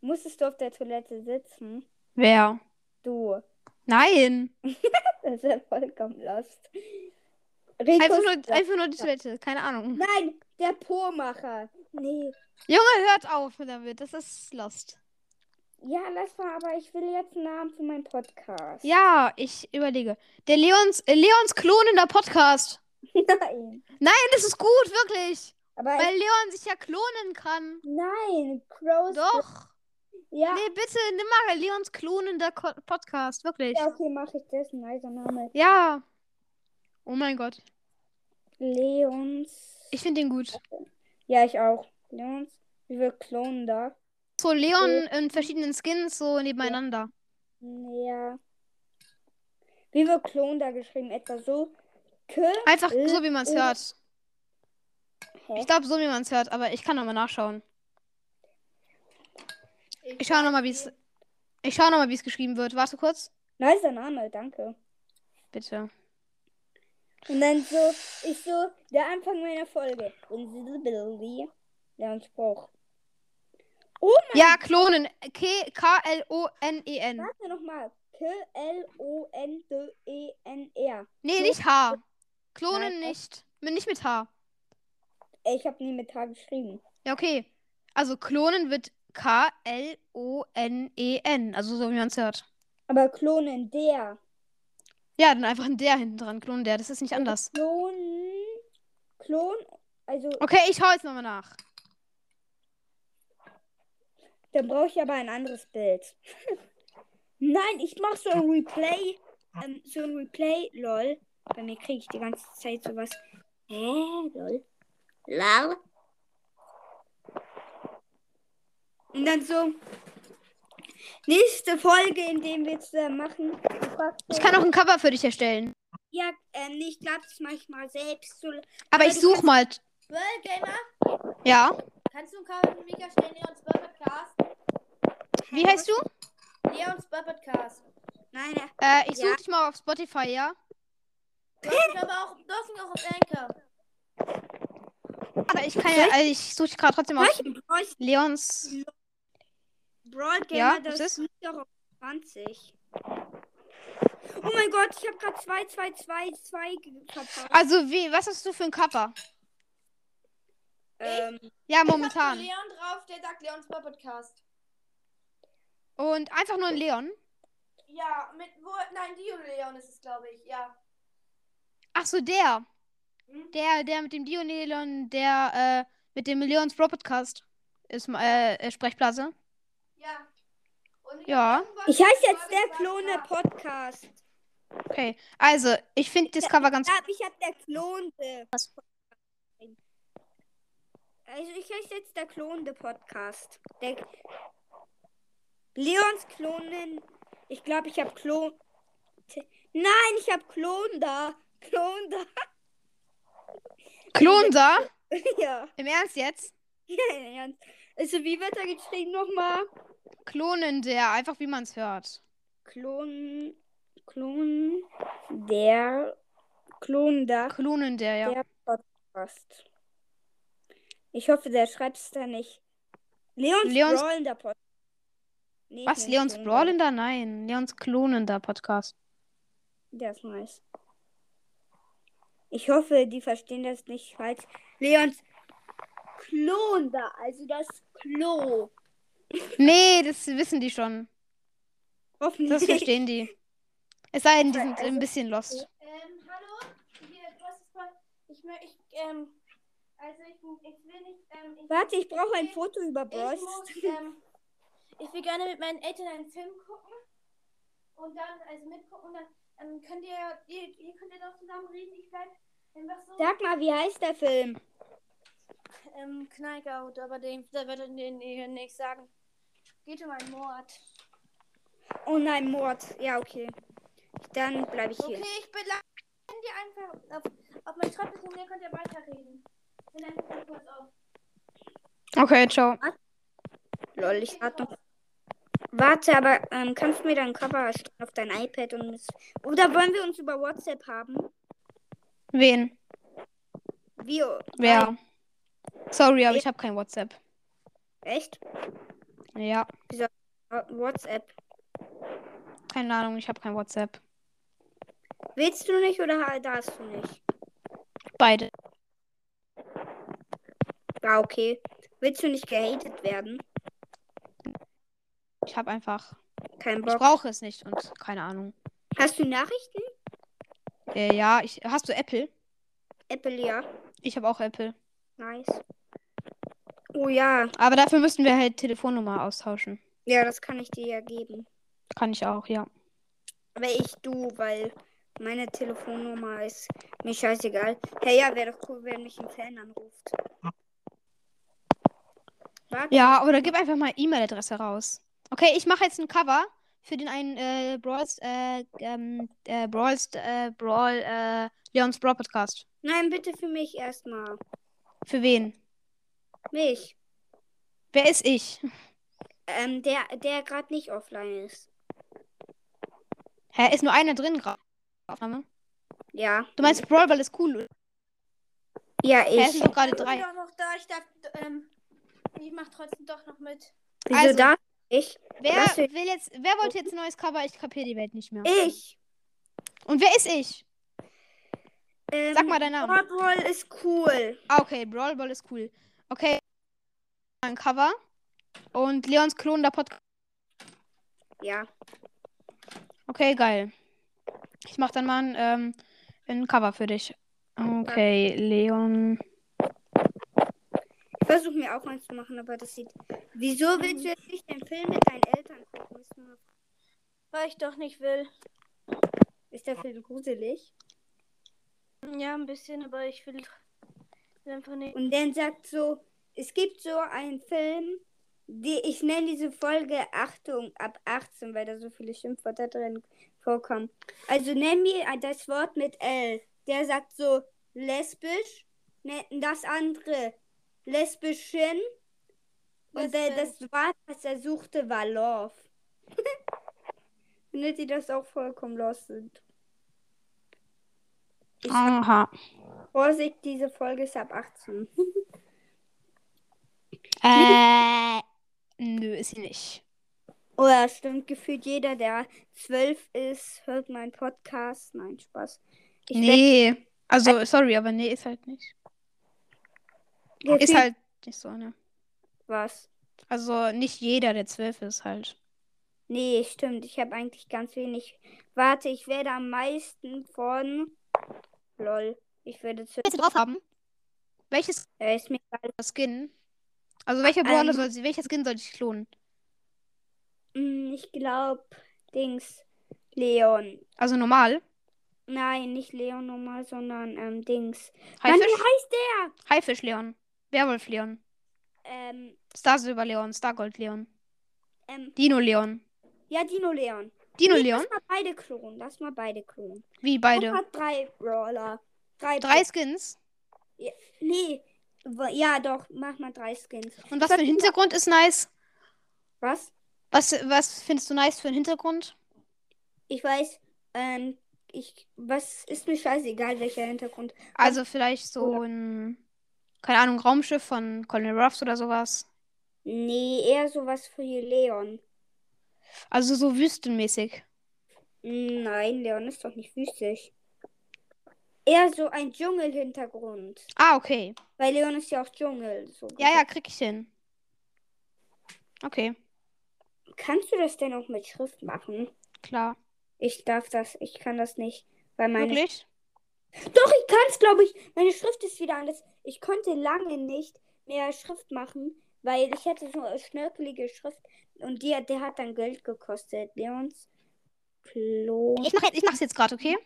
Musstest du auf der Toilette sitzen? Wer? Du. Nein. Das ist ja vollkommen lost. Einfach nur, einfach nur die Toilette. Keine Ahnung. Nein, der Po-Macher. Nee. Junge, hört auf damit. Das ist lost. Ja, lass mal, aber ich will jetzt einen Namen für meinen Podcast. Ja, ich überlege. Der Leons, äh, Leons klonender Podcast. Nein. Nein, das ist gut, wirklich. Aber Weil Leon sich ja klonen kann. nein, Crows. Doch. Ja. Nee, bitte, nimm mal Leons klonender Podcast. Wirklich. ja, okay, mache ich das. Nicer Name. Ja. Oh mein Gott. Leons. Ich finde den gut. Ja, ich auch. Leons. Wie wir klonen da. So Leon in verschiedenen Skins so nebeneinander. Ja. Wie wir klonen da geschrieben? Etwa so. Einfach so, wie man es hört. Ich glaube, so, wie man es hört, aber ich kann nochmal nachschauen. Ich schau nochmal, wie es. Ich schau nochmal, wie es geschrieben wird. Warte kurz. Nicer Name, danke. Bitte. Und dann so, ich so, der Anfang meiner Folge. Invisibility. Der Spruch. Oh mein Ja, klonen. K-L-O-N-E-N. Warte nochmal. K-L-O-N-D-E-N-R. Nee, nicht H. Klonen Nein, nicht. Mit- Nicht mit H. Ich habe nie mit H geschrieben. Ja, okay. Also klonen wird K-L-O-N-E-N. Also so, wie man es hört. Aber klonen der. Ja, dann einfach ein der hinten dran. Klonen der. Das ist nicht anders. Klonen. Klon. Also, Okay, ich schau jetzt nochmal nach. dann brauche ich aber ein anderes Bild. Nein, ich mache so ein Replay. Ähm, so ein Replay, lol. Bei mir kriege ich die ganze Zeit sowas. Hä, lol. Lol. Und dann so. Nächste Folge, in dem wir zusammen machen. Du fragst Ich kann auch ein Cover für dich erstellen. Ja, ähm, ich glaube, das mache ich mal selbst. So, Aber ich du such mal. Well, Gamer, Ja. kannst du ein Cover für mich erstellen? Leons Podcast. Wie heißt du? Leons Podcast. Nein, ja. Äh, ich Ja. suche dich mal auf Spotify, ja? Du hast aber auch, du hast mich auch auf Anchor. Aber ich kann ja, also ich suche gerade trotzdem auf Leons. Brawl Gamer, Ja, das was ist? liegt doch auf 20. Oh mein Gott, ich habe gerade 2, 2, 2, 2 verpasst. Also, wie, was hast du für ein Cover? Ähm, Ja, Ich hab momentan. Leon drauf, der sagt Leons Podcast. Und einfach nur ein Leon. Ja, mit wo? Nein, Dio Leon ist es, glaube ich. Ja. Ach so, der. Hm? Der, der mit dem Dionelon, der, äh, mit dem Leons Bro Podcast ist, äh, äh, Sprechblase. Ja. Und ich Ja. hab ich heiße jetzt der Klone. Podcast. Okay. Also, ich finde das Cover ganz. Ja, ich hab der Klonte. Also ich heiße jetzt der Klonte Podcast. Der Leons Klonen. Ich glaube, ich habe Klon. Nein, ich habe Klon da. Klon da. Klon da? ja. Im Ernst jetzt? Ja, im Ernst. Also wie wird er geschrieben nochmal? Klonen der, einfach wie man es hört. Klon. Klon. Der. Klon da. Klonen der, ja. Der Podcast. Ich hoffe, der schreibt es da nicht. Leons, Leons- Brawlender Podcast. Nee, Was? Leons. Brawlender? Nein. Leons klonender Podcast. Der ist nice. Ich hoffe, die verstehen das nicht falsch. Leons Klon da, also das Klo. Nee, das wissen die schon. Hoffentlich. Das verstehen die. Es sei denn, die sind Also- ein bisschen lost. Ähm, hallo? Hier, du hast es. Ich möchte, ich, ähm. Also, ich, ich will nicht, ähm. Ich, Warte, ich brauche ein Foto über Ich Brawl. muss, ähm. Ich will gerne mit meinen Eltern einen Film gucken. Und dann, also mitgucken. Und dann ähm, könnt ihr, ihr, ihr könnt ja doch zusammen reden. Ich bleib. Sag mal, wie heißt der Film? Ähm, Knockout, aber den, der wird den ihr nicht sagen. Geht um einen Mord. Oh nein, Mord. Ja, okay. Dann bleibe ich hier. Okay, ich beleidige dir einfach auf, auf mein Schreibtisch und ihr könnt ihr weiterreden. Ich bin einfach kurz auf. Okay, ciao. Lol, ich warte noch. Warte, aber ähm, kannst du mir dein Cover auf dein iPad und oder wollen wir uns über WhatsApp haben? Wen? Wir. Wer? Sorry, aber ich habe kein WhatsApp. Echt? Ja, Äh, WhatsApp. keine Ahnung, ich habe kein WhatsApp. Willst du nicht oder darfst du nicht? Beide. Ja, okay. Willst du nicht gehatet werden? Ich habe einfach. Kein Ich Bock. brauche es nicht und keine Ahnung. Hast du Nachrichten? Äh, ja, ich. Hast du Apple? Apple, ja. Ich habe auch Apple. Nice. Oh ja. Aber dafür müssten wir halt Telefonnummer austauschen. Ja, das kann ich dir ja geben. Kann ich auch, ja. Aber ich du, weil meine Telefonnummer ist mir scheißegal. Hey, ja, wäre doch cool, wenn mich ein Fan anruft. Warte. Ja, oder gib einfach mal E-Mail-Adresse raus. Okay, ich mache jetzt ein Cover für den einen äh, Brawls, äh, ähm, äh, Brawls, äh, Brawl, äh, Leons Brawl Podcast. Nein, bitte für mich erstmal. Für wen? Mich. Wer ist ich? Ähm, der, der gerade nicht offline ist. Hä, ist nur einer drin gerade? Aufnahme? Ja. Du meinst Brawl Ball ist cool? oder? Ja, Hä, es ich. sind doch gerade Ich bin drei. doch noch da. Ich darf, ähm. Ich mach trotzdem doch noch mit. Wieso also- darf ich? Wer Was will jetzt, wer wollte jetzt ein neues Cover? Ich kapiere die Welt nicht mehr. Ich. Und wer ist ich? Ähm, Sag mal deinen Namen. Brawl Ball ist cool. Ah, okay, Brawl Ball ist cool. Okay. Ein Cover. Und Leons Klon der Podcast. Ja. Okay, geil. Ich mach dann mal ein, ähm, ein Cover für dich. Okay, Leon. Versuche mir auch eins zu machen, aber das sieht. Wieso willst du jetzt nicht den Film mit deinen Eltern gucken? Weil ich doch nicht will. ist der Film gruselig? Ja, ein bisschen, aber ich will einfach nicht. Und dann sagt so, es gibt so einen Film, die, ich nenne diese Folge Achtung ab 18, weil da so viele Schimpfwörter drin vorkommen. Also nenn mir das Wort mit L. Der sagt so lesbisch, das andere lesbischen. Und der, das Wort, was er suchte, war Love. findet sie das auch vollkommen lost sind. Ich Aha. Vorsicht, diese Folge ist ab 18. Äh, nö, ist sie nicht. Oder stimmt gefühlt jeder, der zwölf ist, hört meinen Podcast. Nein, Spaß. Ich nee. Also, sorry, aber nee, ist halt nicht. Werd- Ist halt nicht so, ne? was. Also, nicht jeder, der zwölf ist, halt. Nee, stimmt. Ich habe eigentlich ganz wenig. Warte, ich werde am meisten von. Lol. Ich werde zu. Willst du drauf haben? Welches Äh, ist mir egal. Skin? Also, welcher Brawler ähm, soll sie, welcher Skin soll ich klonen? Ich glaube, Dings. Leon. Also, normal. Nein, nicht Leon normal, sondern ähm, Dings. Mann, wie Haifisch? heißt der? Haifisch Leon. Werwolf Leon. Ähm, Star Silber Leon. Stargold Leon. ähm, Dino Leon. ja, Dino Leon. Dino Nee, Leon? Lass mal beide klonen. Lass mal beide klonen. Wie beide? mal drei Brawler. Drei. Drei Skins. Nee. w- Ja, doch. Mach mal drei Skins. Und was für ein Hintergrund ist nice? Was? Was, was findest du nice für einen Hintergrund? Ich weiß, ähm, ich, was ist mir scheißegal, welcher Hintergrund. Also vielleicht so ein, keine Ahnung, Raumschiff von Colonel Ruffs oder sowas. Nee, eher sowas für Leon. Also so wüstenmäßig. Nein, Leon ist doch nicht wüstig. Eher so ein Dschungelhintergrund. Ah, okay. Weil Leon ist ja auch Dschungel. So Ja, ja, krieg ich hin. Okay, Kannst du das denn auch mit Schrift machen? klar. Ich darf das, ich kann das nicht. Weil meine. Wirklich? Doch, ich kann es, glaube ich. Meine Schrift ist wieder anders. Ich konnte lange nicht mehr Schrift machen, weil ich hatte so eine schnörkelige Schrift und die, der hat dann Geld gekostet. Leons Klo. Ich, mach, ich mach's jetzt gerade, okay?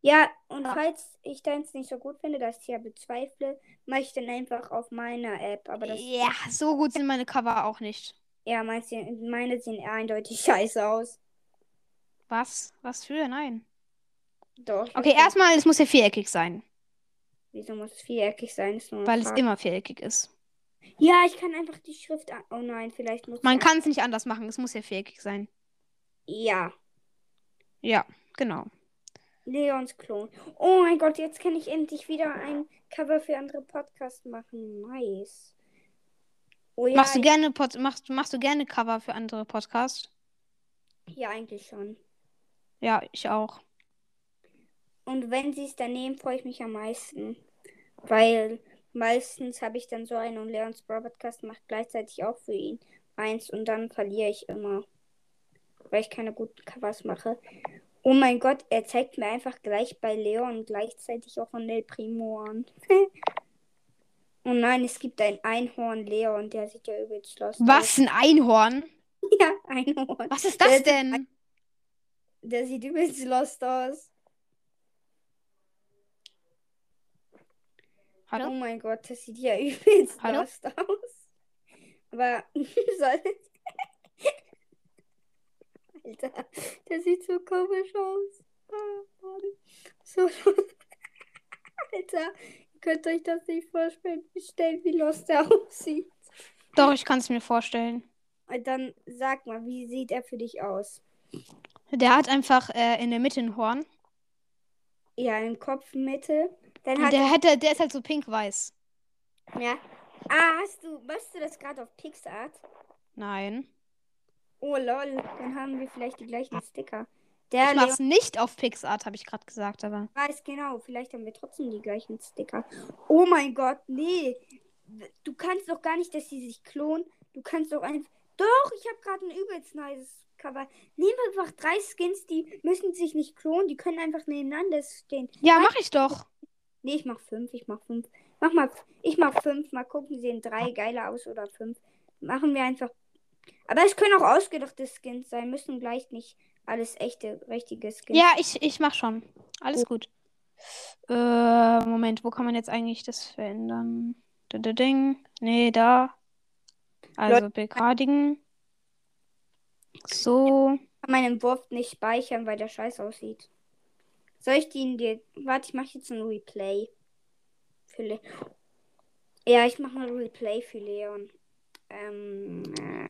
Ja, und falls ich deins nicht so gut finde, dass ich ja bezweifle, mache ich dann einfach auf meiner App. Aber das, Ja, so gut sind meine Cover auch nicht. ja, meine sehen eindeutig scheiße aus. Was? Was für? Nein. Doch. Okay, erstmal, es muss ja viereckig sein. Wieso muss es viereckig sein? Weil es immer viereckig ist. Ja, ich kann einfach die Schrift. an- Oh nein, vielleicht muss Man kann es nicht anders machen, es muss ja viereckig sein. Ja. Ja, genau. Leons Klon. Oh mein Gott, jetzt kann ich endlich wieder ein Cover für andere Podcasts machen. Nice. Oh ja, machst, du gerne Pod machst, machst du gerne Cover für andere Podcasts? ja, eigentlich schon. Ja, ich auch. Und wenn sie es dann nehmen, freue ich mich am meisten. Weil meistens habe ich dann so einen und Leons Brawl Podcast macht gleichzeitig auch für ihn eins und dann verliere ich immer. Weil ich keine guten Covers mache. Oh mein Gott, er zeigt mir einfach gleich bei Leon gleichzeitig auch von El Primo an. oh nein, es gibt ein Einhorn Leon, der sieht ja übelst los Was? Ein Einhorn? Ja, Einhorn. Was ist Der das sieht denn? Der sieht übelst lost aus. Hallo? Oh mein Gott, das sieht ja übelst Hallo? lost aus. Aber soll Alter, der sieht so komisch aus. Ah. So Alter, ihr könnt euch das nicht vorstellen, stellen, wie lost er aussieht. Doch, ich kann es mir vorstellen. Und dann sag mal, wie sieht er für dich aus? Der hat einfach äh, in der Mitte ein Horn. Ja, im Kopfmitte. Dann hat der, hätte, der ist halt so pink-weiß. ja. Ah, hast du, machst du das gerade auf Pixart? Nein. Oh lol, dann haben wir vielleicht die gleichen Sticker. Der Ich mach's nicht auf Pixart, habe ich gerade gesagt, aber. weiß genau, vielleicht haben wir trotzdem die gleichen Sticker. Oh mein Gott, nee. Du kannst doch gar nicht, dass sie sich klonen. Du kannst doch einfach. Doch, ich habe gerade ein übelst nice Cover. Nehmen einfach drei Skins, die müssen sich nicht klonen, die können einfach nebeneinander stehen. Ja, mach ich doch. Nee, ich mach fünf, ich mach fünf. Mach mal, ich mach fünf. Mal gucken, sehen drei geiler aus oder fünf. Machen wir einfach. Aber es können auch ausgedachte Skins sein, müssen gleich nicht alles echte, richtige Skins. Ja, ich, ich mach schon. Alles gut. Äh, Moment, wo kann man jetzt eigentlich das verändern? Da, da, ding. Nee, da. Also begradigen. So. kann meinen Entwurf nicht speichern, weil der scheiß aussieht. Soll ich den dir. Warte, ich mache jetzt ein Replay. Für Le ja, ich mache ein Replay für Leon. Ähm. Äh,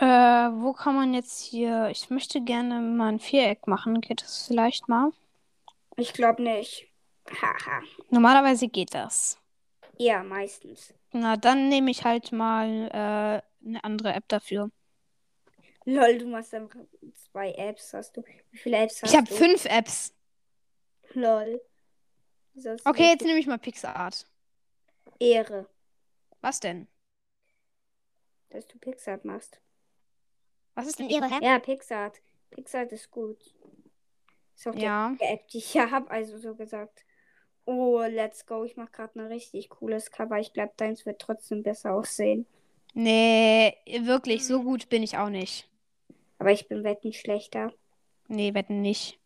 Äh, wo kann man jetzt hier. Ich möchte gerne mal ein Viereck machen. Geht das vielleicht mal? Ich glaube nicht. Haha. Normalerweise geht das. Ja, meistens. Na, dann nehme ich halt mal äh, eine andere App dafür. Lol, du machst einfach zwei Apps, hast du. Wie viele Apps hast Ich habe du? fünf Apps. Lol. Du Okay, jetzt nehme ich mal PixArt. Ehre, Was denn? dass du Pixart machst. Was ist denn Ihre App? Ja, Pixart. Pixart ist gut. Ist auch Ja. die App, die ich ja habe, also so gesagt. Oh, let's go. Ich mache gerade ein richtig cooles Cover. Ich glaube, deins wird trotzdem besser aussehen. Nee, wirklich, so gut bin ich auch nicht. Aber ich bin wetten schlechter. Nee, wetten nicht.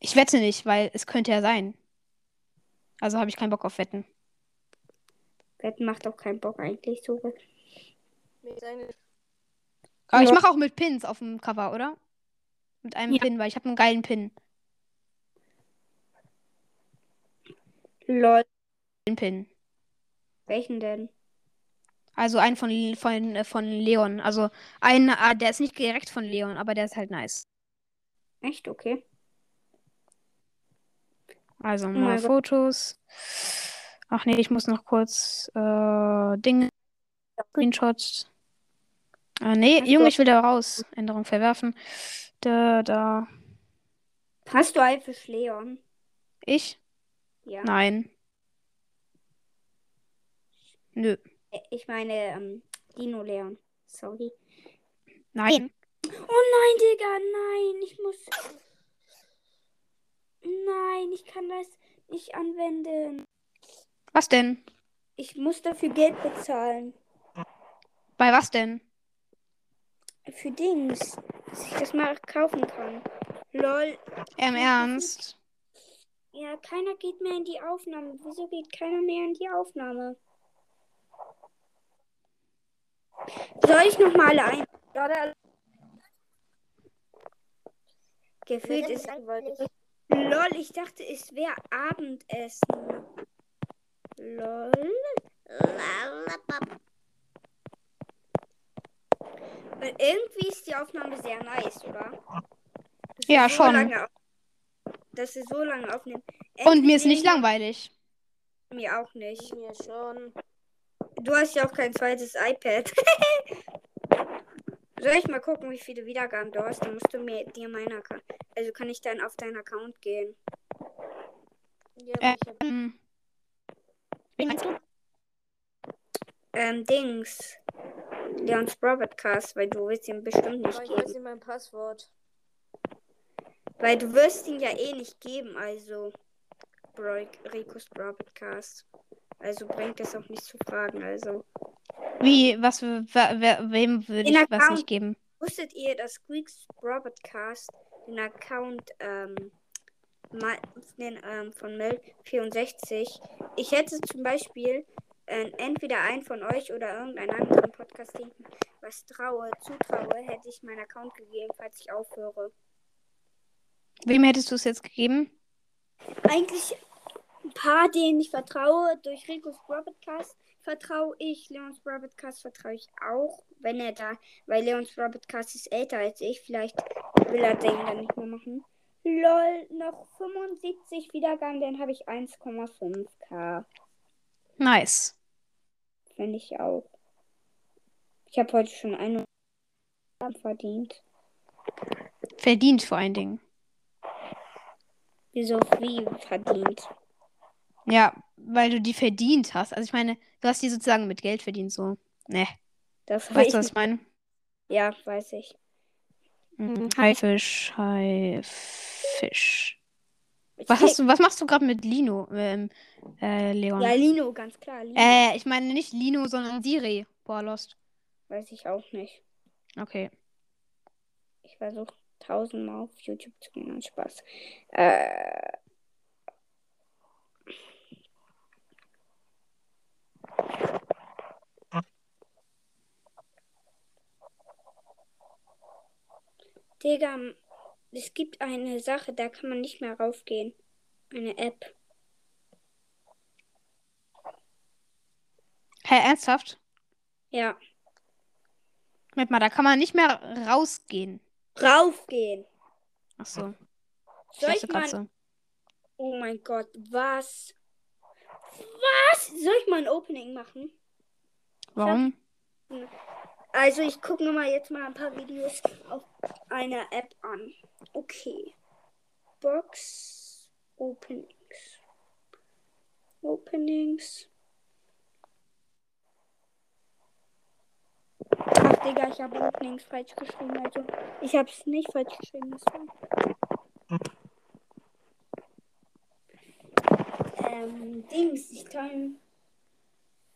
Ich wette nicht, weil es könnte ja sein. Also habe ich keinen Bock auf Wetten. Wetten macht auch keinen Bock eigentlich so. Aber ich mache auch mit Pins auf dem Cover, oder? Mit einem Ja. Pin, weil ich habe einen geilen Pin. Lol. Einen Pin. Welchen denn? Also einen von, von, von Leon. Also einen, ah, der ist nicht direkt von Leon, aber der ist halt nice. Echt? Okay. Also mal Gott. Fotos. Ach nee, ich muss noch kurz äh, Dinge. Screenshots. Ah, nee, Hast Junge, ich will da raus. Änderung verwerfen. Da, da. Hast du Haifisch Leon? Ich? Ja. Nein. Nö. Äh, Ich meine, ähm, Dino Leon. Sorry. Nein. Oh nein, Digga, nein. Ich muss. Nein, ich kann das nicht anwenden. Was denn? Ich muss dafür Geld bezahlen. Bei was denn? Für Dings. Dass ich das mal kaufen kann. Lol. Im Ernst? Ja, keiner geht mehr in die Aufnahme. Wieso geht keiner mehr in die Aufnahme? Soll ich noch mal ein? Oder? Gefühlt ist. Lol, ich dachte, es wäre Abendessen. Lol. Weil irgendwie ist die Aufnahme sehr nice, oder? Ja, so schon. Lange, dass wir so lange aufnehmen. Und mir ist nicht langweilig. Mir auch nicht. mir schon. Du hast ja auch kein zweites iPad. Soll ich mal gucken, wie viele Wiedergaben du hast? Dann musst du mir dir meinen Account. Also kann ich dann auf deinen Account gehen. Ja, Äh, ich hab, Ähm, wen meinst du? Ähm, Dings. Leons Broadcast, weil du willst ihn bestimmt nicht aber ich geben. weiß nicht mein Passwort. Weil du wirst ihn ja eh nicht geben, also. Bro, Ricos Broadcast. Also bringt es auch nicht zu fragen, also. Wie, was, wem würde ich was nicht geben? Wusstet ihr, dass Squeaks Broadcast den Account ähm, den, ähm, von Mel64, ich hätte zum Beispiel äh, entweder einen von euch oder irgendeinen anderen Podcast, den was traue, zutraue, hätte ich meinen Account gegeben, falls ich aufhöre. Wem hättest du es jetzt gegeben? Eigentlich ein paar, denen ich vertraue, durch Ricos Broadcast vertraue ich, Leons Broadcast vertraue ich auch, wenn er da, weil Leons Broadcast ist älter als ich, vielleicht will er den dann nicht mehr machen. Lol, noch 75 Wiedergaben, dann habe ich 1,5k. Nice. Finde ich auch. Ich habe heute schon eine verdient. Verdient vor allen Dingen. Wieso wie verdient? Ja, weil du die verdient hast. Also ich meine, du hast die sozusagen mit Geld verdient, so. Ne. Das Weißt du, was ich meine? Ja, weiß ich. Mhm. Haifisch, Haifisch. Was hast du, was machst du gerade mit Lino, ähm, äh, Leon? Ja, Lino, ganz klar. Lino. äh, ich meine nicht Lino, sondern Siri. Boah, lost. Weiß ich auch nicht. Okay. Ich versuche tausendmal auf YouTube zu gehen und Spaß. Äh. Digga, es gibt eine Sache, da kann man nicht mehr raufgehen. Eine App. Hä, ernsthaft? Ja. Moment mal, da kann man nicht mehr rausgehen. Raufgehen. Ach so. Ich Soll ich grad mal. so. Oh mein Gott, was? Was? Soll ich mal ein Opening machen? Warum? Also ich gucke mir mal jetzt mal ein paar Videos auf einer App an. Okay. Box Openings. Openings. Ach Digga, ich habe Openings falsch geschrieben. Also ich habe es nicht falsch geschrieben. Das war... Ähm, Dings, ich kann